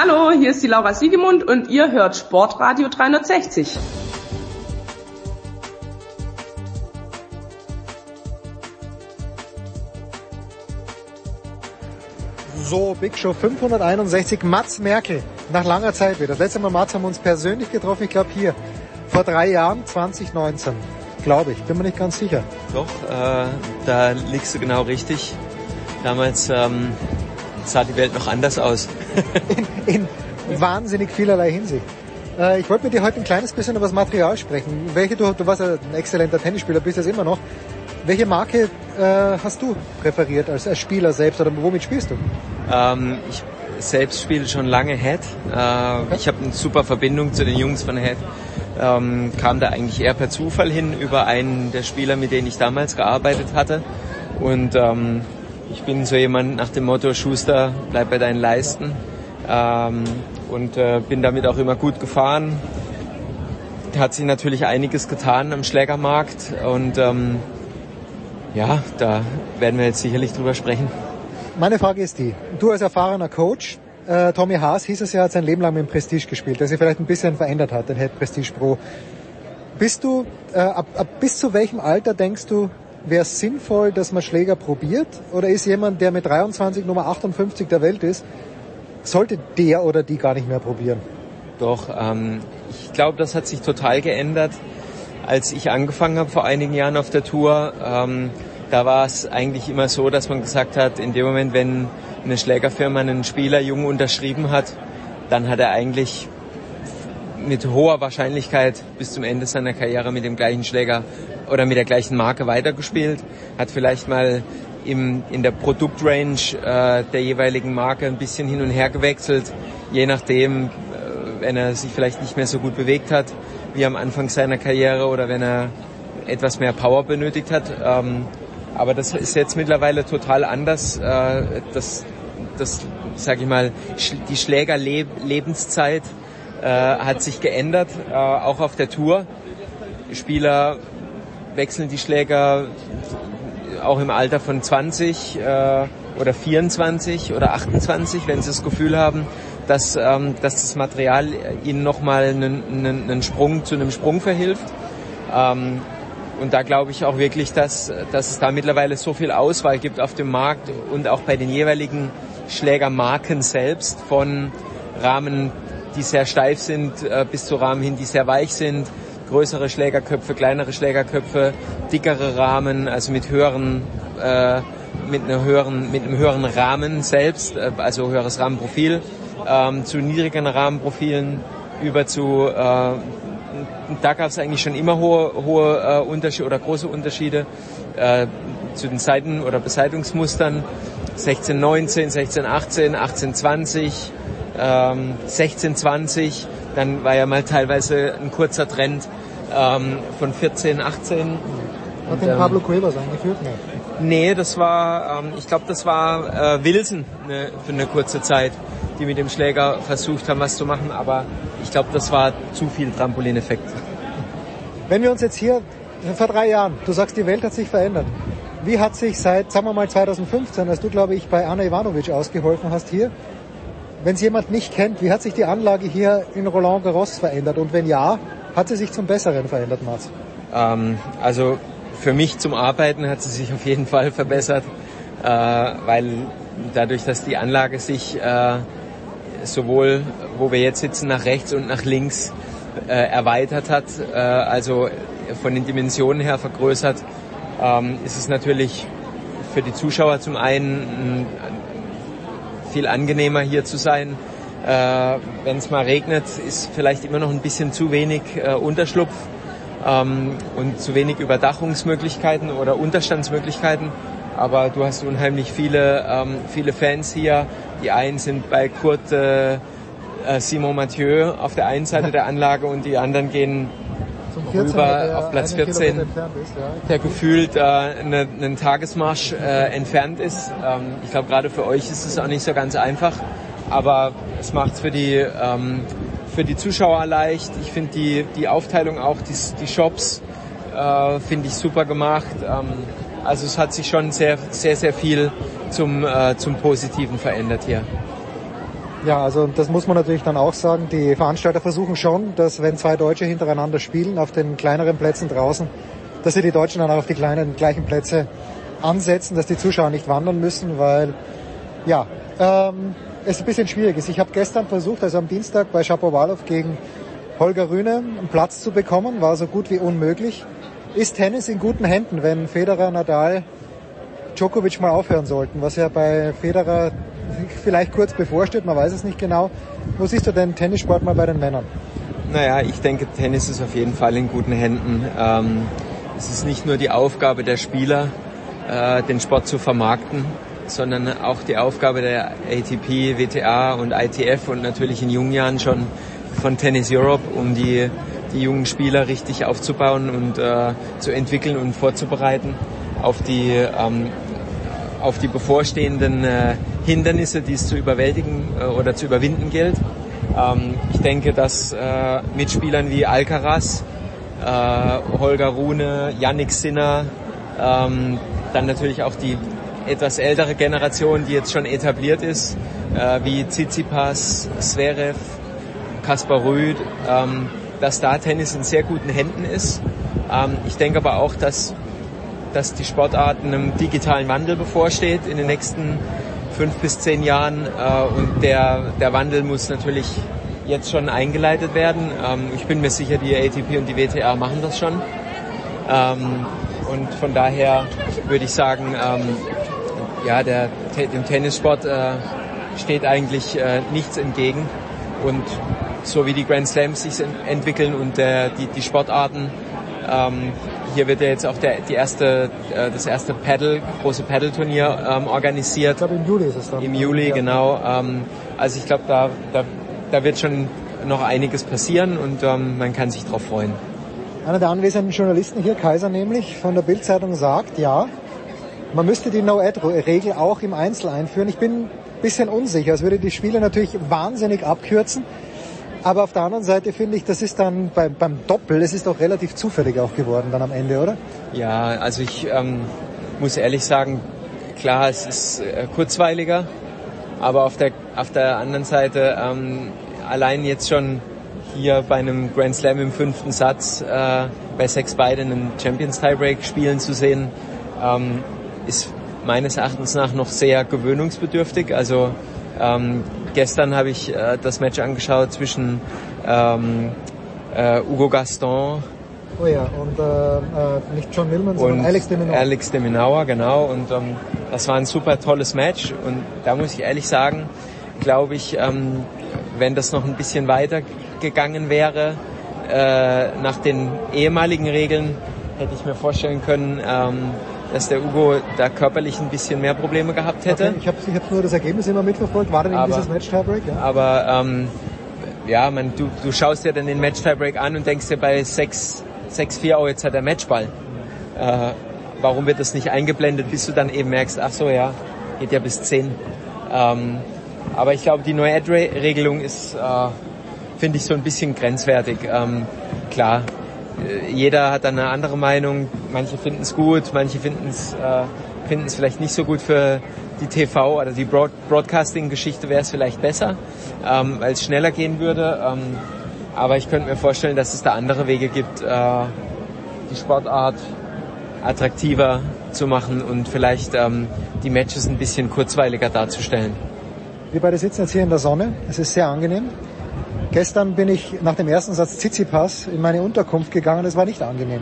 Hallo, hier ist die Laura Siegemund und ihr hört Sportradio 360. So, Big Show 561, Mats Merkel. Nach langer Zeit wieder. Das letzte Mal, Mats, haben wir uns persönlich getroffen. Ich glaube hier, vor drei Jahren, 2019. Glaube ich, bin mir nicht ganz sicher. Doch, äh, da liegst du genau richtig. Damals ähm, sah die Welt noch anders aus. In wahnsinnig vielerlei Hinsicht. Äh, ich wollte mit dir heute ein kleines bisschen über das Material sprechen. Welche du, du warst ein exzellenter Tennisspieler, bist es immer noch. Welche Marke äh, hast du präferiert als, als Spieler selbst oder womit spielst du? Ähm, ich selbst spiele schon lange Head. Äh, ich habe eine super Verbindung zu den Jungs von Head. Ähm, kam da eigentlich eher per Zufall hin über einen der Spieler, mit denen ich damals gearbeitet hatte. Und ähm, ich bin so jemand nach dem Motto Schuster, bleib bei deinen Leisten. Ähm, und äh, bin damit auch immer gut gefahren. Hat sich natürlich einiges getan am Schlägermarkt und ähm, ja, da werden wir jetzt sicherlich drüber sprechen. Meine Frage ist die, du als erfahrener Coach, äh, Tommy Haas hieß es ja, hat sein Leben lang mit dem Prestige gespielt, der sich vielleicht ein bisschen verändert hat, den Head Prestige Pro. Bist du, äh, ab, ab bis zu welchem Alter denkst du, wäre es sinnvoll, dass man Schläger probiert? Oder ist jemand, der mit 23 Nummer 58 der Welt ist, sollte der oder die gar nicht mehr probieren? Doch, ähm, ich glaube, das hat sich total geändert. Als ich angefangen habe vor einigen Jahren auf der Tour, ähm, da war es eigentlich immer so, dass man gesagt hat, in dem Moment, wenn eine Schlägerfirma einen Spieler jung unterschrieben hat, dann hat er eigentlich mit hoher Wahrscheinlichkeit bis zum Ende seiner Karriere mit dem gleichen Schläger oder mit der gleichen Marke weitergespielt, hat vielleicht mal im, in der Produktrange äh, der jeweiligen Marke ein bisschen hin und her gewechselt, je nachdem, äh, wenn er sich vielleicht nicht mehr so gut bewegt hat wie am Anfang seiner Karriere oder wenn er etwas mehr Power benötigt hat. Ähm, aber das ist jetzt mittlerweile total anders. Äh, das, das sage ich mal, die Schlägerlebenszeit äh, hat sich geändert, äh, auch auf der Tour. Spieler wechseln die Schläger auch im Alter von 20 äh, oder 24 oder 28, wenn sie das Gefühl haben, dass, ähm, dass das Material ihnen nochmal einen, einen, einen Sprung zu einem Sprung verhilft. Ähm, und da glaube ich auch wirklich, dass, dass es da mittlerweile so viel Auswahl gibt auf dem Markt und auch bei den jeweiligen Schlägermarken selbst von Rahmen, die sehr steif sind, äh, bis zu Rahmen hin, die sehr weich sind, größere Schlägerköpfe, kleinere Schlägerköpfe, dickere Rahmen, also mit höheren, äh, mit einer höheren, mit einem höheren Rahmen selbst, äh, also höheres Rahmenprofil, ähm, zu niedrigeren Rahmenprofilen über zu äh, da gab es eigentlich schon immer hohe, hohe äh, Unterschiede oder große Unterschiede äh, zu den Seiten- oder Beseitungsmustern. 1619, 1618, 1820, ähm, 1620. Dann war ja mal teilweise ein kurzer Trend ähm, von 14, 18. Hat den ähm, Pablo Cuevas eingeführt? Nee. Nee, das war, ähm, ich glaube, das war äh, Wilson ne, für eine kurze Zeit, die mit dem Schläger versucht haben, was zu machen. Aber ich glaube, das war zu viel Trampolineffekt. Wenn wir uns jetzt hier vor drei Jahren, du sagst, die Welt hat sich verändert. Wie hat sich seit, sagen wir mal 2015, als du, glaube ich, bei Anna Ivanovic ausgeholfen hast hier, wenn es jemand nicht kennt, wie hat sich die Anlage hier in Roland Garros verändert? Und wenn ja, hat sie sich zum Besseren verändert, Mats? Ähm, also für mich zum Arbeiten hat sie sich auf jeden Fall verbessert, äh, weil dadurch, dass die Anlage sich äh, sowohl, wo wir jetzt sitzen, nach rechts und nach links äh, erweitert hat, äh, also von den Dimensionen her vergrößert, ähm, ist es natürlich für die Zuschauer zum einen viel angenehmer hier zu sein. Äh, Wenn es mal regnet, ist vielleicht immer noch ein bisschen zu wenig äh, Unterschlupf ähm, und zu wenig Überdachungsmöglichkeiten oder Unterstandsmöglichkeiten. Aber du hast unheimlich viele, ähm, viele Fans hier. Die einen sind bei Kurt äh, Simon Mathieu auf der einen Seite der Anlage und die anderen gehen rüber auf Platz 14, ist, ja. der gefühlt äh, eine, einen Tagesmarsch äh, entfernt ist. Ähm, ich glaube, gerade für euch ist es auch nicht so ganz einfach, aber es macht es für die ähm, für die Zuschauer leicht. Ich finde die die Aufteilung auch, die, die Shops äh, finde ich super gemacht. Ähm, also es hat sich schon sehr sehr sehr viel zum äh, zum Positiven verändert hier. Ja, also das muss man natürlich dann auch sagen. Die Veranstalter versuchen schon, dass wenn zwei Deutsche hintereinander spielen auf den kleineren Plätzen draußen, dass sie die Deutschen dann auch auf die kleinen gleichen Plätze ansetzen, dass die Zuschauer nicht wandern müssen, weil ja, ähm, es ein bisschen schwierig ist. Ich habe gestern versucht, also am Dienstag bei Shapovalov gegen Holger Rühne einen Platz zu bekommen, war so gut wie unmöglich. Ist Tennis in guten Händen, wenn Federer, Nadal, Djokovic mal aufhören sollten, was ja bei Federer vielleicht kurz bevorsteht, man weiß es nicht genau. Wo siehst du den Tennissport mal bei den Männern? Naja, ich denke, Tennis ist auf jeden Fall in guten Händen. Ähm, es ist nicht nur die Aufgabe der Spieler, äh, den Sport zu vermarkten, sondern auch die Aufgabe der ATP, WTA und ITF und natürlich in jungen Jahren schon von Tennis Europe, um die, die jungen Spieler richtig aufzubauen und äh, zu entwickeln und vorzubereiten auf die ähm, auf die bevorstehenden äh, Hindernisse, die es zu überwältigen äh, oder zu überwinden gilt. Ähm, ich denke, dass äh, Mitspielern wie Alcaraz, äh, Holger Rune, Yannick Sinner, ähm, dann natürlich auch die etwas ältere Generation, die jetzt schon etabliert ist, äh, wie Tsitsipas, Zverev, Kaspar Rüd, ähm, dass da Tennis in sehr guten Händen ist. Ähm, ich denke aber auch, dass dass die Sportart einem digitalen Wandel bevorsteht in den nächsten fünf bis zehn Jahren. Äh, und der, der Wandel muss natürlich jetzt schon eingeleitet werden. Ähm, ich bin mir sicher, die ATP und die WTA machen das schon. Ähm, und von daher würde ich sagen, ähm, ja, der, dem Tennissport äh, steht eigentlich äh, nichts entgegen. Und so wie die Grand Slams sich entwickeln und der, die, die Sportarten, ähm, hier wird ja jetzt auch der, die erste, äh, das erste Paddle, große Paddle-Turnier ähm, organisiert. Ich glaube im Juli ist es dann. Im Juli, ja. genau. Ähm, also ich glaube, da, da, da wird schon noch einiges passieren und ähm, man kann sich darauf freuen. Einer der anwesenden Journalisten hier, Kaiser nämlich, von der Bildzeitung sagt, ja, man müsste die No-Ad-Regel auch im Einzel einführen. Ich bin ein bisschen unsicher. Es würde die Spiele natürlich wahnsinnig abkürzen. Aber auf der anderen Seite finde ich, das ist dann beim, beim Doppel, es ist doch relativ zufällig auch geworden dann am Ende, oder? Ja, also ich ähm, muss ehrlich sagen, klar, es ist äh, kurzweiliger, aber auf der, auf der anderen Seite ähm, allein jetzt schon hier bei einem Grand Slam im fünften Satz äh, bei sechs beiden einen Champions Tiebreak spielen zu sehen, ähm, ist meines Erachtens nach noch sehr gewöhnungsbedürftig. Also ähm, gestern habe ich äh, das Match angeschaut zwischen ähm, äh, Hugo Gaston Oh ja, und äh, äh, nicht John Millman, sondern und Alex de Minaur. Alex de Minaur, genau. Und ähm, das war ein super tolles Match. Und da muss ich ehrlich sagen, glaube ich, ähm, wenn das noch ein bisschen weiter gegangen wäre, äh, nach den ehemaligen Regeln, hätte ich mir vorstellen können, ähm, dass der Ugo da körperlich ein bisschen mehr Probleme gehabt hätte. Okay, ich habe ich hab nur das Ergebnis immer mitverfolgt. War denn eben Aber- dieses Match Tiebreak? Ja? Aber ähm, ja, man, du, du schaust dir dann den Match-Tiebreak an und denkst dir bei 6, 6-4, oh, jetzt hat er Matchball. Äh, warum wird das nicht eingeblendet, bis du dann eben merkst, ach so, ja, geht ja bis 10. Ähm, aber ich glaube, die neue Ad-Regelung ist, äh, finde ich, so ein bisschen grenzwertig. Ähm, klar, jeder hat dann eine andere Meinung. Manche finden es gut, manche finden es äh, finden es vielleicht nicht so gut für die TV oder die Broad Broadcasting-Geschichte wäre es vielleicht besser, ähm, weil es schneller gehen würde. Ähm, aber ich könnte mir vorstellen, dass es da andere Wege gibt, äh, die Sportart attraktiver zu machen und vielleicht ähm, die Matches ein bisschen kurzweiliger darzustellen. Wir beide sitzen jetzt hier in der Sonne. Es ist sehr angenehm. Gestern bin ich nach dem ersten Satz Tsitsipas in meine Unterkunft gegangen. Es war nicht angenehm.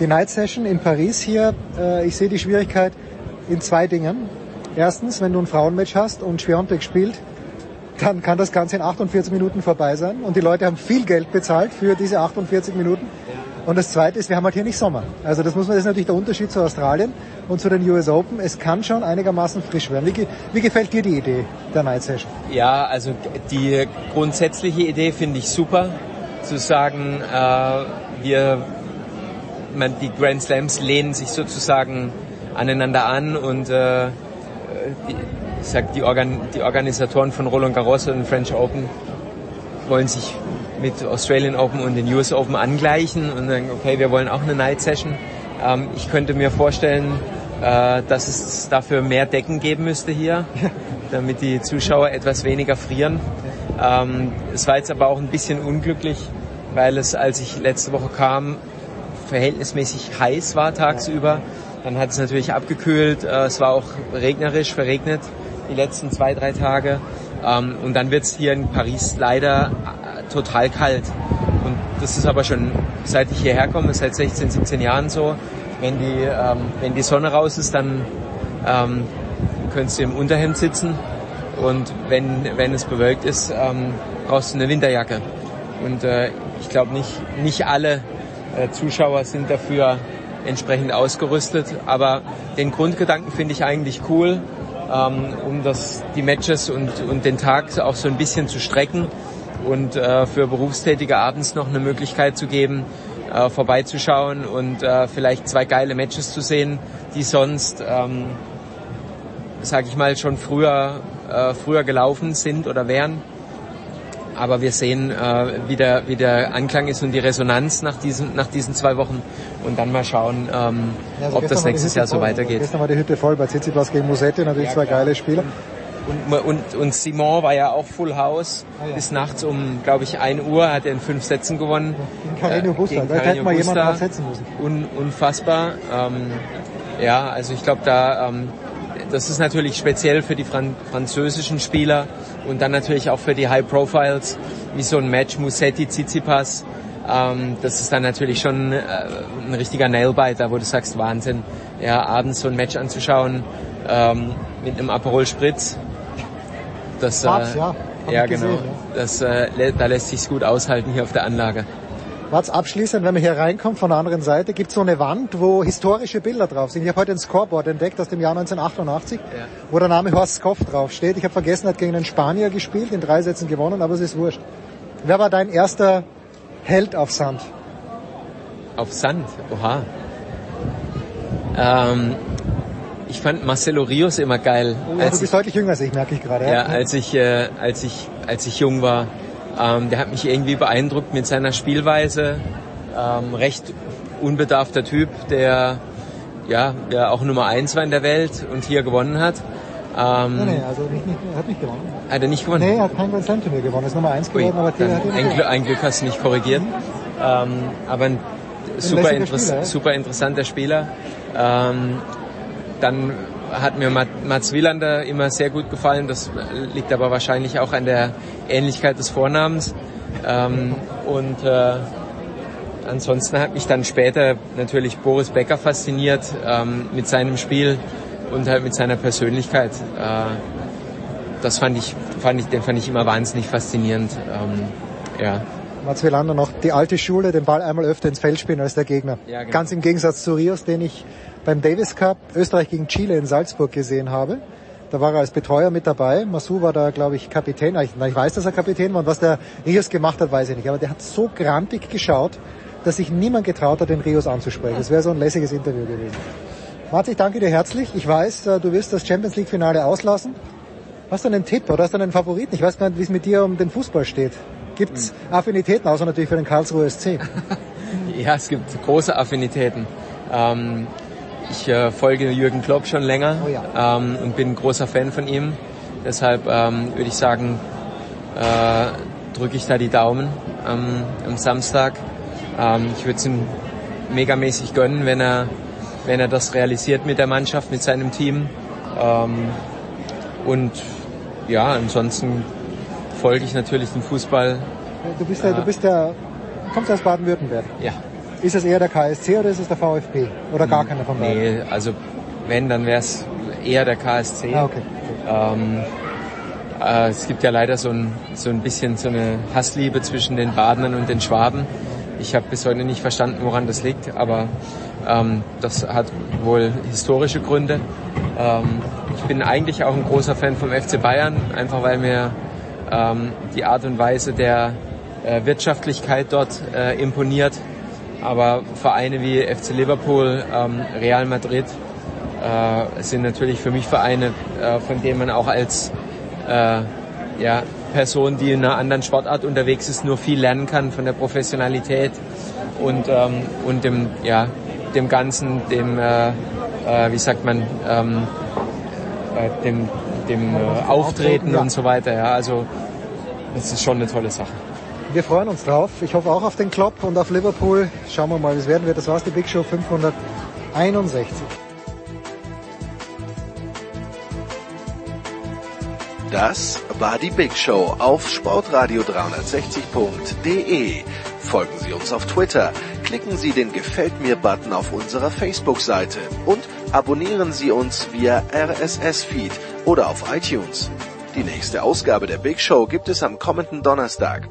Die Night Session in Paris hier, äh, ich sehe die Schwierigkeit in zwei Dingen. Erstens, wenn du ein Frauenmatch hast und Schwiontek spielt, dann kann das Ganze in 48 Minuten vorbei sein. Und die Leute haben viel Geld bezahlt für diese 48 Minuten. Und das Zweite ist, wir haben halt hier nicht Sommer. Also das muss man, das ist natürlich der Unterschied zu Australien und zu den US Open. Es kann schon einigermaßen frisch werden. Wie, wie gefällt dir die Idee der Night Session? Ja, also die grundsätzliche Idee finde ich super, zu sagen, äh, wir, man, die Grand Slams lehnen sich sozusagen aneinander an und äh, die, ich sag, die, Organ, die Organisatoren von Roland Garros und French Open wollen sich mit Australian Open und den US Open angleichen und sagen, okay, wir wollen auch eine Night Session. Ähm, ich könnte mir vorstellen, äh, dass es dafür mehr Decken geben müsste hier, <laughs> damit die Zuschauer etwas weniger frieren. Ähm, es war jetzt aber auch ein bisschen unglücklich, weil es, als ich letzte Woche kam, verhältnismäßig heiß war tagsüber. Dann hat es natürlich abgekühlt. Äh, es war auch regnerisch, verregnet die letzten zwei, drei Tage. Ähm, und dann wird es hier in Paris leider total kalt. Und das ist aber schon, seit ich hierher komme, seit 16, 17 Jahren so. Wenn die, ähm, wenn die Sonne raus ist, dann ähm, könntest du im Unterhemd sitzen. Und wenn, wenn es bewölkt ist, ähm, brauchst du eine Winterjacke. Und äh, ich glaube nicht, nicht alle äh, Zuschauer sind dafür entsprechend ausgerüstet. Aber den Grundgedanken finde ich eigentlich cool, ähm, um das, die Matches und, und den Tag auch so ein bisschen zu strecken und äh, für Berufstätige abends noch eine Möglichkeit zu geben, äh, vorbeizuschauen und äh, vielleicht zwei geile Matches zu sehen, die sonst, ähm, sage ich mal, schon früher, äh, früher gelaufen sind oder wären. Aber wir sehen, äh, wie, der, wie der Anklang ist und die Resonanz nach diesen, nach diesen zwei Wochen und dann mal schauen, ähm, Ja, also ob das nächstes Jahr so voll. weitergeht. Gestern war die Hütte voll bei Tsitsipas gegen Musetti, natürlich Ja, zwei geile Spieler. Und, und, und Simon war ja auch Full House. Ah, ja. Bis nachts um, glaube ich, 1 Uhr hat er in fünf Sätzen gewonnen. Gegen Busta. gegen Da hätte mal jemand drauf setzen müssen. Un, unfassbar. Ähm, ja, also ich glaube, da ähm, das ist natürlich speziell für die Fran französischen Spieler und dann natürlich auch für die High Profiles, wie so ein Match Musetti Tsitsipas. Ähm, das ist dann natürlich schon äh, ein richtiger Nailbiter, wo du sagst, Wahnsinn, ja, abends so ein Match anzuschauen ähm, mit einem Aperol Spritz. Das, Schwarz, äh, ja. Hab ja, genau. gesehen, Das, äh, da lässt sich's gut aushalten hier auf der Anlage. Warte, abschließend, wenn man hier reinkommt von der anderen Seite, gibt es so eine Wand, wo historische Bilder drauf sind. Ich habe heute ein Scoreboard entdeckt aus dem Jahr 1988, wo der Name Horst Skoff draufsteht. Ich habe vergessen, er hat gegen einen Spanier gespielt, in drei Sätzen gewonnen, aber es ist wurscht. Wer war dein erster Held auf Sand? Auf Sand, oha. Ähm, ich fand Marcelo Rios immer geil. Oh, ja, du bist deutlich jünger als ich, merke ich gerade. ja, als ich, äh, als ich, als ich jung war. Ähm, der hat mich irgendwie beeindruckt mit seiner Spielweise. Ähm, recht unbedarfter Typ, der ja, der auch Nummer eins war in der Welt und hier gewonnen hat. Ähm, nee, nee, also nicht, nicht, er hat nicht gewonnen. Hat er nicht gewonnen? Nee, er hat kein Grand Slam Turnier gewonnen, er ist Nummer eins geworden, aber der hat ein, Glück, ein Glück hast du nicht korrigiert. Ähm, aber ein super, interess Spieler, super interessanter Spieler. Ähm, dann hat mir Mats Wielander immer sehr gut gefallen. Das liegt aber wahrscheinlich auch an der Ähnlichkeit des Vornamens. Ähm, und äh, ansonsten hat mich dann später natürlich Boris Becker fasziniert ähm, mit seinem Spiel und halt mit seiner Persönlichkeit. Äh, das fand ich, fand ich, den fand ich immer wahnsinnig faszinierend. Ähm, ja. Mats Wielander noch die alte Schule, den Ball einmal öfter ins Feld spielen als der Gegner. Ja, genau. Ganz im Gegensatz zu Rios, den ich beim Davis Cup Österreich gegen Chile in Salzburg gesehen habe. Da war er als Betreuer mit dabei. Masu war da, glaube ich, Kapitän. Ich, ich weiß, dass er Kapitän war. Und was der Rios gemacht hat, weiß ich nicht. Aber der hat so grantig geschaut, dass sich niemand getraut hat, den Rios anzusprechen. Das wäre so ein lässiges Interview gewesen. Mats, ich danke dir herzlich. Ich weiß, äh, du wirst das Champions League Finale auslassen. Hast du einen Tipp oder hast du einen Favoriten? Ich weiß gar nicht, wie es mit dir um den Fußball steht. Gibt es hm. Affinitäten, außer natürlich für den Karlsruher SC? <laughs> ja, es gibt große Affinitäten. Ähm, ich äh, folge Jürgen Klopp schon länger oh ja. ähm, und bin ein großer Fan von ihm. Deshalb ähm, würde ich sagen, äh, drücke ich da die Daumen am, am Samstag. Ähm, ich würde es ihm megamäßig gönnen, wenn er wenn er das realisiert mit der Mannschaft, mit seinem Team. Ähm, und ja, ansonsten folge ich natürlich dem Fußball. Du bist ja, du bist ja, kommst aus Baden-Württemberg. Ja. Ist es eher der KSC oder ist es der VfB? Oder gar keiner von beiden? Nee, also wenn, dann wäre es eher der KSC. Ah, okay. Ähm, äh, es gibt ja leider so ein, so ein bisschen so eine Hassliebe zwischen den Badenern und den Schwaben. Ich habe bis heute nicht verstanden, woran das liegt, aber ähm, das hat wohl historische Gründe. Ähm, ich bin eigentlich auch ein großer Fan vom FC Bayern, einfach weil mir ähm, die Art und Weise der äh, Wirtschaftlichkeit dort äh, imponiert. Aber Vereine wie FC Liverpool, ähm, Real Madrid äh, sind natürlich für mich Vereine, äh, von denen man auch als äh, ja, Person, die in einer anderen Sportart unterwegs ist, nur viel lernen kann von der Professionalität und, ähm, und dem, ja, dem Ganzen, dem, äh, äh, wie sagt man, ähm, äh, dem, dem äh, Auftreten und so weiter. Ja, also das ist schon eine tolle Sache. Wir freuen uns drauf. Ich hoffe auch auf den Klopp und auf Liverpool. Schauen wir mal, wie es werden wird. Das war's, die Big Show 561. Das war die Big Show auf sportradio360.de. Folgen Sie uns auf Twitter, klicken Sie den Gefällt mir-Button auf unserer Facebook-Seite und abonnieren Sie uns via RSS-Feed oder auf iTunes. Die nächste Ausgabe der Big Show gibt es am kommenden Donnerstag.